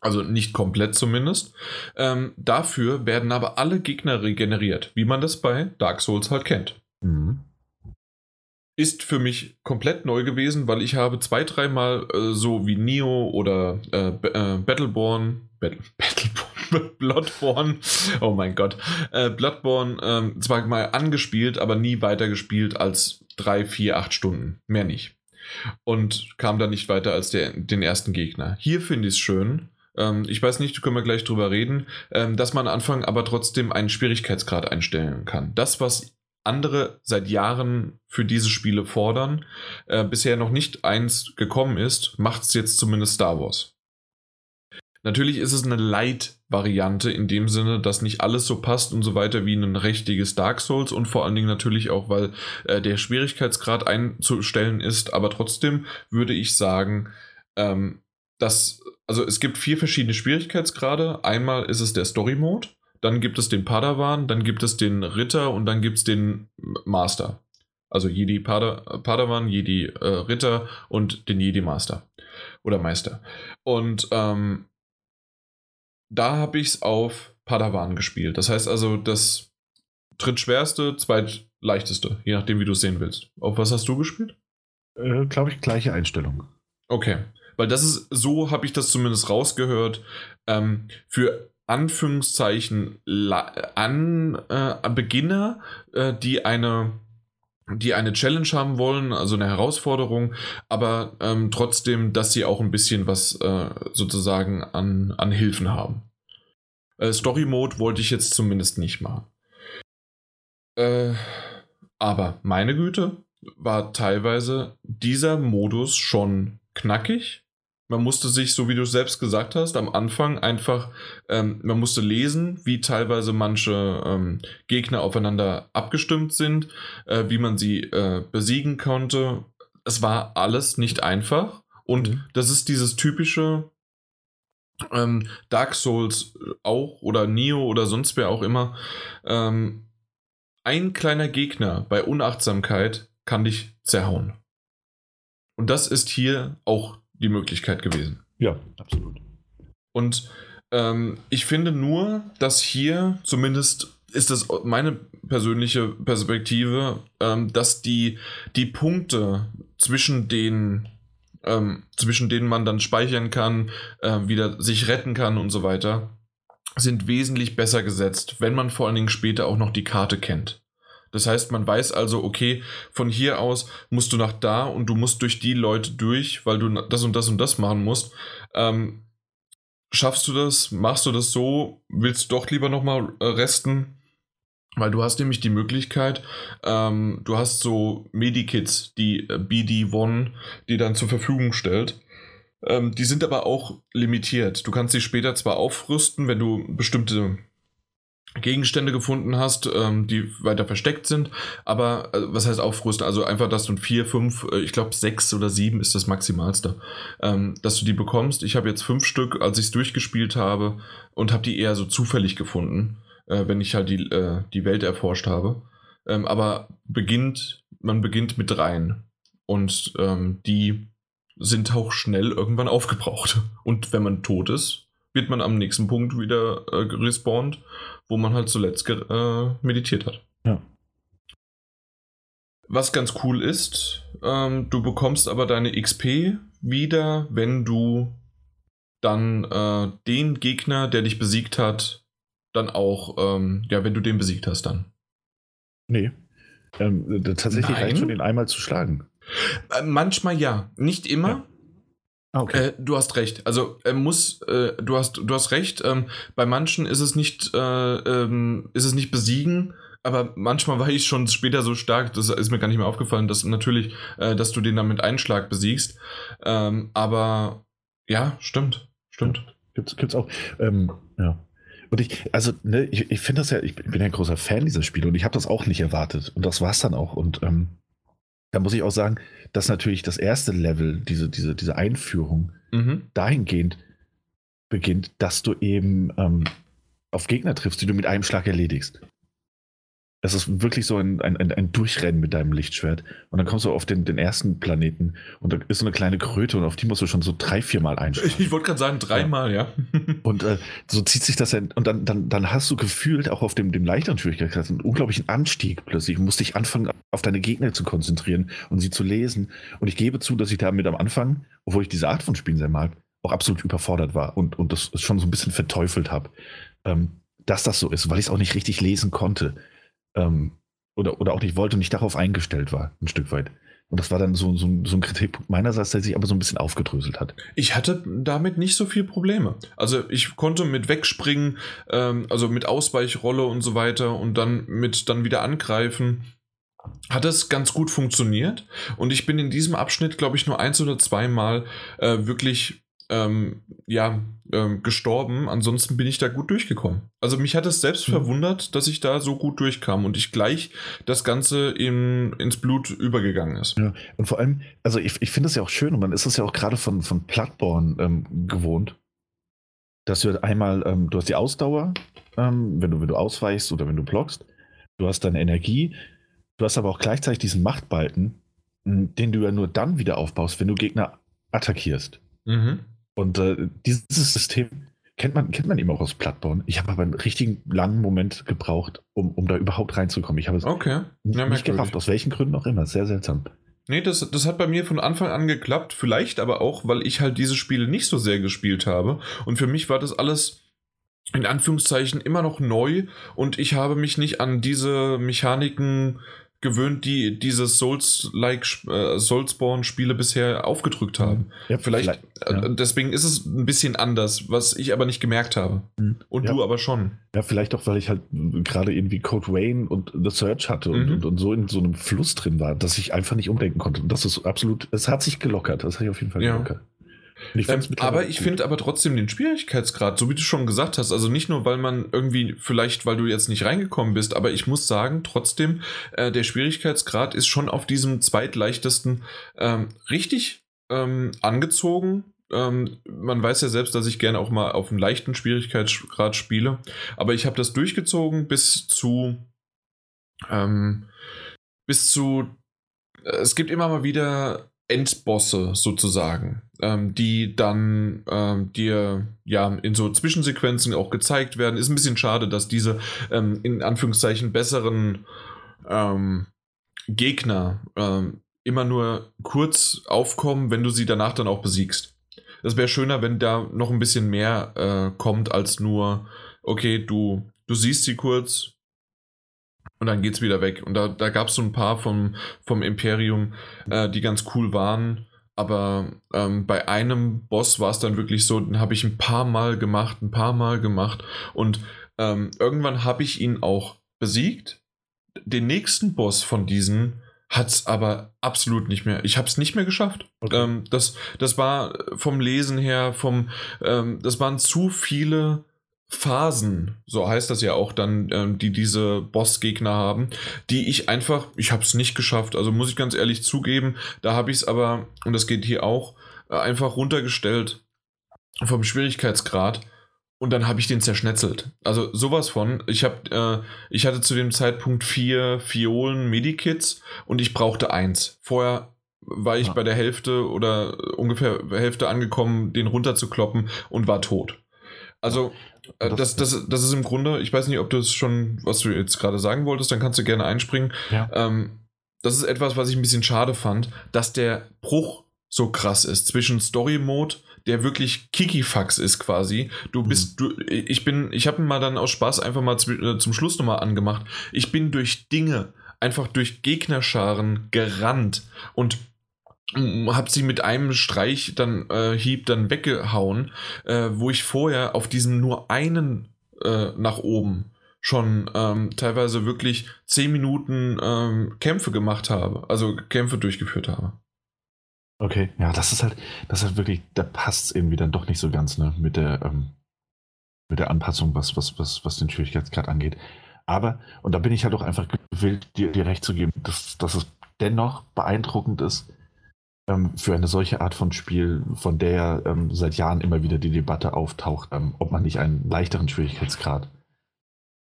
Also nicht komplett zumindest. Ähm, dafür werden aber alle Gegner regeneriert, wie man das bei Dark Souls halt kennt. Mhm ist für mich komplett neu gewesen, weil ich habe zwei, dreimal äh, so wie Neo oder äh, äh, Battleborn, Battle, Battleborn, Bloodborne, oh mein Gott, äh, Bloodborne ähm, zwar mal angespielt, aber nie weiter gespielt als drei, vier, acht Stunden, mehr nicht. Und kam dann nicht weiter als der, den ersten Gegner. Hier finde ich es schön, ähm, ich weiß nicht, können wir gleich drüber reden, ähm, dass man am Anfang aber trotzdem einen Schwierigkeitsgrad einstellen kann. Das, was andere seit Jahren für diese Spiele fordern, äh, bisher noch nicht eins gekommen ist, macht es jetzt zumindest Star Wars. Natürlich ist es eine Light-Variante in dem Sinne, dass nicht alles so passt und so weiter wie ein richtiges Dark Souls und vor allen Dingen natürlich auch, weil äh, der Schwierigkeitsgrad einzustellen ist, aber trotzdem würde ich sagen, ähm, dass, also es gibt vier verschiedene Schwierigkeitsgrade. Einmal ist es der Story-Mode, dann gibt es den Padawan, dann gibt es den Ritter und dann gibt es den Master. Also Jedi Pada, Padawan, Jedi äh, Ritter und den Jedi Master. Oder Meister. Und ähm, da habe ich es auf Padawan gespielt. Das heißt also das drittschwerste, zweitleichteste, je nachdem, wie du es sehen willst. Auf was hast du gespielt? Äh, Glaube ich, gleiche Einstellung. Okay. Weil das ist, so habe ich das zumindest rausgehört. Ähm, für Anführungszeichen an äh, Beginner, äh, die eine die eine Challenge haben wollen, also eine Herausforderung, aber ähm, trotzdem, dass sie auch ein bisschen was äh, sozusagen an, an Hilfen haben. Äh, Story Mode wollte ich jetzt zumindest nicht machen. Äh, aber meine Güte, war teilweise dieser Modus schon knackig. Man musste sich, so wie du selbst gesagt hast, am Anfang einfach, ähm, man musste lesen, wie teilweise manche ähm, Gegner aufeinander abgestimmt sind, äh, wie man sie äh, besiegen konnte. Es war alles nicht einfach. Und mhm. das ist dieses typische ähm, Dark Souls auch oder Neo oder sonst wer auch immer. Ähm, ein kleiner Gegner bei Unachtsamkeit kann dich zerhauen. Und das ist hier auch die Möglichkeit gewesen. Ja, absolut. Und ähm, ich finde nur, dass hier zumindest ist das meine persönliche Perspektive, ähm, dass die, die Punkte zwischen den ähm, zwischen denen man dann speichern kann, äh, wieder sich retten kann und so weiter, sind wesentlich besser gesetzt, wenn man vor allen Dingen später auch noch die Karte kennt. Das heißt, man weiß also, okay, von hier aus musst du nach da und du musst durch die Leute durch, weil du das und das und das machen musst. Ähm, schaffst du das? Machst du das so? Willst du doch lieber nochmal äh, resten? Weil du hast nämlich die Möglichkeit, ähm, du hast so Medikits, die äh, BD1, die dann zur Verfügung stellt. Ähm, die sind aber auch limitiert. Du kannst sie später zwar aufrüsten, wenn du bestimmte Gegenstände gefunden hast, ähm, die weiter versteckt sind. Aber äh, was heißt aufrüsten? Also einfach, dass du vier, fünf, äh, ich glaube sechs oder sieben ist das Maximalste, ähm, dass du die bekommst. Ich habe jetzt fünf Stück, als ich es durchgespielt habe und habe die eher so zufällig gefunden, äh, wenn ich halt die, äh, die Welt erforscht habe. Ähm, aber beginnt, man beginnt mit dreien. Und ähm, die sind auch schnell irgendwann aufgebraucht. Und wenn man tot ist, wird man am nächsten Punkt wieder äh, respawnt wo man halt zuletzt äh, meditiert hat. Ja. Was ganz cool ist, ähm, du bekommst aber deine XP wieder, wenn du dann äh, den Gegner, der dich besiegt hat, dann auch, ähm, ja, wenn du den besiegt hast, dann. Nee. Ähm, tatsächlich Nein. reicht schon, den einmal zu schlagen. Äh, manchmal ja. Nicht immer. Ja. Ah, okay. Äh, du hast recht. Also er muss, äh, du hast, du hast recht. Ähm, bei manchen ist es nicht, äh, ähm, ist es nicht besiegen, aber manchmal war ich schon später so stark, das ist mir gar nicht mehr aufgefallen, dass natürlich, äh, dass du den dann mit Einschlag besiegst. Ähm, aber ja, stimmt, stimmt. Gibt's, gibt's auch. Ähm, ja. Und ich, also, ne, ich, ich finde das ja, ich bin ja ein großer Fan dieser Spiele und ich habe das auch nicht erwartet. Und das war es dann auch. Und ähm, da muss ich auch sagen, dass natürlich das erste Level, diese, diese, diese Einführung, mhm. dahingehend beginnt, dass du eben ähm, auf Gegner triffst, die du mit einem Schlag erledigst. Es ist wirklich so ein, ein, ein, Durchrennen mit deinem Lichtschwert. Und dann kommst du auf den, den ersten Planeten und da ist so eine kleine Kröte und auf die musst du schon so drei, vier Mal einschlagen. Ich wollte gerade sagen, dreimal, ja. ja. und äh, so zieht sich das und dann, dann, dann hast du gefühlt auch auf dem, dem leichteren Schwierigkeitsgrad einen unglaublichen Anstieg plötzlich. Du musst dich anfangen, auf deine Gegner zu konzentrieren und sie zu lesen. Und ich gebe zu, dass ich damit am Anfang, obwohl ich diese Art von Spielen sehr mag, auch absolut überfordert war und, und das schon so ein bisschen verteufelt habe. Ähm, dass das so ist, weil ich es auch nicht richtig lesen konnte ähm, oder, oder auch nicht wollte und nicht darauf eingestellt war, ein Stück weit. Und das war dann so, so, so ein Kritikpunkt meinerseits, der sich aber so ein bisschen aufgedröselt hat. Ich hatte damit nicht so viel Probleme. Also ich konnte mit wegspringen, ähm, also mit Ausweichrolle und so weiter und dann mit dann wieder angreifen. Hat es ganz gut funktioniert und ich bin in diesem Abschnitt, glaube ich, nur eins oder zweimal äh, wirklich ähm, ja, ähm, gestorben. Ansonsten bin ich da gut durchgekommen. Also mich hat es selbst mhm. verwundert, dass ich da so gut durchkam und ich gleich das Ganze in, ins Blut übergegangen ist. Ja, und vor allem, also ich, ich finde es ja auch schön und man ist es ja auch gerade von, von Plattborn ähm, gewohnt, dass du einmal, ähm, du hast die Ausdauer, ähm, wenn, du, wenn du ausweichst oder wenn du blockst, du hast deine Energie, du hast aber auch gleichzeitig diesen Machtbalken, den du ja nur dann wieder aufbaust, wenn du Gegner attackierst. Mhm. Und äh, dieses System kennt man, kennt man eben auch aus Plattborn. Ich habe aber einen richtigen langen Moment gebraucht, um, um da überhaupt reinzukommen. Ich habe es okay. ja, nicht gerafft, aus welchen Gründen auch immer. Sehr seltsam. Nee, das, das hat bei mir von Anfang an geklappt. Vielleicht aber auch, weil ich halt diese Spiele nicht so sehr gespielt habe. Und für mich war das alles in Anführungszeichen immer noch neu und ich habe mich nicht an diese Mechaniken gewöhnt, die diese Souls-like äh, Soulspawn-Spiele bisher aufgedrückt haben. Ja, vielleicht, vielleicht ja. Äh, deswegen ist es ein bisschen anders, was ich aber nicht gemerkt habe. Mhm. Und ja. du aber schon. Ja, vielleicht auch, weil ich halt gerade irgendwie Code Wayne und The Search hatte und, mhm. und, und, so in so einem Fluss drin war, dass ich einfach nicht umdenken konnte. Und das ist absolut, es hat sich gelockert, das hat sich auf jeden Fall gelockert. Ich ähm, aber ich finde aber trotzdem den Schwierigkeitsgrad, so wie du schon gesagt hast, also nicht nur, weil man irgendwie, vielleicht weil du jetzt nicht reingekommen bist, aber ich muss sagen, trotzdem, äh, der Schwierigkeitsgrad ist schon auf diesem zweitleichtesten ähm, richtig ähm, angezogen. Ähm, man weiß ja selbst, dass ich gerne auch mal auf einen leichten Schwierigkeitsgrad spiele, aber ich habe das durchgezogen bis zu ähm, bis zu äh, es gibt immer mal wieder Endbosse sozusagen, ähm, die dann ähm, dir ja in so Zwischensequenzen auch gezeigt werden. Ist ein bisschen schade, dass diese ähm, in Anführungszeichen besseren ähm, Gegner ähm, immer nur kurz aufkommen, wenn du sie danach dann auch besiegst. Das wäre schöner, wenn da noch ein bisschen mehr äh, kommt als nur, okay, du, du siehst sie kurz, und dann geht's wieder weg. Und da, da gab es so ein paar vom, vom Imperium, äh, die ganz cool waren. Aber ähm, bei einem Boss war es dann wirklich so, den habe ich ein paar Mal gemacht, ein paar Mal gemacht. Und ähm, irgendwann habe ich ihn auch besiegt. Den nächsten Boss von diesen hat es aber absolut nicht mehr. Ich habe es nicht mehr geschafft. Okay. Ähm, das, das war vom Lesen her, vom, ähm, das waren zu viele Phasen, so heißt das ja auch dann, ähm, die diese Bossgegner haben, die ich einfach, ich habe es nicht geschafft. Also muss ich ganz ehrlich zugeben, da habe ich es aber, und das geht hier auch, äh, einfach runtergestellt vom Schwierigkeitsgrad und dann habe ich den zerschnetzelt. Also sowas von. Ich habe, äh, ich hatte zu dem Zeitpunkt vier Fiolen Medikits und ich brauchte eins. Vorher war ich ja. bei der Hälfte oder ungefähr Hälfte angekommen, den runterzukloppen und war tot. Also das, das, das ist im Grunde, ich weiß nicht, ob du es schon, was du jetzt gerade sagen wolltest, dann kannst du gerne einspringen. Ja. Ähm, das ist etwas, was ich ein bisschen schade fand, dass der Bruch so krass ist zwischen Story Mode, der wirklich Kikifax ist quasi. Du mhm. bist, mhm. du, ich bin, ich habe ihn mal dann aus Spaß einfach mal äh, zum Schluss nochmal angemacht. Ich bin durch Dinge, einfach durch Gegnerscharen gerannt und habe sie mit einem Streich dann äh, Hieb dann weggehauen, äh, wo ich vorher auf diesem nur einen äh, nach oben schon ähm, teilweise wirklich zehn Minuten ähm, Kämpfe gemacht habe, also Kämpfe durchgeführt habe. Okay, ja, das ist halt, das ist halt wirklich, da passt es irgendwie dann doch nicht so ganz, ne, mit der, ähm, mit der Anpassung, was, was, was, was den Schwierigkeitsgrad angeht. Aber, und da bin ich halt auch einfach gewillt, dir, dir recht zu geben, dass, dass es dennoch beeindruckend ist, für eine solche Art von Spiel, von der ähm, seit Jahren immer wieder die Debatte auftaucht, ähm, ob man nicht einen leichteren Schwierigkeitsgrad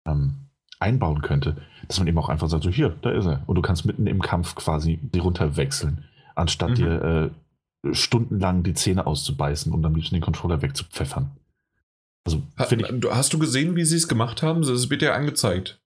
ähm, einbauen könnte, dass man eben auch einfach sagt, so hier, da ist er. Und du kannst mitten im Kampf quasi die runterwechseln, anstatt mhm. dir äh, stundenlang die Zähne auszubeißen und am liebsten den Controller wegzupfeffern. Also, ha, ich, hast du gesehen, wie sie es gemacht haben? Es wird ja angezeigt.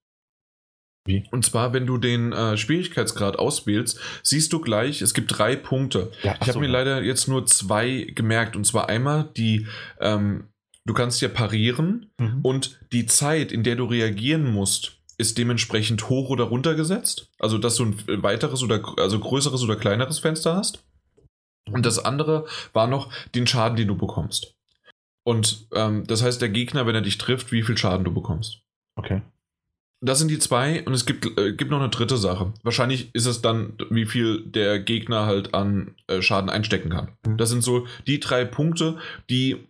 Wie? Und zwar, wenn du den äh, Schwierigkeitsgrad auswählst, siehst du gleich, es gibt drei Punkte. Ja, ich habe so, mir ja. leider jetzt nur zwei gemerkt. Und zwar einmal die, ähm, du kannst ja parieren mhm. und die Zeit, in der du reagieren musst, ist dementsprechend hoch oder runter gesetzt. Also, dass du ein weiteres oder also größeres oder kleineres Fenster hast. Und das andere war noch den Schaden, den du bekommst. Und ähm, das heißt, der Gegner, wenn er dich trifft, wie viel Schaden du bekommst. Okay. Das sind die zwei und es gibt, äh, gibt noch eine dritte Sache. Wahrscheinlich ist es dann, wie viel der Gegner halt an äh, Schaden einstecken kann. Mhm. Das sind so die drei Punkte, die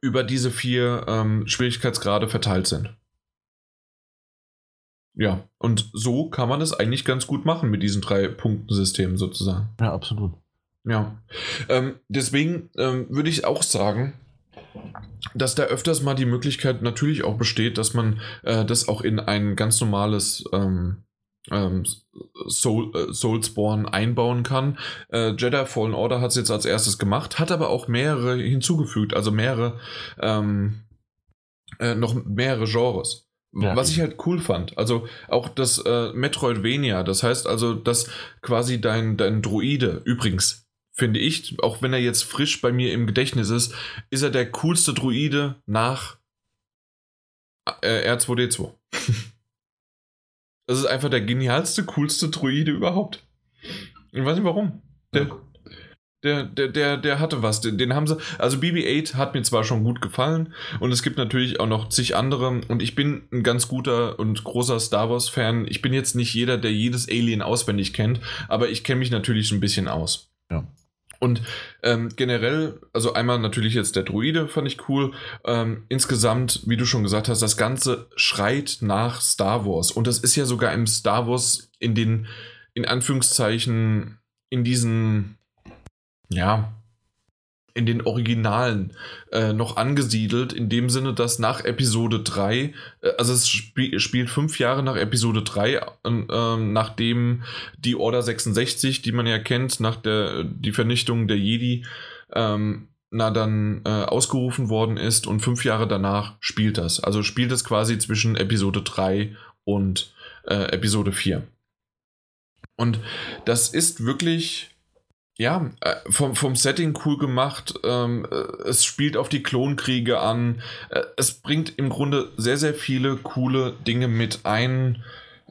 über diese vier ähm, Schwierigkeitsgrade verteilt sind. Ja, und so kann man es eigentlich ganz gut machen mit diesen drei Punktensystemen sozusagen. Ja, absolut. Ja. Ähm, deswegen ähm, würde ich auch sagen, dass da öfters mal die Möglichkeit natürlich auch besteht, dass man äh, das auch in ein ganz normales ähm, ähm, Soul, äh, Soulsborne einbauen kann. Äh, Jedi Fallen Order hat es jetzt als erstes gemacht, hat aber auch mehrere hinzugefügt, also mehrere, ähm, äh, noch mehrere Genres. Ja. Was ich halt cool fand. Also auch das äh, Metroidvania, das heißt also, dass quasi dein, dein Druide, übrigens, finde ich, auch wenn er jetzt frisch bei mir im Gedächtnis ist, ist er der coolste Druide nach äh, R2D2. Das ist einfach der genialste, coolste Druide überhaupt. Ich weiß nicht warum. Der, der, der, der, der hatte was. Den, den haben sie. Also BB-8 hat mir zwar schon gut gefallen und es gibt natürlich auch noch zig andere. Und ich bin ein ganz guter und großer Star Wars-Fan. Ich bin jetzt nicht jeder, der jedes Alien auswendig kennt, aber ich kenne mich natürlich ein bisschen aus. Ja. Und ähm, generell, also einmal natürlich jetzt der Druide, fand ich cool. Ähm, insgesamt, wie du schon gesagt hast, das Ganze schreit nach Star Wars. Und das ist ja sogar im Star Wars in den, in Anführungszeichen, in diesen, ja, in den Originalen äh, noch angesiedelt, in dem Sinne, dass nach Episode 3, äh, also es sp spielt fünf Jahre nach Episode 3, äh, nachdem die Order 66, die man ja kennt, nach der die Vernichtung der Jedi, ähm, na dann äh, ausgerufen worden ist und fünf Jahre danach spielt das. Also spielt es quasi zwischen Episode 3 und äh, Episode 4. Und das ist wirklich ja, äh, vom, vom Setting cool gemacht. Ähm, äh, es spielt auf die Klonkriege an. Äh, es bringt im Grunde sehr, sehr viele coole Dinge mit ein.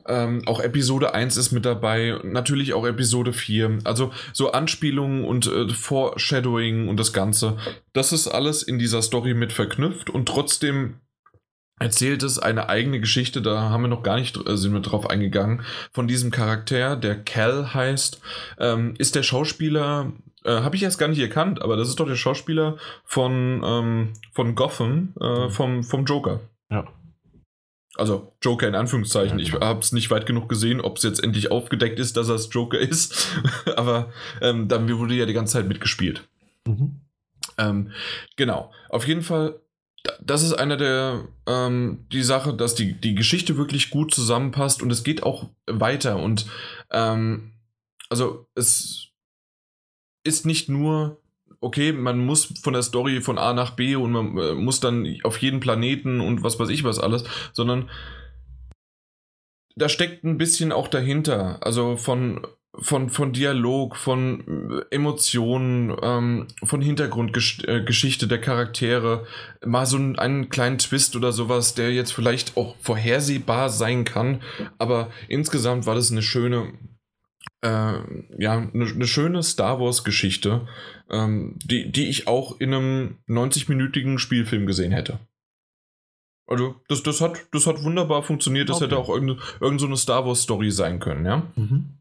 Ähm, auch Episode 1 ist mit dabei, natürlich auch Episode 4. Also so Anspielungen und Foreshadowing und das Ganze. Das ist alles in dieser Story mit verknüpft und trotzdem erzählt es eine eigene Geschichte, da haben wir noch gar nicht äh, sind wir drauf eingegangen, von diesem Charakter, der Cal heißt, ähm, ist der Schauspieler, äh, habe ich erst gar nicht erkannt, aber das ist doch der Schauspieler von, ähm, von Gotham, äh, mhm. vom, vom Joker. Ja. Also Joker in Anführungszeichen. Ich habe es nicht weit genug gesehen, ob es jetzt endlich aufgedeckt ist, dass er das Joker ist. aber ähm, dann wurde ja die ganze Zeit mitgespielt. Mhm. Ähm, genau. Auf jeden Fall das ist einer der, ähm, die Sache, dass die, die Geschichte wirklich gut zusammenpasst und es geht auch weiter und, ähm, also es ist nicht nur, okay, man muss von der Story von A nach B und man äh, muss dann auf jeden Planeten und was weiß ich was alles, sondern da steckt ein bisschen auch dahinter, also von von, von Dialog, von äh, Emotionen, ähm, von Hintergrundgeschichte äh, der Charaktere, mal so einen, einen kleinen Twist oder sowas, der jetzt vielleicht auch vorhersehbar sein kann, aber insgesamt war das eine schöne, äh, ja, eine, eine, schöne Star Wars-Geschichte, ähm, die, die ich auch in einem 90-minütigen Spielfilm gesehen hätte. Also, das, das, hat, das hat wunderbar funktioniert. Das okay. hätte auch irgendeine, irgendeine so eine Star Wars-Story sein können, ja. Mhm.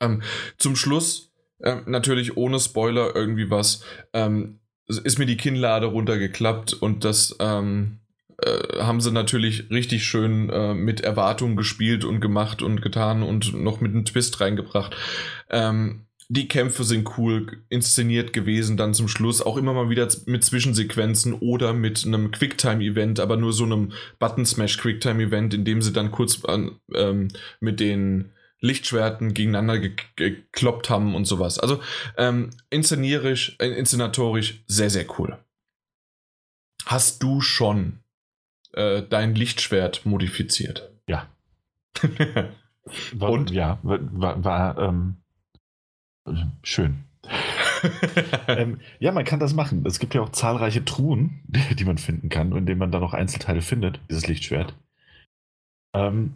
Ähm, zum Schluss, äh, natürlich ohne Spoiler, irgendwie was, ähm, ist mir die Kinnlade runtergeklappt und das ähm, äh, haben sie natürlich richtig schön äh, mit Erwartungen gespielt und gemacht und getan und noch mit einem Twist reingebracht. Ähm, die Kämpfe sind cool inszeniert gewesen, dann zum Schluss auch immer mal wieder mit Zwischensequenzen oder mit einem Quicktime-Event, aber nur so einem Button-Smash-Quicktime-Event, in dem sie dann kurz an, ähm, mit den Lichtschwerten gegeneinander gekloppt haben und sowas. Also ähm, inszenierisch, äh, inszenatorisch sehr, sehr cool. Hast du schon äh, dein Lichtschwert modifiziert? Ja. war, und? Ja, war, war ähm, schön. ähm, ja, man kann das machen. Es gibt ja auch zahlreiche Truhen, die man finden kann, in denen man dann noch Einzelteile findet, dieses Lichtschwert. Ähm,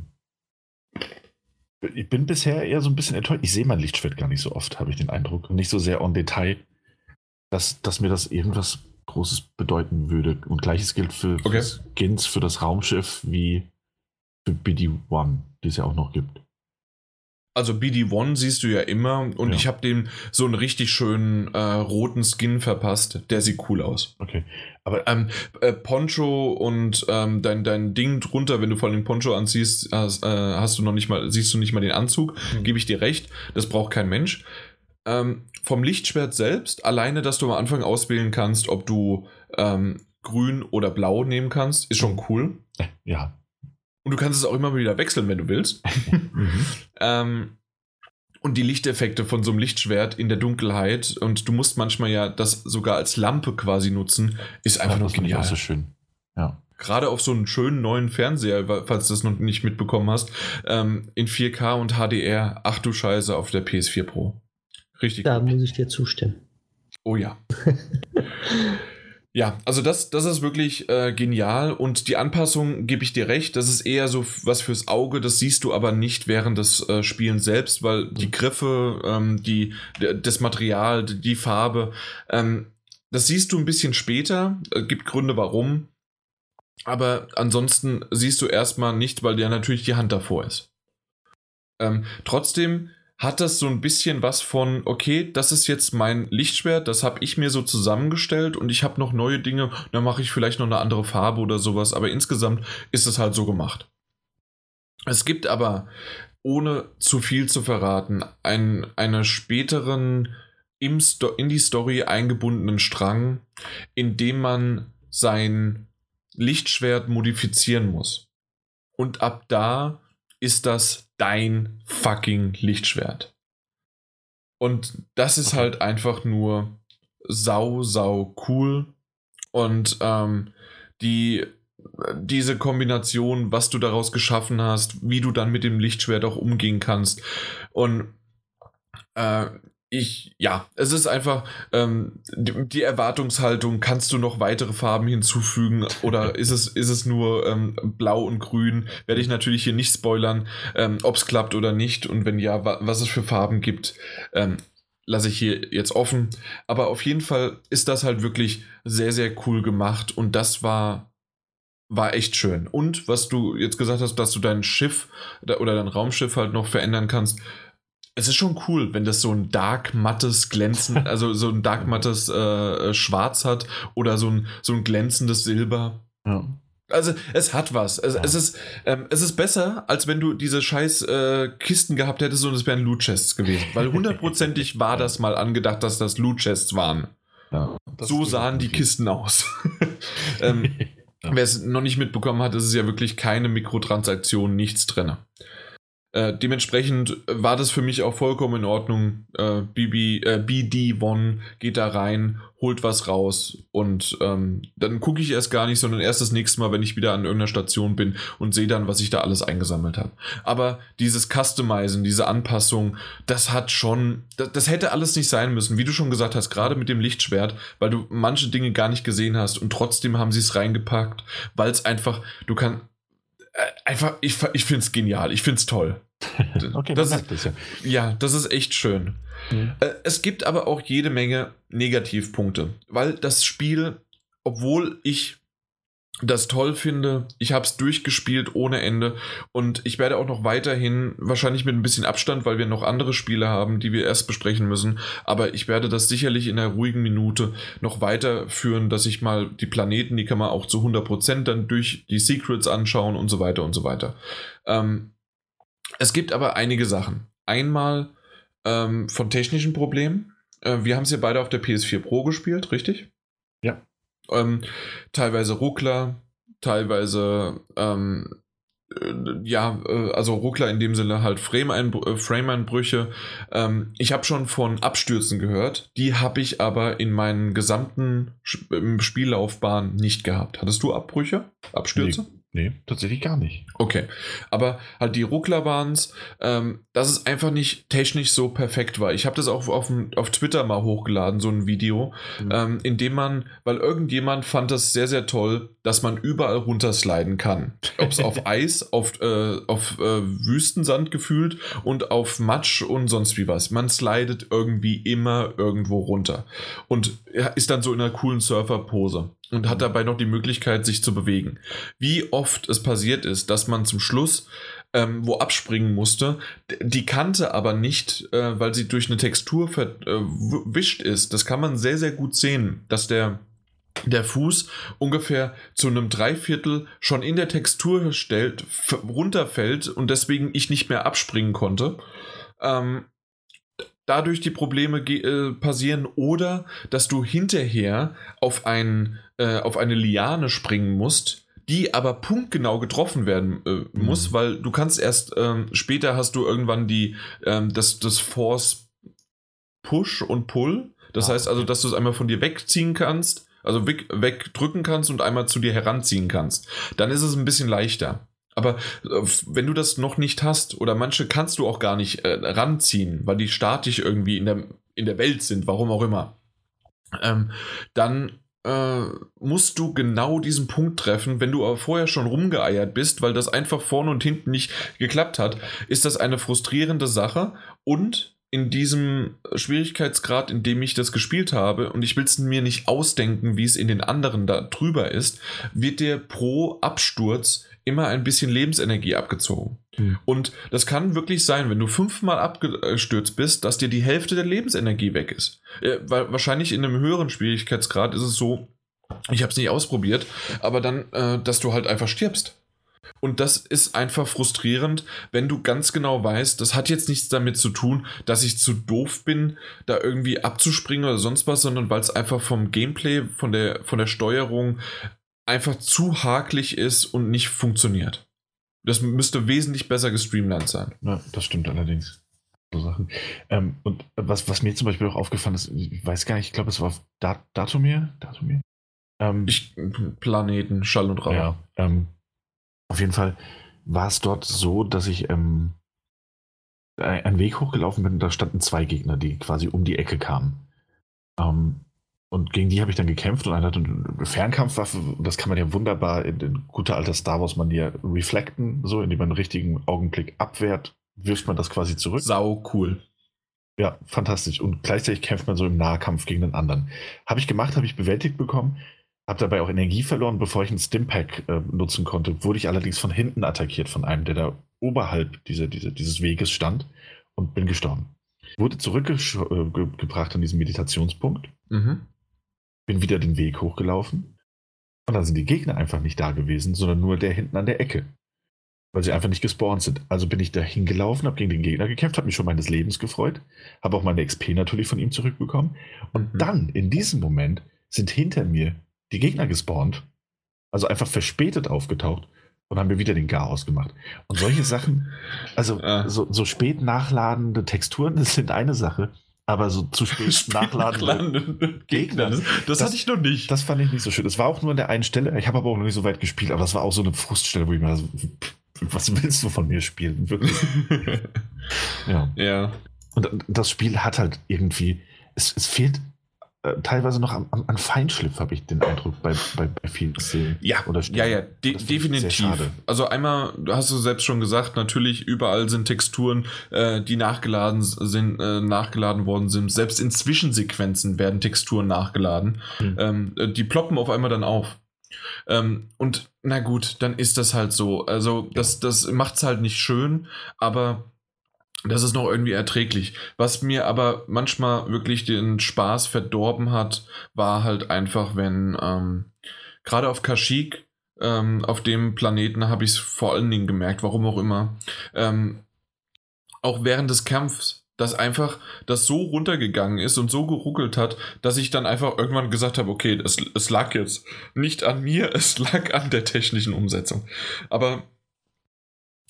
ich bin bisher eher so ein bisschen enttäuscht. Ich sehe mein Lichtschwert gar nicht so oft, habe ich den Eindruck. Nicht so sehr on Detail, dass, dass mir das irgendwas Großes bedeuten würde. Und gleiches gilt für, okay. für Skins, für das Raumschiff wie für BD-1, die es ja auch noch gibt. Also BD1 siehst du ja immer und ja. ich habe dem so einen richtig schönen äh, roten Skin verpasst. Der sieht cool aus. Okay. Aber ähm, äh, Poncho und ähm, dein, dein Ding drunter, wenn du vor allem den Poncho anziehst, hast, äh, hast, du noch nicht mal, siehst du nicht mal den Anzug. Mhm. Gebe ich dir recht. Das braucht kein Mensch. Ähm, vom Lichtschwert selbst, alleine, dass du am Anfang auswählen kannst, ob du ähm, grün oder blau nehmen kannst, ist schon cool. Ja, und du kannst es auch immer wieder wechseln, wenn du willst. mhm. ähm, und die Lichteffekte von so einem Lichtschwert in der Dunkelheit und du musst manchmal ja das sogar als Lampe quasi nutzen, ist einfach nur genial. Das so schön. Ja. Gerade auf so einen schönen neuen Fernseher, falls du das noch nicht mitbekommen hast, ähm, in 4K und HDR, ach du Scheiße, auf der PS4 Pro. Richtig Da gut. muss ich dir zustimmen. Oh ja. Ja, also das, das ist wirklich äh, genial und die Anpassung gebe ich dir recht, das ist eher so was fürs Auge, das siehst du aber nicht während des äh, Spielens selbst, weil die Griffe, ähm, die, das Material, die Farbe, ähm, das siehst du ein bisschen später, äh, gibt Gründe warum, aber ansonsten siehst du erstmal nicht, weil dir natürlich die Hand davor ist. Ähm, trotzdem hat das so ein bisschen was von, okay, das ist jetzt mein Lichtschwert, das habe ich mir so zusammengestellt und ich habe noch neue Dinge, dann mache ich vielleicht noch eine andere Farbe oder sowas, aber insgesamt ist es halt so gemacht. Es gibt aber, ohne zu viel zu verraten, einen, einen späteren im Sto in die Story eingebundenen Strang, in dem man sein Lichtschwert modifizieren muss. Und ab da ist das dein fucking Lichtschwert. Und das ist okay. halt einfach nur sau, sau cool. Und ähm, die, diese Kombination, was du daraus geschaffen hast, wie du dann mit dem Lichtschwert auch umgehen kannst. Und äh, ich, ja, es ist einfach ähm, die, die, Erwartungshaltung, kannst du noch weitere Farben hinzufügen oder ist es, ist es nur ähm, blau und grün? Werde ich natürlich hier nicht spoilern, ähm, ob es klappt oder nicht und wenn ja, wa was es für Farben gibt, ähm, lasse ich hier jetzt offen. Aber auf jeden Fall ist das halt wirklich sehr, sehr cool gemacht und das war war echt schön. Und was du jetzt gesagt hast, dass du dein Schiff oder dein Raumschiff halt noch verändern kannst, es ist schon cool, wenn das so ein dark mattes Glänzen, also so ein dark mattes äh, Schwarz hat oder so ein, so ein glänzendes Silber. Ja. Also es hat was. Es, ja. es ist, ähm, es ist besser, als wenn du diese scheiß äh, Kisten gehabt hättest und es wären Loot Chests gewesen. Weil hundertprozentig war das mal angedacht, dass das Loot Chests waren. Ja, so sahen die Kisten aus. ähm, Wer es noch nicht mitbekommen hat, ist es ja wirklich keine Mikrotransaktion, nichts drin. Äh, dementsprechend war das für mich auch vollkommen in Ordnung. Äh, BB, äh, BD1 geht da rein, holt was raus und ähm, dann gucke ich erst gar nicht, sondern erst das nächste Mal, wenn ich wieder an irgendeiner Station bin und sehe dann, was ich da alles eingesammelt habe. Aber dieses Customizen, diese Anpassung, das hat schon, das, das hätte alles nicht sein müssen, wie du schon gesagt hast, gerade mit dem Lichtschwert, weil du manche Dinge gar nicht gesehen hast und trotzdem haben sie es reingepackt, weil es einfach, du kannst äh, einfach, ich, ich finde es genial, ich finde es toll. okay, das ist, das ja. ja, das ist echt schön. Mhm. Es gibt aber auch jede Menge Negativpunkte, weil das Spiel, obwohl ich das toll finde. Ich habe es durchgespielt ohne Ende und ich werde auch noch weiterhin, wahrscheinlich mit ein bisschen Abstand, weil wir noch andere Spiele haben, die wir erst besprechen müssen, aber ich werde das sicherlich in einer ruhigen Minute noch weiterführen, dass ich mal die Planeten, die kann man auch zu 100% dann durch die Secrets anschauen und so weiter und so weiter. Ähm, es gibt aber einige Sachen. Einmal ähm, von technischen Problemen. Äh, wir haben es ja beide auf der PS4 Pro gespielt, richtig? Ja. Ähm, teilweise Ruckler, teilweise ähm, äh, ja, äh, also Ruckler in dem Sinne halt äh, Frame-Einbrüche. Ähm, ich habe schon von Abstürzen gehört, die habe ich aber in meinen gesamten Spiellaufbahn nicht gehabt. Hattest du Abbrüche? Abstürze? Nee. Nee, tatsächlich gar nicht. Okay. Aber halt die Ruckler waren es, ähm, dass es einfach nicht technisch so perfekt war. Ich habe das auch auf, auf Twitter mal hochgeladen, so ein Video, mhm. ähm, in dem man, weil irgendjemand fand das sehr, sehr toll, dass man überall runtersliden kann. Ob es auf Eis, auf, äh, auf äh, Wüstensand gefühlt und auf Matsch und sonst wie was. Man slidet irgendwie immer irgendwo runter. Und ist dann so in einer coolen Surfer-Pose und hat dabei noch die Möglichkeit, sich zu bewegen. Wie oft es passiert ist, dass man zum Schluss ähm, wo abspringen musste, die Kante aber nicht, äh, weil sie durch eine Textur verwischt äh, ist. Das kann man sehr, sehr gut sehen, dass der der Fuß ungefähr zu einem Dreiviertel schon in der Textur stellt, runterfällt und deswegen ich nicht mehr abspringen konnte. Ähm, dadurch die Probleme äh, passieren oder dass du hinterher auf, ein, äh, auf eine Liane springen musst, die aber punktgenau getroffen werden äh, muss, mhm. weil du kannst erst ähm, später hast du irgendwann die ähm, das, das Force Push und Pull. Das ah, heißt also, dass du es einmal von dir wegziehen kannst, also weg, wegdrücken kannst und einmal zu dir heranziehen kannst. Dann ist es ein bisschen leichter. Aber äh, wenn du das noch nicht hast, oder manche kannst du auch gar nicht äh, ranziehen, weil die statisch irgendwie in der, in der Welt sind, warum auch immer, ähm, dann äh, musst du genau diesen Punkt treffen. Wenn du aber vorher schon rumgeeiert bist, weil das einfach vorne und hinten nicht geklappt hat, ist das eine frustrierende Sache und in diesem Schwierigkeitsgrad, in dem ich das gespielt habe, und ich will es mir nicht ausdenken, wie es in den anderen da drüber ist, wird dir pro Absturz immer ein bisschen Lebensenergie abgezogen. Mhm. Und das kann wirklich sein, wenn du fünfmal abgestürzt bist, dass dir die Hälfte der Lebensenergie weg ist. Äh, weil wahrscheinlich in einem höheren Schwierigkeitsgrad ist es so, ich habe es nicht ausprobiert, aber dann, äh, dass du halt einfach stirbst. Und das ist einfach frustrierend, wenn du ganz genau weißt, das hat jetzt nichts damit zu tun, dass ich zu doof bin, da irgendwie abzuspringen oder sonst was, sondern weil es einfach vom Gameplay, von der, von der Steuerung einfach zu hakelig ist und nicht funktioniert. Das müsste wesentlich besser gestreamlined sein. Ja, das stimmt allerdings. So Sachen. Ähm, und was, was mir zum Beispiel auch aufgefallen ist, ich weiß gar nicht, ich glaube, es war auf Dat Datumir. Datumir? Ähm, ich, Planeten, Schall und Rauch. Ja, ähm, auf jeden Fall war es dort so, dass ich ähm, einen Weg hochgelaufen bin und da standen zwei Gegner, die quasi um die Ecke kamen. Ähm, und gegen die habe ich dann gekämpft und einer hat eine Fernkampfwaffe. Das kann man ja wunderbar in, in guter alter Star Wars Manier reflekten, so indem man einen richtigen Augenblick abwehrt, wirft man das quasi zurück. Sau cool. Ja, fantastisch. Und gleichzeitig kämpft man so im Nahkampf gegen den anderen. Habe ich gemacht, habe ich bewältigt bekommen, habe dabei auch Energie verloren, bevor ich einen Stimpack äh, nutzen konnte. Wurde ich allerdings von hinten attackiert von einem, der da oberhalb dieser, dieser, dieses Weges stand und bin gestorben. Wurde zurückgebracht äh, an diesen Meditationspunkt. Mhm bin wieder den Weg hochgelaufen. Und dann sind die Gegner einfach nicht da gewesen, sondern nur der hinten an der Ecke. Weil sie einfach nicht gespawnt sind. Also bin ich da hingelaufen, habe gegen den Gegner gekämpft, habe mich schon meines Lebens gefreut, habe auch meine XP natürlich von ihm zurückbekommen. Und mhm. dann, in diesem Moment, sind hinter mir die Gegner gespawnt. Also einfach verspätet aufgetaucht und haben mir wieder den Gar ausgemacht. Und solche Sachen, also ja. so, so spät nachladende Texturen, das sind eine Sache. Aber so zu spät, spät nachladen. Gegner. Das, das, hatte ich noch nicht. Das fand ich nicht so schön. Es war auch nur an der einen Stelle. Ich habe aber auch noch nicht so weit gespielt, aber das war auch so eine Fruststelle, wo ich mir so, was willst du von mir spielen? Wirklich. ja. ja. Und das Spiel hat halt irgendwie, es, es fehlt teilweise noch an, an Feinschliff, habe ich den Eindruck, bei, bei, bei vielen Szenen. Ja, oder ja, ja, de definitiv. Also einmal, hast du selbst schon gesagt, natürlich überall sind Texturen, äh, die nachgeladen sind, äh, nachgeladen worden sind. Selbst in Zwischensequenzen werden Texturen nachgeladen. Mhm. Ähm, äh, die ploppen auf einmal dann auf. Ähm, und na gut, dann ist das halt so. Also das, das macht es halt nicht schön, aber das ist noch irgendwie erträglich. Was mir aber manchmal wirklich den Spaß verdorben hat, war halt einfach, wenn ähm, gerade auf Kashyyyk, ähm, auf dem Planeten habe ich es vor allen Dingen gemerkt, warum auch immer, ähm, auch während des Kampfs, dass einfach das so runtergegangen ist und so geruckelt hat, dass ich dann einfach irgendwann gesagt habe, okay, es, es lag jetzt nicht an mir, es lag an der technischen Umsetzung. Aber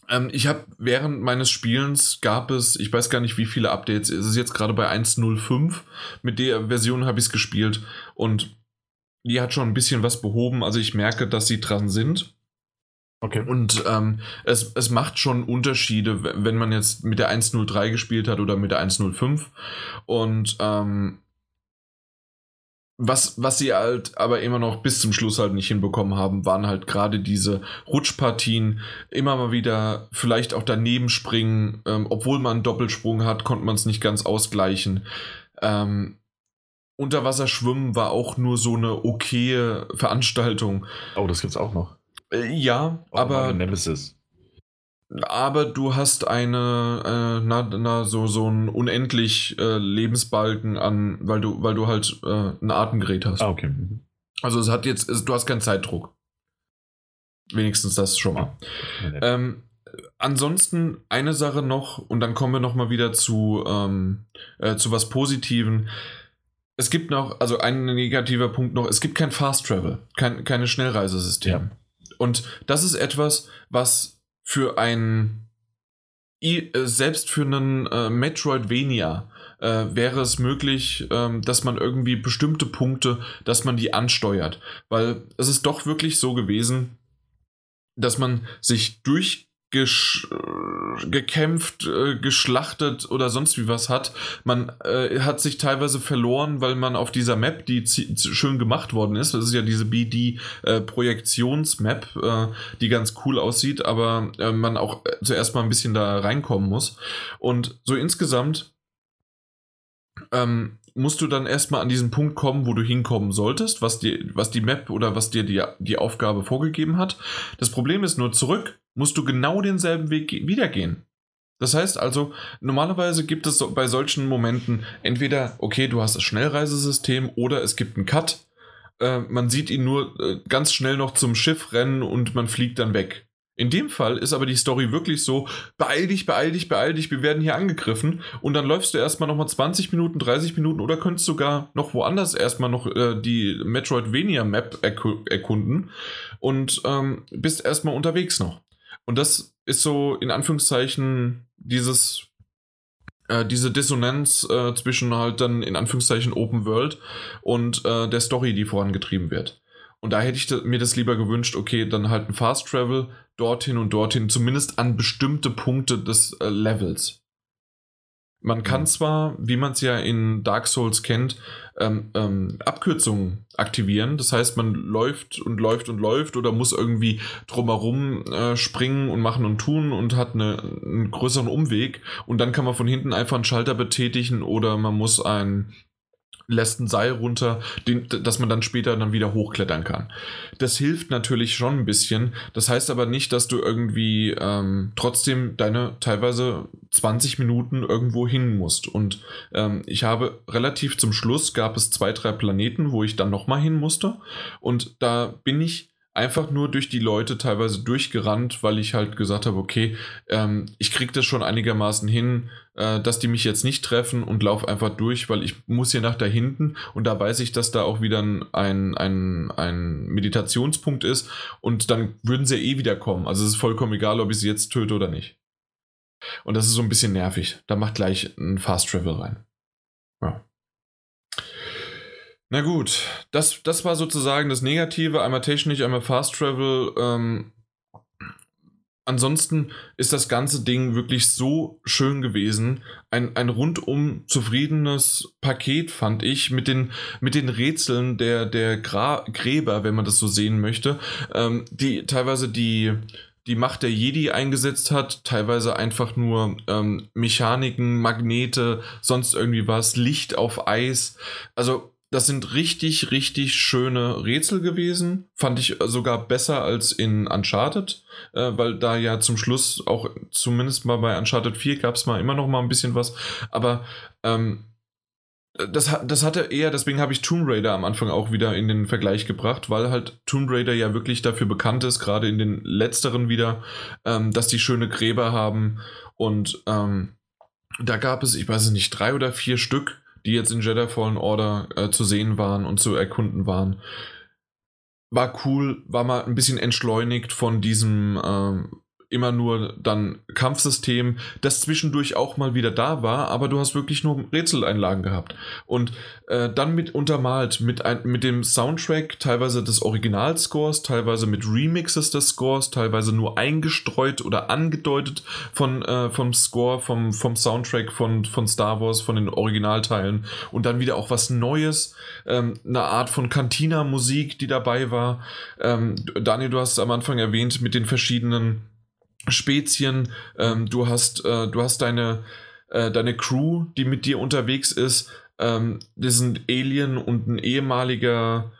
ähm, ich habe während meines Spielens gab es, ich weiß gar nicht wie viele Updates, es ist jetzt gerade bei 1.05. Mit der Version habe ich es gespielt und die hat schon ein bisschen was behoben. Also ich merke, dass sie dran sind. Okay. Und ähm, es, es macht schon Unterschiede, wenn man jetzt mit der 1.03 gespielt hat oder mit der 1.05. Und ähm, was, was sie halt aber immer noch bis zum Schluss halt nicht hinbekommen haben, waren halt gerade diese Rutschpartien, immer mal wieder vielleicht auch daneben springen, ähm, obwohl man einen Doppelsprung hat, konnte man es nicht ganz ausgleichen. Ähm, Unterwasserschwimmen war auch nur so eine okaye Veranstaltung. Oh, das gibt's auch noch. Äh, ja, oh, aber. Nemesis aber du hast eine, äh, na, na, so, so ein unendlich äh, Lebensbalken an, weil du, weil du halt äh, ein Atemgerät hast. Ah, okay. Mhm. Also es hat jetzt, es, du hast keinen Zeitdruck. Wenigstens das schon mal. Ja, ähm, ansonsten eine Sache noch, und dann kommen wir nochmal wieder zu, ähm, äh, zu was Positiven. Es gibt noch, also ein negativer Punkt noch, es gibt kein Fast Travel, kein, keine Schnellreisesystem. Ja. Und das ist etwas, was für ein äh, selbst für einen äh, Metroidvania äh, wäre es möglich, ähm, dass man irgendwie bestimmte Punkte, dass man die ansteuert. Weil es ist doch wirklich so gewesen, dass man sich durch gekämpft, äh, geschlachtet oder sonst wie was hat. Man äh, hat sich teilweise verloren, weil man auf dieser Map, die schön gemacht worden ist, das ist ja diese BD-Projektions-Map, äh, äh, die ganz cool aussieht, aber äh, man auch zuerst mal ein bisschen da reinkommen muss. Und so insgesamt ähm, musst du dann erstmal an diesen Punkt kommen, wo du hinkommen solltest, was die, was die Map oder was dir die, die Aufgabe vorgegeben hat. Das Problem ist nur zurück musst du genau denselben Weg wieder gehen. Das heißt also, normalerweise gibt es bei solchen Momenten entweder, okay, du hast das Schnellreisesystem oder es gibt einen Cut. Äh, man sieht ihn nur äh, ganz schnell noch zum Schiff rennen und man fliegt dann weg. In dem Fall ist aber die Story wirklich so, beeil dich, beeil dich, beeil dich, wir werden hier angegriffen und dann läufst du erstmal nochmal 20 Minuten, 30 Minuten oder könntest sogar noch woanders erstmal noch äh, die Metroidvania Map erkunden und ähm, bist erstmal unterwegs noch. Und das ist so in Anführungszeichen dieses, äh, diese Dissonanz äh, zwischen halt dann in Anführungszeichen Open World und äh, der Story, die vorangetrieben wird. Und da hätte ich mir das lieber gewünscht, okay, dann halt ein Fast Travel dorthin und dorthin, zumindest an bestimmte Punkte des äh, Levels. Man kann mhm. zwar, wie man es ja in Dark Souls kennt, ähm, ähm, Abkürzungen aktivieren. Das heißt, man läuft und läuft und läuft oder muss irgendwie drumherum äh, springen und machen und tun und hat eine, einen größeren Umweg. Und dann kann man von hinten einfach einen Schalter betätigen oder man muss ein lässt ein Seil runter, den, dass man dann später dann wieder hochklettern kann. Das hilft natürlich schon ein bisschen. Das heißt aber nicht, dass du irgendwie ähm, trotzdem deine teilweise 20 Minuten irgendwo hin musst. Und ähm, ich habe relativ zum Schluss gab es zwei, drei Planeten, wo ich dann nochmal hin musste. Und da bin ich einfach nur durch die Leute teilweise durchgerannt, weil ich halt gesagt habe, okay, ähm, ich kriege das schon einigermaßen hin, äh, dass die mich jetzt nicht treffen und laufe einfach durch, weil ich muss hier nach da hinten und da weiß ich, dass da auch wieder ein, ein, ein Meditationspunkt ist und dann würden sie eh wieder kommen. Also es ist vollkommen egal, ob ich sie jetzt töte oder nicht. Und das ist so ein bisschen nervig. Da macht gleich ein Fast Travel rein. Ja. Na gut, das, das war sozusagen das Negative, einmal technisch, einmal Fast Travel. Ähm, ansonsten ist das ganze Ding wirklich so schön gewesen. Ein, ein rundum zufriedenes Paket, fand ich, mit den, mit den Rätseln der, der Gra Gräber, wenn man das so sehen möchte, ähm, die teilweise die, die Macht der Jedi eingesetzt hat, teilweise einfach nur ähm, Mechaniken, Magnete, sonst irgendwie was, Licht auf Eis. Also das sind richtig, richtig schöne Rätsel gewesen. Fand ich sogar besser als in Uncharted, äh, weil da ja zum Schluss auch, zumindest mal bei Uncharted 4 gab es mal immer noch mal ein bisschen was. Aber ähm, das, das hatte eher, deswegen habe ich Tomb Raider am Anfang auch wieder in den Vergleich gebracht, weil halt Tomb Raider ja wirklich dafür bekannt ist, gerade in den letzteren wieder, ähm, dass die schöne Gräber haben. Und ähm, da gab es, ich weiß nicht, drei oder vier Stück die jetzt in Jedi Fallen Order äh, zu sehen waren und zu erkunden waren. War cool, war mal ein bisschen entschleunigt von diesem ähm, immer nur dann Kampfsystem, das zwischendurch auch mal wieder da war, aber du hast wirklich nur Rätseleinlagen gehabt. Und äh, dann mit untermalt mit, ein, mit dem Soundtrack, teilweise des Originalscores, teilweise mit Remixes des Scores, teilweise nur eingestreut oder angedeutet von, äh, vom Score, vom, vom Soundtrack von, von Star Wars, von den Originalteilen. Und dann wieder auch was Neues, ähm, eine Art von Cantina-Musik, die dabei war. Ähm, Daniel, du hast es am Anfang erwähnt mit den verschiedenen Spezien, ähm, du hast, äh, du hast deine, äh, deine Crew, die mit dir unterwegs ist. Ähm, das sind Alien und ein ehemaliger,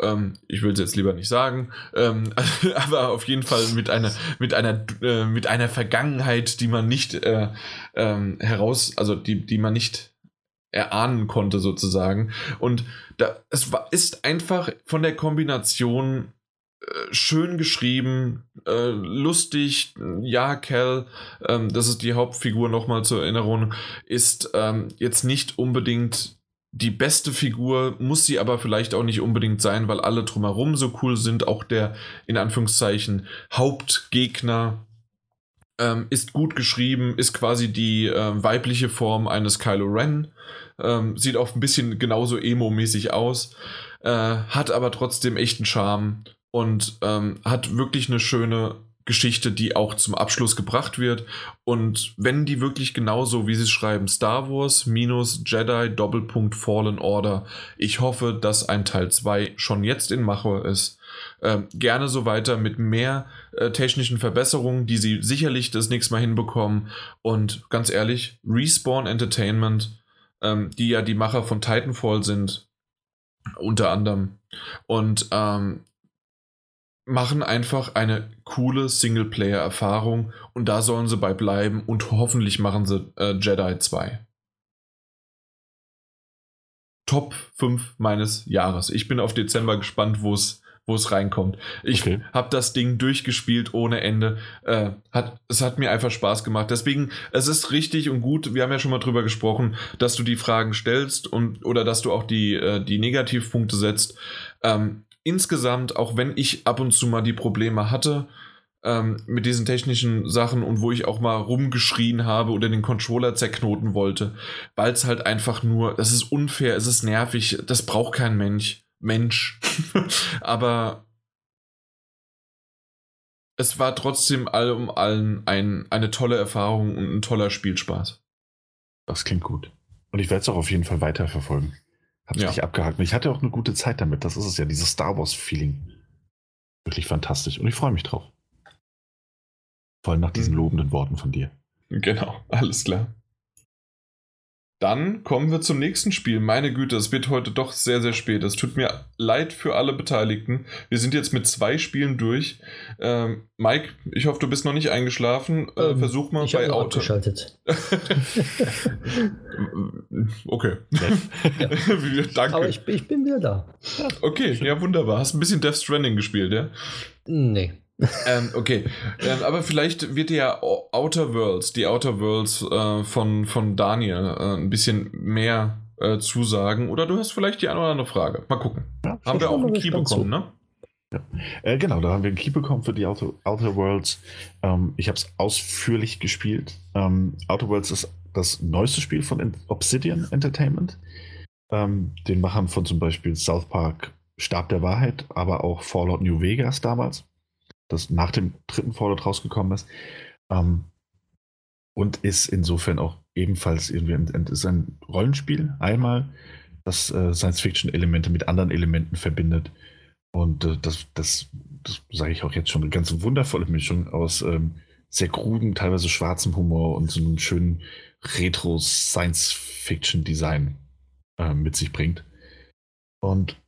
ähm, ich will es jetzt lieber nicht sagen, ähm, aber auf jeden Fall mit einer, mit einer, äh, mit einer Vergangenheit, die man nicht äh, ähm, heraus, also die, die man nicht erahnen konnte sozusagen. Und da, es war, ist einfach von der Kombination schön geschrieben, äh, lustig. Ja, Cal, ähm, das ist die Hauptfigur nochmal zur Erinnerung, ist ähm, jetzt nicht unbedingt die beste Figur, muss sie aber vielleicht auch nicht unbedingt sein, weil alle drumherum so cool sind. Auch der in Anführungszeichen Hauptgegner ähm, ist gut geschrieben, ist quasi die äh, weibliche Form eines Kylo Ren. Ähm, sieht auch ein bisschen genauso emo-mäßig aus, äh, hat aber trotzdem echten Charme und ähm, hat wirklich eine schöne Geschichte, die auch zum Abschluss gebracht wird. Und wenn die wirklich genauso, wie sie es schreiben, Star Wars minus Jedi Doppelpunkt Fallen Order, ich hoffe, dass ein Teil 2 schon jetzt in Mache ist. Äh, gerne so weiter mit mehr äh, technischen Verbesserungen, die sie sicherlich das nächste Mal hinbekommen. Und ganz ehrlich, Respawn Entertainment, ähm, die ja die Macher von Titanfall sind, unter anderem. Und ähm, machen einfach eine coole Singleplayer-Erfahrung und da sollen sie bei bleiben und hoffentlich machen sie äh, Jedi 2. Top 5 meines Jahres. Ich bin auf Dezember gespannt, wo es wo es reinkommt. Ich okay. habe das Ding durchgespielt ohne Ende. Äh, hat, es hat mir einfach Spaß gemacht. Deswegen, es ist richtig und gut, wir haben ja schon mal drüber gesprochen, dass du die Fragen stellst und oder dass du auch die, äh, die Negativpunkte setzt. Ähm, insgesamt, auch wenn ich ab und zu mal die Probleme hatte, ähm, mit diesen technischen Sachen und wo ich auch mal rumgeschrien habe oder den Controller zerknoten wollte, weil es halt einfach nur, das ist unfair, es ist nervig, das braucht kein Mensch. Mensch. Aber es war trotzdem all um allen ein, eine tolle Erfahrung und ein toller Spielspaß. Das klingt gut. Und ich werde es auch auf jeden Fall weiterverfolgen. Hab's ja. nicht abgehakt. Und ich hatte auch eine gute Zeit damit. Das ist es ja, dieses Star Wars-Feeling. Wirklich fantastisch. Und ich freue mich drauf. Vor allem nach diesen mhm. lobenden Worten von dir. Genau, alles klar. Dann kommen wir zum nächsten Spiel. Meine Güte, es wird heute doch sehr, sehr spät. Es tut mir leid für alle Beteiligten. Wir sind jetzt mit zwei Spielen durch. Ähm, Mike, ich hoffe, du bist noch nicht eingeschlafen. Äh, ähm, Versuch mal ich bei Auto. Abgeschaltet. okay. Danke. Aber ich, ich, bin wieder da. Okay, ja, wunderbar. Hast ein bisschen Death Stranding gespielt, ja? Nee ähm, okay, ähm, aber vielleicht wird dir ja Outer Worlds, die Outer Worlds äh, von, von Daniel äh, ein bisschen mehr äh, zusagen oder du hast vielleicht die eine oder andere Frage. Mal gucken. Ja, haben wir auch einen Key bekommen, ne? Ja. Äh, genau, da haben wir einen Key bekommen für die Outer, Outer Worlds. Ähm, ich habe es ausführlich gespielt. Ähm, Outer Worlds ist das neueste Spiel von Obsidian Entertainment. Ähm, den Machern von zum Beispiel South Park Stab der Wahrheit, aber auch Fallout New Vegas damals das nach dem dritten Fallout rausgekommen ist. Ähm, und ist insofern auch ebenfalls irgendwie ein, ist ein Rollenspiel, einmal, das äh, Science-Fiction-Elemente mit anderen Elementen verbindet. Und äh, das, das, das sage ich auch jetzt schon, eine ganz wundervolle Mischung aus ähm, sehr kruden, teilweise schwarzem Humor und so einem schönen Retro-Science-Fiction-Design äh, mit sich bringt. Und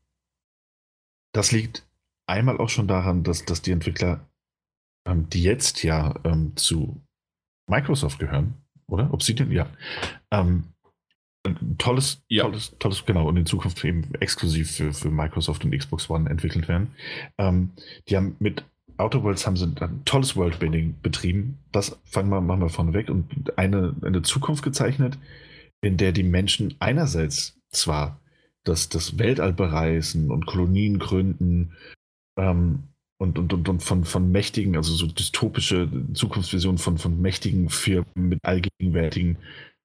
das liegt einmal auch schon daran, dass, dass die Entwickler, ähm, die jetzt ja ähm, zu Microsoft gehören, oder? Obsidian, ja. Ähm, tolles, ja. tolles, tolles, genau, und in Zukunft eben exklusiv für, für Microsoft und Xbox One entwickelt werden. Ähm, die haben mit Outer Worlds haben sie ein tolles Worldbuilding betrieben. Das fangen wir, machen wir vorne weg und eine, eine Zukunft gezeichnet, in der die Menschen einerseits zwar das, das Weltall bereisen und Kolonien gründen ähm, und, und, und, und von, von mächtigen, also so dystopische Zukunftsvisionen von, von mächtigen Firmen mit allgegenwärtigen,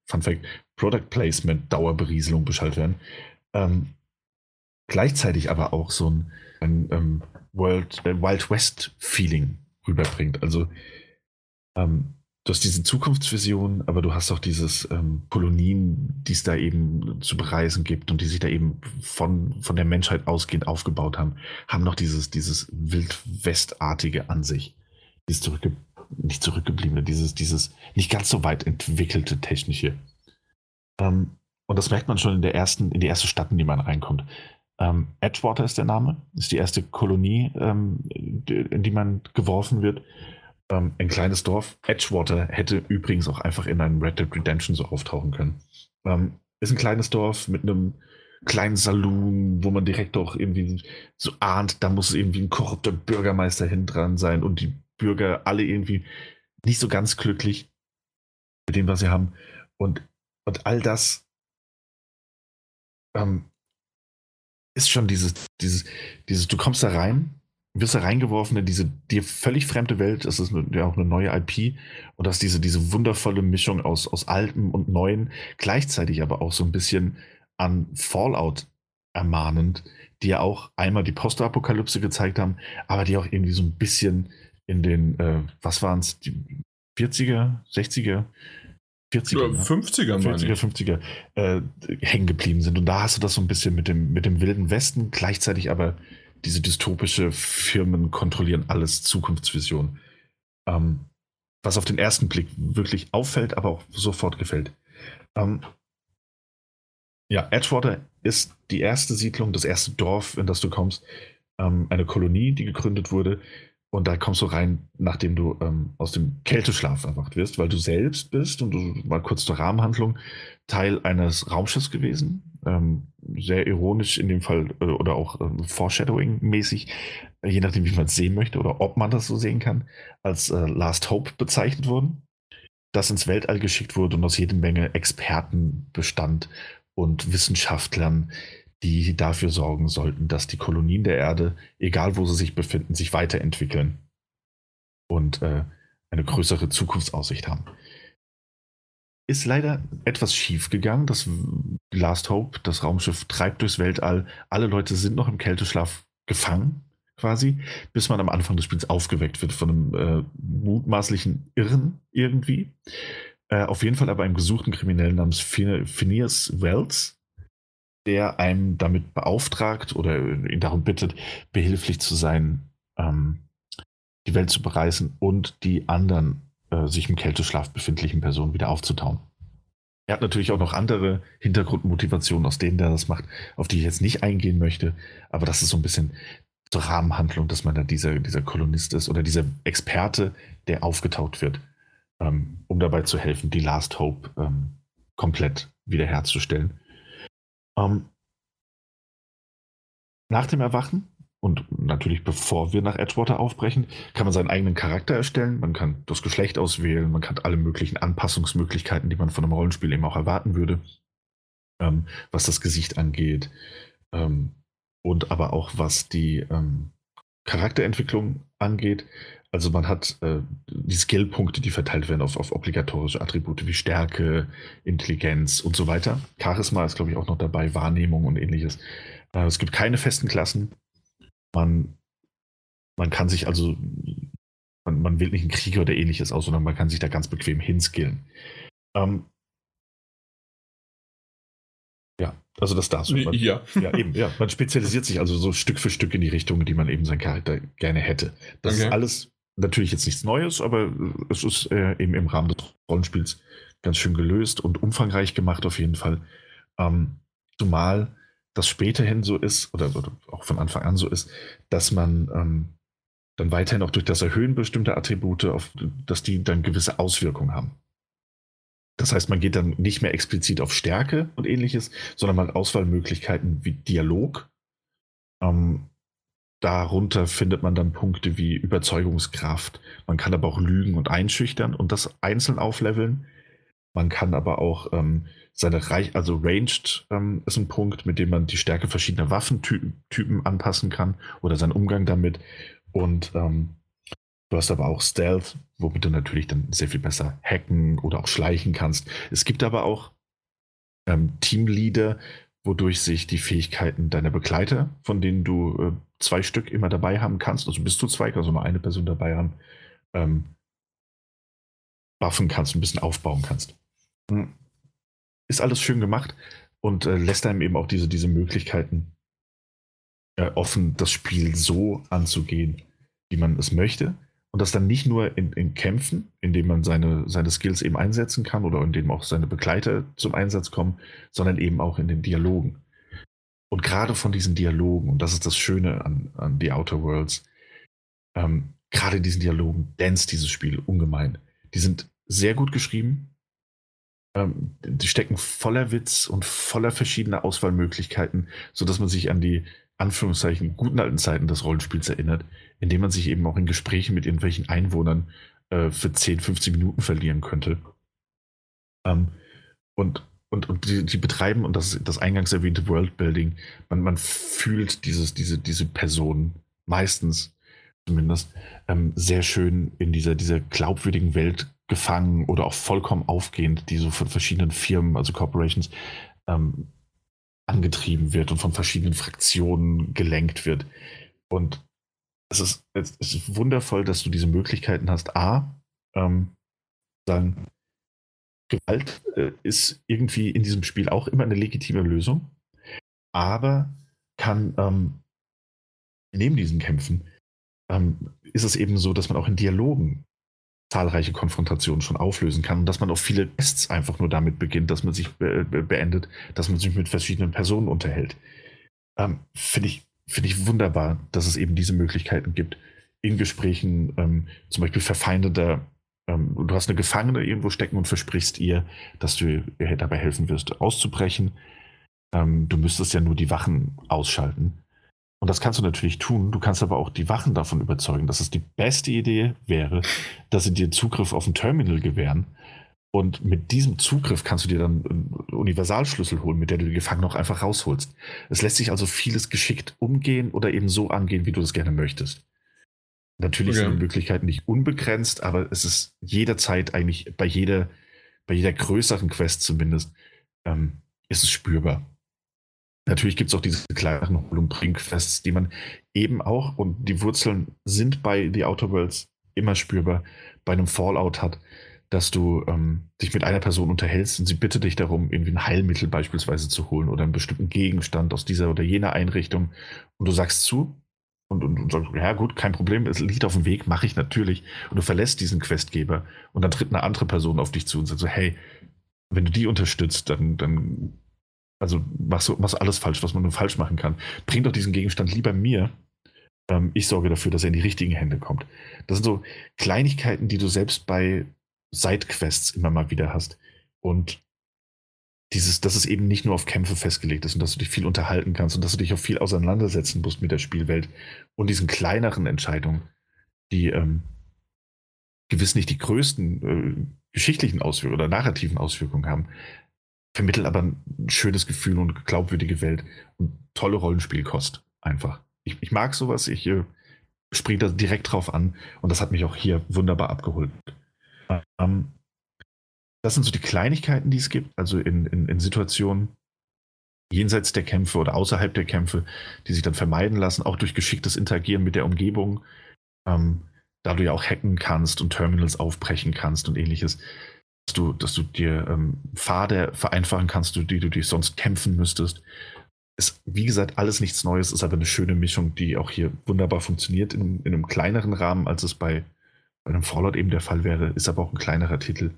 Fun Fact, Product Placement, Dauerberieselung beschallt werden. Ähm, gleichzeitig aber auch so ein, ein ähm, World, äh, Wild West Feeling rüberbringt. Also ähm, du hast diese Zukunftsvision, aber du hast auch dieses ähm, Kolonien, die es da eben zu bereisen gibt und die sich da eben von, von der Menschheit ausgehend aufgebaut haben, haben noch dieses, dieses Wildwestartige an sich. Dieses zurückge nicht zurückgebliebene, dieses, dieses nicht ganz so weit entwickelte technische. Ähm, und das merkt man schon in der ersten, in die erste Stadt, in die man reinkommt. Ähm, Edgewater ist der Name, ist die erste Kolonie, ähm, in die man geworfen wird ähm, ein kleines Dorf. Edgewater hätte übrigens auch einfach in einem Red Dead Redemption so auftauchen können. Ähm, ist ein kleines Dorf mit einem kleinen Saloon, wo man direkt auch irgendwie so ahnt, da muss irgendwie ein korrupter Bürgermeister hin dran sein und die Bürger alle irgendwie nicht so ganz glücklich mit dem, was sie haben. Und, und all das ähm, ist schon dieses, dieses, dieses, du kommst da rein wirst da reingeworfen in diese dir völlig fremde Welt. Es ist ja auch eine neue IP und das diese, diese wundervolle Mischung aus, aus Altem und Neuen, gleichzeitig aber auch so ein bisschen an Fallout ermahnend, die ja auch einmal die Postapokalypse gezeigt haben, aber die auch irgendwie so ein bisschen in den, äh, was waren es, die 40er, 60er, 40er, Ja, 50er, meine 40er, ich. 50er äh, hängen geblieben sind. Und da hast du das so ein bisschen mit dem, mit dem wilden Westen, gleichzeitig aber diese dystopische Firmen kontrollieren alles, Zukunftsvision. Ähm, was auf den ersten Blick wirklich auffällt, aber auch sofort gefällt. Ähm, ja, Edgewater ist die erste Siedlung, das erste Dorf, in das du kommst. Ähm, eine Kolonie, die gegründet wurde. Und da kommst du rein, nachdem du ähm, aus dem Kälteschlaf erwacht wirst, weil du selbst bist und du mal kurz zur Rahmenhandlung Teil eines Raumschiffs gewesen. Ähm, sehr ironisch in dem Fall äh, oder auch ähm, Foreshadowing-mäßig, äh, je nachdem, wie man es sehen möchte oder ob man das so sehen kann, als äh, Last Hope bezeichnet wurden, das ins Weltall geschickt wurde und aus jede Menge Experten bestand und Wissenschaftlern, die dafür sorgen sollten, dass die Kolonien der Erde, egal wo sie sich befinden, sich weiterentwickeln und äh, eine größere Zukunftsaussicht haben. Ist leider etwas schief gegangen. Das Last Hope, das Raumschiff, treibt durchs Weltall. Alle Leute sind noch im Kälteschlaf gefangen, quasi, bis man am Anfang des Spiels aufgeweckt wird von einem äh, mutmaßlichen Irren irgendwie. Äh, auf jeden Fall aber einem gesuchten Kriminellen namens Phine- Phineas Wells, der einem damit beauftragt oder ihn darum bittet, behilflich zu sein, ähm, die Welt zu bereisen und die anderen äh, sich im Kälteschlaf befindlichen Personen wieder aufzutauen. Er hat natürlich auch noch andere Hintergrundmotivationen, aus denen er das macht, auf die ich jetzt nicht eingehen möchte, aber das ist so ein bisschen zur Rahmenhandlung, dass man da dieser, dieser Kolonist ist oder dieser Experte, der aufgetaucht wird, ähm, um dabei zu helfen, die Last Hope ähm, komplett wiederherzustellen. Ähm, nach dem Erwachen und natürlich bevor wir nach Edgewater aufbrechen, kann man seinen eigenen Charakter erstellen. Man kann das Geschlecht auswählen, man kann alle möglichen Anpassungsmöglichkeiten, die man von einem Rollenspiel eben auch erwarten würde, ähm, was das Gesicht angeht ähm, und aber auch was die ähm, Charakterentwicklung angeht. Also man hat äh, die Skillpunkte, die verteilt werden auf, auf obligatorische Attribute wie Stärke, Intelligenz und so weiter. Charisma ist, glaube ich, auch noch dabei, Wahrnehmung und ähnliches. Äh, es gibt keine festen Klassen. Man, man kann sich also, man, man wählt nicht einen Krieger oder ähnliches aus, sondern man kann sich da ganz bequem hinskillen. Ähm, ja, also das dazu. Man, Ja. ja, eben, ja. Man spezialisiert sich also so Stück für Stück in die Richtung, die man eben seinen Charakter gerne hätte. Das Okay. ist alles natürlich jetzt nichts Neues, aber es ist äh, eben im Rahmen des Rollenspiels ganz schön gelöst und umfangreich gemacht auf jeden Fall. Ähm, zumal das späterhin so ist, oder, oder auch von Anfang an so ist, dass man ähm, dann weiterhin auch durch das Erhöhen bestimmter Attribute, auf, dass die dann gewisse Auswirkungen haben. Das heißt, man geht dann nicht mehr explizit auf Stärke und ähnliches, sondern man hat Auswahlmöglichkeiten wie Dialog. Ähm, darunter findet man dann Punkte wie Überzeugungskraft. Man kann aber auch lügen und einschüchtern und das einzeln aufleveln. Man kann aber auch ähm, seine Reich, also Ranged ähm, ist ein Punkt, mit dem man die Stärke verschiedener Waffentypen anpassen kann oder seinen Umgang damit. Und ähm, du hast aber auch Stealth, womit du natürlich dann sehr viel besser hacken oder auch schleichen kannst. Es gibt aber auch ähm, Teamleader, wodurch sich die Fähigkeiten deiner Begleiter, von denen du äh, zwei Stück immer dabei haben kannst, also bis zu zwei, also nur eine Person dabei haben, ähm, buffen kannst, ein bisschen aufbauen kannst. Hm. Ist alles schön gemacht und äh, lässt einem eben auch diese, diese Möglichkeiten äh, offen, das Spiel so anzugehen, wie man es möchte. Und das dann nicht nur in, in Kämpfen, indem man seine, seine Skills eben einsetzen kann oder indem auch seine Begleiter zum Einsatz kommen, sondern eben auch in den Dialogen. Und gerade von diesen Dialogen, und das ist das Schöne an, an The Outer Worlds, ähm, gerade in diesen Dialogen dance dieses Spiel ungemein. Die sind sehr gut geschrieben. Ähm, die stecken voller Witz und voller verschiedener Auswahlmöglichkeiten, sodass man sich an die Anführungszeichen guten alten Zeiten des Rollenspiels erinnert, indem man sich eben auch in Gesprächen mit irgendwelchen Einwohnern äh, für 10, 15 Minuten verlieren könnte. Ähm, und und, und die, die betreiben, und das, das eingangs erwähnte Worldbuilding, man, man fühlt dieses, diese, diese Personen meistens zumindest ähm, sehr schön in dieser, dieser glaubwürdigen Welt gefangen oder auch vollkommen aufgehend, die so von verschiedenen Firmen, also Corporations, ähm, angetrieben wird und von verschiedenen Fraktionen gelenkt wird. Und es ist, es ist wundervoll, dass du diese Möglichkeiten hast. A, ähm, sagen, Gewalt äh, ist irgendwie in diesem Spiel auch immer eine legitime Lösung, aber kann ähm, neben diesen Kämpfen ähm, ist es eben so, dass man auch in Dialogen zahlreiche Konfrontationen schon auflösen kann und dass man auch viele Tests einfach nur damit beginnt, dass man sich be beendet, dass man sich mit verschiedenen Personen unterhält. Ähm, Finde ich, find ich wunderbar, dass es eben diese Möglichkeiten gibt, in Gesprächen ähm, zum Beispiel verfeindeter ähm, du hast eine Gefangene irgendwo stecken und versprichst ihr, dass du ihr dabei helfen wirst, auszubrechen. Ähm, du müsstest ja nur die Wachen ausschalten. Und das kannst du natürlich tun. Du kannst aber auch die Wachen davon überzeugen, dass es die beste Idee wäre, dass sie dir Zugriff auf ein Terminal gewähren. Und mit diesem Zugriff kannst du dir dann einen Universalschlüssel holen, mit der du die Gefangenen auch einfach rausholst. Es lässt sich also vieles geschickt umgehen oder eben so angehen, wie du das gerne möchtest. Natürlich okay. sind die Möglichkeiten nicht unbegrenzt, aber es ist jederzeit eigentlich bei jeder, bei jeder größeren Quest zumindest, ähm, ist es spürbar. Natürlich gibt es auch diese kleineren Hol- und Bring-Quests, die man eben auch, und die Wurzeln sind bei The Outer Worlds immer spürbar, bei einem Fallout hat, dass du ähm, dich mit einer Person unterhältst und sie bittet dich darum, irgendwie ein Heilmittel beispielsweise zu holen oder einen bestimmten Gegenstand aus dieser oder jener Einrichtung und du sagst zu und, und, und sagst, ja gut, kein Problem, es liegt auf dem Weg, mache ich natürlich. Und du verlässt diesen Questgeber und dann tritt eine andere Person auf dich zu und sagt so, hey, wenn du die unterstützt, dann, dann also machst du alles falsch, was man nur falsch machen kann. Bring doch diesen Gegenstand lieber mir. Ähm, ich sorge dafür, dass er in die richtigen Hände kommt. Das sind so Kleinigkeiten, die du selbst bei Sidequests immer mal wieder hast. Und dieses, dass es eben nicht nur auf Kämpfe festgelegt ist und dass du dich viel unterhalten kannst und dass du dich auch viel auseinandersetzen musst mit der Spielwelt und diesen kleineren Entscheidungen, die ähm, gewiss nicht die größten äh, geschichtlichen Auswirkungen oder narrativen Auswirkungen haben, vermitteln aber ein schönes Gefühl und glaubwürdige Welt und tolle Rollenspielkost einfach. Ich, ich mag sowas, ich äh, springe da direkt drauf an und das hat mich auch hier wunderbar abgeholt. Ähm, das sind so die Kleinigkeiten, die es gibt, also in, in, in Situationen jenseits der Kämpfe oder außerhalb der Kämpfe, die sich dann vermeiden lassen, auch durch geschicktes Interagieren mit der Umgebung, ähm, da du ja auch hacken kannst und Terminals aufbrechen kannst und ähnliches, dass du, dass du dir ähm, Pfade vereinfachen kannst, die du dich sonst kämpfen müsstest. Ist, wie gesagt, alles nichts Neues, ist aber eine schöne Mischung, die auch hier wunderbar funktioniert in, in einem kleineren Rahmen, als es bei, bei einem Fallout eben der Fall wäre, ist aber auch ein kleinerer Titel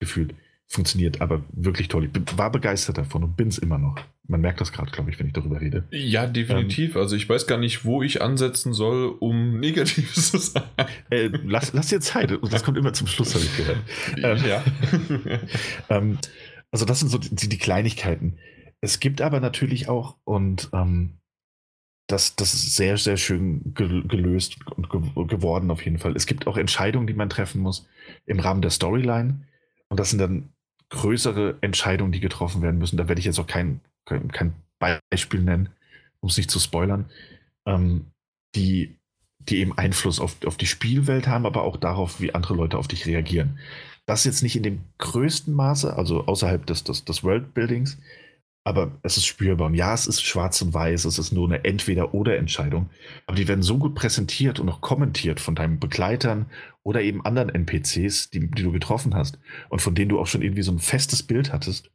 gefühlt. Funktioniert aber wirklich toll. Ich war begeistert davon und bin es immer noch. Man merkt das gerade, glaube ich, wenn ich darüber rede. Ja, definitiv. Ähm, also ich weiß gar nicht, wo ich ansetzen soll, um negativ zu sein. Äh, lass, lass dir Zeit. Das kommt immer zum Schluss, habe ich gehört. Ähm, ja. ähm, also das sind so die, die, Kleinigkeiten. Es gibt aber natürlich auch, und ähm, das, das ist sehr, sehr schön gelöst und geworden auf jeden Fall. Es gibt auch Entscheidungen, die man treffen muss im Rahmen der Storyline und das sind dann größere Entscheidungen, die getroffen werden müssen. Da werde ich jetzt auch kein, kein, kein Beispiel nennen, um es nicht zu spoilern, ähm, die, die eben Einfluss auf, auf die Spielwelt haben, aber auch darauf, wie andere Leute auf dich reagieren. Das jetzt nicht in dem größten Maße, also außerhalb des, des, des Worldbuildings, aber es ist spürbar. Ja, es ist schwarz und weiß, es ist nur eine Entweder-Oder-Entscheidung. Aber die werden so gut präsentiert und auch kommentiert von deinen Begleitern oder eben anderen NPCs, die, die du getroffen hast und von denen du auch schon irgendwie so ein festes Bild hattest.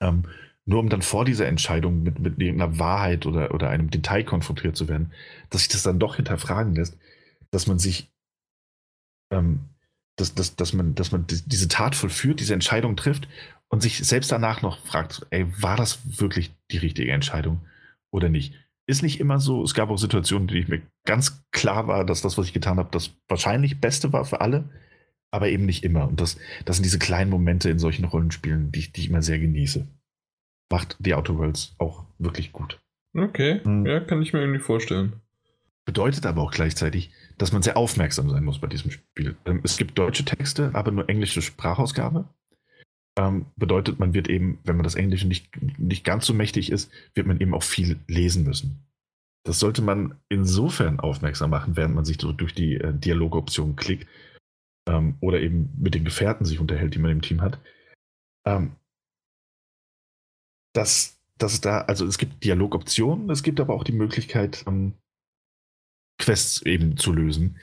Ähm, nur um dann vor dieser Entscheidung mit, mit irgendeiner Wahrheit oder, oder einem Detail konfrontiert zu werden, dass sich das dann doch hinterfragen lässt, dass man sich, ähm, dass, dass, dass, man, dass man diese Tat vollführt, diese Entscheidung trifft und sich selbst danach noch fragt, ey, war das wirklich die richtige Entscheidung oder nicht? Ist nicht immer so. Es gab auch Situationen, die ich mir ganz klar war, dass das, was ich getan habe, das wahrscheinlich Beste war für alle, aber eben nicht immer. Und das, das sind diese kleinen Momente in solchen Rollenspielen, die, die ich immer sehr genieße. Macht die Outer Worlds auch wirklich gut. Okay, hm. ja, kann ich mir irgendwie vorstellen. Bedeutet aber auch gleichzeitig, dass man sehr aufmerksam sein muss bei diesem Spiel. Ähm, es gibt deutsche Texte, aber nur englische Sprachausgabe ähm, bedeutet, man wird eben, wenn man das Englische nicht, nicht ganz so mächtig ist, wird man eben auch viel lesen müssen. Das sollte man insofern aufmerksam machen, während man sich so durch die äh, Dialogoption klickt ähm, oder eben mit den Gefährten sich unterhält, die man im Team hat. Ähm, dass, dass es da, also es gibt Dialogoptionen, es gibt aber auch die Möglichkeit, ähm, Quests eben zu lösen.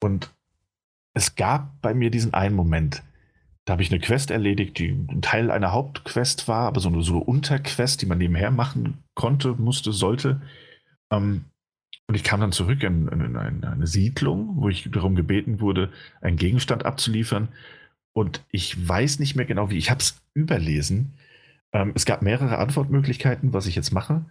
Und es gab bei mir diesen einen Moment, da habe ich eine Quest erledigt, die ein Teil einer Hauptquest war, aber so eine, so eine Unterquest, die man nebenher machen konnte, musste, sollte. Ähm, und ich kam dann zurück in, in, in, eine Siedlung, wo ich darum gebeten wurde, einen Gegenstand abzuliefern. Und ich weiß nicht mehr genau wie. Ich habe es überlesen. Ähm, es gab mehrere Antwortmöglichkeiten, was ich jetzt mache.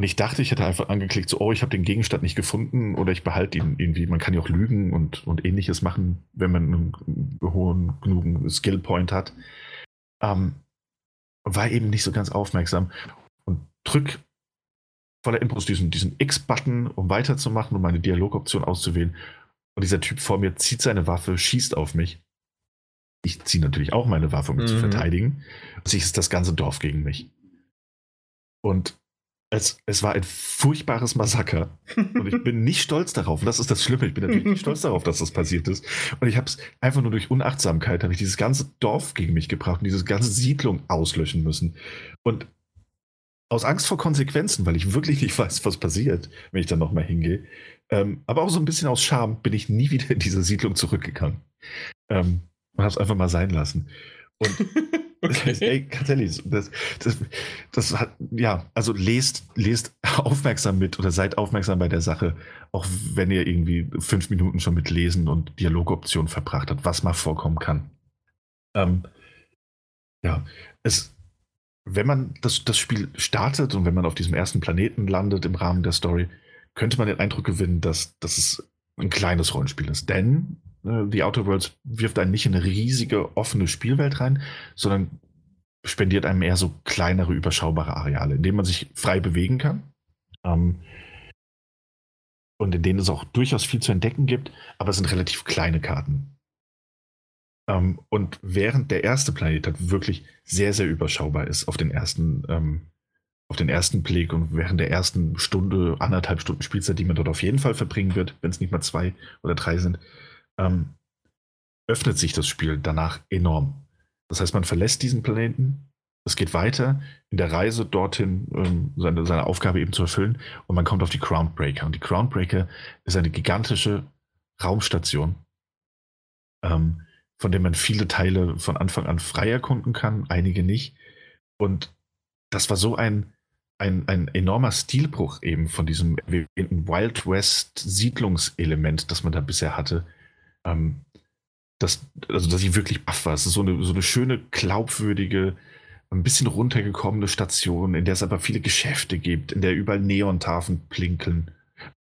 Und ich dachte, ich hätte einfach angeklickt, so, oh, ich habe den Gegenstand nicht gefunden oder ich behalte ihn irgendwie. Man kann ja auch lügen und, und ähnliches machen, wenn man einen hohen genugen Skillpoint hat. Ähm, war eben nicht so ganz aufmerksam und drück voller Impuls diesen, diesen X-Button, um weiterzumachen, um meine Dialogoption auszuwählen. Und dieser Typ vor mir zieht seine Waffe, schießt auf mich. Ich ziehe natürlich auch meine Waffe, um mich mhm. zu verteidigen. Und sich ist das ganze Dorf gegen mich. Und es, es war ein furchtbares Massaker. Und ich bin nicht stolz darauf. Und das ist das Schlimme. Ich bin natürlich nicht stolz darauf, dass das passiert ist. Und ich habe es einfach nur durch Unachtsamkeit, habe ich dieses ganze Dorf gegen mich gebracht und diese ganze Siedlung auslöschen müssen. Und aus Angst vor Konsequenzen, weil ich wirklich nicht weiß, was passiert, wenn ich dann nochmal hingehe. Ähm, aber auch so ein bisschen aus Scham bin ich nie wieder in diese Siedlung zurückgegangen. Ähm, und habe es einfach mal sein lassen. Und Okay. Ey, Catellis, das, das, das hat, ja, also lest, lest aufmerksam mit oder seid aufmerksam bei der Sache, auch wenn ihr irgendwie fünf Minuten schon mit Lesen und Dialogoptionen verbracht habt, was mal vorkommen kann. Ähm, ja, es, wenn man das, das Spiel startet und wenn man auf diesem ersten Planeten landet im Rahmen der Story, könnte man den Eindruck gewinnen, dass, dass es ein kleines Rollenspiel ist. Denn The Outer Worlds wirft einen nicht in eine riesige offene Spielwelt rein, sondern spendiert einem eher so kleinere, überschaubare Areale, in denen man sich frei bewegen kann. Ähm, und in denen es auch durchaus viel zu entdecken gibt, aber es sind relativ kleine Karten. Ähm, und während der erste Planet halt wirklich sehr, sehr überschaubar ist auf den ersten, ähm, auf den ersten Blick und während der ersten Stunde, anderthalb Stunden Spielzeit, die man dort auf jeden Fall verbringen wird, wenn es nicht mal zwei oder drei sind, ähm, öffnet sich das Spiel danach enorm. Das heißt, man verlässt diesen Planeten, es geht weiter in der Reise dorthin, ähm, seine, seine Aufgabe eben zu erfüllen und man kommt auf die Groundbreaker. Und die Groundbreaker ist eine gigantische Raumstation, ähm, von der man viele Teile von Anfang an frei erkunden kann, einige nicht. Und das war so ein, ein, ein enormer Stilbruch eben von diesem Wild West Siedlungselement, das man da bisher hatte, ähm, dass, also, dass ich wirklich baff war. Es ist so eine, so eine schöne, glaubwürdige, ein bisschen runtergekommene Station, in der es aber viele Geschäfte gibt, in der überall Neontafeln plinkeln,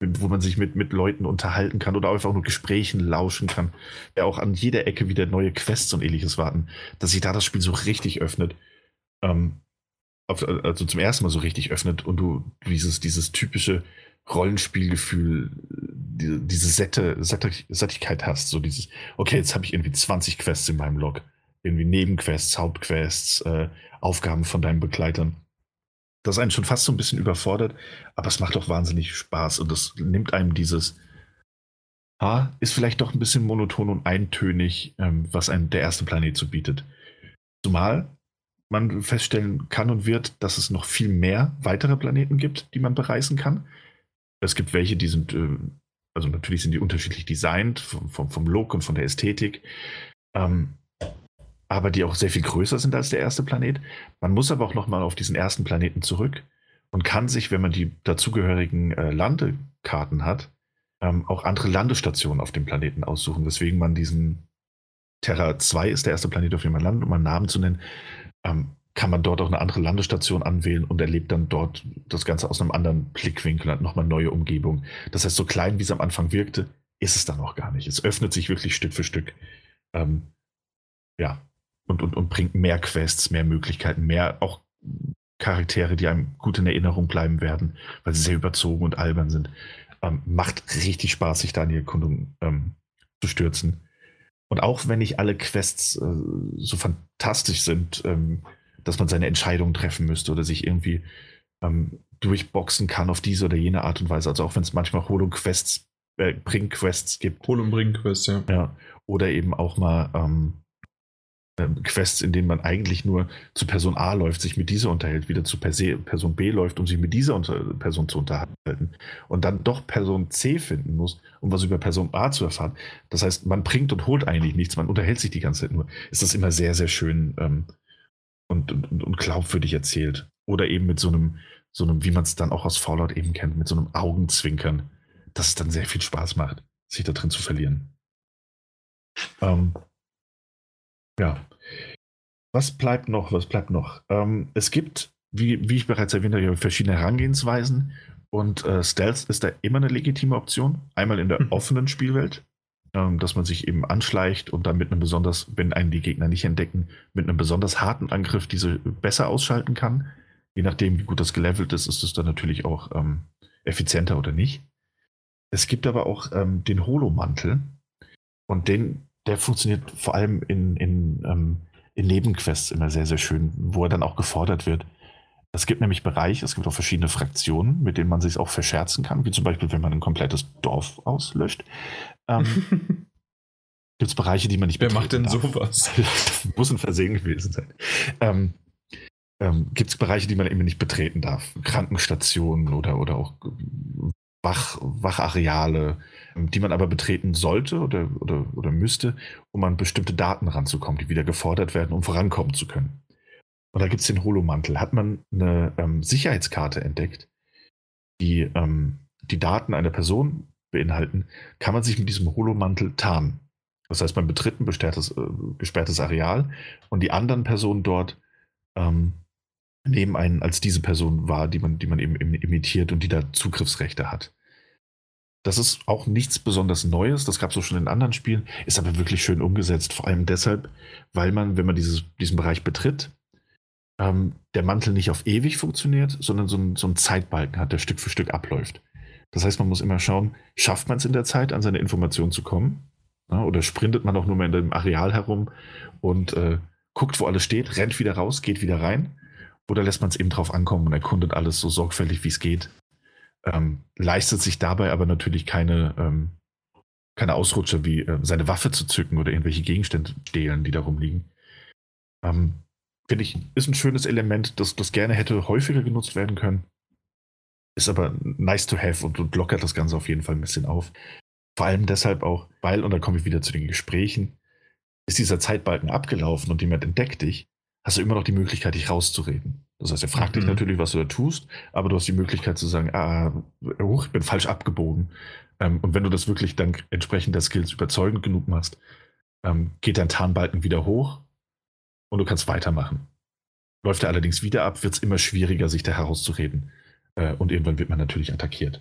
wo man sich mit, mit Leuten unterhalten kann oder einfach nur Gesprächen lauschen kann, der auch an jeder Ecke wieder neue Quests und ähnliches warten, dass sich da das Spiel so richtig öffnet. Ähm, also zum ersten Mal so richtig öffnet und du dieses, dieses typische Rollenspielgefühl, diese, diese Sätte, Sättigkeit hast. So dieses, okay, jetzt habe ich irgendwie 20 Quests in meinem Log. Irgendwie Nebenquests, Hauptquests, äh, Aufgaben von deinen Begleitern. Das einen schon fast so ein bisschen überfordert, aber es macht auch wahnsinnig Spaß und das nimmt einem dieses, ah, ist vielleicht doch ein bisschen monoton und eintönig, ähm, was einem der erste Planet so bietet. Zumal man feststellen kann und wird, dass es noch viel mehr weitere Planeten gibt, die man bereisen kann. Es gibt welche, die sind, äh, also natürlich sind die unterschiedlich designt, vom, vom, vom Look und von der Ästhetik, ähm, aber die auch sehr viel größer sind als der erste Planet. Man muss aber auch nochmal auf diesen ersten Planeten zurück und kann sich, wenn man die dazugehörigen äh, Landekarten hat, ähm, auch andere Landestationen auf dem Planeten aussuchen, weswegen man diesen Terra 2 ist der erste Planet, auf dem man landet, um einen Namen zu nennen, ähm, kann man dort auch eine andere Landestation anwählen und erlebt dann dort das Ganze aus einem anderen Blickwinkel, hat nochmal neue Umgebung. Das heißt, so klein wie es am Anfang wirkte, ist es dann auch gar nicht. Es öffnet sich wirklich Stück für Stück. Ähm, ja, und, und, und bringt mehr Quests, mehr Möglichkeiten, mehr auch Charaktere, die einem gut in Erinnerung bleiben werden, weil sie sehr überzogen und albern sind. Ähm, macht richtig Spaß, sich da in die Erkundung ähm, zu stürzen. Und auch wenn nicht alle Quests äh, so fantastisch sind, ähm, dass man seine Entscheidung treffen müsste oder sich irgendwie ähm, durchboxen kann auf diese oder jene Art und Weise. Also auch wenn es manchmal Hol- und Quests, äh, Bring-Quests gibt. Hol- und Bring-Quests, ja. ja. Oder eben auch mal ähm, ähm, Quests, in denen man eigentlich nur zu Person A läuft, sich mit dieser unterhält, wieder zu Person B läuft, um sich mit dieser Person zu unterhalten und dann doch Person C finden muss, um was über Person A zu erfahren. Das heißt, man bringt und holt eigentlich nichts, man unterhält sich die ganze Zeit nur. Ist das immer sehr, sehr schön ähm, und, und, und glaubwürdig erzählt. Oder eben mit so einem, so einem, wie man es dann auch aus Fallout eben kennt, mit so einem Augenzwinkern, dass es dann sehr viel Spaß macht, sich da drin zu verlieren. Ähm, ja. Was bleibt noch? Was bleibt noch? Ähm, es gibt, wie, wie ich bereits erwähnt habe, verschiedene Herangehensweisen und äh, Stealth ist da immer eine legitime Option. Einmal in der mhm. offenen Spielwelt, dass man sich eben anschleicht und dann mit einem besonders, wenn einen die Gegner nicht entdecken, mit einem besonders harten Angriff diese besser ausschalten kann. Je nachdem, wie gut das gelevelt ist, ist es dann natürlich auch ähm, effizienter oder nicht. Es gibt aber auch ähm, den Holo-Mantel und den der funktioniert vor allem in, in, ähm, in Nebenquests immer sehr, sehr schön, wo er dann auch gefordert wird. Es gibt nämlich Bereiche, es gibt auch verschiedene Fraktionen, mit denen man sich auch verscherzen kann, wie zum Beispiel, wenn man ein komplettes Dorf auslöscht. Ähm, gibt es Bereiche, die man nicht Wer macht denn darf. sowas? muss ein Versehen gewesen sein. Ähm, ähm, gibt es Bereiche, die man eben nicht betreten darf. Krankenstationen oder, oder auch Wach, Wachareale, die man aber betreten sollte oder, oder, oder müsste, um an bestimmte Daten ranzukommen, die wieder gefordert werden, um vorankommen zu können. Und da gibt es den Holomantel. Hat man eine ähm, Sicherheitskarte entdeckt, die ähm, die Daten einer Person beinhalten, kann man sich mit diesem Holomantel tarnen. Das heißt, man betritt ein gesperrtes, äh, gesperrtes Areal und die anderen Personen dort ähm, nehmen einen als diese Person wahr, die man, die man eben imitiert und die da Zugriffsrechte hat. Das ist auch nichts besonders Neues, das gab es auch schon in anderen Spielen, ist aber wirklich schön umgesetzt. Vor allem deshalb, weil man, wenn man dieses, diesen Bereich betritt, ähm, der Mantel nicht auf ewig funktioniert, sondern so, ein, so einen Zeitbalken hat, der Stück für Stück abläuft. Das heißt, man muss immer schauen, schafft man es in der Zeit, an seine Informationen zu kommen? Ja, oder sprintet man auch nur mal in dem Areal herum und äh, guckt, wo alles steht, rennt wieder raus, geht wieder rein? Oder lässt man es eben drauf ankommen und erkundet alles so sorgfältig, wie es geht? Ähm, leistet sich dabei aber natürlich keine, ähm, keine Ausrutscher wie äh, seine Waffe zu zücken oder irgendwelche Gegenstände stehlen, die da rumliegen. Ähm, Finde ich, ist ein schönes Element, das, das gerne hätte häufiger genutzt werden können. Ist aber nice to have und, und lockert das Ganze auf jeden Fall ein bisschen auf. Vor allem deshalb auch, weil, und dann komme ich wieder zu den Gesprächen, ist dieser Zeitbalken abgelaufen und jemand entdeckt dich, hast du immer noch die Möglichkeit, dich rauszureden. Das heißt, er fragt mhm. dich natürlich, was du da tust, aber du hast die Möglichkeit zu sagen, ah, hoch, ich bin falsch abgebogen. Ähm, und wenn du das wirklich dann entsprechend der Skills überzeugend genug machst, ähm, geht dein Tarnbalken wieder hoch und du kannst weitermachen. Läuft er allerdings wieder ab, wird es immer schwieriger, sich da herauszureden. Äh, und irgendwann wird man natürlich attackiert.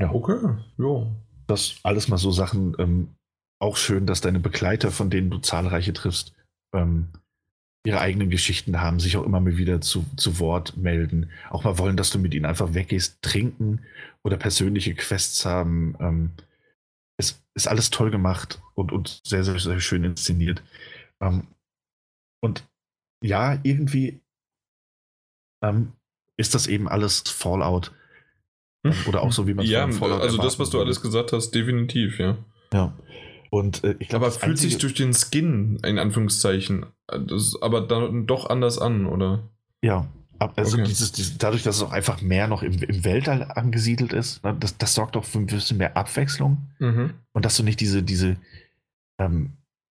Ja, okay, ja. Das alles mal so Sachen, ähm, auch schön, dass deine Begleiter, von denen du zahlreiche triffst, ähm, ihre eigenen Geschichten haben, sich auch immer mal wieder zu, zu Wort melden, auch mal wollen, dass du mit ihnen einfach weggehst, trinken oder persönliche Quests haben. Ähm, es ist alles toll gemacht und, und sehr, sehr, sehr schön inszeniert. Ähm, und ja, irgendwie ähm, ist das eben alles Fallout. Ähm, oder auch so, wie man es ja, Fallout Also das, was du alles gesagt hast, definitiv, ja. Ja. Und äh, ich glaube, aber fühlt sich durch den Skin in Anführungszeichen, das aber dann doch anders an, oder? Ja, also okay. dieses, dieses, dadurch, dass es auch einfach mehr noch im, im Weltall angesiedelt ist, ne, das, das sorgt auch für ein bisschen mehr Abwechslung mhm. und dass du nicht diese, diese, ähm,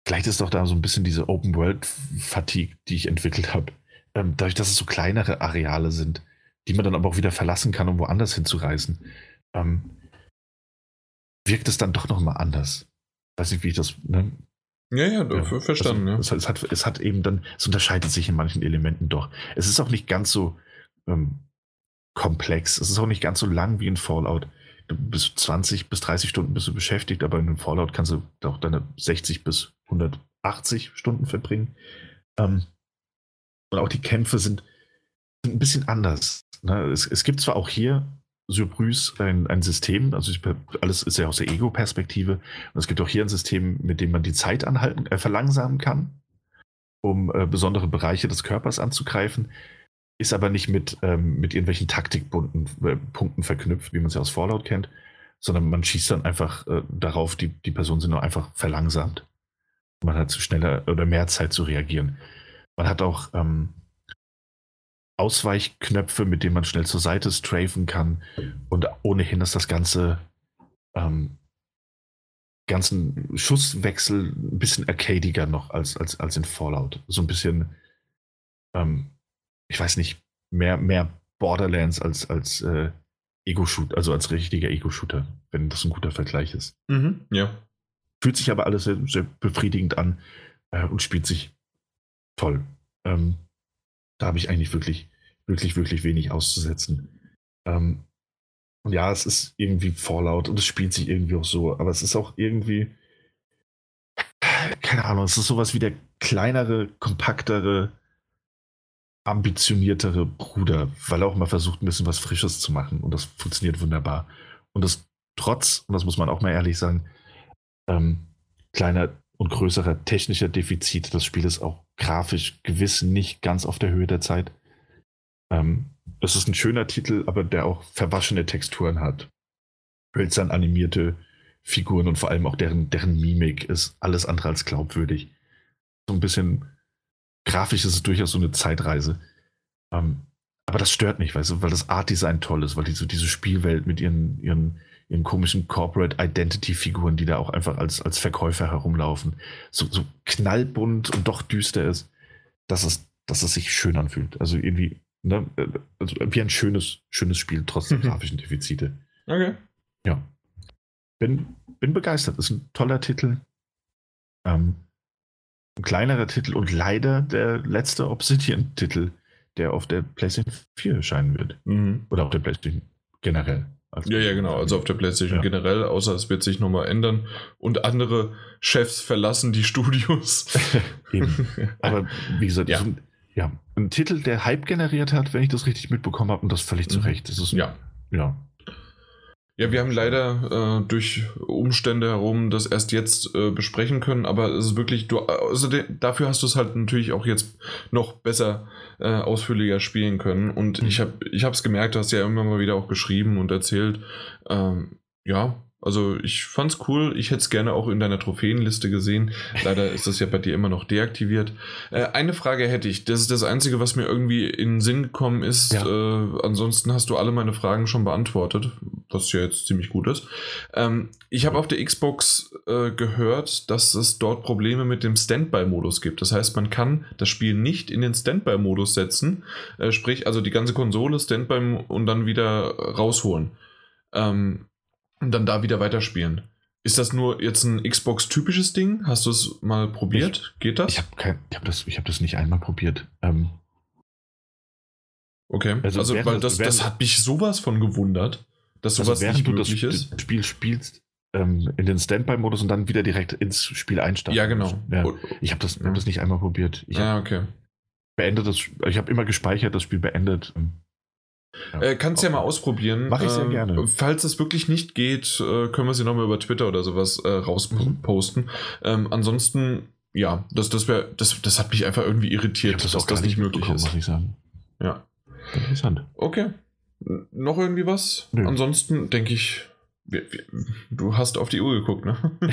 vielleicht ist doch da so ein bisschen diese Open World Fatigue, die ich entwickelt habe, ähm, dadurch, dass es so kleinere Areale sind, die man dann aber auch wieder verlassen kann, um woanders hinzureisen, ähm, wirkt es dann doch noch mal anders weiß nicht, wie ich das. Ne? Ja, ja, ja verstanden. Also, ja. Es, hat, es hat eben dann, es unterscheidet sich in manchen Elementen doch. Es ist auch nicht ganz so ähm, komplex. Es ist auch nicht ganz so lang wie in Fallout. Du bist 20 bis 30 Stunden bist du beschäftigt, aber in einem Fallout kannst du auch deine 60 bis 180 Stunden verbringen. Ähm, und auch die Kämpfe sind ein bisschen anders. Ne? Es, es, gibt zwar auch hier Surprise ein, ein System, also ich, alles ist ja aus der Ego-Perspektive. Und es gibt auch hier ein System, mit dem man die Zeit anhalten, äh, verlangsamen kann, um äh, besondere Bereiche des Körpers anzugreifen. Ist aber nicht mit, ähm, mit irgendwelchen Taktikpunkten äh, verknüpft, wie man es ja aus Fallout kennt, sondern man schießt dann einfach äh, darauf, die, die Person sind nur einfach verlangsamt. Man hat schneller oder mehr Zeit zu reagieren. Man hat auch ähm, Ausweichknöpfe, mit denen man schnell zur Seite strafen kann. Und ohnehin ist das Ganze ähm, ganzen Schusswechsel ein bisschen arcadiger noch als, als, als in Fallout. So ein bisschen, ähm, ich weiß nicht, mehr, mehr Borderlands als, als äh, Ego-Shoot, also als richtiger Ego-Shooter, wenn das ein guter Vergleich ist. Mhm, ja. Fühlt sich aber alles sehr, sehr befriedigend an äh, und spielt sich toll. Ähm, da habe ich eigentlich wirklich, wirklich, wirklich wenig auszusetzen. Ähm, und ja, es ist irgendwie Fallout und es spielt sich irgendwie auch so, aber es ist auch irgendwie, keine Ahnung, es ist sowas wie der kleinere, kompaktere, ambitioniertere Bruder, weil er auch mal versucht, ein bisschen was Frisches zu machen und das funktioniert wunderbar. Und das trotz, und das muss man auch mal ehrlich sagen, ähm, kleiner und größerer technischer Defizite des Spieles auch grafisch gewiss nicht ganz auf der Höhe der Zeit. Ähm, es ist ein schöner Titel, aber der auch verwaschene Texturen hat. Hölzern animierte Figuren und vor allem auch deren, deren Mimik ist alles andere als glaubwürdig. So ein bisschen grafisch ist es durchaus so eine Zeitreise. Ähm, aber das stört nicht, weißt du, weil das Art-Design toll ist, weil die, so diese Spielwelt mit ihren, ihren, ihren komischen Corporate Identity-Figuren, die da auch einfach als, als Verkäufer herumlaufen, so, so knallbunt und doch düster ist, dass es, dass es sich schön anfühlt. Also irgendwie Ne? Also wie ein schönes, schönes Spiel, trotz der mhm. grafischen Defizite. Okay. Ja. Bin, bin begeistert. Ist ein toller Titel. Ähm, ein kleinerer Titel und leider der letzte Obsidian-Titel, der auf der PlayStation 4 erscheinen wird. Mhm. Oder auf der PlayStation generell. Ja, ja, genau. Also auf der PlayStation ja. generell, außer es wird sich nochmal ändern und andere Chefs verlassen die Studios. Aber wie gesagt, ja. Ja, ein Titel, der Hype generiert hat, wenn ich das richtig mitbekommen habe, und das völlig zu mhm. Recht. Das ist, ja. Ja. Ja, wir haben leider äh, durch Umstände herum das erst jetzt äh, besprechen können, aber es ist wirklich, du, also de, dafür hast du es halt natürlich auch jetzt noch besser, äh, ausführlicher spielen können. Und mhm. ich habe es gemerkt, du hast ja immer mal wieder auch geschrieben und erzählt. Ähm, ja, also ich fand's cool. Ich hätte es gerne auch in deiner Trophäenliste gesehen. Leider ist das ja bei dir immer noch deaktiviert. Äh, eine Frage hätte ich. Das ist das Einzige, was mir irgendwie in den Sinn gekommen ist. Ja. Äh, ansonsten hast du alle meine Fragen schon beantwortet, was ja jetzt ziemlich gut ist. Ähm, ich habe auf der Xbox äh, gehört, dass es dort Probleme mit dem Standby-Modus gibt. Das heißt, man kann das Spiel nicht in den Standby-Modus setzen. Äh, sprich, also die ganze Konsole Standby und dann wieder rausholen. Ähm, und dann da wieder weiterspielen. Ist das nur jetzt ein Xbox-typisches Ding? Hast du es mal probiert? Ich, Geht das? Ich habe hab das, hab das nicht einmal probiert. Ähm, okay, also, also weil das, das hat mich sowas von gewundert, dass also sowas also nicht möglich ist. das Spiel spielst, ähm, in den Standby-Modus und dann wieder direkt ins Spiel einsteigen. Ja, genau. Ja. Ich habe das, hab das nicht einmal probiert. Ich ja, okay. Beendet das, ich habe immer gespeichert, das Spiel beendet. Äh, kannst okay. ja mal ausprobieren. Mach ich sehr ähm, gerne. Falls es wirklich nicht geht, äh, können wir sie nochmal über Twitter oder sowas äh, rausposten. Mhm. Ähm, ansonsten, ja, das, das, wär, das, das hat mich einfach irgendwie irritiert, das dass das nicht möglich ist. Muss ich sagen. Ja. Interessant. Okay. Noch irgendwie was? Nö. Ansonsten denke ich, wir, wir, du hast auf die Uhr geguckt, ne?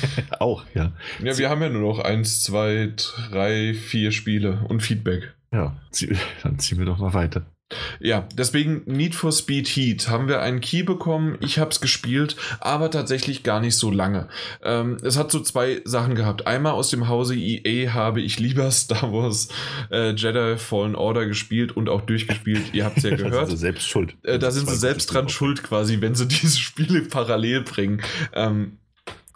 Auch, ja. Ja, wir haben ja nur noch eins, zwei, drei, vier Spiele und Feedback. Ja, dann ziehen wir doch mal weiter. Ja, deswegen Need for Speed Heat haben wir einen Key bekommen. Ich habe es gespielt, aber tatsächlich gar nicht so lange. Ähm, es hat so zwei Sachen gehabt. Einmal aus dem Hause EA habe ich lieber Star Wars äh, Jedi Fallen Order gespielt und auch durchgespielt. Ihr habt es ja gehört. da sind sie selbst schuld. Äh, da sind sie selbst dran schuld quasi, wenn sie diese Spiele parallel bringen. Ähm,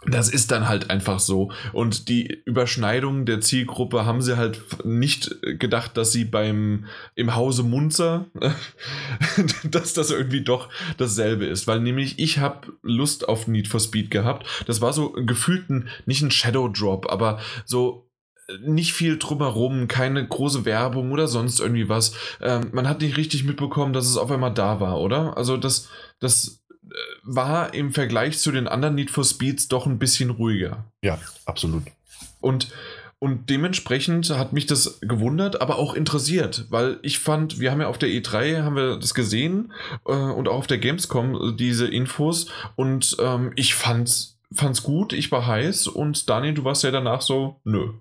das ist dann halt einfach so. Und die Überschneidung der Zielgruppe haben sie halt nicht gedacht, dass sie beim im Hause Munzer, dass das irgendwie doch dasselbe ist. Weil nämlich ich habe Lust auf Need for Speed gehabt. Das war so gefühlt ein, nicht ein Shadow Drop, aber so nicht viel drumherum, keine große Werbung oder sonst irgendwie was. Ähm, man hat nicht richtig mitbekommen, dass es auf einmal da war, oder? Also das, das war im Vergleich zu den anderen Need for Speeds doch ein bisschen ruhiger. Ja, absolut. Und, und dementsprechend hat mich das gewundert, aber auch interessiert, weil ich fand, wir haben ja auf der E3 haben wir das gesehen äh, und auch auf der Gamescom diese Infos und ähm, ich fand fand's gut, ich war heiß und Daniel, du warst ja danach so, nö.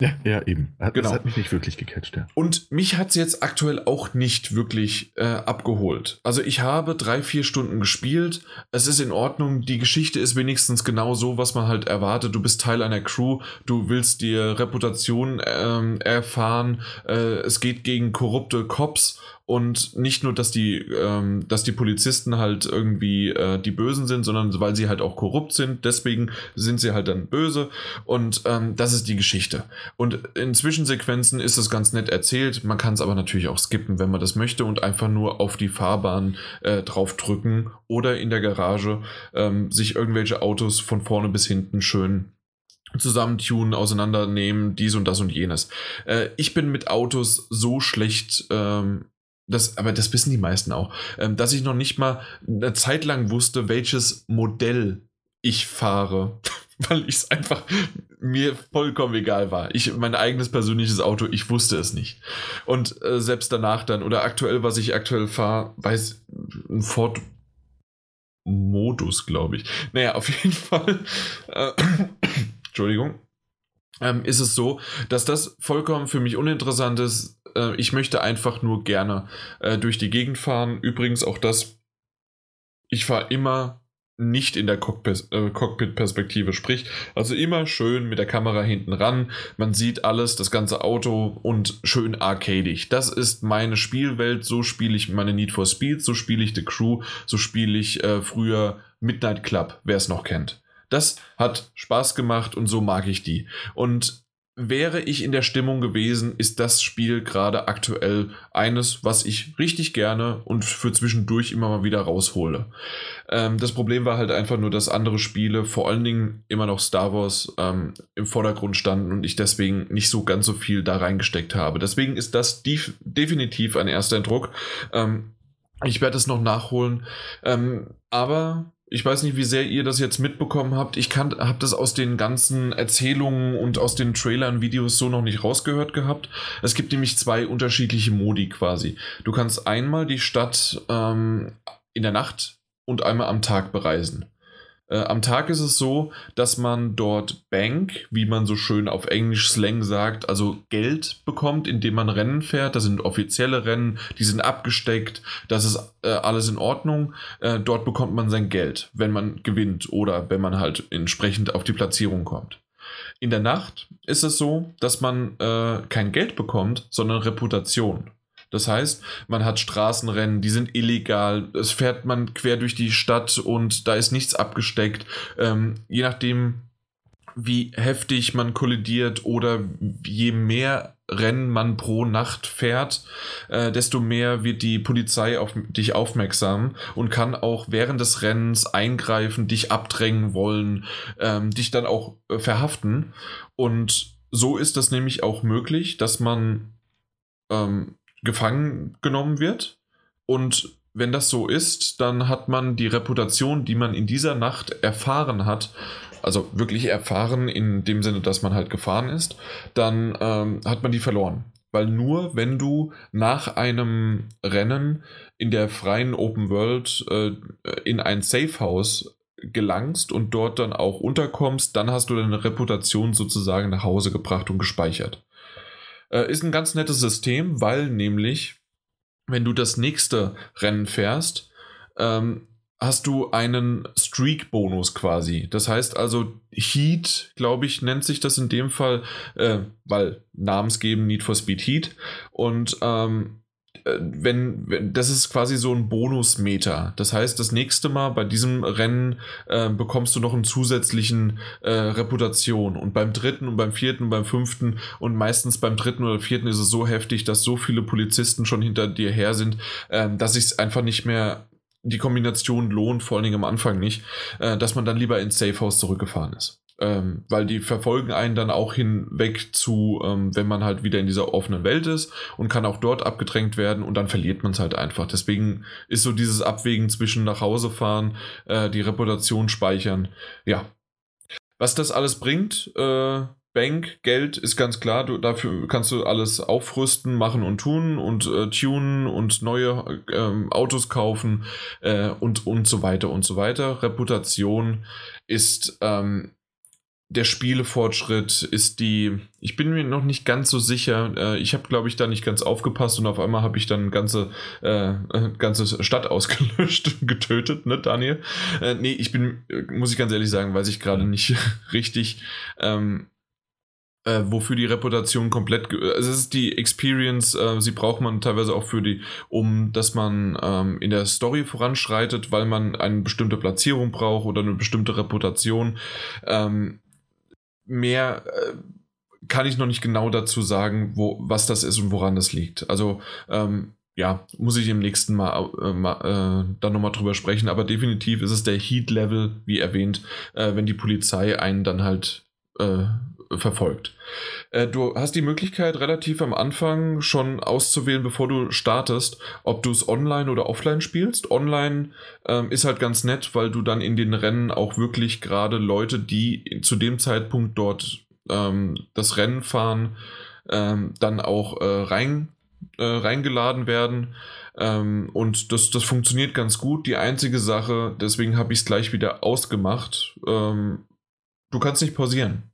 Ja, ja, eben. Das Genau. hat mich nicht wirklich gecatcht, ja. Und mich hat es jetzt aktuell auch nicht wirklich äh, abgeholt. Also ich habe drei, vier Stunden gespielt. Es ist in Ordnung. Die Geschichte ist wenigstens genau so, was man halt erwartet. Du bist Teil einer Crew. Du willst dir Reputation ähm, erfahren. Äh, es geht gegen korrupte Cops. Und nicht nur, dass die, ähm, dass die Polizisten halt irgendwie äh, die Bösen sind, sondern weil sie halt auch korrupt sind. Deswegen sind sie halt dann böse. Und ähm, das ist die Geschichte. Und in Zwischensequenzen ist es ganz nett erzählt. Man kann es aber natürlich auch skippen, wenn man das möchte und einfach nur auf die Fahrbahn äh, draufdrücken oder in der Garage ähm, sich irgendwelche Autos von vorne bis hinten schön zusammentunen, auseinandernehmen, dies und das und jenes. Äh, ich bin mit Autos so schlecht, ähm, das, aber das wissen die meisten auch, ähm, dass ich noch nicht mal eine Zeit lang wusste, welches Modell ich fahre, weil ich es einfach mir vollkommen egal war. Ich, mein eigenes persönliches Auto, ich wusste es nicht. Und äh, selbst danach dann, oder aktuell, was ich aktuell fahre, weiß ein Ford Modus, glaube ich. Naja, auf jeden Fall. Äh, Entschuldigung. Ähm, ist es so, dass das vollkommen für mich uninteressant ist. Äh, ich möchte einfach nur gerne äh, durch die Gegend fahren. Übrigens auch das, ich fahre immer nicht in der äh, Cockpit-Perspektive, sprich, also immer schön mit der Kamera hinten ran. Man sieht alles, das ganze Auto und schön arcadig. Das ist meine Spielwelt. So spiele ich meine Need for Speed, so spiele ich The Crew, so spiele ich äh, früher Midnight Club, wer es noch kennt. Das hat Spaß gemacht und so mag ich die. Und wäre ich in der Stimmung gewesen, ist das Spiel gerade aktuell eines, was ich richtig gerne und für zwischendurch immer mal wieder raushole. Ähm, das Problem war halt einfach nur, dass andere Spiele, vor allen Dingen immer noch Star Wars, ähm, im Vordergrund standen und ich deswegen nicht so ganz so viel da reingesteckt habe. Deswegen ist das def definitiv ein erster Eindruck. Ähm, ich werde es noch nachholen. Ähm, aber ich weiß nicht, wie sehr ihr das jetzt mitbekommen habt. Ich habe das aus den ganzen Erzählungen und aus den Trailern, Videos so noch nicht rausgehört gehabt. Es gibt nämlich zwei unterschiedliche Modi quasi. Du kannst einmal die Stadt ähm, in der Nacht und einmal am Tag bereisen. Äh, am Tag ist es so, dass man dort Bank, wie man so schön auf Englisch Slang sagt, also Geld bekommt, indem man Rennen fährt. Das sind offizielle Rennen, die sind abgesteckt, das ist äh, alles in Ordnung. Äh, dort bekommt man sein Geld, wenn man gewinnt oder wenn man halt entsprechend auf die Platzierung kommt. In der Nacht ist es so, dass man äh, kein Geld bekommt, sondern Reputation. Das heißt, man hat Straßenrennen, die sind illegal, es fährt man quer durch die Stadt und da ist nichts abgesteckt. Ähm, je nachdem, wie heftig man kollidiert oder je mehr Rennen man pro Nacht fährt, äh, desto mehr wird die Polizei auf dich aufmerksam und kann auch während des Rennens eingreifen, dich abdrängen wollen, ähm, dich dann auch äh, verhaften. Und so ist das nämlich auch möglich, dass man ähm, gefangen genommen wird. Und wenn das so ist, dann hat man die Reputation, die man in dieser Nacht erfahren hat, also wirklich erfahren in dem Sinne, dass man halt gefahren ist, dann ähm, hat man die verloren. Weil nur wenn du nach einem Rennen in der freien Open World äh, in ein Safe House gelangst und dort dann auch unterkommst, dann hast du deine Reputation sozusagen nach Hause gebracht und gespeichert. Äh, ist ein ganz nettes System, weil nämlich, wenn du das nächste Rennen fährst, ähm, hast du einen Streak-Bonus quasi. Das heißt also, Heat, glaube ich, nennt sich das in dem Fall, äh, weil namensgeben Need for Speed Heat. Und ähm, äh, wenn, wenn, das ist quasi so ein Bonusmeter. Das heißt, das nächste Mal bei diesem Rennen äh, bekommst du noch einen zusätzlichen äh, Reputation. Und beim dritten und beim vierten und beim fünften und meistens beim dritten oder vierten ist es so heftig, dass so viele Polizisten schon hinter dir her sind, äh, dass ich es einfach nicht mehr die Kombination lohnt, vor allen Dingen am Anfang nicht, äh, dass man dann lieber ins Safehouse zurückgefahren ist. Ähm, weil die verfolgen einen dann auch hinweg zu, ähm, wenn man halt wieder in dieser offenen Welt ist und kann auch dort abgedrängt werden und dann verliert man es halt einfach. Deswegen ist so dieses Abwägen zwischen nach Hause fahren, äh, die Reputation speichern. Ja. Was das alles bringt, äh, Bank, Geld ist ganz klar, du, dafür kannst du alles aufrüsten, machen und tun und äh, tunen und neue äh, Autos kaufen äh, und, und so weiter und so weiter. Reputation ist ähm, der Spielefortschritt, ist die, ich bin mir noch nicht ganz so sicher, äh, ich habe glaube ich da nicht ganz aufgepasst und auf einmal habe ich dann ganze, äh, äh, ganze Stadt ausgelöscht und getötet, ne Daniel? Äh, nee, ich bin, äh, muss ich ganz ehrlich sagen, weiß ich gerade nicht richtig. Ähm, äh, wofür die Reputation komplett, also es ist die Experience, äh, sie braucht man teilweise auch für die, um dass man ähm, in der Story voranschreitet, weil man eine bestimmte Platzierung braucht oder eine bestimmte Reputation. Ähm, mehr äh, kann ich noch nicht genau dazu sagen, wo, was das ist und woran das liegt. Also ähm, ja, muss ich im nächsten Mal, äh, mal äh, dann nochmal drüber sprechen, aber definitiv ist es der Heat-Level, wie erwähnt, äh, wenn die Polizei einen dann halt äh, verfolgt. Äh, du hast die Möglichkeit, relativ am Anfang schon auszuwählen, bevor du startest, ob du es online oder offline spielst. Online ähm, ist halt ganz nett, weil du dann in den Rennen auch wirklich gerade Leute, die zu dem Zeitpunkt dort ähm, das Rennen fahren, ähm, dann auch äh, rein, äh, reingeladen werden. Ähm, und das, das funktioniert ganz gut. Die einzige Sache, deswegen habe ich es gleich wieder ausgemacht, ähm, du kannst nicht pausieren.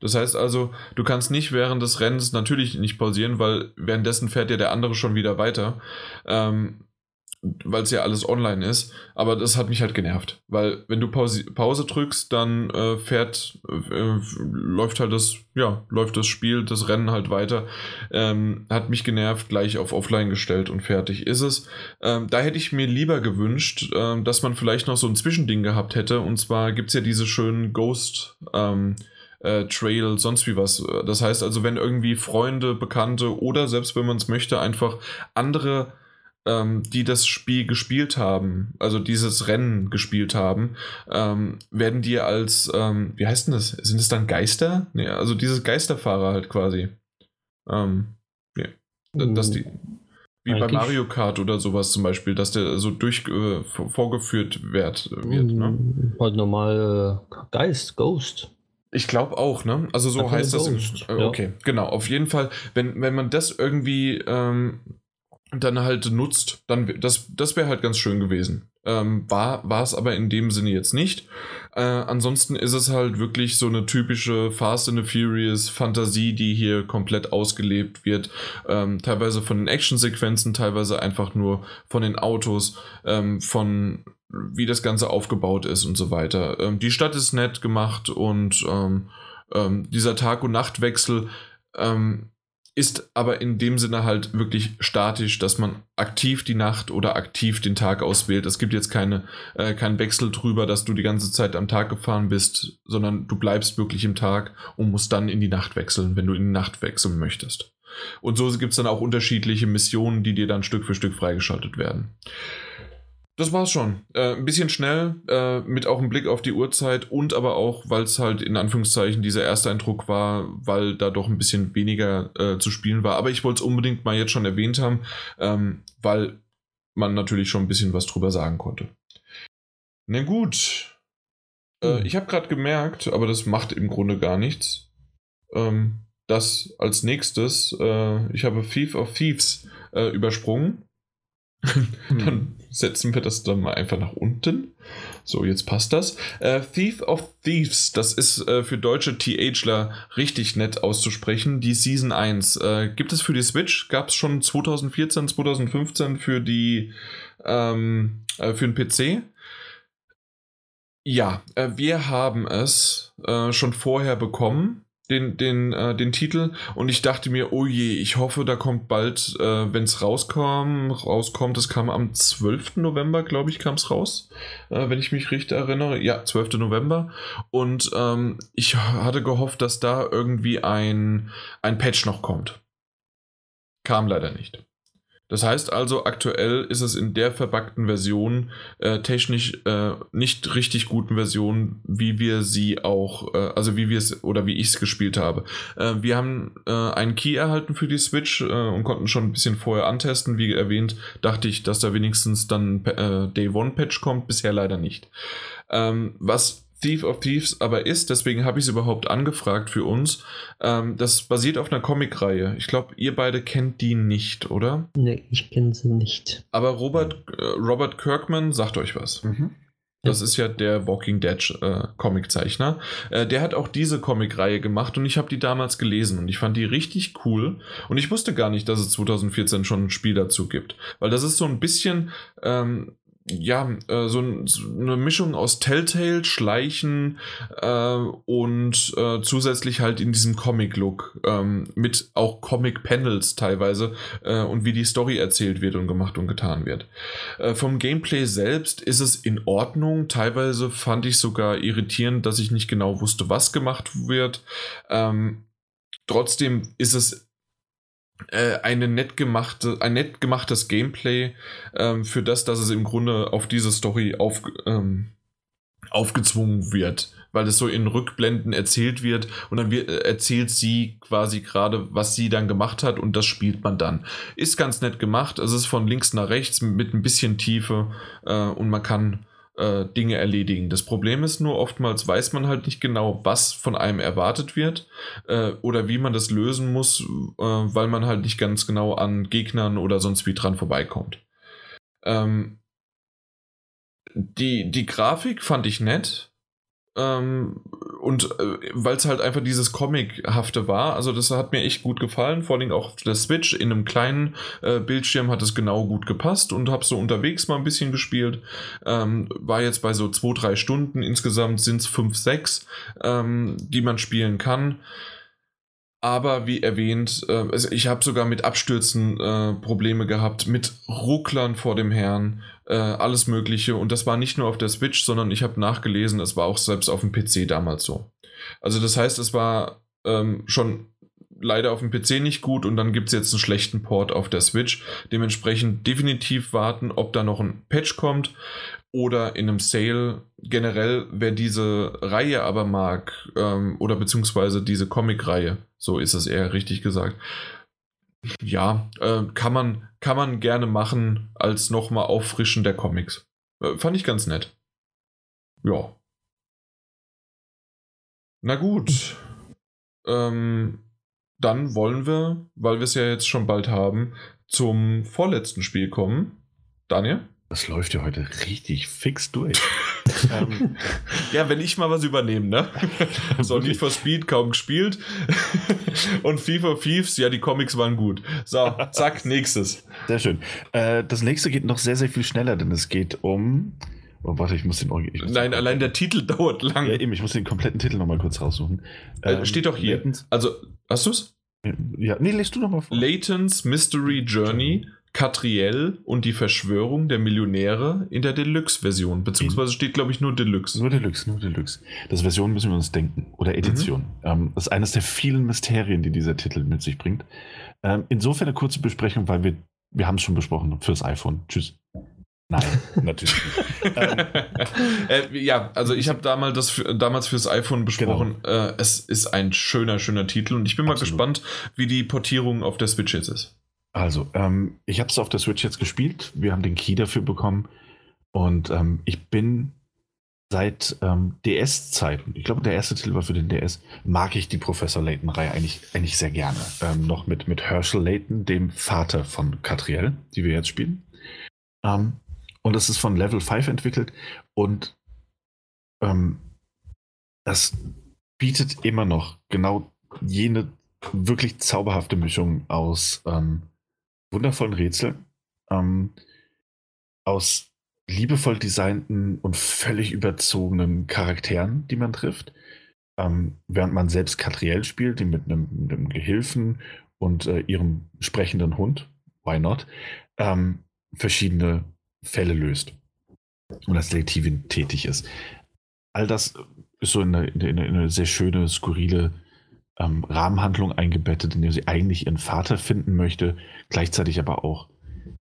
Das heißt also, du kannst nicht während des Rennens natürlich nicht pausieren, weil währenddessen fährt ja der andere schon wieder weiter, ähm, weil es ja alles online ist. Aber das hat mich halt genervt, weil wenn du Pause, Pause drückst, dann äh, fährt, äh, läuft halt das, ja, läuft das Spiel, das Rennen halt weiter. Ähm, hat mich genervt, gleich auf Offline gestellt und fertig ist es. Ähm, da hätte ich mir lieber gewünscht, äh, dass man vielleicht noch so ein Zwischending gehabt hätte. Und zwar gibt es ja diese schönen Ghost- ähm, äh, Trail, sonst wie was. Das heißt also, wenn irgendwie Freunde, Bekannte oder selbst wenn man es möchte, einfach andere, ähm, die das Spiel gespielt haben, also dieses Rennen gespielt haben, ähm, werden die als, ähm, wie heißt denn das? Sind es dann Geister? Nee, also diese Geisterfahrer halt quasi. Ähm, nee, dass die. Wie bei Mario Kart oder sowas zum Beispiel, dass der so durch äh, vorgeführt wird. wird ne? Halt normal äh, Geist, Ghost. Ich glaube auch, ne? Also so heißt das. Äh, okay, ja. genau. Auf jeden Fall, wenn, wenn man das irgendwie ähm, dann halt nutzt, dann das, das wäre halt ganz schön gewesen. Ähm, war, war es aber in dem Sinne jetzt nicht. Äh, ansonsten ist es halt wirklich so eine typische Fast and the Furious Fantasie, die hier komplett ausgelebt wird. Ähm, teilweise von den Actionsequenzen, teilweise einfach nur von den Autos, ähm, von wie das Ganze aufgebaut ist und so weiter. Ähm, die Stadt ist nett gemacht und ähm, ähm, dieser Tag- und Nachtwechsel ähm, ist aber in dem Sinne halt wirklich statisch, dass man aktiv die Nacht oder aktiv den Tag auswählt. Es gibt jetzt keine, äh, keinen Wechsel drüber, dass du die ganze Zeit am Tag gefahren bist, sondern du bleibst wirklich im Tag und musst dann in die Nacht wechseln, wenn du in die Nacht wechseln möchtest. Und so gibt es dann auch unterschiedliche Missionen, die dir dann Stück für Stück freigeschaltet werden. Das war's schon. Äh, ein bisschen schnell, äh, mit auch einem Blick auf die Uhrzeit und aber auch, weil es halt in Anführungszeichen dieser erste Eindruck war, weil da doch ein bisschen weniger äh, zu spielen war. Aber ich wollte es unbedingt mal jetzt schon erwähnt haben, ähm, weil man natürlich schon ein bisschen was drüber sagen konnte. Na gut. Äh, hm. Ich habe gerade gemerkt, aber das macht im Grunde gar nichts, ähm, dass als nächstes, äh, ich habe Thief of Thieves äh, übersprungen dann hm. Setzen wir das dann mal einfach nach unten. So, jetzt passt das. Äh, Thief of Thieves, das ist äh, für deutsche THler richtig nett auszusprechen. Die Season 1. Äh, gibt es für die Switch? Gab es schon 2014, 2015 für die ähm, äh, für den PC? Ja, äh, wir haben es äh, schon vorher bekommen den, den, äh, den Titel und ich dachte mir, oh je, ich hoffe, da kommt bald, äh, wenn es rauskam, rauskommt, das kam am 12. November, glaube ich, kam es raus, äh, wenn ich mich richtig erinnere. Ja, 12. November. Und ähm, ich hatte gehofft, dass da irgendwie ein, ein Patch noch kommt. Kam leider nicht. Das heißt also, aktuell ist es in der verbackten Version, äh, technisch äh, nicht richtig guten Version, wie wir sie auch, äh, also wie wir es oder wie ich es gespielt habe. Äh, wir haben äh, einen Key erhalten für die Switch äh, und konnten schon ein bisschen vorher antesten. Wie erwähnt, dachte ich, dass da wenigstens dann Day One Patch kommt, bisher leider nicht. Ähm, was Thief of Thieves aber ist, deswegen habe ich es überhaupt angefragt für uns. Ähm, das basiert auf einer Comicreihe. Ich glaube, ihr beide kennt die nicht, oder? Nee, ich kenne sie nicht. Aber Robert, äh, Robert Kirkman sagt euch was. Mhm. Das ist ja der Walking Dead äh, Comiczeichner. Äh, der hat auch diese Comicreihe gemacht und ich habe die damals gelesen und ich fand die richtig cool. Und ich wusste gar nicht, dass es 2014 schon ein Spiel dazu gibt. Weil das ist so ein bisschen ähm, ja, äh, so, ein, so, eine Mischung aus Telltale, Schleichen äh, und äh, zusätzlich halt in diesem Comic-Look ähm, mit auch Comic-Panels teilweise äh, und wie die Story erzählt wird und gemacht und getan wird. Äh, vom Gameplay selbst ist es in Ordnung. Teilweise fand ich sogar irritierend, dass ich nicht genau wusste, was gemacht wird. Ähm, trotzdem ist es eine nett gemachte, ein nett gemachtes Gameplay ähm, für das, dass es im Grunde auf diese Story auf, ähm, aufgezwungen wird, weil es so in Rückblenden erzählt wird und dann wird, äh, erzählt sie quasi gerade, was sie dann gemacht hat und das spielt man dann. Ist ganz nett gemacht, es ist von links nach rechts mit ein bisschen Tiefe äh, und man kann äh, Dinge erledigen. Das Problem ist nur, oftmals weiß man halt nicht genau, was von einem erwartet wird äh, oder wie man das lösen muss, äh, weil man halt nicht ganz genau an Gegnern oder sonst wie dran vorbeikommt. Ähm, die, die Grafik fand ich nett. Ähm, und äh, weil es halt einfach dieses Comic-hafte war, also das hat mir echt gut gefallen, vor allem auch auf der Switch in einem kleinen äh, Bildschirm hat es genau gut gepasst und habe so unterwegs mal ein bisschen gespielt. Ähm, war jetzt bei so zwei, drei Stunden, insgesamt sind es fünf, sechs, ähm, die man spielen kann. Aber wie erwähnt, äh, also ich habe sogar mit Abstürzen äh, Probleme gehabt, mit Rucklern vor dem Herrn, äh, alles Mögliche. Und das war nicht nur auf der Switch, sondern ich habe nachgelesen, es war auch selbst auf dem PC damals so. Also das heißt, es war ähm, schon leider auf dem PC nicht gut und dann gibt es jetzt einen schlechten Port auf der Switch. Dementsprechend definitiv warten, ob da noch ein Patch kommt oder in einem Sale. Generell, wer diese Reihe aber mag, ähm, oder beziehungsweise diese Comic-Reihe, so ist es eher richtig gesagt, ja, äh, kann, man, kann man gerne machen als nochmal Auffrischen der Comics. Äh, fand ich ganz nett. Ja. Na gut. Ähm, dann wollen wir, weil wir es ja jetzt schon bald haben, zum vorletzten Spiel kommen. Daniel? Das läuft ja heute richtig fix durch. ähm, ja, wenn ich mal was übernehme, ne? so Need for Speed kaum gespielt. Und FIFA Thieves, ja, die Comics waren gut. So, zack, nächstes. Sehr schön. Äh, das nächste geht noch sehr, sehr viel schneller, denn es geht um. Oh, warte, ich muss den. Ich muss Nein, den allein der Titel dauert lang. Ja, eben, ich muss den kompletten Titel nochmal kurz raussuchen. Äh, steht doch hier. Layton's, Also, hast du's? ja, nee, lest du nochmal vor. Layton's Mystery Journey, Catriel und die Verschwörung der Millionäre in der Deluxe-Version. Beziehungsweise steht, glaube ich, nur Deluxe. Nur Deluxe, nur Deluxe. Das Version müssen wir uns denken. Oder Edition. Ähm, das ist eines der vielen Mysterien, die dieser Titel mit sich bringt. Ähm, insofern eine kurze Besprechung, weil wir, wir haben es schon besprochen fürs iPhone. Tschüss. Nein, natürlich nicht. ähm, äh, ja, also ich habe damals, das für, damals fürs iPhone besprochen. Äh, es ist ein schöner, schöner Titel und ich bin mal Absolut. gespannt, wie die Portierung auf der Switch jetzt ist. Also, ähm, ich habe es auf der Switch jetzt gespielt. Wir haben den Key dafür bekommen. Und ähm, ich bin seit ähm, DS-Zeiten, ich glaube, der erste Titel war für den DS, mag ich die Professor Layton-Reihe eigentlich, eigentlich sehr gerne. Ähm, noch mit, mit Herschel Layton, dem Vater von Catriel, die wir jetzt spielen. Ähm, und das ist von Level 5 entwickelt. Und ähm, das bietet immer noch genau jene wirklich zauberhafte Mischung aus ähm, wundervollen Rätseln, ähm, aus liebevoll designten und völlig überzogenen Charakteren, die man trifft. Ähm, während man selbst Catriel spielt, die mit einem, Gehilfen und äh, ihrem sprechenden Hund, why not, ähm, verschiedene Fälle löst und als Detektivin tätig ist. All das ist so in eine, in eine, in eine sehr schöne, skurrile ähm, Rahmenhandlung eingebettet, in der sie eigentlich ihren Vater finden möchte, gleichzeitig aber auch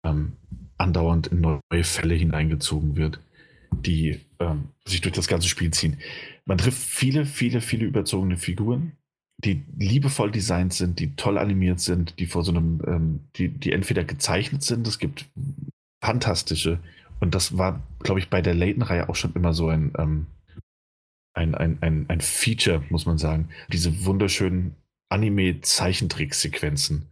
ähm, andauernd in neue Fälle hineingezogen wird, die ähm, sich durch das ganze Spiel ziehen. Man trifft viele, viele, viele überzogene Figuren, die liebevoll designt sind, die toll animiert sind, die vor so einem, ähm, die, die entweder gezeichnet sind, es gibt fantastische, und das war, glaube ich, bei der Layton-Reihe auch schon immer so ein, ähm, ein, ein, ein, ein Feature, muss man sagen. Diese wunderschönen Anime-Zeichentrick-Sequenzen,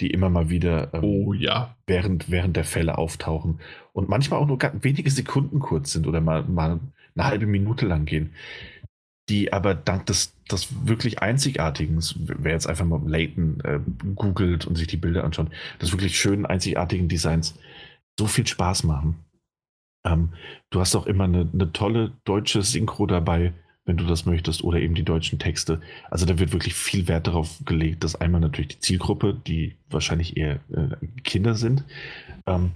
die immer mal wieder ähm, oh, ja. während, während der Fälle auftauchen und manchmal auch nur wenige Sekunden kurz sind oder mal, mal eine halbe Minute lang gehen, die aber dank des, des wirklich einzigartigen, wer jetzt einfach mal Layton äh, googelt und sich die Bilder anschaut, des wirklich schönen, einzigartigen Designs so viel Spaß machen. Ähm, du hast auch immer eine, eine tolle deutsche Synchro dabei, wenn du das möchtest, oder eben die deutschen Texte. Also da wird wirklich viel Wert darauf gelegt, dass einmal natürlich die Zielgruppe, die wahrscheinlich eher äh, Kinder sind, ähm,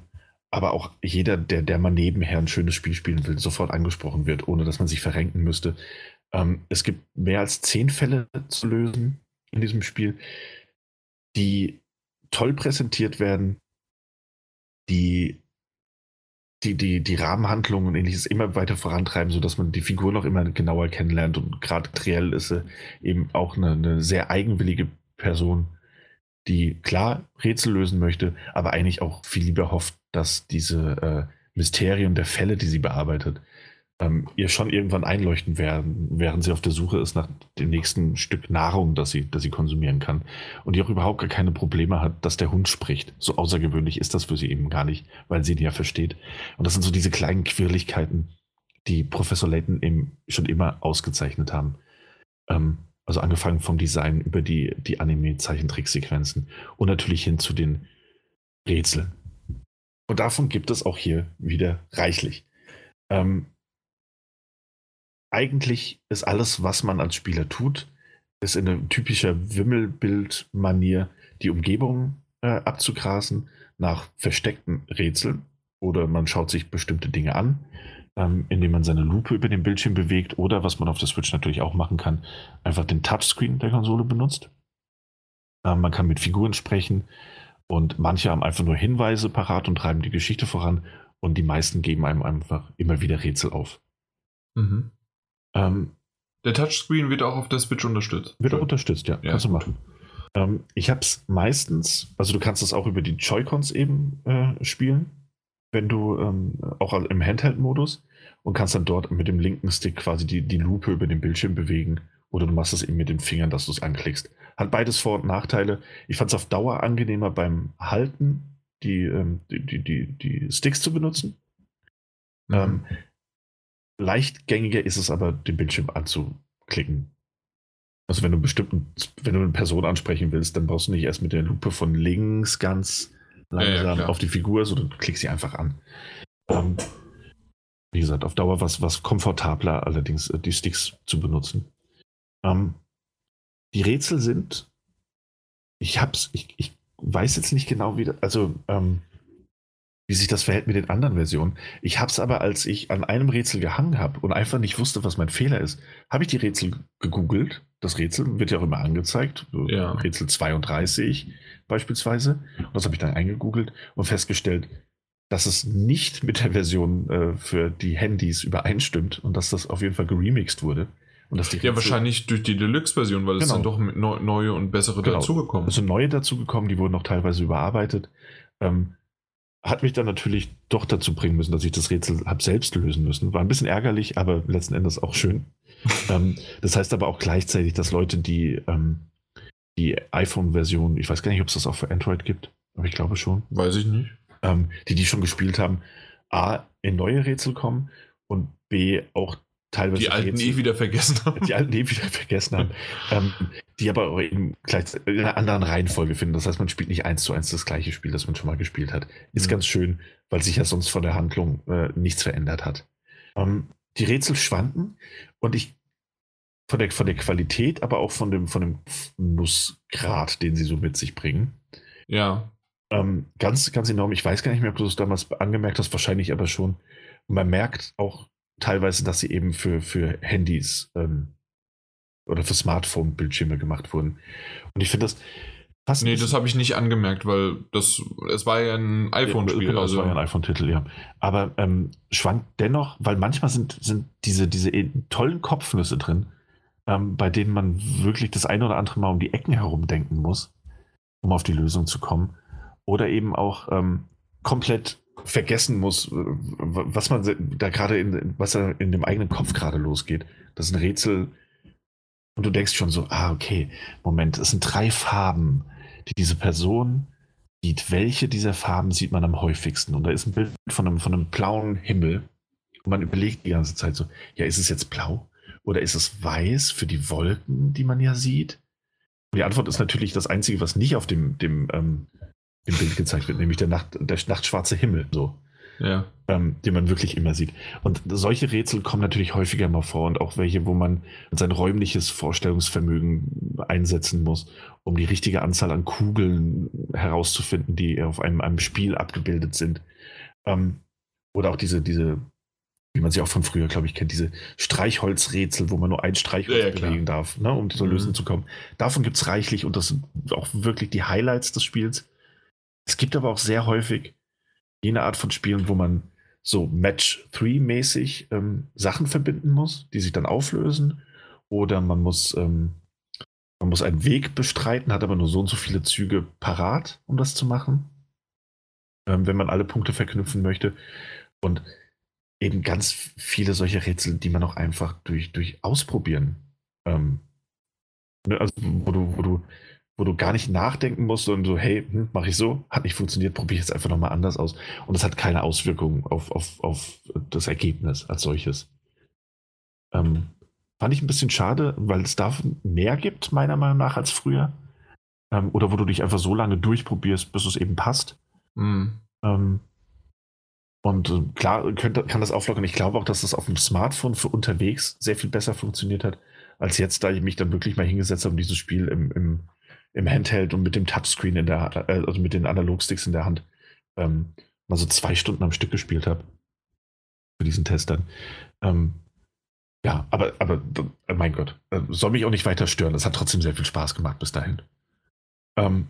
aber auch jeder, der, der mal nebenher ein schönes Spiel spielen will, sofort angesprochen wird, ohne dass man sich verrenken müsste. Ähm, es gibt mehr als zehn Fälle zu lösen in diesem Spiel, die toll präsentiert werden, die die, die, die Rahmenhandlung und ähnliches immer weiter vorantreiben, sodass man die Figur noch immer genauer kennenlernt. Und gerade Triell ist eben auch eine, eine sehr eigenwillige Person, die klar Rätsel lösen möchte, aber eigentlich auch viel lieber hofft, dass diese äh, Mysterien der Fälle, die sie bearbeitet, ähm, ihr schon irgendwann einleuchten werden, während sie auf der Suche ist nach dem nächsten Stück Nahrung, das sie, das sie konsumieren kann. Und die auch überhaupt gar keine Probleme hat, dass der Hund spricht. So außergewöhnlich ist das für sie eben gar nicht, weil sie ihn ja versteht. Und das sind so diese kleinen Quirligkeiten, die Professor Layton eben schon immer ausgezeichnet haben. Ähm, also angefangen vom Design über die, die Anime-Zeichentricksequenzen und natürlich hin zu den Rätseln. Und davon gibt es auch hier wieder reichlich. Ähm, eigentlich ist alles, was man als Spieler tut, ist in einer typischer Wimmelbild-Manier die Umgebung äh, abzugrasen nach versteckten Rätseln oder man schaut sich bestimmte Dinge an, ähm, indem man seine Lupe über den Bildschirm bewegt oder was man auf der Switch natürlich auch machen kann, einfach den Touchscreen der Konsole benutzt. Ähm, man kann mit Figuren sprechen und manche haben einfach nur Hinweise parat und treiben die Geschichte voran und die meisten geben einem einfach immer wieder Rätsel auf. Mhm. Ähm, der Touchscreen wird auch auf der Switch unterstützt. Wird auch unterstützt, ja. ja kannst du machen. Ähm, ich habe es meistens, also du kannst es auch über die Joy-Cons eben äh, spielen, wenn du ähm, auch im Handheld-Modus und kannst dann dort mit dem linken Stick quasi die, die Lupe über den Bildschirm bewegen oder du machst es eben mit den Fingern, dass du es anklickst. Hat beides Vor- und Nachteile. Ich fand es auf Dauer angenehmer beim Halten, die, ähm, die, die, die, die Sticks zu benutzen. Mhm. Leichtgängiger ist es aber, den Bildschirm anzuklicken. Also wenn du bestimmten, wenn du eine Person ansprechen willst, dann brauchst du nicht erst mit der Lupe von links ganz langsam ja, ja, auf die Figur, sondern du klickst sie einfach an. Ähm, wie gesagt, auf Dauer was, was komfortabler allerdings äh, die Sticks zu benutzen. Ähm, die Rätsel sind, ich hab's, ich, ich weiß jetzt nicht genau, wie, also ähm, wie sich das verhält mit den anderen Versionen. Ich habe es aber, als ich an einem Rätsel gehangen habe und einfach nicht wusste, was mein Fehler ist, habe ich die Rätsel gegoogelt. Das Rätsel wird ja auch immer angezeigt. Ja. Rätsel 32 beispielsweise. Und das habe ich dann eingegoogelt und festgestellt, dass es nicht mit der Version äh, für die Handys übereinstimmt und dass das auf jeden Fall geremixed wurde. Und dass die ja, wahrscheinlich durch die Deluxe-Version, weil es genau. sind doch neue und bessere genau. dazugekommen. Es sind neue dazugekommen, die wurden noch teilweise überarbeitet. Ähm, hat mich dann natürlich doch dazu bringen müssen, dass ich das Rätsel habe selbst lösen müssen. War ein bisschen ärgerlich, aber letzten Endes auch schön. ähm, das heißt aber auch gleichzeitig, dass Leute, die ähm, die iPhone-Version, ich weiß gar nicht, ob es das auch für Android gibt, aber ich glaube schon. Weiß ich nicht. Ähm, die die schon gespielt haben, A, in neue Rätsel kommen und B, auch teilweise. Die alten eh wieder vergessen haben. Die alten eh wieder vergessen haben. ähm, die aber auch in, in einer anderen Reihenfolge finden. Das heißt, man spielt nicht eins zu eins das gleiche Spiel, das man schon mal gespielt hat. Ist mhm. ganz schön, weil sich ja sonst von der Handlung äh, nichts verändert hat. Ähm, die Rätsel schwanken und ich von der, von der Qualität, aber auch von dem, von dem Nussgrad, den sie so mit sich bringen. Ja. Ähm, ganz, ganz enorm. Ich weiß gar nicht mehr, ob du es damals angemerkt hast, wahrscheinlich aber schon. Man merkt auch teilweise, dass sie eben für, für Handys ähm, oder für Smartphone-Bildschirme gemacht wurden. Und ich finde das fast. Nee, das habe ich nicht angemerkt, weil das, es war ja ein iPhone-Spiel. Genau, also. es war ja ein iPhone-Titel, ja. Aber ähm, schwankt dennoch, weil manchmal sind, sind diese, diese tollen Kopfnüsse drin, ähm, bei denen man wirklich das eine oder andere Mal um die Ecken herum denken muss, um auf die Lösung zu kommen. Oder eben auch ähm, komplett vergessen muss, was man da gerade in, was da in dem eigenen Kopf gerade losgeht. Das ist ein Rätsel. Und du denkst schon so, ah, okay, Moment, es sind drei Farben, die diese Person sieht. Welche dieser Farben sieht man am häufigsten? Und da ist ein Bild von einem, von einem blauen Himmel. Und man überlegt die ganze Zeit so, ja, ist es jetzt blau? Oder ist es weiß für die Wolken, die man ja sieht? Und die Antwort ist natürlich das Einzige, was nicht auf dem, dem ähm, im Bild gezeigt wird, nämlich der, Nacht, der nachtschwarze Himmel, so. Ja. Ähm, den man wirklich immer sieht. Und solche Rätsel kommen natürlich häufiger mal vor und auch welche, wo man sein räumliches Vorstellungsvermögen einsetzen muss, um die richtige Anzahl an Kugeln herauszufinden, die auf einem, einem Spiel abgebildet sind. Ähm, oder auch diese, diese, wie man sie auch von früher, glaube ich, kennt, diese Streichholzrätsel, wo man nur ein Streichholz ja, bewegen darf, ne, um zur mhm. Lösung zu kommen. Davon gibt es reichlich und das sind auch wirklich die Highlights des Spiels. Es gibt aber auch sehr häufig jene Art von Spielen, wo man so Match-3-mäßig ähm, Sachen verbinden muss, die sich dann auflösen. Oder man muss, ähm, man muss einen Weg bestreiten, hat aber nur so und so viele Züge parat, um das zu machen. Ähm, wenn man alle Punkte verknüpfen möchte. Und eben ganz viele solche Rätsel, die man auch einfach durch, durch Ausprobieren. Ähm, ne, also, wo du, wo du wo du gar nicht nachdenken musst und so, hey, hm, mache ich so, hat nicht funktioniert, probiere ich jetzt einfach nochmal anders aus. Und es hat keine Auswirkungen auf, auf, auf das Ergebnis als solches. Ähm, fand ich ein bisschen schade, weil es da mehr gibt, meiner Meinung nach, als früher. Ähm, oder wo du dich einfach so lange durchprobierst, bis es eben passt. Mhm. Ähm, und äh, klar könnte, kann das auflockern. Ich glaube auch, dass das auf dem Smartphone für unterwegs sehr viel besser funktioniert hat, als jetzt, da ich mich dann wirklich mal hingesetzt habe und dieses Spiel im, im im Handheld und mit dem Touchscreen in der, äh, also mit den Analogsticks in der Hand, ähm, mal so zwei Stunden am Stück gespielt habe. Für diesen Test dann. Ähm, ja, aber, aber äh, mein Gott, äh, soll mich auch nicht weiter stören. Das hat trotzdem sehr viel Spaß gemacht bis dahin. Ähm,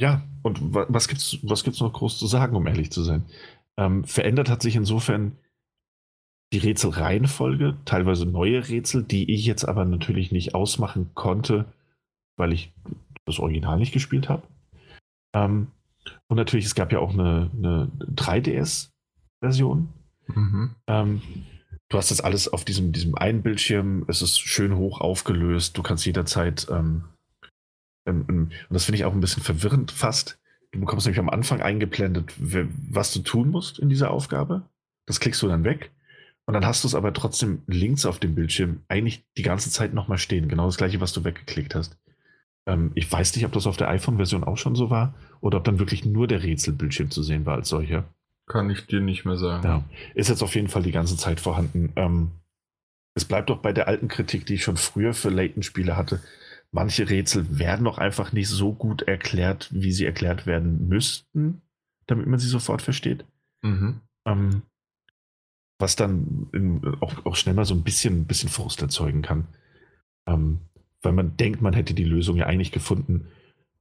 ja, und was gibt's, was gibt's noch groß zu sagen, um ehrlich zu sein? Ähm, verändert hat sich insofern die Rätselreihenfolge, teilweise neue Rätsel, die ich jetzt aber natürlich nicht ausmachen konnte, weil ich das Original nicht gespielt habe. Ähm, und natürlich, es gab ja auch eine, eine 3DS-Version. Mhm. Ähm, du hast das alles auf diesem, diesem einen Bildschirm, es ist schön hoch aufgelöst, du kannst jederzeit, ähm, ähm, ähm und das finde ich auch ein bisschen verwirrend fast. Du bekommst nämlich am Anfang eingeblendet, was du tun musst in dieser Aufgabe. Das klickst du dann weg. Und dann hast du es aber trotzdem links auf dem Bildschirm eigentlich die ganze Zeit nochmal stehen. Genau das gleiche, was du weggeklickt hast. Ähm, ich weiß nicht, ob das auf der iPhone-Version auch schon so war oder ob dann wirklich nur der Rätselbildschirm zu sehen war als solcher. Kann ich dir nicht mehr sagen. Ja, ist jetzt auf jeden Fall die ganze Zeit vorhanden. Ähm, es bleibt doch bei der alten Kritik, die ich schon früher für Layton-Spiele hatte. Manche Rätsel werden noch einfach nicht so gut erklärt, wie sie erklärt werden müssten, damit man sie sofort versteht. Mhm. Ähm, was dann in, auch, auch, schnell mal so ein bisschen, ein bisschen Frust erzeugen kann. Ähm, weil man denkt, man hätte die Lösung ja eigentlich gefunden.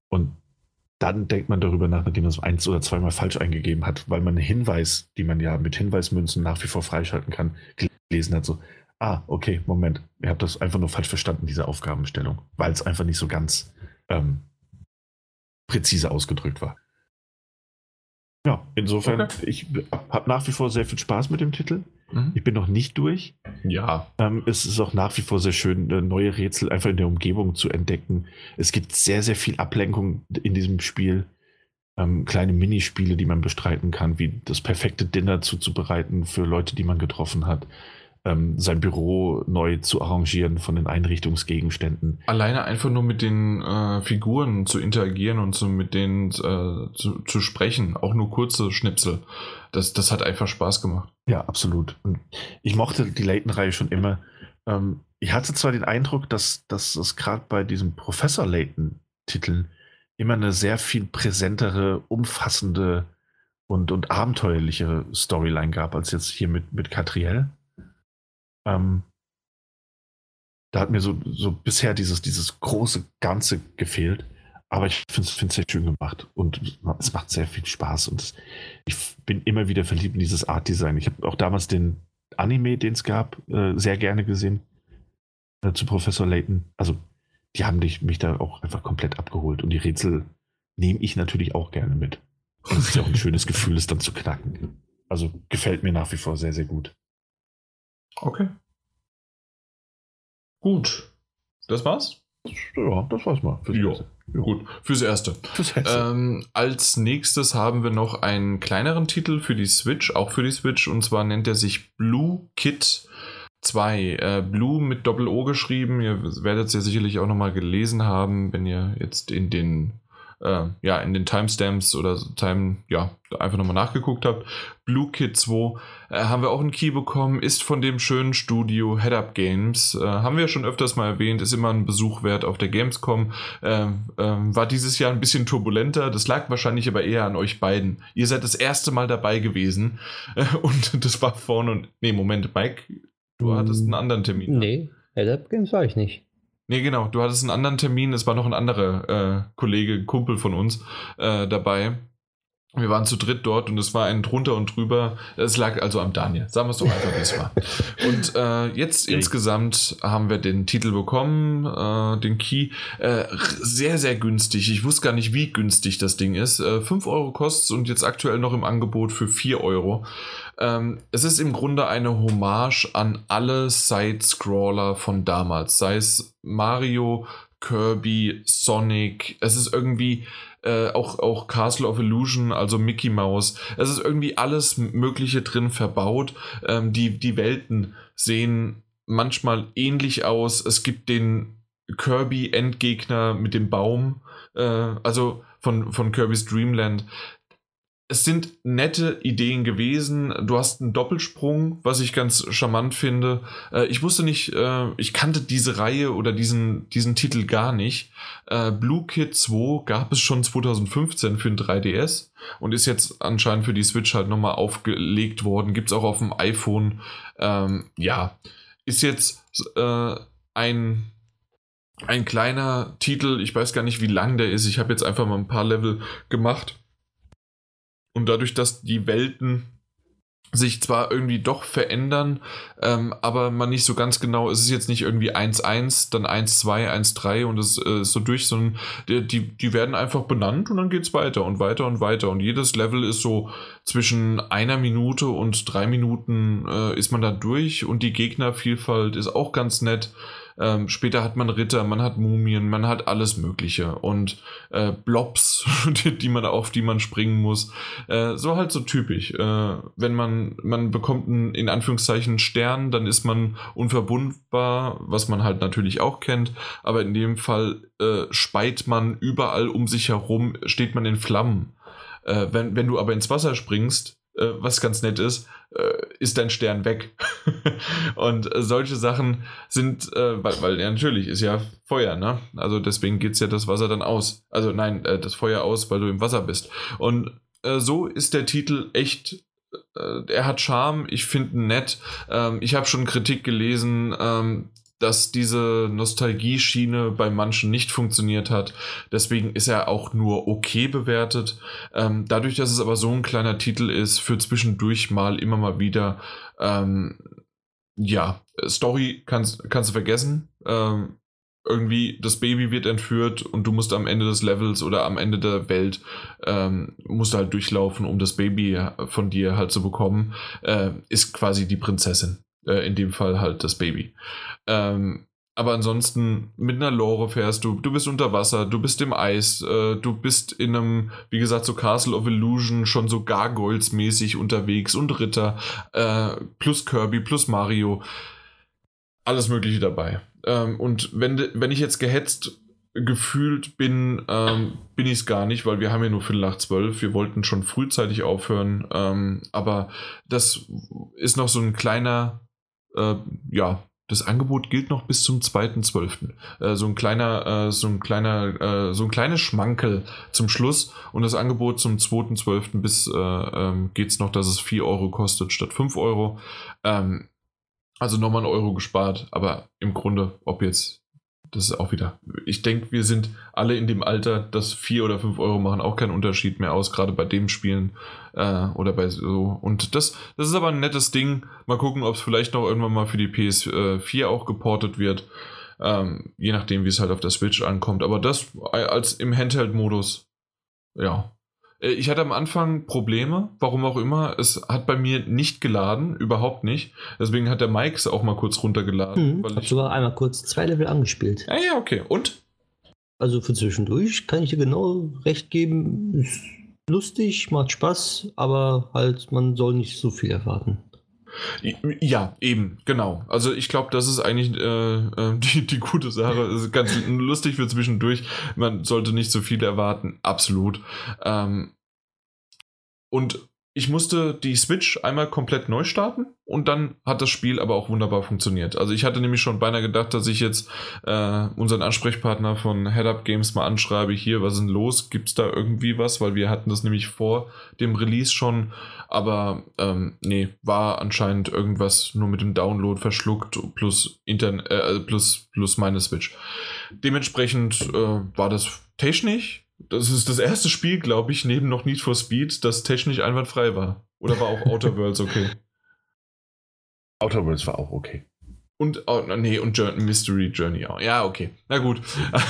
Und dann denkt man darüber nach, nachdem man es eins oder zweimal falsch eingegeben hat, weil man einen Hinweis, die man ja mit Hinweismünzen nach wie vor freischalten kann, gelesen hat. So, ah, okay, Moment, ihr habt das einfach nur falsch verstanden, diese Aufgabenstellung, weil es einfach nicht so ganz ähm, präzise ausgedrückt war. Ja, insofern, okay. ich habe nach wie vor sehr viel Spaß mit dem Titel. Mhm. Ich bin noch nicht durch. Ja. Ähm, es ist auch nach wie vor sehr schön, äh, neue Rätsel einfach in der Umgebung zu entdecken. Es gibt sehr, sehr viel Ablenkung in diesem Spiel. Ähm, kleine Minispiele, die man bestreiten kann, wie das perfekte Dinner zuzubereiten für Leute, die man getroffen hat ähm, sein Büro neu zu arrangieren von den Einrichtungsgegenständen. Alleine einfach nur mit den äh, Figuren zu interagieren und so mit denen äh, zu, zu, sprechen, auch nur kurze Schnipsel, das, das hat einfach Spaß gemacht. Ja, absolut. Ich mochte die Layton-Reihe schon immer. Ähm, ich hatte zwar den Eindruck, dass, dass es gerade bei diesen Professor Layton-Titeln immer eine sehr viel präsentere, umfassende und, und abenteuerlichere Storyline gab, als jetzt hier mit, mit Catriel. Ähm, da hat mir so, so bisher dieses, dieses große Ganze gefehlt. Aber ich finde es sehr schön gemacht und es macht sehr viel Spaß. Und es, ich bin immer wieder verliebt in dieses Art-Design. Ich habe auch damals den Anime, den es gab, äh, sehr gerne gesehen äh, zu Professor Layton. Also, die haben dich, mich da auch einfach komplett abgeholt. Und die Rätsel nehme ich natürlich auch gerne mit. Das ist ja auch ein schönes Gefühl, es dann zu knacken. Also gefällt mir nach wie vor sehr, sehr gut. Okay. Gut. Das war's? Ja, das war's mal. Fürs jo. Ja. Gut, fürs Erste. Fürs Erste. Ähm, als nächstes haben wir noch einen kleineren Titel für die Switch, auch für die Switch, und zwar nennt er sich Blue Kit 2. Äh, Blue mit Doppel-O geschrieben. Ihr werdet es ja sicherlich auch nochmal gelesen haben, wenn ihr jetzt in den äh, ja, in den Timestamps oder Time, ja, einfach nochmal nachgeguckt habt. Blue Kid 2 äh, haben wir auch einen Key bekommen, ist von dem schönen Studio Head Up Games. Äh, haben wir schon öfters mal erwähnt, ist immer ein Besuch wert auf der Gamescom. Äh, war dieses Jahr ein bisschen turbulenter, das lag wahrscheinlich aber eher an euch beiden. Ihr seid das erste Mal dabei gewesen äh, und das war vorne und. Nee, Moment, Mike, du hm. hattest einen anderen Termin. Ne? Nee, Head Up Games war ich nicht. Nee, genau. Du hattest einen anderen Termin. Es war noch ein anderer äh, Kollege, Kumpel von uns äh, dabei. Wir waren zu dritt dort und es war ein drunter und drüber. Es lag also am Daniel. Sagen wir es doch einfach, wie es war. Und äh, jetzt okay. insgesamt haben wir den Titel bekommen, äh, den Key. Äh, sehr, sehr günstig. Ich wusste gar nicht, wie günstig das Ding ist. Äh, 5 Euro kostet es und jetzt aktuell noch im Angebot für 4 Euro. Ähm, es ist im Grunde eine Hommage an alle Side-Scroller von damals. Sei es Mario, Kirby, Sonic. Es ist irgendwie äh, auch, auch Castle of Illusion, also Mickey Mouse. Es ist irgendwie alles Mögliche drin verbaut. Ähm, die, die Welten sehen manchmal ähnlich aus. Es gibt den Kirby-Endgegner mit dem Baum, äh, also von, von Kirby's Dreamland es sind nette Ideen gewesen. Du hast einen Doppelsprung, was ich ganz charmant finde. Äh, ich wusste nicht, äh, ich kannte diese Reihe oder diesen, diesen Titel gar nicht. Äh, Blue Kid 2 gab es schon 2015 für den 3DS und ist jetzt anscheinend für die Switch halt nochmal aufgelegt worden. Gibt es auch auf dem iPhone. Ähm, ja, ist jetzt äh, ein ein kleiner Titel. Ich weiß gar nicht, wie lang der ist. Ich habe jetzt einfach mal ein paar Level gemacht und dadurch, dass die Welten sich zwar irgendwie doch verändern, ähm, aber man nicht so ganz genau, es ist jetzt nicht irgendwie 1-1, dann 1-2, 1-3 und es äh, ist so durch, sondern die, die, die werden einfach benannt und dann geht es weiter und weiter und weiter und jedes Level ist so zwischen einer Minute und drei Minuten äh, ist man da durch und die Gegnervielfalt ist auch ganz nett. Ähm, später hat man Ritter, man hat Mumien, man hat alles Mögliche und äh, Blobs, die, die, man auf die man springen muss. Äh, so halt so typisch. Äh, wenn man man bekommt einen in Anführungszeichen Stern, dann ist man unverbundbar, was man halt natürlich auch kennt. Aber in dem Fall äh, speit man überall um sich herum, steht man in Flammen. Äh, wenn, wenn du aber ins Wasser springst, äh, was ganz nett ist, äh, ist dein Stern weg. und äh, solche Sachen sind, äh, weil, weil ja, natürlich ist ja Feuer, ne? Also deswegen geht es ja das Wasser dann aus. Also nein, äh, das Feuer aus, weil du im Wasser bist. Und so ist der Titel echt er hat Charme, ich finde ihn nett. Ähm, ich habe schon Kritik gelesen, ähm, dass diese Nostalgie-Schiene bei manchen nicht funktioniert hat. Deswegen ist er auch nur okay bewertet. Ähm, dadurch, dass es aber so ein kleiner Titel ist, für zwischendurch mal immer mal wieder, ähm, ja, Story kannst, kannst du vergessen. Ähm, irgendwie das Baby wird entführt und du musst am Ende des Levels oder am Ende der Welt ähm, musst halt durchlaufen, um das Baby von dir halt zu bekommen, äh, ist quasi die Prinzessin. Äh, in dem Fall halt das Baby. Ähm, aber ansonsten mit einer Lore fährst du, du bist unter Wasser, du bist im Eis, äh, du bist in einem, wie gesagt, so Castle of Illusion schon so Gargoyles-mäßig unterwegs und Ritter, äh, plus Kirby, plus Mario. Alles Mögliche dabei. Ähm, und wenn, wenn ich jetzt gehetzt gefühlt bin, ähm, bin ich es gar nicht, weil wir haben ja nur Viertel nach zwölf. Wir wollten schon frühzeitig aufhören. Ähm, aber das ist noch so ein kleiner äh, ja, das Angebot gilt noch bis zum 2.12. Äh, so ein kleiner, äh, so ein kleiner, äh, so ein kleines Schmankel zum Schluss und das Angebot zum 2.12. bis äh, ähm, geht es noch, dass es 4 Euro kostet statt 5 Euro. Ähm, also nochmal einen Euro gespart, aber im Grunde, ob jetzt das ist auch wieder. Ich denke, wir sind alle in dem Alter, dass 4 oder 5 Euro machen auch keinen Unterschied mehr aus, gerade bei dem Spielen äh, oder bei so. Und das, das ist aber ein nettes Ding. Mal gucken, ob es vielleicht noch irgendwann mal für die PS4 auch geportet wird. Ähm, je nachdem, wie es halt auf der Switch ankommt. Aber das als im Handheld-Modus, ja, Äh, ich hatte am Anfang Probleme, warum auch immer. Es hat bei mir nicht geladen, überhaupt nicht. Deswegen hat der Mike es auch mal kurz runtergeladen. Mhm, ich habe sogar einmal kurz zwei Level angespielt. Ja, ja, okay. Und? Also für zwischendurch kann ich dir genau recht geben. Ist lustig, macht Spaß, aber halt, man soll nicht so viel erwarten. Ja, eben, genau. Also ich glaube, das ist eigentlich äh, äh die, die gute Sache. ist ganz lustig für zwischendurch. Man sollte nicht so viel erwarten, absolut. Ähm, und ich musste die Switch einmal komplett neu starten und dann hat das Spiel aber auch wunderbar funktioniert. Also ich hatte nämlich schon beinahe gedacht, dass ich jetzt äh, unseren Ansprechpartner von Head Up Games mal anschreibe, hier, was ist denn los? Gibt es da irgendwie was? Weil wir hatten das nämlich vor dem Release schon, aber ähm, nee, war anscheinend irgendwas nur mit dem Download verschluckt plus, Internet, äh, plus, plus meine Switch. Dementsprechend äh, war das technisch das ist das erste Spiel, glaube ich, neben noch Need for Speed, das technisch einwandfrei war. Oder war auch Outer Worlds okay? Outer Worlds war auch okay. Und, oh, nee, und Journey, Mystery Journey auch. Ja, okay. Na gut.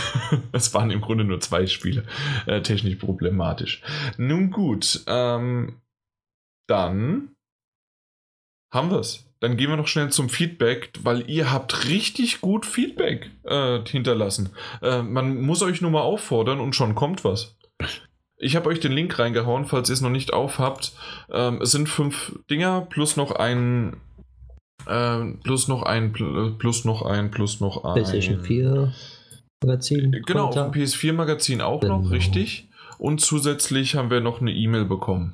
es waren im Grunde nur zwei Spiele. Äh, technisch problematisch. Nun gut. Ähm, dann haben wir es dann gehen wir noch schnell zum Feedback, weil ihr habt richtig gut Feedback äh, hinterlassen. Äh, man muss euch nur mal auffordern und schon kommt was. Ich habe euch den Link reingehauen, falls ihr es noch nicht aufhabt. Ähm, es sind fünf Dinger plus noch ein äh, plus noch ein plus noch ein plus noch ein PlayStation 4 Magazin. Genau, auf dem PS4 Magazin auch genau. noch, richtig. Und zusätzlich haben wir noch eine E-Mail bekommen.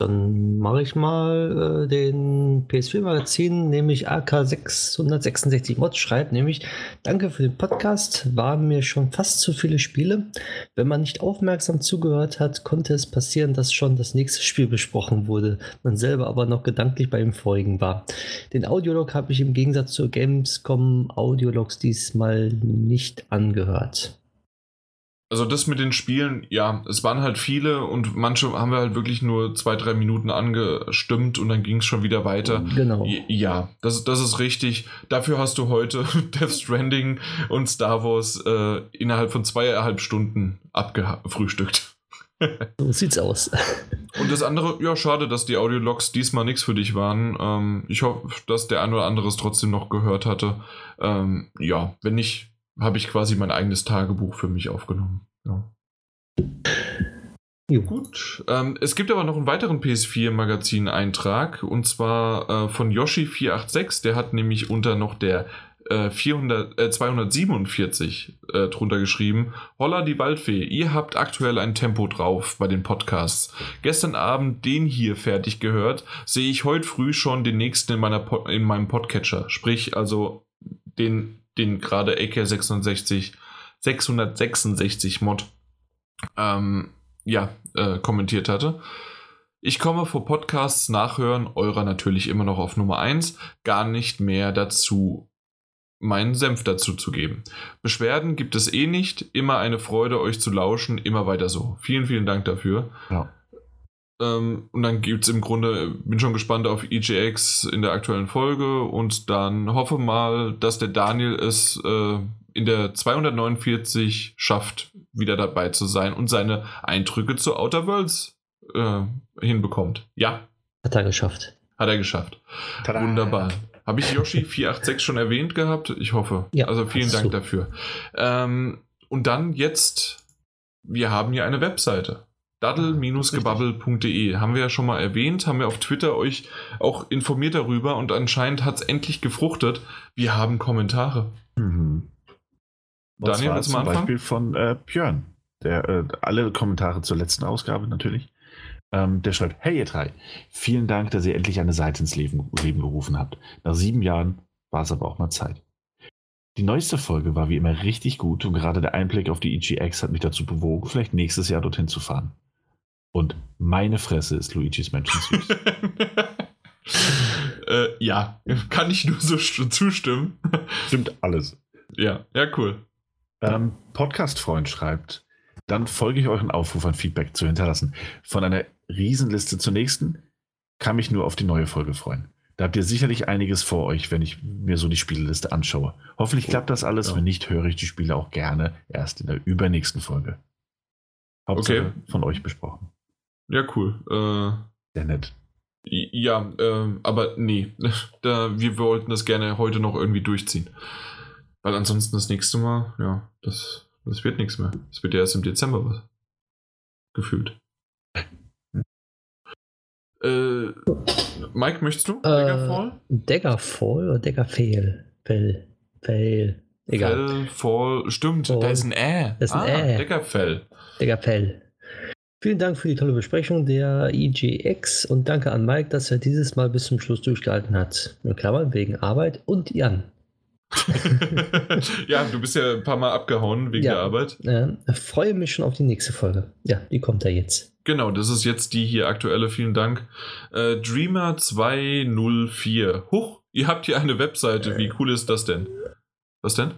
Dann mache ich mal äh, den PS4-Magazin, nämlich AK666 Mods schreibt, nämlich Danke für den Podcast, waren mir schon fast zu viele Spiele. Wenn man nicht aufmerksam zugehört hat, konnte es passieren, dass schon das nächste Spiel besprochen wurde, man selber aber noch gedanklich beim vorigen war. Den Audiolog habe ich im Gegensatz zur Gamescom Audiologs diesmal nicht angehört. Also das mit den Spielen, ja, es waren halt viele und manche haben wir halt wirklich nur zwei, drei Minuten angestimmt und dann ging es schon wieder weiter. Genau. Ja, das, das ist richtig. Dafür hast du heute Death Stranding und Star Wars äh, innerhalb von zweieinhalb Stunden abgefrühstückt. so sieht's aus. Und das andere, ja, schade, dass die Audiologs diesmal nichts für dich waren. Ähm, ich hoffe, dass der ein oder andere es trotzdem noch gehört hatte. Ähm, ja, wenn nicht, habe ich quasi mein eigenes Tagebuch für mich aufgenommen. Ja. Jo. Gut. Ähm, es gibt aber noch einen weiteren PS4-Magazin-Eintrag und zwar äh, von Yoshi486. Der hat nämlich unter noch der äh, 400, äh, 247 äh, drunter geschrieben. Holla die Waldfee, ihr habt aktuell ein Tempo drauf bei den Podcasts. Gestern Abend den hier fertig gehört, sehe ich heute früh schon den nächsten in, meiner in meinem Podcatcher. Sprich also den den gerade AK666 666 Mod ähm, ja, äh, kommentiert hatte. Ich komme vor Podcasts nachhören, eurer natürlich immer noch auf Nummer 1, gar nicht mehr dazu, meinen Senf dazu zu geben. Beschwerden gibt es eh nicht, immer eine Freude, euch zu lauschen, immer weiter so. Vielen, vielen Dank dafür. Ja. Ähm, und dann gibt es im Grunde, bin schon gespannt auf EGX in der aktuellen Folge und dann hoffe mal, dass der Daniel es äh, in der 249 schafft, wieder dabei zu sein und seine Eindrücke zu Outer Worlds äh, hinbekommt. Ja. Hat er geschafft. Hat er geschafft. Tada. Wunderbar. Habe ich Yoshi 486 schon erwähnt gehabt? Ich hoffe. Ja, also vielen Dank du. dafür. Ähm, und dann jetzt, wir haben hier eine Webseite daddel-gebabbel.de. Haben wir ja schon mal erwähnt, haben wir auf Twitter euch auch informiert darüber und anscheinend hat es endlich gefruchtet. Wir haben Kommentare. Mhm. Daniel, was zum Beispiel von äh, Björn, der äh, alle Kommentare zur letzten Ausgabe natürlich. Ähm, der schreibt: Hey ihr drei, vielen Dank, dass ihr endlich eine Seite ins Leben, Leben gerufen habt. Nach sieben Jahren war es aber auch mal Zeit. Die neueste Folge war wie immer richtig gut und gerade der Einblick auf die EGX hat mich dazu bewogen, vielleicht nächstes Jahr dorthin zu fahren. Und meine Fresse ist Luigi's Mansion süß. äh, ja, kann ich nur so zustimmen. Stimmt alles. Ja, ja, cool. Ähm, Podcast-Freund schreibt, dann folge ich euren Aufruf an Feedback zu hinterlassen. Von einer Riesenliste zur nächsten kann mich nur auf die neue Folge freuen. Da habt ihr sicherlich einiges vor euch, wenn ich mir so die Spieleliste anschaue. Hoffentlich klappt das alles. Ja. Wenn nicht, höre ich die Spiele auch gerne erst in der übernächsten Folge. Hauptsache Okay. von euch besprochen. Ja, cool. Äh, Sehr nett. ja, ähm, aber nee. Da, wir wollten das gerne heute noch irgendwie durchziehen. Weil ansonsten das nächste Mal, ja, das, das wird nichts mehr. Es wird ja erst im Dezember was. Gefühlt. Äh, Mike, möchtest du? Äh, Daggerfall? Daggerfall oder Daggerfail? Fail. Fail. Egal. Fell, Fall, stimmt, Fall. da ist ein Ä. Da ist ein ah, Ä. Daggerfell. Daggerfail. Vielen Dank für die tolle Besprechung der IGX und danke an Mike, dass er dieses Mal bis zum Schluss durchgehalten hat. In Klammern wegen Arbeit und Jan. ja, du bist ja ein paar Mal abgehauen wegen Ja. der Arbeit. Äh, freue mich schon auf die nächste Folge. Ja, die kommt ja jetzt. Genau, das ist jetzt die hier aktuelle. Vielen Dank. Äh, Dreamer 204. Huch, ihr habt hier eine Webseite. Wie cool ist das denn? Was denn?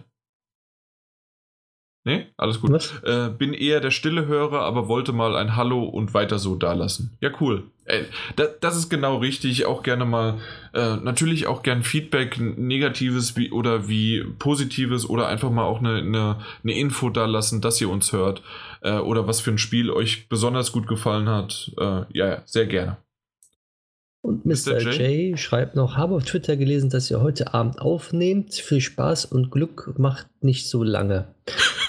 Nee, alles gut. Äh, bin eher der stille Hörer, aber wollte mal ein Hallo und weiter so dalassen. Ja, cool. Äh, da, das ist genau richtig. Auch gerne mal, äh, natürlich auch gern Feedback, negatives wie, oder wie positives oder einfach mal auch eine, eine, eine Info dalassen, dass ihr uns hört äh, oder was für ein Spiel euch besonders gut gefallen hat. Äh, ja, ja, sehr gerne. Und Mr. Mr. J? J schreibt noch, habe auf Twitter gelesen, dass ihr heute Abend aufnehmt. Viel Spaß und Glück macht nicht so lange.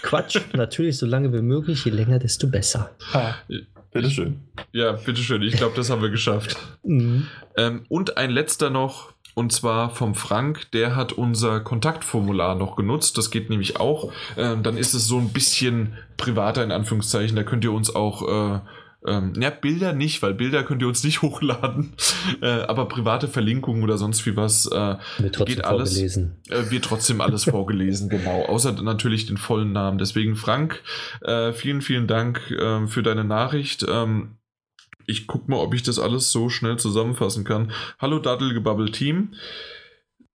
Quatsch, natürlich so lange wie möglich, je länger, desto besser. Ah, bitteschön. Ja, bitteschön. Ich glaube, das haben wir geschafft. Mhm. Ähm, und ein letzter noch, und zwar vom Frank, der hat unser Kontaktformular noch genutzt. Das geht nämlich auch. Ähm, dann ist es so ein bisschen privater in Anführungszeichen. Da könnt ihr uns auch. Äh, ähm, ja, Bilder nicht, weil Bilder könnt ihr uns nicht hochladen. Äh, aber private Verlinkungen oder sonst wie was äh, Wird trotzdem Geht alles. vorgelesen. äh, wird trotzdem alles vorgelesen, genau. Außer natürlich den vollen Namen. Deswegen, Frank, äh, vielen, vielen Dank ähm, für deine Nachricht. Ähm, ich gucke mal, ob ich das alles so schnell zusammenfassen kann. Hallo Daddelgebabbel Team.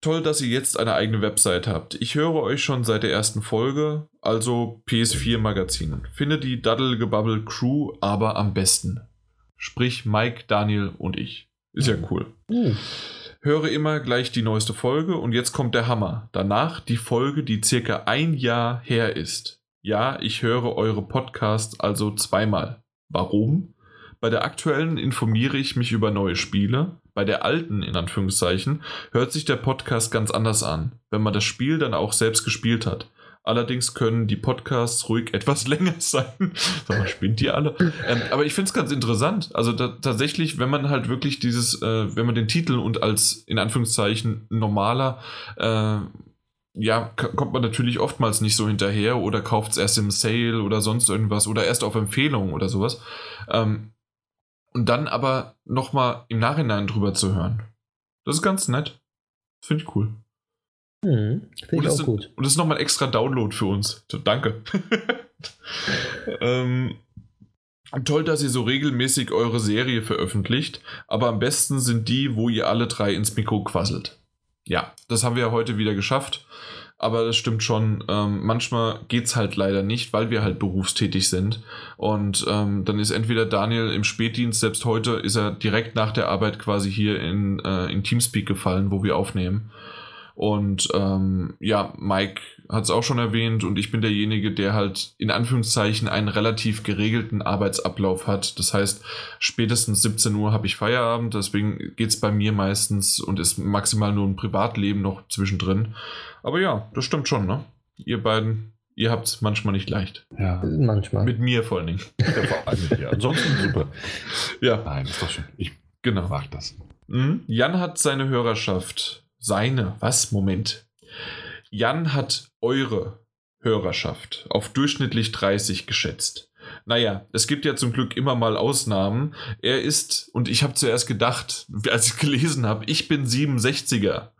Toll, dass ihr jetzt eine eigene Website habt. Ich höre euch schon seit der ersten Folge, also PS4 Magazin. Finde die Daddelgebabbel Crew aber am besten. Sprich Mike, Daniel und ich. Ist ja cool. Uh, Höre immer gleich die neueste Folge und jetzt kommt der Hammer. Danach die Folge, die circa ein Jahr her ist. Ja, ich höre eure Podcasts also zweimal. Warum? Bei der aktuellen informiere ich mich über neue Spiele. Bei der alten, in Anführungszeichen, hört sich der Podcast ganz anders an, wenn man das Spiel dann auch selbst gespielt hat. Allerdings können die Podcasts ruhig etwas länger sein. Sag mal, spinnt die alle? Ähm, aber ich finde es ganz interessant. Also da, tatsächlich, wenn man halt wirklich dieses, äh, wenn man den Titel und als in Anführungszeichen normaler, äh, ja, kommt man natürlich oftmals nicht so hinterher oder kauft es erst im Sale oder sonst irgendwas oder erst auf Empfehlung oder sowas. Ähm, und dann aber nochmal im Nachhinein drüber zu hören. Das ist ganz nett. Finde ich cool. hm, Finde Und ich das auch sind- gut. Und das ist nochmal ein extra Download für uns. Danke. ähm, toll, dass ihr so regelmäßig eure Serie veröffentlicht, aber am besten sind die, wo ihr alle drei ins Mikro quasselt. Ja, das haben wir ja heute wieder geschafft. Aber das stimmt schon, ähm, manchmal geht es halt leider nicht, weil wir halt berufstätig sind. Und ähm, dann ist entweder Daniel im Spätdienst, selbst heute ist er direkt nach der Arbeit quasi hier in, äh, in Teamspeak gefallen, wo wir aufnehmen. Und ähm, ja, Mike hat es auch schon erwähnt und ich bin derjenige, der halt in Anführungszeichen einen relativ geregelten Arbeitsablauf hat. Das heißt, spätestens 17 Uhr habe ich Feierabend, deswegen geht es bei mir meistens und ist maximal nur ein Privatleben noch zwischendrin. Aber ja, das stimmt schon, ne? Ihr beiden, ihr habt es manchmal nicht leicht. Ja, Manchmal. Mit mir vor allen Dingen. ja vor allem mit dir. Ansonsten super. Ja, Nein, ist doch schön. Ich genau. mag das. Mhm. Jan hat seine Hörerschaft. Seine, was? Moment. Jan hat eure Hörerschaft auf durchschnittlich 30 geschätzt. Naja, es gibt ja zum Glück immer mal Ausnahmen. Er ist, und ich habe zuerst gedacht, als ich gelesen habe, ich bin 67er.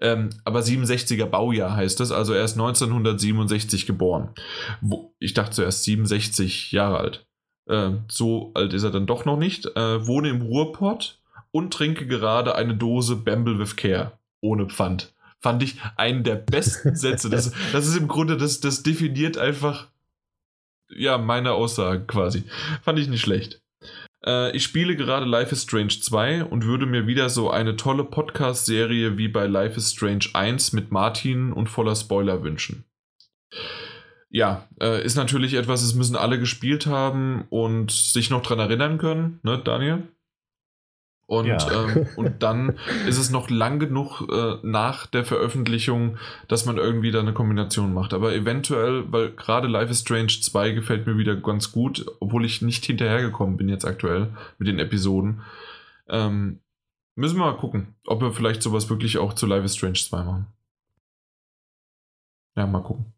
Ähm, aber 67er Baujahr heißt es, also er ist 1967 geboren. Wo, ich dachte zuerst 67 Jahre alt. Ähm, so alt ist er dann doch noch nicht. Äh, wohne im Ruhrpott und trinke gerade eine Dose Bamble with Care ohne Pfand. Fand ich einen der besten Sätze. Das, das ist im Grunde, das, das definiert einfach ja meine Aussage quasi. Fand ich nicht schlecht. Äh, ich spiele gerade Life is Strange 2 und würde mir wieder so eine tolle Podcast-Serie wie bei Life is Strange 1 mit Martin und voller Spoiler wünschen. ja, äh, ist natürlich etwas, es müssen alle gespielt haben und sich noch dran erinnern können, ne, Daniel? Und, ja. ähm, und dann ist es noch lang genug äh, nach der Veröffentlichung, dass man irgendwie da eine Kombination macht. Aber eventuell, weil gerade Life is Strange 2 gefällt mir wieder ganz gut, obwohl ich nicht hinterhergekommen bin jetzt aktuell mit den Episoden. Ähm, müssen wir mal gucken, ob wir vielleicht sowas wirklich auch zu Life is Strange 2 machen. Ja, mal gucken.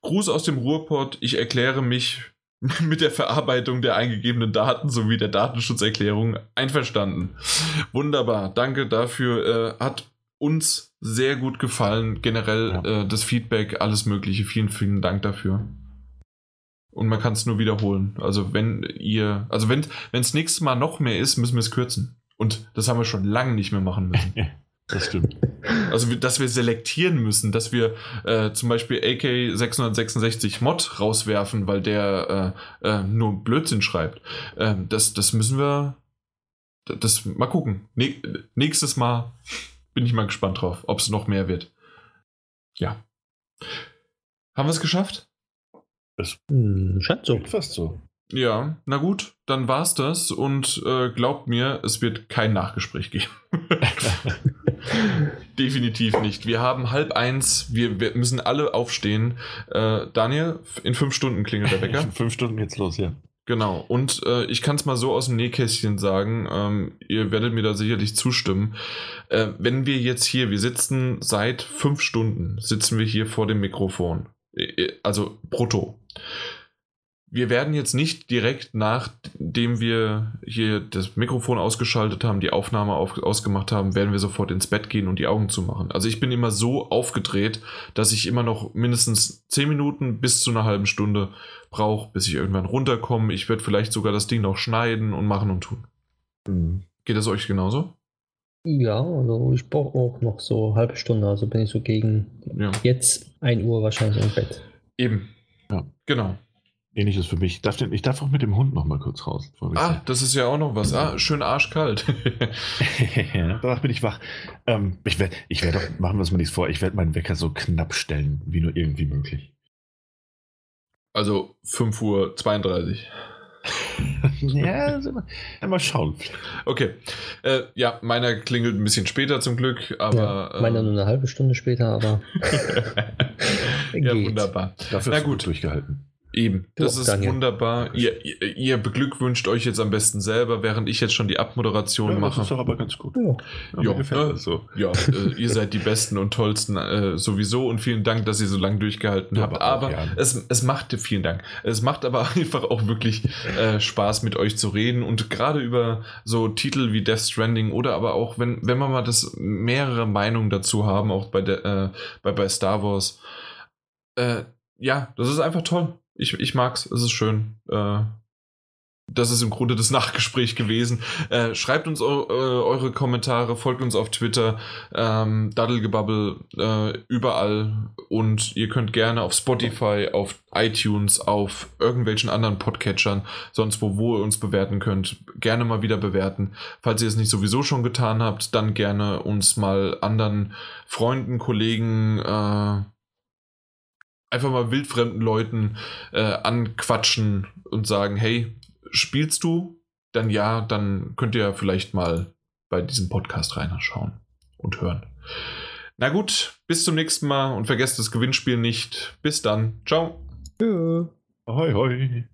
Gruß aus dem Ruhrpott. Ich erkläre mich mit der Verarbeitung der eingegebenen Daten sowie der Datenschutzerklärung einverstanden. Wunderbar, danke dafür. Äh, hat uns sehr gut gefallen. Generell ja. äh, das Feedback, alles Mögliche. Vielen, vielen Dank dafür. Und man kann es nur wiederholen. Also wenn ihr, also wenn es nächstes Mal noch mehr ist, müssen wir es kürzen. Und das haben wir schon lange nicht mehr machen müssen. Das stimmt. Also, dass wir selektieren müssen, dass wir äh, zum Beispiel AK 666 Mod rauswerfen, weil der äh, äh, nur Blödsinn schreibt. Ähm, das, das müssen wir. Das mal gucken. Ne nächstes Mal bin ich mal gespannt drauf, ob es noch mehr wird. Ja. Haben wir es geschafft? Es hm, scheint so. Fast so. Ja, na gut, dann war's das und äh, glaubt mir, es wird kein Nachgespräch geben. Definitiv nicht. Wir haben halb eins, wir, wir müssen alle aufstehen. Äh, Daniel, in fünf Stunden klingelt der Wecker. In fünf Stunden geht's los, ja. Genau, und äh, ich kann es mal so aus dem Nähkästchen sagen, ähm, ihr werdet mir da sicherlich zustimmen. Äh, wenn wir jetzt hier, wir sitzen seit fünf Stunden, sitzen wir hier vor dem Mikrofon. Äh, äh, also brutto wir werden jetzt nicht direkt nachdem wir hier das Mikrofon ausgeschaltet haben, die Aufnahme auf, ausgemacht haben, werden wir sofort ins Bett gehen und die Augen zumachen. Also ich bin immer so aufgedreht, dass ich immer noch mindestens 10 Minuten bis zu einer halben Stunde brauche, bis ich irgendwann runterkomme. Ich werde vielleicht sogar das Ding noch schneiden und machen und tun. Mhm. Geht das euch genauso? Ja, also ich brauche auch noch so eine halbe Stunde, also bin ich so gegen ja. jetzt 1 Uhr wahrscheinlich im Bett. Eben. Ja. Genau. Ähnliches für mich. Ich darf, den, ich darf auch mit dem Hund noch mal kurz raus. Ah, das ist ja auch noch was. Ah, schön arschkalt. danach bin ich wach. Ähm, ich werde ich werd doch, machen wir uns mal nichts vor, ich werde meinen Wecker so knapp stellen, wie nur irgendwie möglich. Also 5.32 Uhr. ja, mal schauen. Okay. Äh, ja, meiner klingelt ein bisschen später zum Glück, aber. Ja, meiner nur eine halbe Stunde später, aber. ja, wunderbar. Dafür Na gut. durchgehalten. Eben, das oh, ist Daniel. wunderbar. Ihr, ihr, ihr, beglückwünscht euch jetzt am besten selber, während ich jetzt schon die Abmoderation ja, mache. Das ist doch aber ganz gut. Ja, ja, ja, so. ja äh, ihr seid die Besten und Tollsten äh, sowieso und vielen Dank, dass ihr so lange durchgehalten ja, habt. Aber, aber es, es macht, vielen Dank, es macht aber einfach auch wirklich äh, Spaß mit euch zu reden und gerade über so Titel wie Death Stranding oder aber auch, wenn, wenn wir mal das mehrere Meinungen dazu haben, auch bei, der, äh, bei, bei Star Wars, äh, ja, das ist einfach toll ich, ich mag's, es ist schön. Äh, das ist im Grunde das Nachgespräch gewesen. Äh, schreibt uns äh, eure Kommentare, folgt uns auf Twitter, ähm, Daddelgebubble, äh, überall. Und ihr könnt gerne auf Spotify, auf iTunes, auf irgendwelchen anderen Podcatchern, sonst wo, wo ihr uns bewerten könnt, gerne mal wieder bewerten. Falls ihr es nicht sowieso schon getan habt, dann gerne uns mal anderen Freunden, Kollegen, äh, einfach mal wildfremden Leuten äh, anquatschen und sagen, hey, spielst du? Dann ja, dann könnt ihr vielleicht mal bei diesem Podcast reinschauen und hören. Na gut, bis zum nächsten Mal und vergesst das Gewinnspiel nicht. Bis dann. Ciao. Ja. Hoi, hoi.